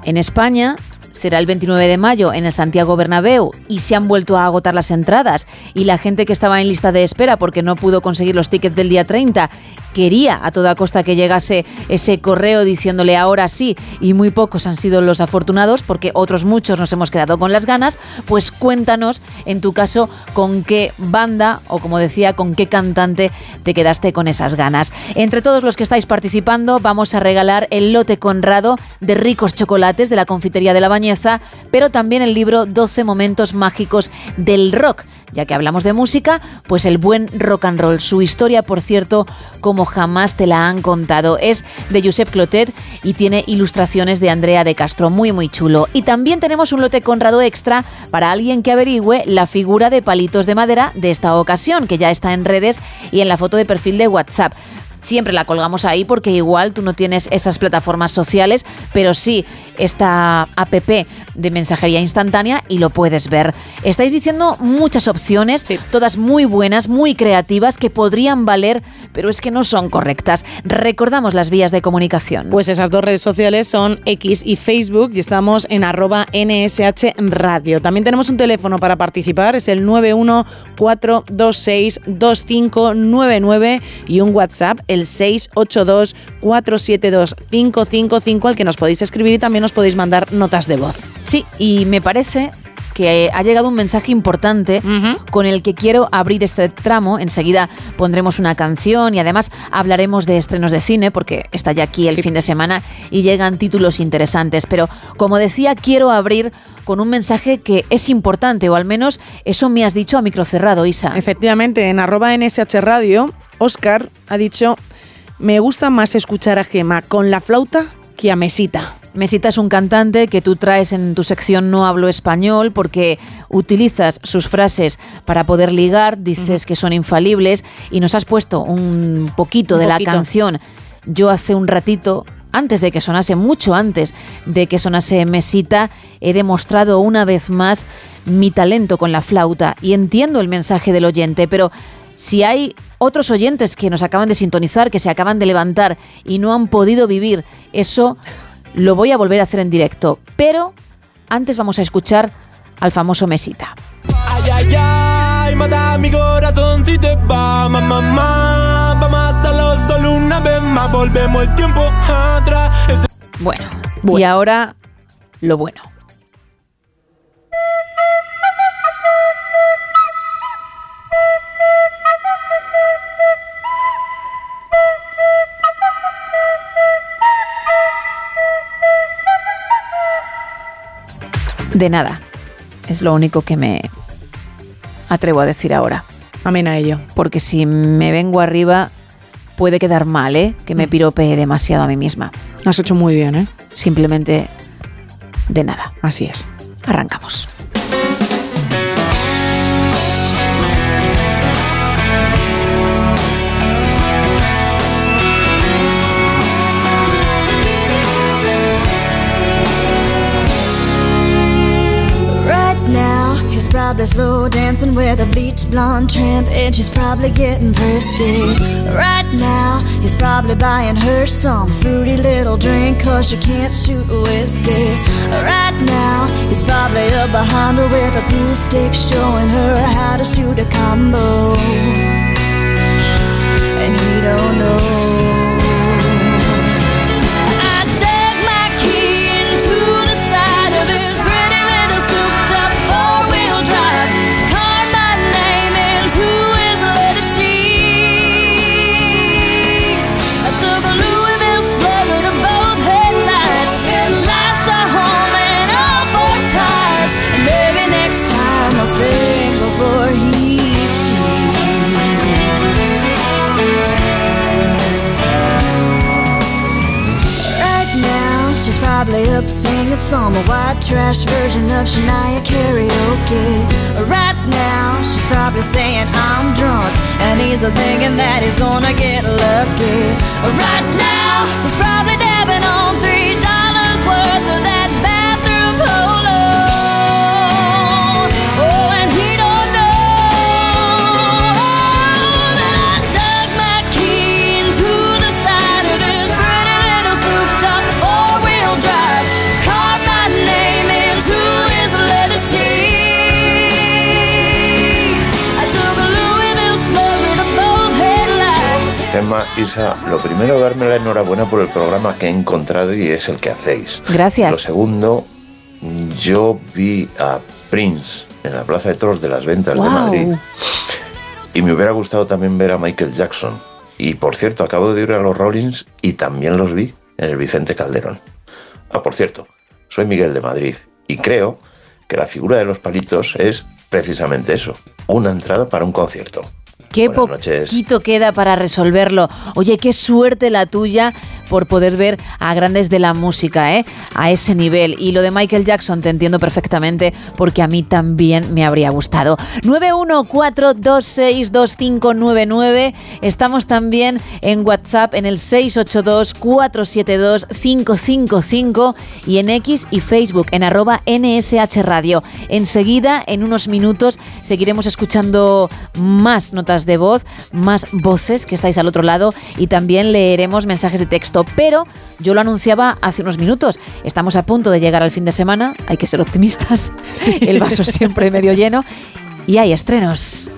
en España. Será el 29 de mayo en el Santiago Bernabéu y se han vuelto a agotar las entradas. Y la gente que estaba en lista de espera porque no pudo conseguir los tickets del día 30 quería a toda costa que llegase ese correo diciéndole ahora sí y muy pocos han sido los afortunados porque otros muchos nos hemos quedado con las ganas, pues cuéntanos en tu caso con qué banda o como decía con qué cantante te quedaste con esas ganas. Entre todos los que estáis participando vamos a regalar el lote Conrado de ricos chocolates de la confitería de la Bañeza, pero también el libro 12 momentos mágicos del rock ya que hablamos de música, pues el buen rock and roll. Su historia, por cierto, como jamás te la han contado. Es de Josep Clotet y tiene ilustraciones de Andrea de Castro. Muy, muy chulo. Y también tenemos un lote Conrado extra para alguien que averigüe la figura de palitos de madera de esta ocasión, que ya está en redes y en la foto de perfil de WhatsApp siempre la colgamos ahí porque igual tú no tienes esas plataformas sociales, pero sí esta app de mensajería instantánea y lo puedes ver. Estáis diciendo muchas opciones, todas muy buenas, muy creativas, que podrían valer, pero es que no son correctas. Recordamos las vías de comunicación. Pues esas dos redes sociales son X y Facebook y estamos en arroba NSH Radio. También tenemos un teléfono para participar, es el 914262599 y un WhatsApp, el 682472555 al que nos podéis escribir y también nos podéis mandar notas de voz. Sí, y me parece que ha llegado un mensaje importante con el que quiero abrir este tramo. Enseguida pondremos una canción y además hablaremos de estrenos de cine porque está ya aquí el fin de semana y llegan títulos interesantes. Pero como decía, quiero abrir con un mensaje que es importante o al menos eso me has dicho a micro cerrado, Isa. Efectivamente, en arroba NSH Radio, Oscar ha dicho, me gusta más escuchar a Gema con la flauta que a Mesita. Mesita es un cantante que tú traes en tu sección No hablo español porque utilizas sus frases para poder ligar, dices que son infalibles y nos has puesto un poquito Un de poquito. la canción Yo hace un ratito, antes de que sonase, mucho antes de que sonase Mesita, he demostrado una vez más mi talento con la flauta y entiendo el mensaje del oyente, pero si hay otros oyentes que nos acaban de sintonizar, que se acaban de levantar y no han podido vivir eso, lo voy a volver a hacer en directo. Pero antes vamos a escuchar al famoso Mesita. Ay, ay, ay, mata mi corazón si te va, mamá, mamá. Vamos a hacerlo solo una vez más, volvemos el tiempo atrás. Ese- Bueno, y ahora lo bueno. De nada. Es lo único que me atrevo a decir ahora. Amén a ello. Porque si me vengo arriba, puede quedar mal, ¿eh? Que me piropee demasiado a mí misma. Has hecho muy bien, ¿eh? Simplemente de nada. Así es. Arrancamos. Probably slow dancing with a bleach blonde tramp, and she's probably getting frisky. Right now, he's probably buying her some fruity little drink, cause she can't shoot whiskey. Right now, he's probably up behind her with a pool stick, showing her how to shoot a combo. And he don't know. Up singing some white trash version of Shania karaoke. Right now, she's probably saying I'm drunk, and he's thinking that he's gonna get lucky. Right now, he's probably Gemma, Isa, lo primero, darme la enhorabuena por el programa que he encontrado y es el que hacéis. Gracias. Lo segundo, yo vi a Prince en la Plaza de Toros de las Ventas de. Madrid y me hubiera gustado también ver a Michael Jackson. Y por cierto, acabo de ir a los Rollins y también los vi en el Vicente Calderón. Ah, por cierto, soy Miguel de Madrid y creo que la figura de los palitos es precisamente eso, una entrada para un concierto. Qué Buenas noches. poquito queda para resolverlo. Oye, qué suerte la tuya por poder ver a grandes de la música, ¿eh? A ese nivel. Y lo de Michael Jackson te entiendo perfectamente porque a mí también me habría gustado. 914262599. Estamos también en WhatsApp en el 682472555 y en X y Facebook en arroba NSH Radio. Enseguida, en unos minutos, seguiremos escuchando más notas de voz, más voces que estáis al otro lado y también leeremos mensajes de texto. Pero yo lo anunciaba hace unos minutos. Estamos a punto de llegar al fin de semana. Hay que ser optimistas. [laughs] El vaso siempre medio lleno. Y hay estrenos.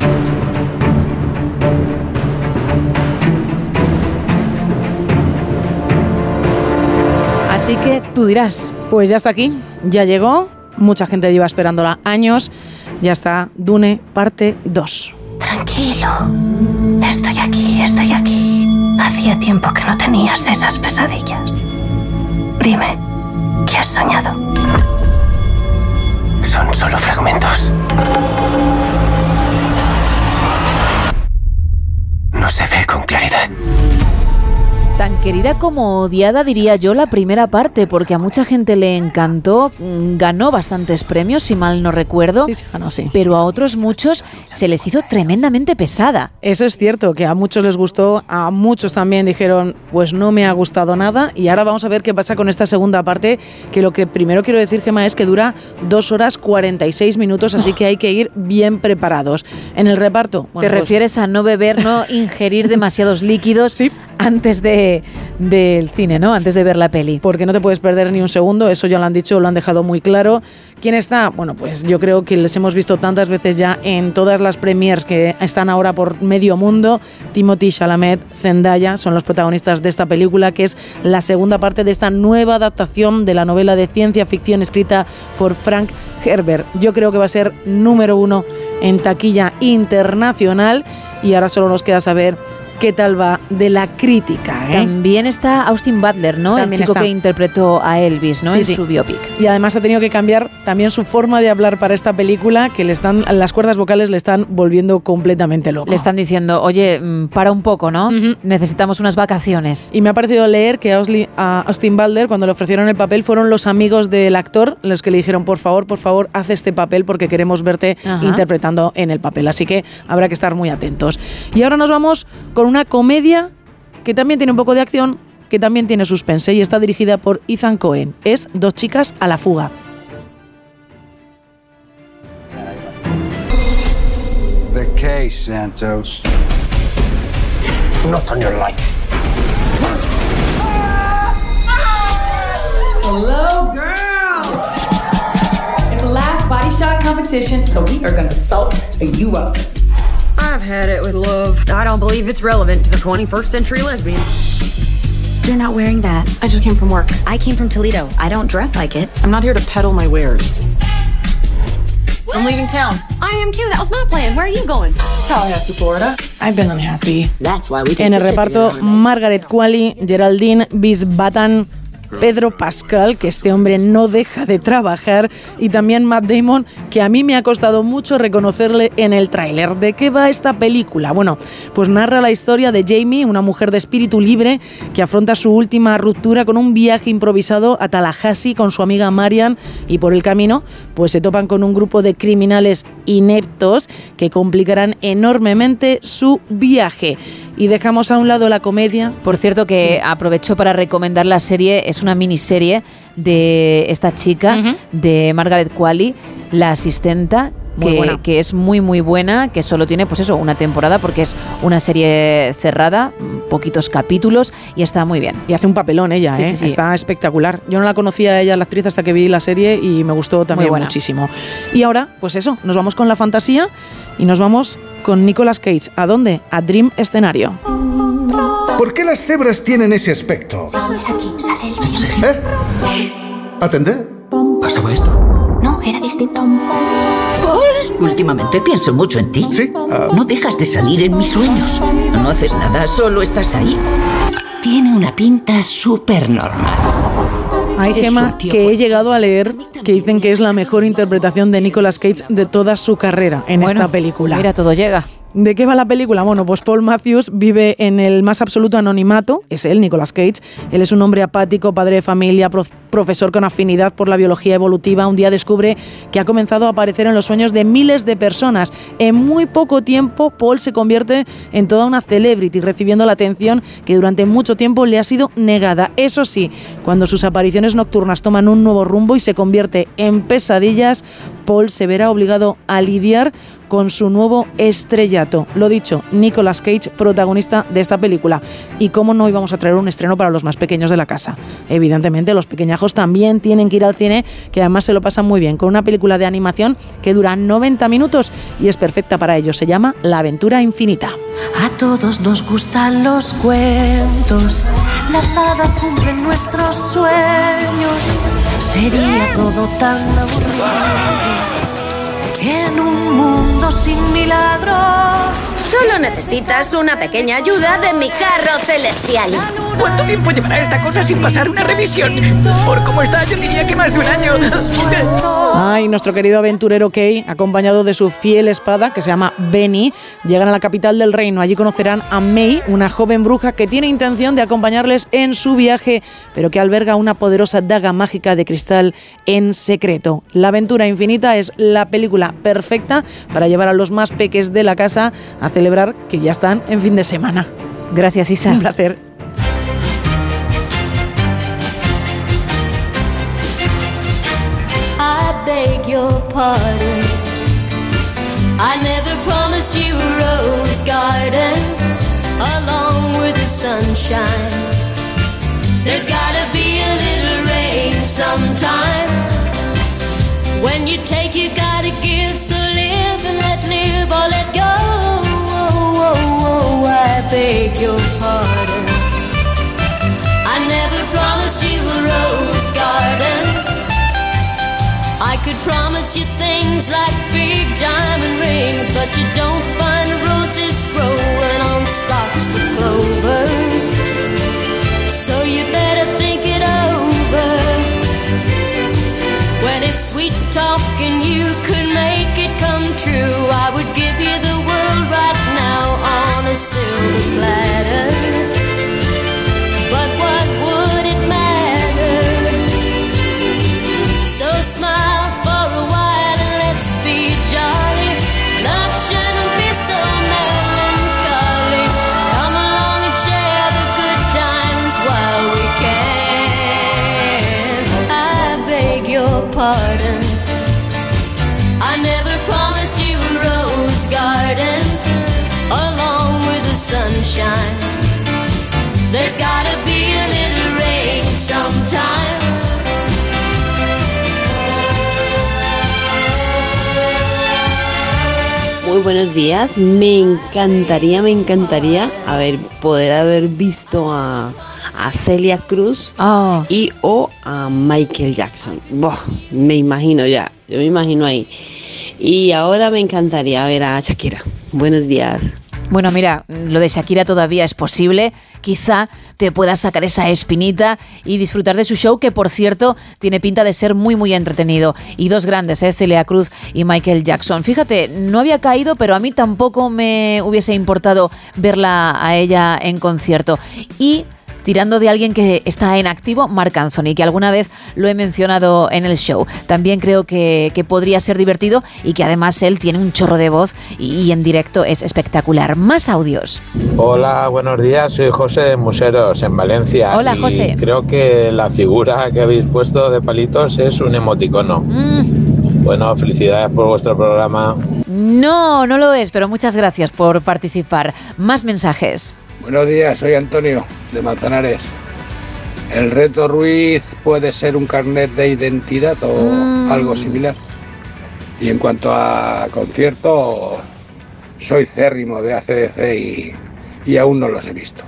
Así que tú dirás. Pues ya está aquí, ya llegó, mucha gente lleva esperándola años, ya está Dune parte 2. Tranquilo. Estoy aquí, estoy aquí. Hacía tiempo que no tenías esas pesadillas. Dime, ¿qué has soñado? Son solo fragmentos. No se ve con claridad. Tan querida como odiada diría yo la primera parte, porque a mucha gente le encantó, mm, ganó bastantes premios, si mal no recuerdo, Sí, sí, ganó, sí. pero a otros muchos se les hizo tremendamente pesada. Eso es cierto, que a muchos les gustó, a muchos también dijeron, pues no me ha gustado nada. Y ahora vamos a ver qué pasa con esta segunda parte, que lo que primero quiero decir, Gemma, es que dura 2 horas 46 minutos, así que hay que ir bien preparados. En el reparto... ¿Te pues- refieres a no beber, no ingerir demasiados líquidos antes de, del cine, ¿no? Antes de ver la peli. Porque no te puedes perder ni un segundo, eso ya lo han dicho, lo han dejado muy claro. ¿Quién está? Bueno, pues yo creo que les hemos visto tantas veces ya en todas las premiers que están ahora por medio mundo. Timothy Chalamet, Zendaya son los protagonistas de esta película, que es la segunda parte de esta nueva adaptación de la novela de ciencia ficción escrita por Frank Herbert. Yo creo que va a ser número uno en taquilla internacional y ahora solo nos queda saber qué tal va de la crítica. ¿eh? También está Austin Butler, ¿no? También el chico está. que interpretó a Elvis, ¿no? Sí, en sí. su biopic. Y además ha tenido que cambiar también su forma de hablar para esta película, que le están las cuerdas vocales le están volviendo completamente loco. Le están diciendo, oye, mm, para un poco, ¿no? Necesitamos unas vacaciones. Y me ha parecido leer que a Austin Butler, cuando le ofrecieron el papel, fueron los amigos del actor los que le dijeron, por favor, por favor, haz este papel porque queremos verte Ajá. interpretando en el papel. Así que habrá que estar muy atentos. Y ahora nos vamos con una comedia que también tiene un poco de acción, que también tiene suspense y está dirigida por Ethan Cohen. Es Dos chicas a la fuga. the case, Santos. Not on your life. Hello, girls. It's the last body shot competition, so we are gonna salt you up. I've had it with love. I don't believe it's relevant to the 21st century lesbian. You're not wearing that. I just came from work. I came from Toledo. I don't dress like it. I'm not here to peddle my wares. I'm leaving town. I am too. That was my plan. Where are you going? Tallahassee, Florida. I've been unhappy. That's why we En el reparto, Margaret Qualley, Geraldine Bisbatan, Pedro Pascal, que este hombre no deja de trabajar, y también Matt Damon, que a mí me ha costado mucho reconocerle en el tráiler. ¿De qué va esta película? Bueno, pues narra la historia de Jamie, una mujer de espíritu libre que afronta su última ruptura con un viaje improvisado a Tallahassee con su amiga Marian y por el camino pues se topan con un grupo de criminales ineptos que complicarán enormemente su viaje. Y dejamos a un lado la comedia. Por cierto, que aprovecho para recomendar la serie, es una miniserie de esta chica, de Margaret Qualley, la asistenta. Que, que es muy muy buena, que solo tiene pues eso, una temporada porque es una serie cerrada, poquitos capítulos y está muy bien. Y hace un papelón ella, Sí, ¿eh? sí, sí. está espectacular. Yo no la conocía a ella, la actriz, hasta que vi la serie y me gustó también muchísimo. Y ahora, pues eso, nos vamos con la fantasía y nos vamos con Nicolas Cage. ¿A dónde? A Dream Escenario. ¿Por qué las cebras tienen ese aspecto? aquí, sale el chiste. ¿Eh? ¿Atendé? ¿Pasaba esto? No, era distinto. Últimamente pienso mucho en ti. Sí. No dejas de salir en mis sueños. No haces nada, solo estás ahí. Tiene una pinta súper normal. Hay Es Gema un tío que he llegado a leer que dicen que es la mejor interpretación de Nicolas Cage de toda su carrera en Bueno, esta película. Mira, todo llega. ¿De qué va la película? Bueno, pues Paul Matthews vive en el más absoluto anonimato, es él, Nicolas Cage. Él es un hombre apático, padre de familia, profesor con afinidad por la biología evolutiva. Un día descubre que ha comenzado a aparecer en los sueños de miles de personas. En muy poco tiempo, Paul se convierte en toda una celebrity, recibiendo la atención que durante mucho tiempo le ha sido negada. Eso sí, cuando sus apariciones nocturnas toman un nuevo rumbo y se convierte en pesadillas, Paul se verá obligado a lidiar con su nuevo estrellato. Lo dicho, Nicolas Cage, protagonista de esta película. Y cómo no íbamos a traer un estreno para los más pequeños de la casa. Evidentemente, los pequeñajos también tienen que ir al cine, que además se lo pasan muy bien, con una película de animación que dura 90 minutos y es perfecta para ellos. Se llama La aventura infinita. A todos nos gustan los cuentos, las hadas cumplen nuestros sueños. Sería todo tan aburrido en un mundo sin milagros. Solo necesitas una pequeña ayuda de mi carro celestial. ¿Cuánto tiempo llevará esta cosa sin pasar una revisión? Por cómo está, yo diría que más de un año. Ay, nuestro querido aventurero Kay, acompañado de su fiel espada, que se llama Benny, llegan a la capital del reino. Allí conocerán a May, una joven bruja que tiene intención de acompañarles en su viaje, pero que alberga una poderosa daga mágica de cristal en secreto. La aventura infinita es la película perfecta para llevar a los más peques de la casa a celebrar que ya están en fin de semana. Gracias, Isa. Un placer. I beg your pardon. I never promised you a rose garden along with the sunshine. There's gotta be a little rain sometime. When you take, you gotta beg your pardon. I never promised you a rose garden. I could promise you things like big diamond rings, but you don't find roses growing on stalks of clover. So you better think it over. When if sweet talking you could make it come true, I would give silver platter. Buenos días. Me encantaría, me encantaría haber, poder haber visto a, a Celia Cruz y o a Michael Jackson. Me imagino ya, yo me imagino ahí. Y ahora me encantaría ver a Shakira. Buenos días. Bueno, mira, lo de Shakira todavía es posible. Quizá te puedas sacar esa espinita y disfrutar de su show, que por cierto tiene pinta de ser muy, muy entretenido. Y dos grandes, ¿eh? Celia Cruz y Michael Jackson. Fíjate, no había caído, pero a mí tampoco me hubiese importado verla a ella en concierto. Y tirando de alguien que está en activo, Mark Anthony, que alguna vez lo he mencionado en el show. También creo que, que podría ser divertido y que además él tiene un chorro de voz y, y en directo es espectacular. Más audios. Hola, buenos días. Soy José de Museros, en Valencia. Hola, y José. Creo que la figura que habéis puesto de palitos es un emoticono. Mm, Bueno, felicidades por vuestro programa. no, no lo es, pero muchas gracias por participar. Más mensajes. Buenos días, soy Antonio de Manzanares. ¿El reto Ruiz puede ser un carnet de identidad o Mm. algo similar? Y en cuanto a concierto, soy cérrimo de ACDC y, y aún no los he visto.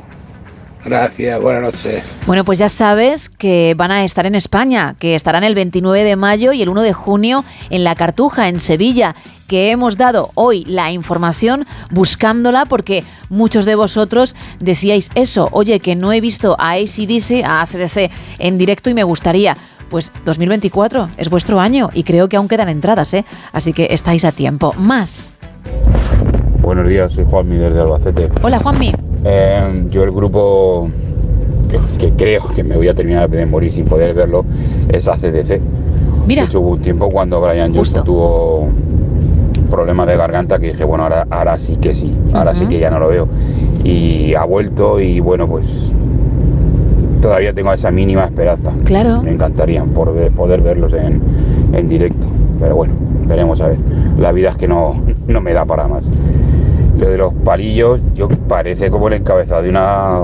Gracias, buenas noches. Bueno, pues ya sabes que van a estar en España, que estarán el 29 de mayo y el 1 de junio en La Cartuja, en Sevilla, que hemos dado hoy la información buscándola porque muchos de vosotros decíais eso, oye, que no he visto a ACDC, a ACDC en directo y me gustaría. Pues 2024 es vuestro año y creo que aún quedan entradas, ¿eh? Así que estáis a tiempo. Más. Buenos días, soy Juan Mider de Albacete. Hola, Juanmi. Eh, yo el grupo que, creo que me voy a terminar de morir sin poder verlo es ACDC. Mira. De hecho, hubo un tiempo cuando Brian Johnson tuvo problemas de garganta que dije, bueno, ahora, ahora sí que sí, ahora sí que ya no lo veo. Y ha vuelto y bueno, pues todavía tengo esa mínima esperanza. Claro. Me encantaría por ver- poder verlos en, en directo. Pero bueno, veremos a ver. La vida es que no, [laughs] no me da para más. Lo de los palillos, yo parece como el encabezado de una,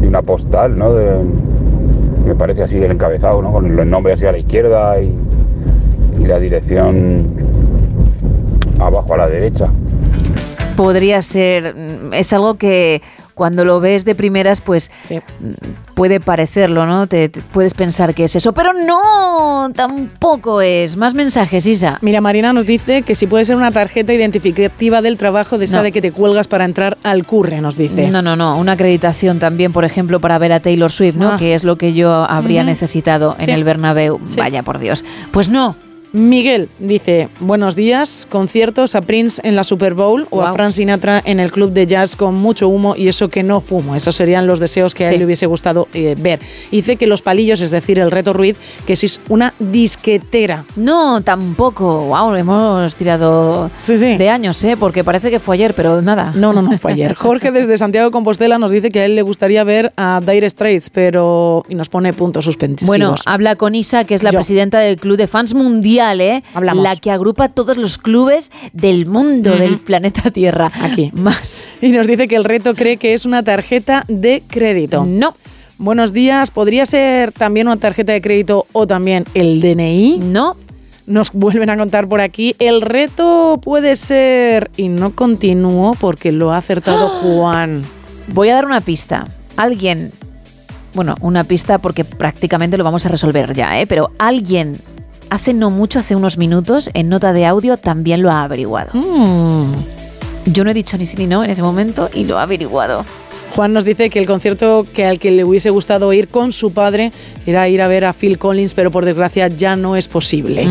de una postal, ¿no? Me parece así el encabezado, ¿no? Con el nombre así a la izquierda y, y la dirección abajo a la derecha. podría ser, mm, es algo que cuando lo ves de primeras, pues mm, puede parecerlo, ¿no? Te, te puedes pensar que es eso, pero no, tampoco es. Más mensajes, Isa. Mira, Marina nos dice que si puede ser una tarjeta identificativa del trabajo de esa No. de que te cuelgas para entrar al curre, nos dice. No, no, no. Una acreditación también, por ejemplo, para ver a Taylor Swift, ¿no? Ah. Que es lo que yo habría necesitado en Sí. el Bernabéu. Vaya por Dios. Pues no. Miguel dice, buenos días, conciertos a Prince en la Super Bowl o a. Frank Sinatra en el club de jazz con mucho humo y eso que no fumo. Esos serían los deseos que a él Sí. le hubiese gustado eh, ver. Dice que los palillos, es decir, el reto Ruiz, que es una disquetera. No, tampoco. Wow, hemos tirado de años, ¿eh? Porque parece que fue ayer, pero nada. No, no, no fue ayer. [laughs] Jorge desde Santiago de Compostela nos dice que a él le gustaría ver a Dire Straits, pero... y nos pone puntos suspensivos. Bueno, habla con Isa, que es la Yo. presidenta del Club de Fans Mundial, ¿eh? Hablamos. La que agrupa todos los clubes del mundo, del planeta Tierra. Aquí. Más. Y nos dice que el reto cree que es una tarjeta de crédito. No. Buenos días. ¿Podría ser también una tarjeta de crédito o también el DNI? No. Nos vuelven a contar por aquí. El reto puede ser. Y no continúo porque lo ha acertado Juan. Voy a dar una pista. Alguien. Bueno, una pista porque prácticamente lo vamos a resolver ya, ¿eh? Pero alguien hace no mucho, hace unos minutos, en nota de audio también lo ha averiguado. Mm. Yo no he dicho ni sí ni no en ese momento y lo ha averiguado. Juan nos dice que el concierto que al que le hubiese gustado ir con su padre era ir a ver a Phil Collins, pero por desgracia ya no es posible.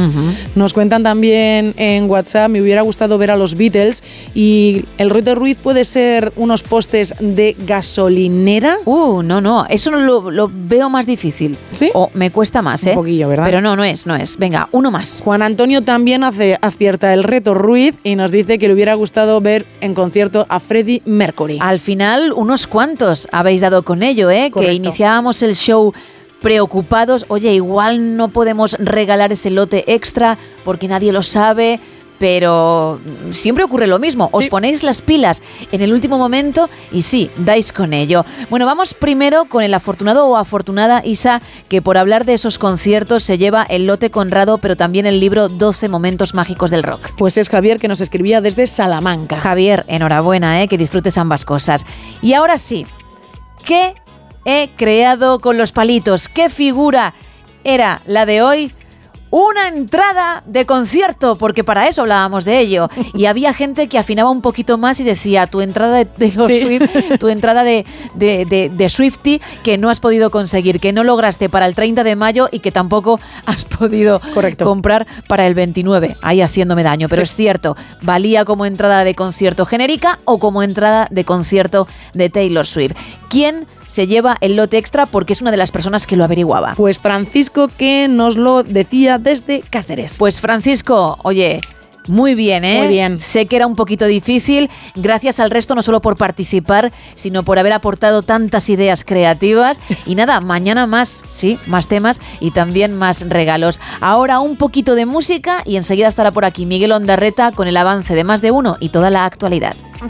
Nos cuentan también en WhatsApp, me hubiera gustado ver a los Beatles y el reto Ruiz puede ser unos postes de gasolinera. Uh, no, no, eso lo, lo veo más difícil. ¿Sí? O me cuesta más, ¿eh? Un poquillo, ¿verdad? Pero no, no es, no es. Venga, uno más. Juan Antonio también hace, acierta el reto Ruiz y nos dice que le hubiera gustado ver en concierto a Freddie Mercury. Al final, unos cuantos habéis dado con ello, ¿eh? Que iniciábamos el show preocupados. Oye, igual no podemos regalar ese lote extra porque nadie lo sabe. Pero siempre ocurre lo mismo. Os ponéis las pilas en el último momento y sí, dais con ello. Bueno, vamos primero con el afortunado o afortunada Isa, que por hablar de esos conciertos se lleva el lote Conrado, pero también el libro 12 momentos mágicos del rock. Pues es Javier que nos escribía desde Salamanca. Javier, enhorabuena, ¿eh? que disfrutes ambas cosas. Y ahora sí, ¿qué he creado con los palitos? ¿Qué figura era la de hoy? Una entrada de concierto, porque para eso hablábamos de ello. Y [laughs] había gente que afinaba un poquito más y decía, tu entrada de Taylor Sí. Swift, tu entrada de, de, de, de Swiftie que no has podido conseguir, que no lograste para el 30 de mayo y que tampoco has podido comprar para el 29, ahí haciéndome daño. Pero es cierto, valía como entrada de concierto genérica o como entrada de concierto de Taylor Swift. ¿Quién se lleva el lote extra porque es una de las personas que lo averiguaba? Pues Francisco que nos lo decía desde Cáceres. Pues Francisco, oye, muy bien, ¿eh? Muy bien. Sé que era un poquito difícil. Gracias al resto, no solo por participar, sino por haber aportado tantas ideas creativas. [laughs] Y nada, mañana más, sí, más temas y también más regalos. Ahora un poquito de música y enseguida estará por aquí Miguel Ondarreta con el avance de más de uno y toda la actualidad. I'm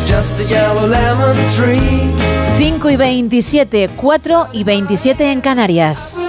is just a yellow lemon tree. 5 y 27, 4 y 27 en Canarias.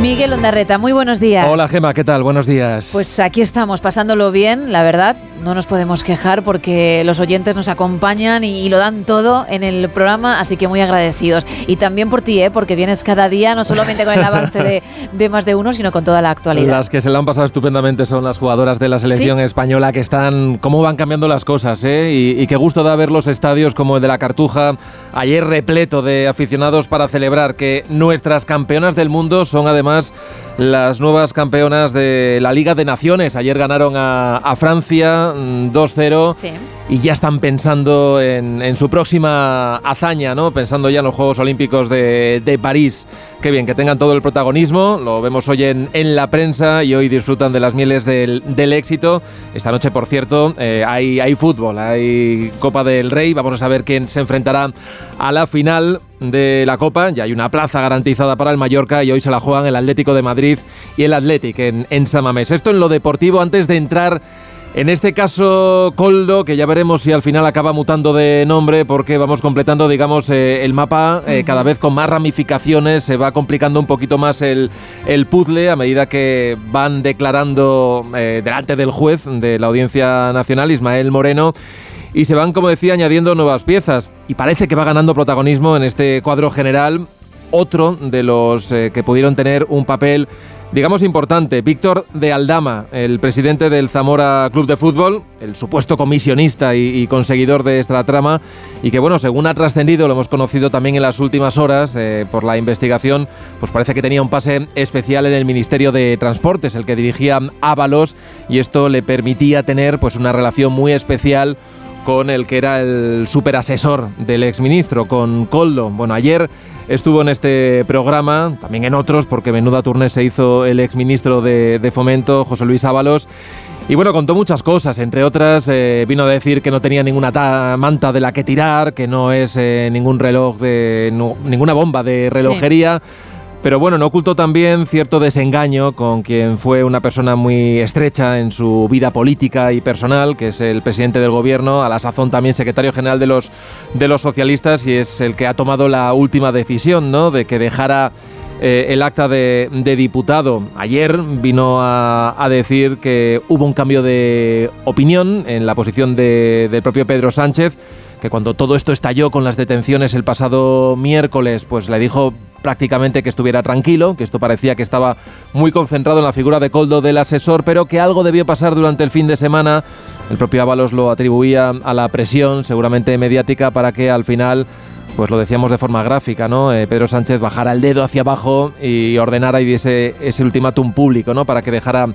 Miguel Ondarreta, muy buenos días. Hola Gema, ¿qué tal? Buenos días. Pues aquí estamos, pasándolo bien, la verdad. No nos podemos quejar porque los oyentes nos acompañan y, y lo dan todo en el programa, así que muy agradecidos. Y también por ti, ¿eh? porque vienes cada día, no solamente con el avance de, de más de uno, sino con toda la actualidad. Las que se la han pasado estupendamente son las jugadoras de la selección Sí. española que están, cómo van cambiando las cosas, ¿eh? Y, y qué gusto da ver los estadios como el de la Cartuja, ayer repleto de aficionados para celebrar que nuestras campeonas del mundo son además las nuevas campeonas de la Liga de Naciones. Ayer ganaron a, a Francia mm, 2-0 y ya están pensando en, en su próxima hazaña, ¿no? Pensando ya en los Juegos Olímpicos de, de París. Qué bien, que tengan todo el protagonismo. Lo vemos hoy en, en la prensa y hoy disfrutan de las mieles del, del éxito. Esta noche, por cierto, eh, hay, hay fútbol, hay Copa del Rey. Vamos a saber quién se enfrentará a la final de la Copa. Ya hay una plaza garantizada para el Mallorca y hoy se la juegan el Atlético de Madrid y el Athletic en, en Samamés. Esto en lo deportivo antes de entrar en este caso, Coldo, que ya veremos si al final acaba mutando de nombre, porque vamos completando, digamos, eh, el mapa eh, cada vez con más ramificaciones, se va complicando un poquito más el, el puzzle a medida que van declarando eh, delante del juez de la Audiencia Nacional, Ismael Moreno, y se van, como decía, añadiendo nuevas piezas. Y parece que va ganando protagonismo en este cuadro general otro de los eh, que pudieron tener un papel digamos importante, Víctor de Aldama, el presidente del Zamora Club de Fútbol, el supuesto comisionista y, y conseguidor de esta trama, y que bueno, según ha trascendido, lo hemos conocido también en las últimas horas eh, por la investigación, pues parece que tenía un pase especial en el Ministerio de Transportes, el que dirigía Ábalos, y esto le permitía tener pues una relación muy especial con el que era el superasesor del exministro, con Coldo. Bueno, ayer estuvo en este programa, también en otros, porque menuda turné se hizo el exministro de, de Fomento, José Luis Ábalos. Y bueno, contó muchas cosas, entre otras eh, vino a decir que no tenía ninguna ta- manta de la que tirar, que no es eh, ningún reloj de ninguna bomba de relojería. Pero bueno, no ocultó también cierto desengaño con quien fue una persona muy estrecha en su vida política y personal, que es el presidente del gobierno, a la sazón también secretario general de los, de los socialistas, y es el que ha tomado la última decisión, ¿no? De que dejara eh, el acta de, de diputado. Ayer vino a, a decir que hubo un cambio de opinión en la posición de- del propio Pedro Sánchez que cuando todo esto estalló con las detenciones el pasado miércoles, pues le dijo prácticamente que estuviera tranquilo, que esto parecía que estaba muy concentrado en la figura de Coldo del asesor, pero que algo debió pasar durante el fin de semana. El propio Ábalos lo atribuía a la presión, seguramente mediática, para que al final pues lo decíamos de forma gráfica, ¿no? Eh, Pedro Sánchez bajara el dedo hacia abajo y ordenara y diese ese ultimátum público, ¿no? Para que dejara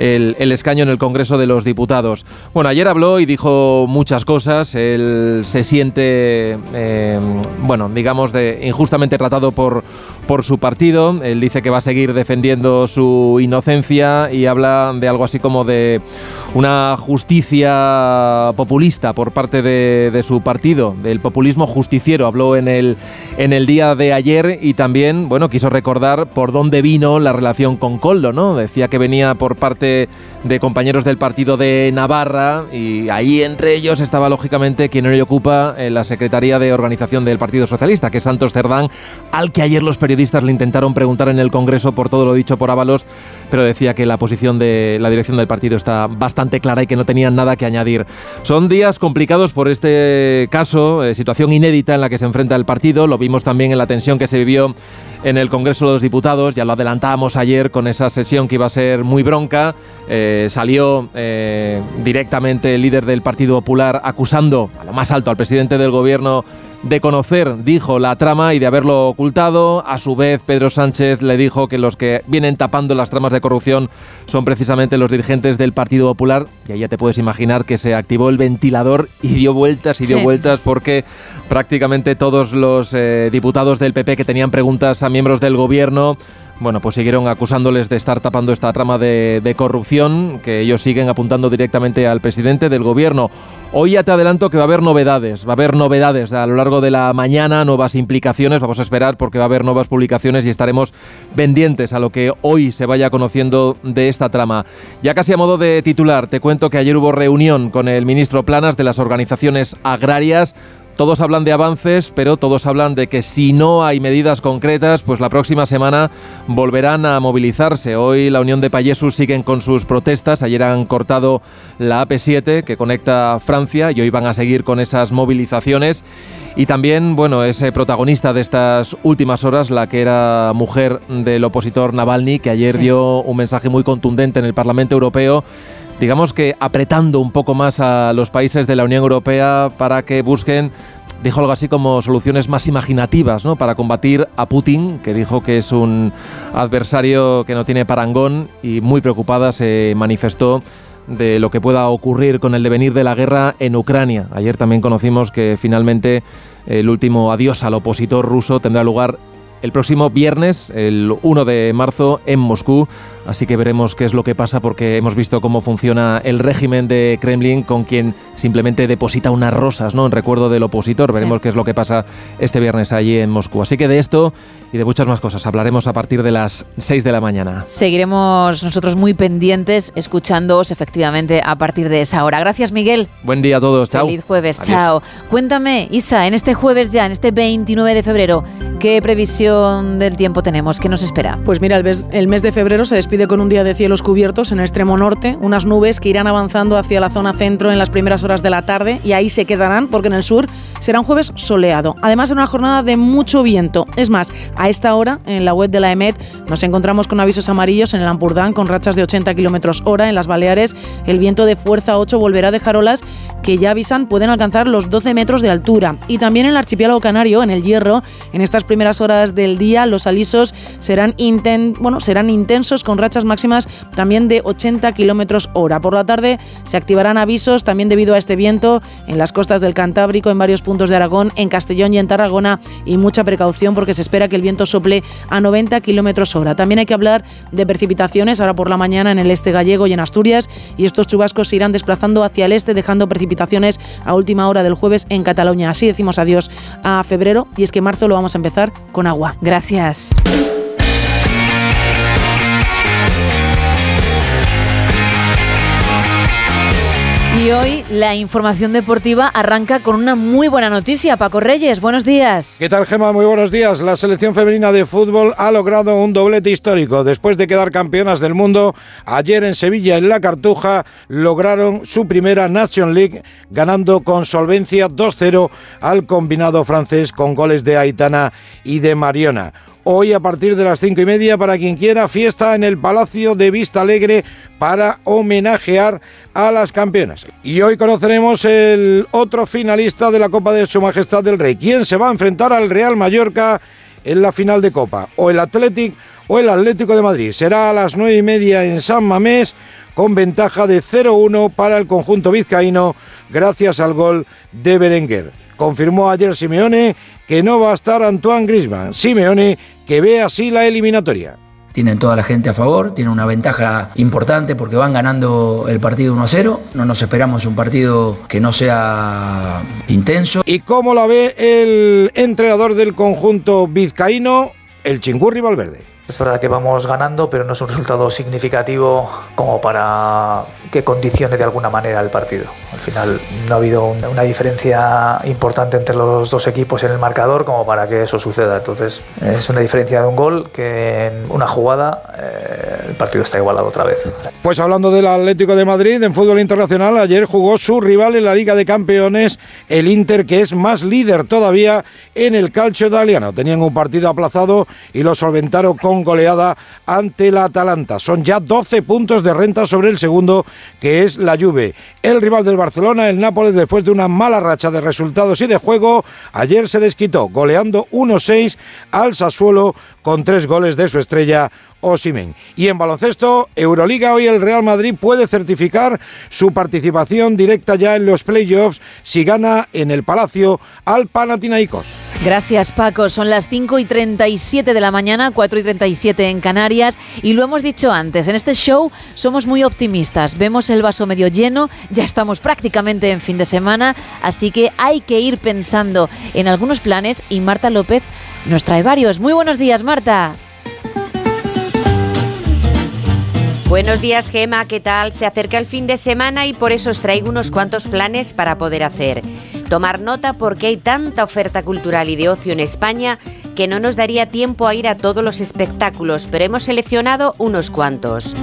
el, el escaño en el Congreso de los Diputados. Bueno, ayer habló y dijo muchas cosas. Él se siente, eh, bueno, digamos, de injustamente tratado por, por su partido. Él dice que va a seguir defendiendo su inocencia y habla de algo así como de una justicia populista por parte de, de su partido, del populismo justiciero. Habló en el, en el día de ayer y también, bueno, quiso recordar por dónde vino la relación con Coldo, ¿no? Decía que venía por parte de compañeros del partido de Navarra y ahí entre ellos estaba lógicamente quien hoy ocupa eh, la Secretaría de Organización del Partido Socialista, que es Santos Cerdán, al que ayer los periodistas le intentaron preguntar en el Congreso por todo lo dicho por Ábalos, pero decía que la posición de la dirección del partido está bastante clara y que no tenían nada que añadir. Son días complicados por este caso, eh, situación inédita en la que se enfrenta el partido, lo vimos también en la tensión que se vivió en el Congreso de los Diputados, ya lo adelantábamos ayer con esa sesión que iba a ser muy bronca, eh, salió eh, directamente el líder del Partido Popular acusando a lo más alto al presidente del gobierno de conocer, dijo, la trama y de haberlo ocultado. A su vez, Pedro Sánchez le dijo que los que vienen tapando las tramas de corrupción son precisamente los dirigentes del Partido Popular. Y ahí ya te puedes imaginar que se activó el ventilador y dio vueltas y dio Sí. vueltas porque prácticamente todos los eh, diputados del PP que tenían preguntas a miembros del gobierno bueno, pues siguieron acusándoles de estar tapando esta trama de, corrupción, que ellos siguen apuntando directamente al presidente del gobierno. Hoy ya te adelanto que va a haber novedades, va a haber novedades a lo largo de la mañana, nuevas implicaciones, vamos a esperar porque va a haber nuevas publicaciones y estaremos pendientes a lo que hoy se vaya conociendo de esta trama. Ya casi a modo de titular, te cuento que ayer hubo reunión con el ministro Planas de las organizaciones agrarias. Todos hablan de avances, pero todos hablan de que si no hay medidas concretas, pues la próxima semana volverán a movilizarse. Hoy la Unión de Payesus siguen con sus protestas. Ayer han cortado la AP7 que conecta Francia y hoy van a seguir con esas movilizaciones. Y también, bueno, es protagonista de estas últimas horas la que era mujer del opositor Navalny, que ayer Sí. dio un mensaje muy contundente en el Parlamento Europeo digamos que apretando un poco más a los países de la Unión Europea para que busquen, dijo algo así como soluciones más imaginativas, ¿no? Para combatir a Putin, que dijo que es un adversario que no tiene parangón y muy preocupada se manifestó de lo que pueda ocurrir con el devenir de la guerra en Ucrania. Ayer también conocimos que finalmente el último adiós al opositor ruso tendrá lugar el próximo viernes, el 1 de marzo, en Moscú. Así que veremos qué es lo que pasa porque hemos visto cómo funciona el régimen de Kremlin con quien simplemente deposita unas rosas ¿no? en recuerdo del opositor. Veremos qué es lo que pasa este viernes allí en Moscú. Así que de esto y de muchas más cosas hablaremos a partir de las 6 de la mañana. Seguiremos nosotros muy pendientes, escuchándoos efectivamente a partir de esa hora. Gracias, Miguel. Buen día a todos. Chao. Feliz jueves, Adiós. chao. Cuéntame, Isa, en este jueves ya, en este 29 de febrero, ¿qué previsión del tiempo tenemos? ¿Qué nos espera? Pues mira, el mes, el mes de febrero se despide con un día de cielos cubiertos en el extremo norte, unas nubes que irán avanzando hacia la zona centro en las primeras horas de la tarde y ahí se quedarán porque en el sur será un jueves soleado. Además, en una jornada de mucho viento. Es más, a esta hora en la web de la EMET nos encontramos con avisos amarillos en el Ampurdán con rachas de 80 kilómetros hora. En las Baleares, el viento de fuerza 8 volverá a dejar olas que ya avisan pueden alcanzar los 12 metros de altura. Y también en el archipiélago canario, en el Hierro, en estas primeras horas del día, los alisos serán, inten- bueno, serán intensos con rachas máximas también de 80 kilómetros hora. Por la tarde se activarán avisos también debido a este viento en las costas del Cantábrico, en varios puntos de Aragón, en Castellón y en Tarragona. Y mucha precaución porque se espera que el viento sople a 90 kilómetros hora. También hay que hablar de precipitaciones ahora por la mañana en el este gallego y en Asturias. Y estos chubascos se irán desplazando hacia el este, dejando precipitaciones a última hora del jueves en Cataluña. Así decimos adiós a febrero y es que marzo lo vamos a empezar con agua. Gracias. Y hoy la información deportiva arranca con una muy buena noticia. Paco Reyes, buenos días. ¿Qué tal, Gema? Muy buenos días. La selección femenina de fútbol ha logrado un doblete histórico. Después de quedar campeonas del mundo, ayer en Sevilla, en la Cartuja, lograron su primera Nation League, ganando con solvencia 2-0 al combinado francés con goles de Aitana y de Mariona. Hoy a partir de las cinco y media, para quien quiera, fiesta en el Palacio de Vista Alegre para homenajear a las campeonas. Y hoy conoceremos el otro finalista de la Copa de Su Majestad del Rey. ¿Quién se va a enfrentar al Real Mallorca en la final de Copa? ¿O el Athletic o el Atlético de Madrid? Será a las nueve y media en San Mamés con ventaja de 0-1 para el conjunto vizcaíno gracias al gol de Berenguer. Confirmó ayer Simeone que no va a estar Antoine Griezmann. Simeone que ve así la eliminatoria. Tienen toda la gente a favor, tienen una ventaja importante porque van ganando el partido 1 a 0. No nos esperamos un partido que no sea intenso. ¿Y cómo la ve el entrenador del conjunto vizcaíno, el Chingurri Valverde? Es verdad que vamos ganando, pero no es un resultado significativo como para que condicione de alguna manera el partido. Al final no ha habido un- una diferencia importante entre los dos equipos en el marcador como para que eso suceda. Entonces es una diferencia de un gol que en una jugada eh, el partido está igualado otra vez. Pues hablando del Atlético de Madrid en fútbol internacional, ayer jugó su rival en la Liga de Campeones, el Inter, que es más líder todavía en el calcio italiano. Tenían un partido aplazado y lo solventaron con goleada ante la Atalanta. Son ya 12 puntos de renta sobre el segundo, que es la Juve. El rival del Barcelona, el Nápoles, después de una mala racha de resultados y de juego, ayer se desquitó, goleando 1-6 al Sassuolo con tres goles de su estrella Osimen. Y en baloncesto, Euroliga, hoy el Real Madrid puede certificar su participación directa ya en los playoffs si gana en el Palacio al Panathinaikos. Gracias Paco, son las 5 y 37 de la mañana, 4 y 37 en Canarias y lo hemos dicho antes, en este show somos muy optimistas, vemos el vaso medio lleno, ya estamos prácticamente en fin de semana, así que hay que ir pensando en algunos planes y Marta López nos trae varios. Muy buenos días Marta. Buenos días, Gema, ¿qué tal? Se acerca el fin de semana y por eso os traigo unos cuantos planes para poder hacer. Tomar nota porque hay tanta oferta cultural y de ocio en España que no nos daría tiempo a ir a todos los espectáculos, pero hemos seleccionado unos cuantos.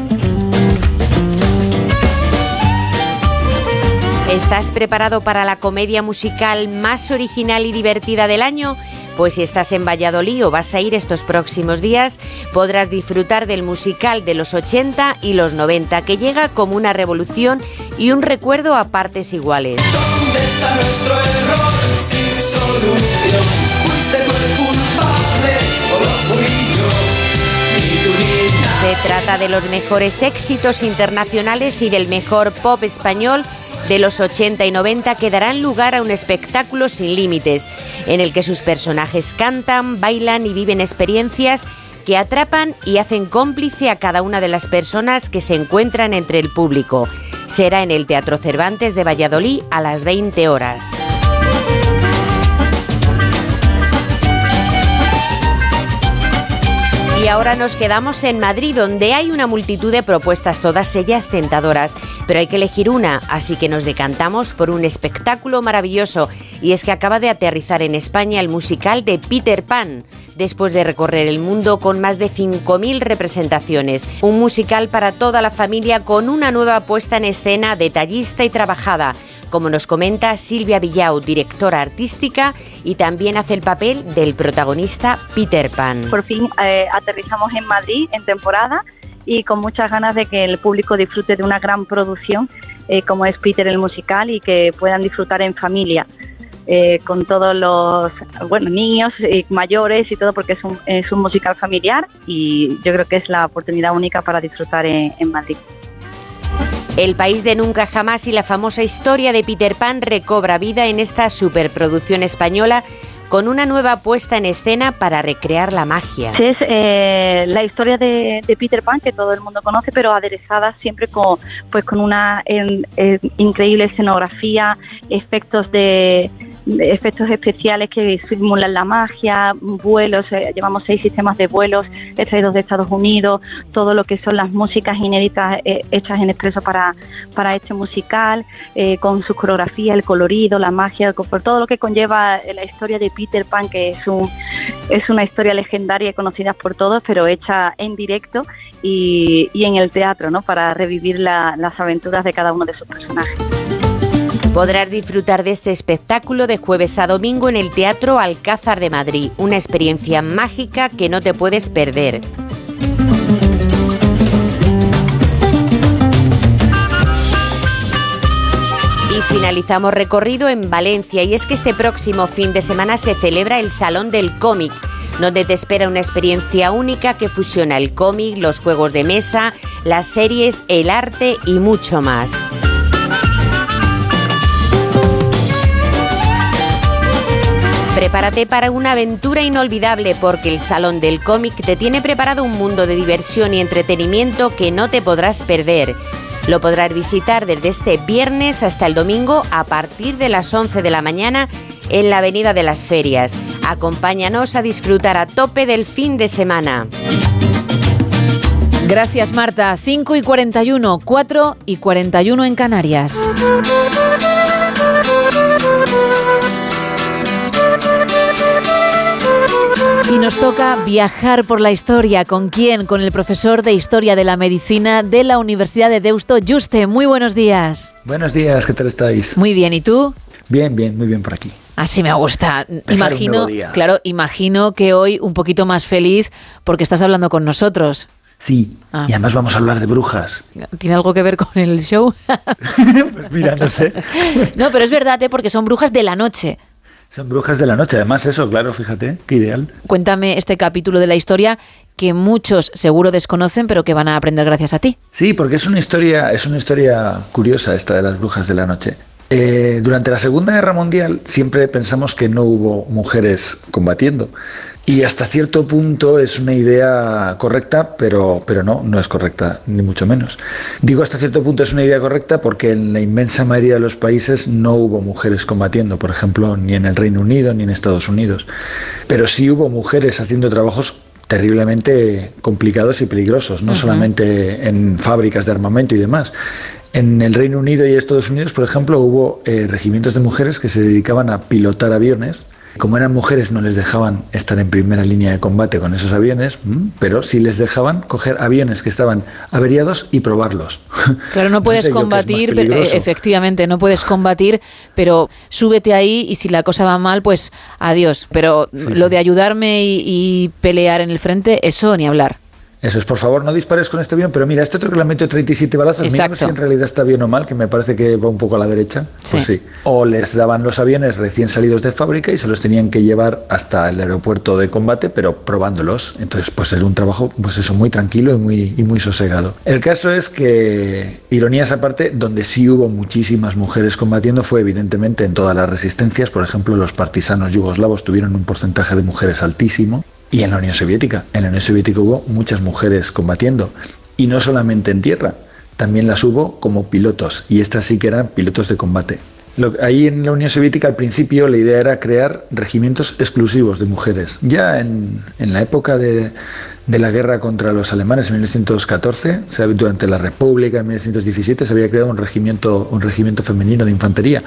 ¿Estás preparado para la comedia musical más original y divertida del año? Pues si estás en Valladolid o vas a ir estos próximos días, podrás disfrutar del musical de los 80 y los 90, que llega como una revolución y un recuerdo a partes iguales. ¿Dónde está nuestro error sin solución? ¿Fuiste tú el culpable o lo fui yo? Ni tú ni nadie. Se trata de los mejores éxitos internacionales y del mejor pop español de los 80 y 90 que darán lugar a un espectáculo sin límites, en el que sus personajes cantan, bailan y viven experiencias que atrapan y hacen cómplice a cada una de las personas que se encuentran entre el público. Será en el Teatro Cervantes de Valladolid a las 20 horas. Y ahora nos quedamos en Madrid, donde hay una multitud de propuestas, todas ellas tentadoras, pero hay que elegir una, así que nos decantamos por un espectáculo maravilloso, y es que acaba de aterrizar en España el musical de Peter Pan, después de recorrer el mundo con más de 5.000 representaciones. Un musical para toda la familia con una nueva puesta en escena detallista y trabajada como nos comenta Silvia Villau, directora artística, y también hace el papel del protagonista Peter Pan. Por fin eh, aterrizamos en Madrid en temporada y con muchas ganas de que el público disfrute de una gran producción eh, como es Peter el musical y que puedan disfrutar en familia. Eh, con todos los bueno niños y mayores y todo porque es un, es un musical familiar y yo creo que es la oportunidad única para disfrutar en, en Madrid. El país de nunca jamás y la famosa historia de Peter Pan recobra vida en esta superproducción española con una nueva puesta en escena para recrear la magia. Es eh, la historia de, de Peter Pan que todo el mundo conoce, pero aderezada siempre con, pues, con una en- en increíble escenografía, efectos de efectos especiales que simulan la magia, vuelos, eh, llevamos seis sistemas de vuelos extraídos de Estados Unidos, todo lo que son las músicas inéditas eh, hechas en expreso para, para este musical, eh, con su coreografía, el colorido, la magia, por todo lo que conlleva la historia de Peter Pan, que es, un, es una historia legendaria y conocida por todos, pero hecha en directo y, y en el teatro, ¿no? para revivir la- las aventuras de cada uno de sus personajes. Podrás disfrutar de este espectáculo de jueves a domingo en el Teatro Alcázar de Madrid, una experiencia mágica que no te puedes perder. Y finalizamos recorrido en Valencia y es que este próximo fin de semana se celebra el Salón del Cómic, donde te espera una experiencia única que fusiona el cómic, los juegos de mesa, las series, el arte y mucho más. Prepárate para una aventura inolvidable porque el Salón del Cómic te tiene preparado un mundo de diversión y entretenimiento que no te podrás perder. Lo podrás visitar desde este viernes hasta el domingo a partir de las 11 de la mañana en la Avenida de las Ferias. Acompáñanos a disfrutar a tope del fin de semana. Gracias, Marta. 5 y 41, 4 y 41 en Canarias. Y nos toca viajar por la historia. ¿Con quién? Con el profesor de Historia de la Medicina de la Universidad de Deusto, Juste. Muy buenos días. Buenos días, ¿qué tal estáis? Muy bien, ¿y tú? Bien, bien, muy bien por aquí. Así me gusta. Imagino, claro, imagino que hoy un poquito más feliz porque estás hablando con nosotros. Sí, Ah. y además vamos a hablar de brujas. ¿Tiene algo que ver con el show? Pues [laughs] mira, no sé. [laughs] no, pero es verdad, ¿eh? porque son brujas de la noche. Son brujas de la noche, además eso, claro, fíjate, qué ideal. Cuéntame este capítulo de la historia que muchos seguro desconocen, pero que van a aprender gracias a ti. Sí, porque es una historia, es una historia curiosa esta de las brujas de la noche. Eh, durante la Segunda Guerra Mundial siempre pensamos que no hubo mujeres combatiendo. Y hasta cierto punto es una idea correcta, pero, pero no, no es correcta, ni mucho menos. Digo hasta cierto punto es una idea correcta porque en la inmensa mayoría de los países no hubo mujeres combatiendo, por ejemplo, ni en el Reino Unido ni en Estados Unidos. Pero sí hubo mujeres haciendo trabajos terriblemente complicados y peligrosos, no solamente en fábricas de armamento y demás. En el Reino Unido y Estados Unidos, por ejemplo, hubo eh, regimientos de mujeres que se dedicaban a pilotar aviones. Como eran mujeres, no les dejaban estar en primera línea de combate con esos aviones, mm, pero sí les dejaban coger aviones que estaban averiados y probarlos. [laughs] Claro, no puedes sé combatir, pero, eh, efectivamente, no puedes combatir, pero súbete ahí y si la cosa va mal, pues adiós. Pero lo de ayudarme y, y pelear en el frente, eso ni hablar. Eso es, por favor, no dispares con este avión, pero mira, este otro han metido 37 balazos, mira si en realidad está bien o mal, que me parece que va un poco a la derecha. Pues Sí. sí. O les daban los aviones recién salidos de fábrica y se los tenían que llevar hasta el aeropuerto de combate, pero probándolos. Entonces, pues era un trabajo, pues eso, muy tranquilo y muy, y muy sosegado. El caso es que, ironías aparte, donde sí hubo muchísimas mujeres combatiendo fue evidentemente en todas las resistencias. Por ejemplo, los partisanos yugoslavos tuvieron un porcentaje de mujeres altísimo. Y en la Unión Soviética. En la Unión Soviética hubo muchas mujeres combatiendo. Y no solamente en tierra, también las hubo como pilotos. Y estas sí que eran pilotos de combate. Ahí en la Unión Soviética al principio la idea era crear regimientos exclusivos de mujeres. Ya en, en la época de, de la guerra contra los alemanes en 1914, se había- durante la República en 1917 se había creado un regimiento, un regimiento femenino de infantería.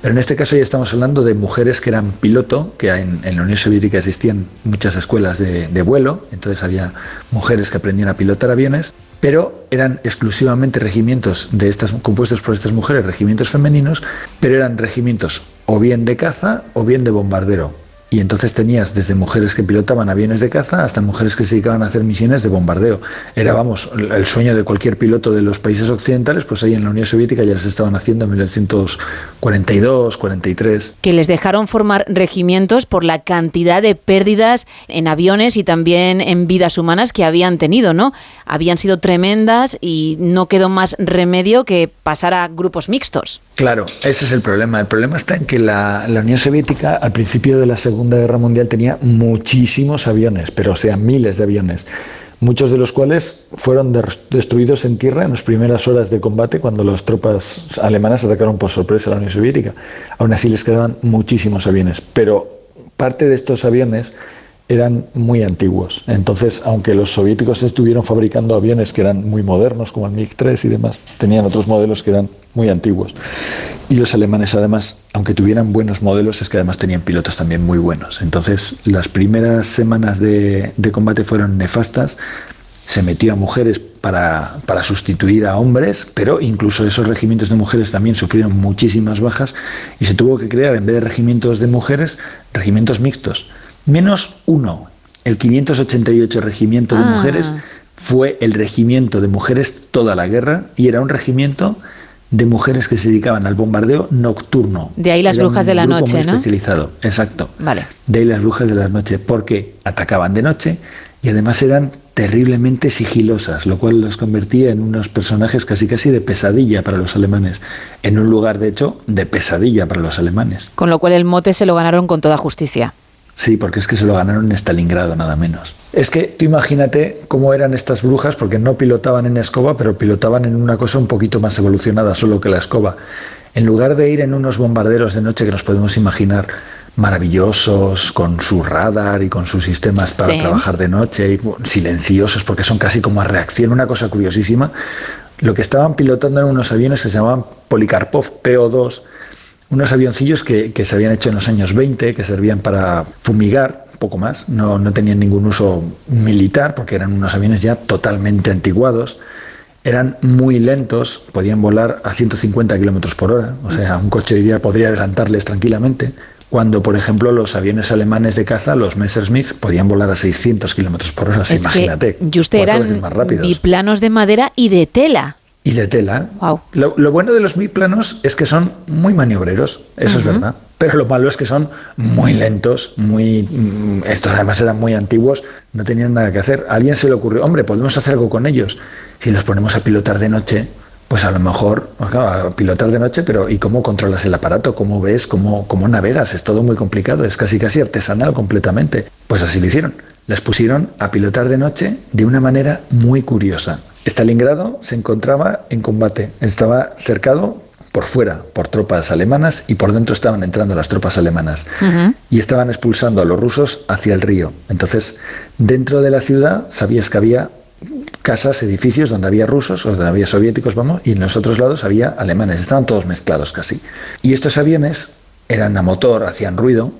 Pero en este caso ya estamos hablando de mujeres que eran piloto, que en, la Unión Soviética existían muchas escuelas de vuelo, entonces había mujeres que aprendían a pilotar aviones, pero eran exclusivamente regimientos de estas, compuestos por estas mujeres, regimientos femeninos, pero eran regimientos o bien de caza o bien de bombardero. Y entonces tenías desde mujeres que pilotaban aviones de caza hasta mujeres que se dedicaban a hacer misiones de bombardeo. Era, vamos, el sueño de cualquier piloto de los países occidentales, pues ahí en la Unión Soviética ya las estaban haciendo en 1942, 43. Que les dejaron formar regimientos por la cantidad de pérdidas en aviones y también en vidas humanas que habían tenido, ¿no? Habían sido tremendas y no quedó más remedio que pasar a grupos mixtos. Claro, ese es el problema. El problema está en que la, la Unión Soviética al principio de la Segunda Guerra Mundial tenía muchísimos aviones, pero o sea, miles de aviones. muchos de los cuales fueron destruidos en tierra en las primeras horas de combate cuando las tropas alemanas atacaron por sorpresa a la Unión Soviética. Aún así les quedaban muchísimos aviones, pero parte de estos aviones eran muy antiguos. Entonces, aunque los soviéticos estuvieron fabricando aviones que eran muy modernos, como el MiG-3 y demás, tenían otros modelos que eran muy antiguos. Y los alemanes, además, aunque tuvieran buenos modelos, es que además tenían pilotos también muy buenos. Entonces, las primeras semanas de, combate fueron nefastas. Se metió a mujeres para sustituir a hombres, pero incluso esos regimientos de mujeres también sufrieron muchísimas bajas y se tuvo que crear, en vez de regimientos de mujeres, regimientos mixtos. Menos uno. El 588 regimiento de Ah. mujeres fue el regimiento de mujeres toda la guerra y era un regimiento de mujeres que se dedicaban al bombardeo nocturno. De ahí las Era brujas de la noche, muy ¿no? especializado, exacto. Vale. De ahí las brujas de la noche, porque atacaban de noche y además eran terriblemente sigilosas, lo cual los convertía en unos personajes casi casi de pesadilla para los alemanes, en un lugar de hecho de pesadilla para los alemanes. Con lo cual el mote se lo ganaron con toda justicia. Sí, porque es que se lo ganaron en Stalingrado, nada menos. Es que tú imagínate cómo eran estas brujas, porque no pilotaban en escoba, pero pilotaban en una cosa un poquito más evolucionada, solo que la escoba. En lugar de ir en unos bombarderos de noche que nos podemos imaginar maravillosos, con su radar y con sus sistemas para Sí. trabajar de noche, y silenciosos, porque son casi como a reacción, una cosa curiosísima, lo que estaban pilotando eran unos aviones que se llamaban Polikarpov PO2, unos avioncillos que, que se habían hecho en los años 20, que servían para fumigar, poco más, no, no tenían ningún uso militar, porque eran unos aviones ya totalmente antiguados, eran muy lentos, podían volar a 150 kilómetros por hora, o sea, un coche hoy día podría adelantarles tranquilamente, cuando, por ejemplo, los aviones alemanes de caza, los Messerschmitt, podían volar a 600 kilómetros por hora, es imagínate, veces eran más rápidos. biplanos de madera y de tela. Y de tela. Lo, lo bueno de los biplanos es que son muy maniobreros, eso es verdad. Pero lo malo es que son muy lentos, muy mm, estos además eran muy antiguos, no tenían nada que hacer. A alguien se le ocurrió, hombre, podemos hacer algo con ellos. Si los ponemos a pilotar de noche, pues a lo mejor, claro, a pilotar de noche, pero ¿y cómo controlas el aparato? ¿Cómo ves? ¿Cómo, cómo navegas? Es todo muy complicado, es casi casi artesanal completamente. Pues así lo hicieron. Les pusieron a pilotar de noche de una manera muy curiosa. Stalingrado se encontraba en combate, estaba cercado por fuera por tropas alemanas y por dentro estaban entrando las tropas alemanas y estaban expulsando a los rusos hacia el río. Entonces, dentro de la ciudad sabías que había casas, edificios donde había rusos o donde había soviéticos, vamos, y en los otros lados había alemanes, estaban todos mezclados casi. Y estos aviones eran a motor, hacían ruido,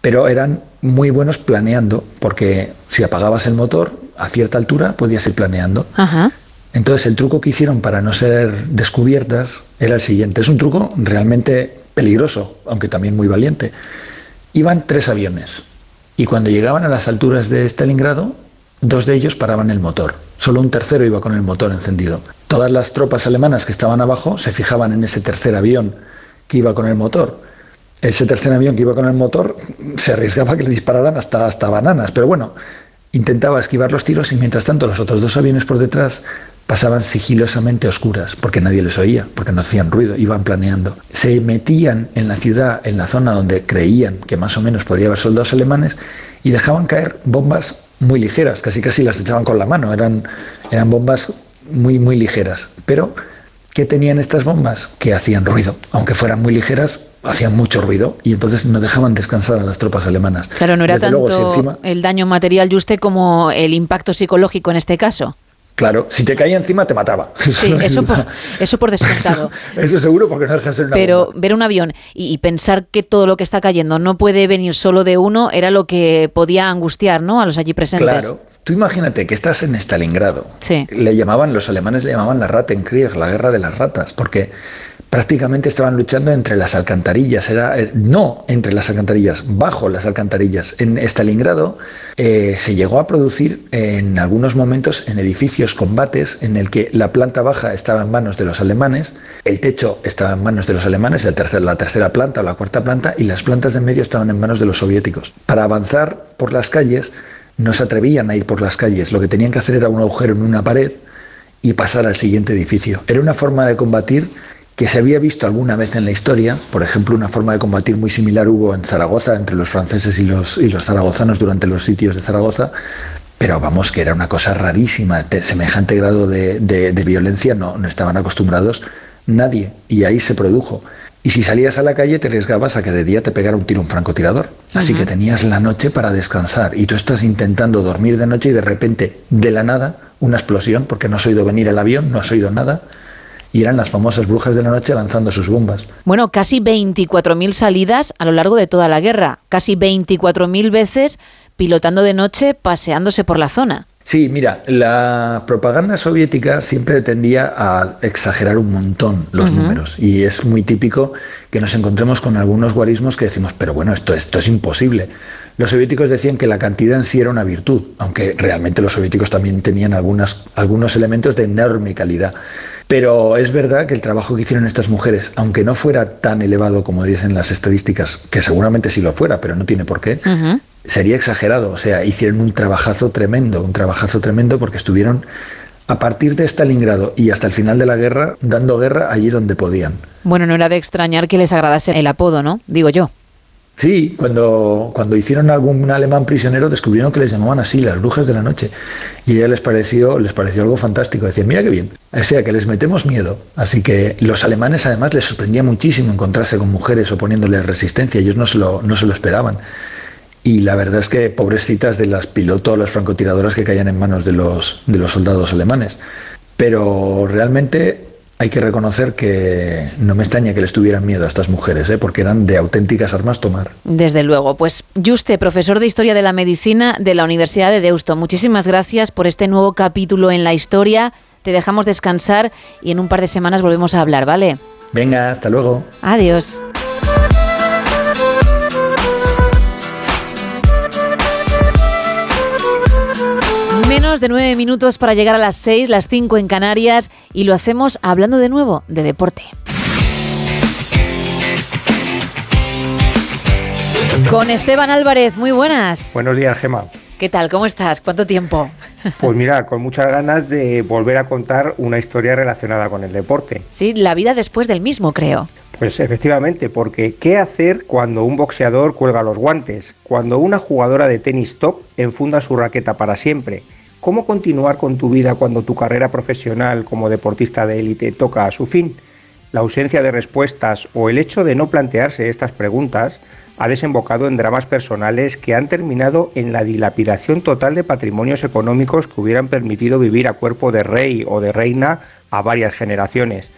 pero eran muy buenos planeando, porque si apagabas el motor a cierta altura podías ir planeando. Ajá. Entonces el truco que hicieron para no ser descubiertas era el siguiente. Es un truco realmente peligroso, aunque también muy valiente. Iban tres aviones y cuando llegaban a las alturas de Stalingrado, dos de ellos paraban el motor. Solo un tercero iba con el motor encendido. Todas las tropas alemanas que estaban abajo se fijaban en ese tercer avión que iba con el motor. Ese tercer avión que iba con el motor se arriesgaba que le dispararan hasta, hasta bananas. Pero bueno, intentaba esquivar los tiros y mientras tanto los otros dos aviones por detrás pasaban sigilosamente a oscuras, porque nadie les oía, porque no hacían ruido, iban planeando. Se metían en la ciudad, en la zona donde creían que más o menos podía haber soldados alemanes, y dejaban caer bombas muy ligeras, casi casi las echaban con la mano, eran, eran bombas muy, muy ligeras. Pero, ¿qué tenían estas bombas? Que hacían ruido, aunque fueran muy ligeras, hacían mucho ruido, y entonces no dejaban descansar a las tropas alemanas. Claro, no era Desde tanto luego, si encima- el daño material de usted como el impacto psicológico en este caso. Claro, si te caía encima te mataba. [laughs] Sí, eso por, eso por descontado. [laughs] Eso seguro porque no deja de ser una Pero bomba. ver un avión y, y pensar que todo lo que está cayendo no puede venir solo de uno era lo que podía angustiar ¿no? a los allí presentes. Claro. Tú imagínate que estás en Stalingrado. Sí. Le llamaban, los alemanes le llamaban la Rattenkrieg, la guerra de las ratas, porque prácticamente estaban luchando entre las alcantarillas, era eh, no entre las alcantarillas, bajo las alcantarillas. En Stalingrado eh, se llegó a producir en algunos momentos en edificios combates en el que la planta baja estaba en manos de los alemanes, el techo estaba en manos de los alemanes, la tercera planta o la cuarta planta y las plantas de en medio estaban en manos de los soviéticos. Para avanzar por las calles no se atrevían a ir por las calles, lo que tenían que hacer era un agujero en una pared y pasar al siguiente edificio. Era una forma de combatir que se había visto alguna vez en la historia. Por ejemplo, una forma de combatir muy similar hubo en Zaragoza entre los franceses y los, y los zaragozanos durante los sitios de Zaragoza. pero vamos, que era una cosa rarísima, de semejante grado de, de- de violencia no, no estaban acostumbrados nadie, y ahí se produjo. Y si salías a la calle te arriesgabas a que de día te pegara un tiro un francotirador. Así que tenías la noche para descansar y tú estás intentando dormir de noche y de repente, de la nada, una explosión, porque no has oído venir el avión, no has oído nada, y eran las famosas brujas de la noche lanzando sus bombas. Bueno, casi 24.000 salidas a lo largo de toda la guerra, casi 24.000 veces pilotando de noche, paseándose por la zona. Sí, mira, la propaganda soviética siempre tendía a exagerar un montón los números y es muy típico que nos encontremos con algunos guarismos que decimos, pero bueno, esto, esto es imposible. Los soviéticos decían que la cantidad en sí era una virtud, aunque realmente los soviéticos también tenían algunas, algunos elementos de enorme calidad. Pero es verdad que el trabajo que hicieron estas mujeres, aunque no fuera tan elevado como dicen las estadísticas, que seguramente sí lo fuera, pero no tiene por qué, sería exagerado. O sea, hicieron un trabajazo tremendo, un trabajazo tremendo porque estuvieron a partir de Stalingrado y hasta el final de la guerra dando guerra allí donde podían. Bueno, no era de extrañar que les agradase el apodo, ¿no? Digo yo. Sí, cuando, cuando hicieron algún alemán prisionero descubrieron que les llamaban así, las brujas de la noche. Y a ella les pareció, les pareció algo fantástico. Decían, mira qué bien. O sea, que les metemos miedo. Así que los alemanes además les sorprendía muchísimo encontrarse con mujeres oponiéndoles resistencia. Ellos no se lo, no se lo esperaban. Y la verdad es que pobrecitas de las pilotos, las francotiradoras que caían en manos de los, de los soldados alemanes. Pero realmente hay que reconocer que no me extraña que les tuvieran miedo a estas mujeres, ¿eh? porque eran de auténticas armas tomar. Desde luego. Pues Juste, profesor de Historia de la Medicina de la Universidad de Deusto, muchísimas gracias por este nuevo capítulo en la historia. Te dejamos descansar y en un par de semanas volvemos a hablar, ¿vale? Venga, hasta luego. Adiós. Menos de nueve minutos para llegar a las seis, las cinco en Canarias, y lo hacemos hablando de nuevo de deporte. Con Esteban Álvarez, muy buenas. Buenos días, Gema. ¿Qué tal? ¿Cómo estás? ¿Cuánto tiempo? Pues mira, con muchas ganas de volver a contar una historia relacionada con el deporte. Sí, la vida después del mismo, creo. Pues efectivamente, porque ¿qué hacer cuando un boxeador cuelga los guantes? Cuando una jugadora de tenis top enfunda su raqueta para siempre. ¿Cómo continuar con tu vida cuando tu carrera profesional como deportista de élite toca a su fin? La ausencia de respuestas o el hecho de no plantearse estas preguntas ha desembocado en dramas personales que han terminado en la dilapidación total de patrimonios económicos que hubieran permitido vivir a cuerpo de rey o de reina a varias generaciones.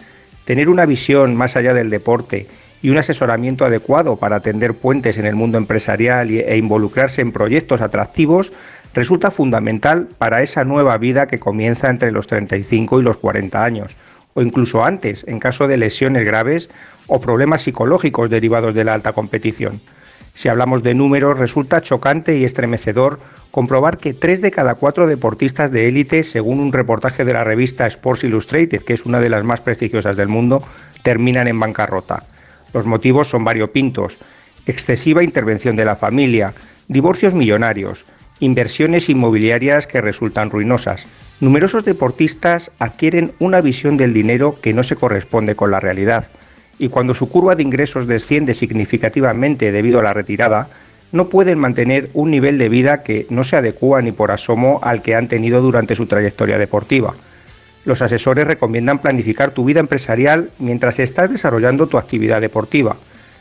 Tener una visión más allá del deporte y un asesoramiento adecuado para tender puentes en el mundo empresarial e involucrarse en proyectos atractivos resulta fundamental para esa nueva vida que comienza entre los 35 y los 40 años, o incluso antes, en caso de lesiones graves o problemas psicológicos derivados de la alta competición. Si hablamos de números, resulta chocante y estremecedor comprobar que tres de cada cuatro deportistas de élite, según un reportaje de la revista Sports Illustrated, que es una de las más prestigiosas del mundo, terminan en bancarrota. Los motivos son variopintos. Excesiva intervención de la familia, divorcios millonarios, inversiones inmobiliarias que resultan ruinosas. Numerosos deportistas adquieren una visión del dinero que no se corresponde con la realidad y cuando su curva de ingresos desciende significativamente debido a la retirada, no pueden mantener un nivel de vida que no se adecua ni por asomo al que han tenido durante su trayectoria deportiva. Los asesores recomiendan planificar tu vida empresarial mientras estás desarrollando tu actividad deportiva.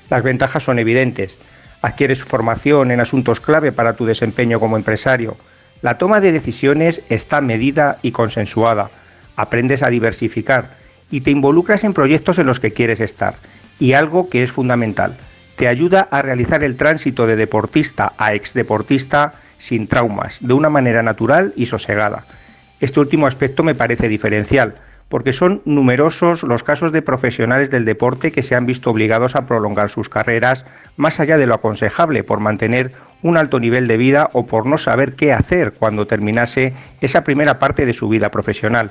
Las ventajas son evidentes. Adquieres formación en asuntos clave para tu desempeño como empresario. La toma de decisiones está medida y consensuada. Aprendes a diversificar y te involucras en proyectos en los que quieres estar. Y algo que es fundamental, te ayuda a realizar el tránsito de deportista a exdeportista sin traumas, de una manera natural y sosegada. Este último aspecto me parece diferencial, porque son numerosos los casos de profesionales del deporte que se han visto obligados a prolongar sus carreras más allá de lo aconsejable por mantener un alto nivel de vida o por no saber qué hacer cuando terminase esa primera parte de su vida profesional.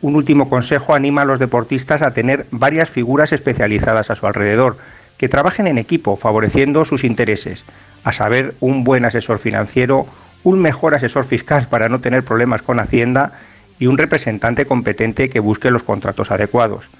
Un último consejo anima a los deportistas a tener varias figuras especializadas a su alrededor, que trabajen en equipo favoreciendo sus intereses, a saber, un buen asesor financiero, un mejor asesor fiscal para no tener problemas con Hacienda y un representante competente que busque los contratos adecuados.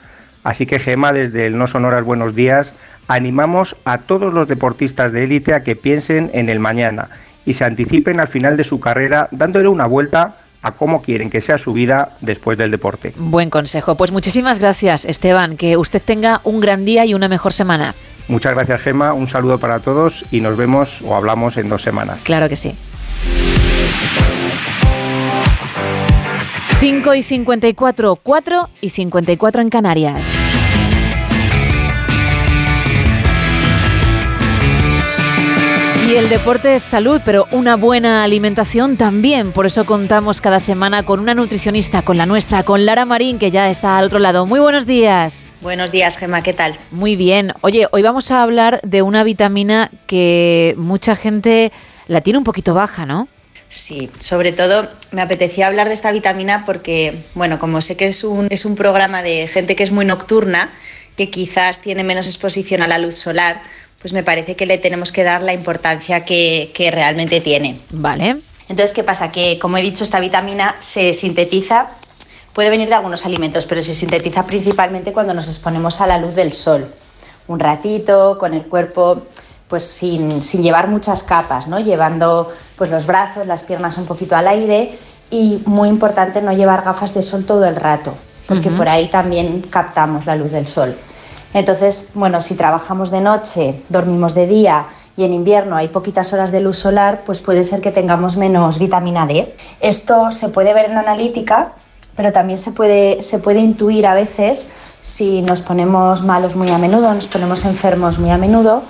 Así que Gema, desde el No Sonoras Buenos Días, animamos a todos los deportistas de élite a que piensen en el mañana y se anticipen al final de su carrera dándole una vuelta a cómo quieren que sea su vida después del deporte. Buen consejo. Pues muchísimas gracias, Esteban. Que usted tenga un gran día y una mejor semana. Muchas gracias Gema, un saludo para todos y nos vemos o hablamos en dos semanas. Claro que sí. 5 y 54, 4 y 54 en Canarias. Y el deporte es salud, pero una buena alimentación también. Por eso contamos cada semana con una nutricionista, con la nuestra, con Lara Marín, que ya está al otro lado. Muy buenos días. Buenos días, Gemma, ¿qué tal? Muy bien. Oye, hoy vamos a hablar de una vitamina que mucha gente la tiene un poquito baja, ¿no? Sí, sobre todo me apetecía hablar de esta vitamina porque, bueno, como sé que es un, es un programa de gente que es muy nocturna, que quizás tiene menos exposición a la luz solar, pues me parece que le tenemos que dar la importancia que, que realmente tiene. Vale. Entonces, ¿qué pasa? Que, como he dicho, esta vitamina se sintetiza, puede venir de algunos alimentos, pero se sintetiza principalmente cuando nos exponemos a la luz del sol. Un ratito, con el cuerpo pues sin, sin llevar muchas capas, ¿no? Llevando pues los brazos, las piernas un poquito al aire y muy importante no llevar gafas de sol todo el rato, porque por ahí también captamos la luz del sol. Entonces, bueno, si trabajamos de noche, dormimos de día y en invierno hay poquitas horas de luz solar, pues puede ser que tengamos menos vitamina D. Esto se puede ver en analítica, pero también se puede, se puede intuir a veces si nos ponemos malos muy a menudo, nos ponemos enfermos muy a menudo,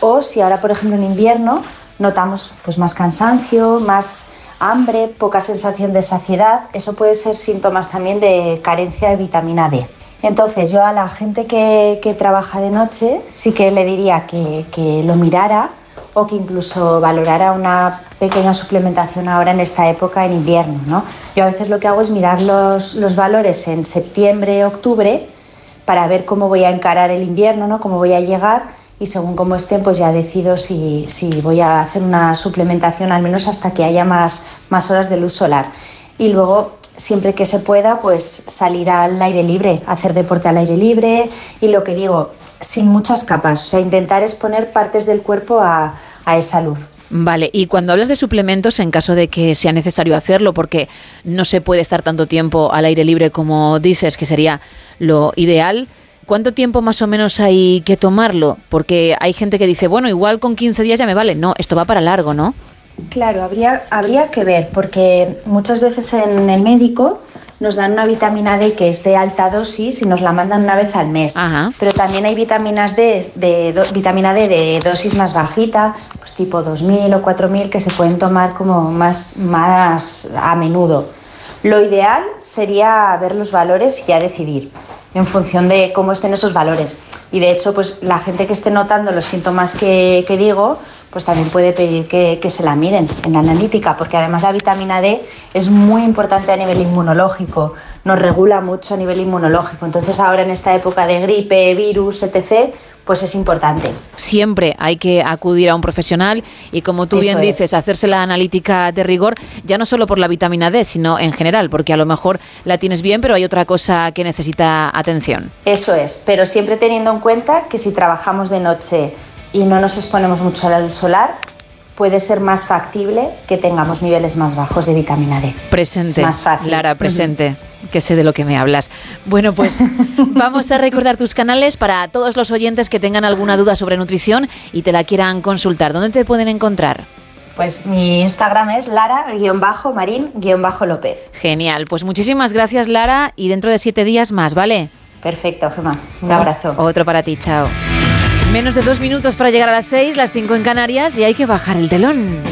o si ahora, por ejemplo, en invierno notamos pues, más cansancio, más hambre, poca sensación de saciedad, eso puede ser síntomas también de carencia de vitamina D. Entonces yo a la gente que, trabaja de noche sí que le diría que, que lo mirara o que incluso valorara una pequeña suplementación ahora en esta época en invierno. ¿no? Yo a veces lo que hago es mirar los, los valores en septiembre, octubre para ver cómo voy a encarar el invierno, ¿no? cómo voy a llegar y según cómo estén pues ya decido si, si voy a hacer una suplementación al menos hasta que haya más, más horas de luz solar. Y luego siempre que se pueda pues salir al aire libre, hacer deporte al aire libre y lo que digo, sin muchas capas, o sea, intentar exponer partes del cuerpo a, a esa luz. Vale, y cuando hablas de suplementos, en caso de que sea necesario hacerlo, porque no se puede estar tanto tiempo al aire libre como dices, que sería lo ideal, ¿cuánto tiempo más o menos hay que tomarlo? Porque hay gente que dice, bueno, igual con 15 días ya me vale. No, esto va para largo, ¿no? Claro, habría, habría que ver, porque muchas veces en el médico nos dan una vitamina D que es de alta dosis y nos la mandan una vez al mes. Pero también hay vitaminas D, de, do- vitamina D de dosis más bajita, pues tipo 2000 o 4000 que se pueden tomar como más, más a menudo. Lo ideal sería ver los valores y ya decidir en función de cómo estén esos valores. Y de hecho, pues la gente que esté notando los síntomas que, digo, pues también puede pedir que, que se la miren en la analítica, porque además la vitamina D es muy importante a nivel inmunológico, nos regula mucho a nivel inmunológico. Entonces ahora en esta época de gripe, virus, etc., pues es importante. Siempre hay que acudir a un profesional y como tú bien es. dices, hacerse la analítica de rigor, ya no solo por la vitamina D, sino en general, porque a lo mejor la tienes bien, pero hay otra cosa que necesita atención. Eso es, pero siempre teniendo en cuenta que si trabajamos de noche y no nos exponemos mucho a la luz solar, puede ser más factible que tengamos niveles más bajos de vitamina D. Presente. Es más fácil. Lara, presente. Que sé de lo que me hablas. Bueno, pues [laughs] vamos a recordar tus canales para todos los oyentes que tengan alguna duda sobre nutrición y te la quieran consultar. ¿Dónde te pueden encontrar? Pues mi Instagram es lara-marín-lópez. Genial. Pues muchísimas gracias, Lara, y dentro de siete días más, ¿vale? Perfecto, Gemma. Un abrazo. Otro para ti, chao. Menos de dos minutos para llegar a las seis, las cinco en Canarias, y hay que bajar el telón.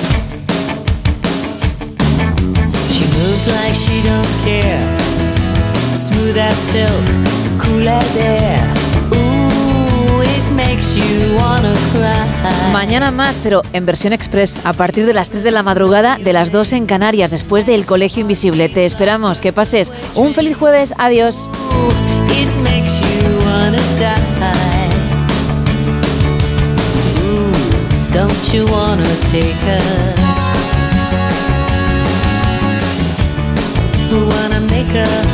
She moves like she don't care. Smooth as silk, cool as air. Ooh, it makes you wanna cry. Mañana más, pero en versión express, a partir de las 3 de la madrugada, de las 2 en Canarias, después del Colegio Invisible. Te esperamos, que pases un feliz jueves. Adiós. Don't you wanna take her? Wanna make her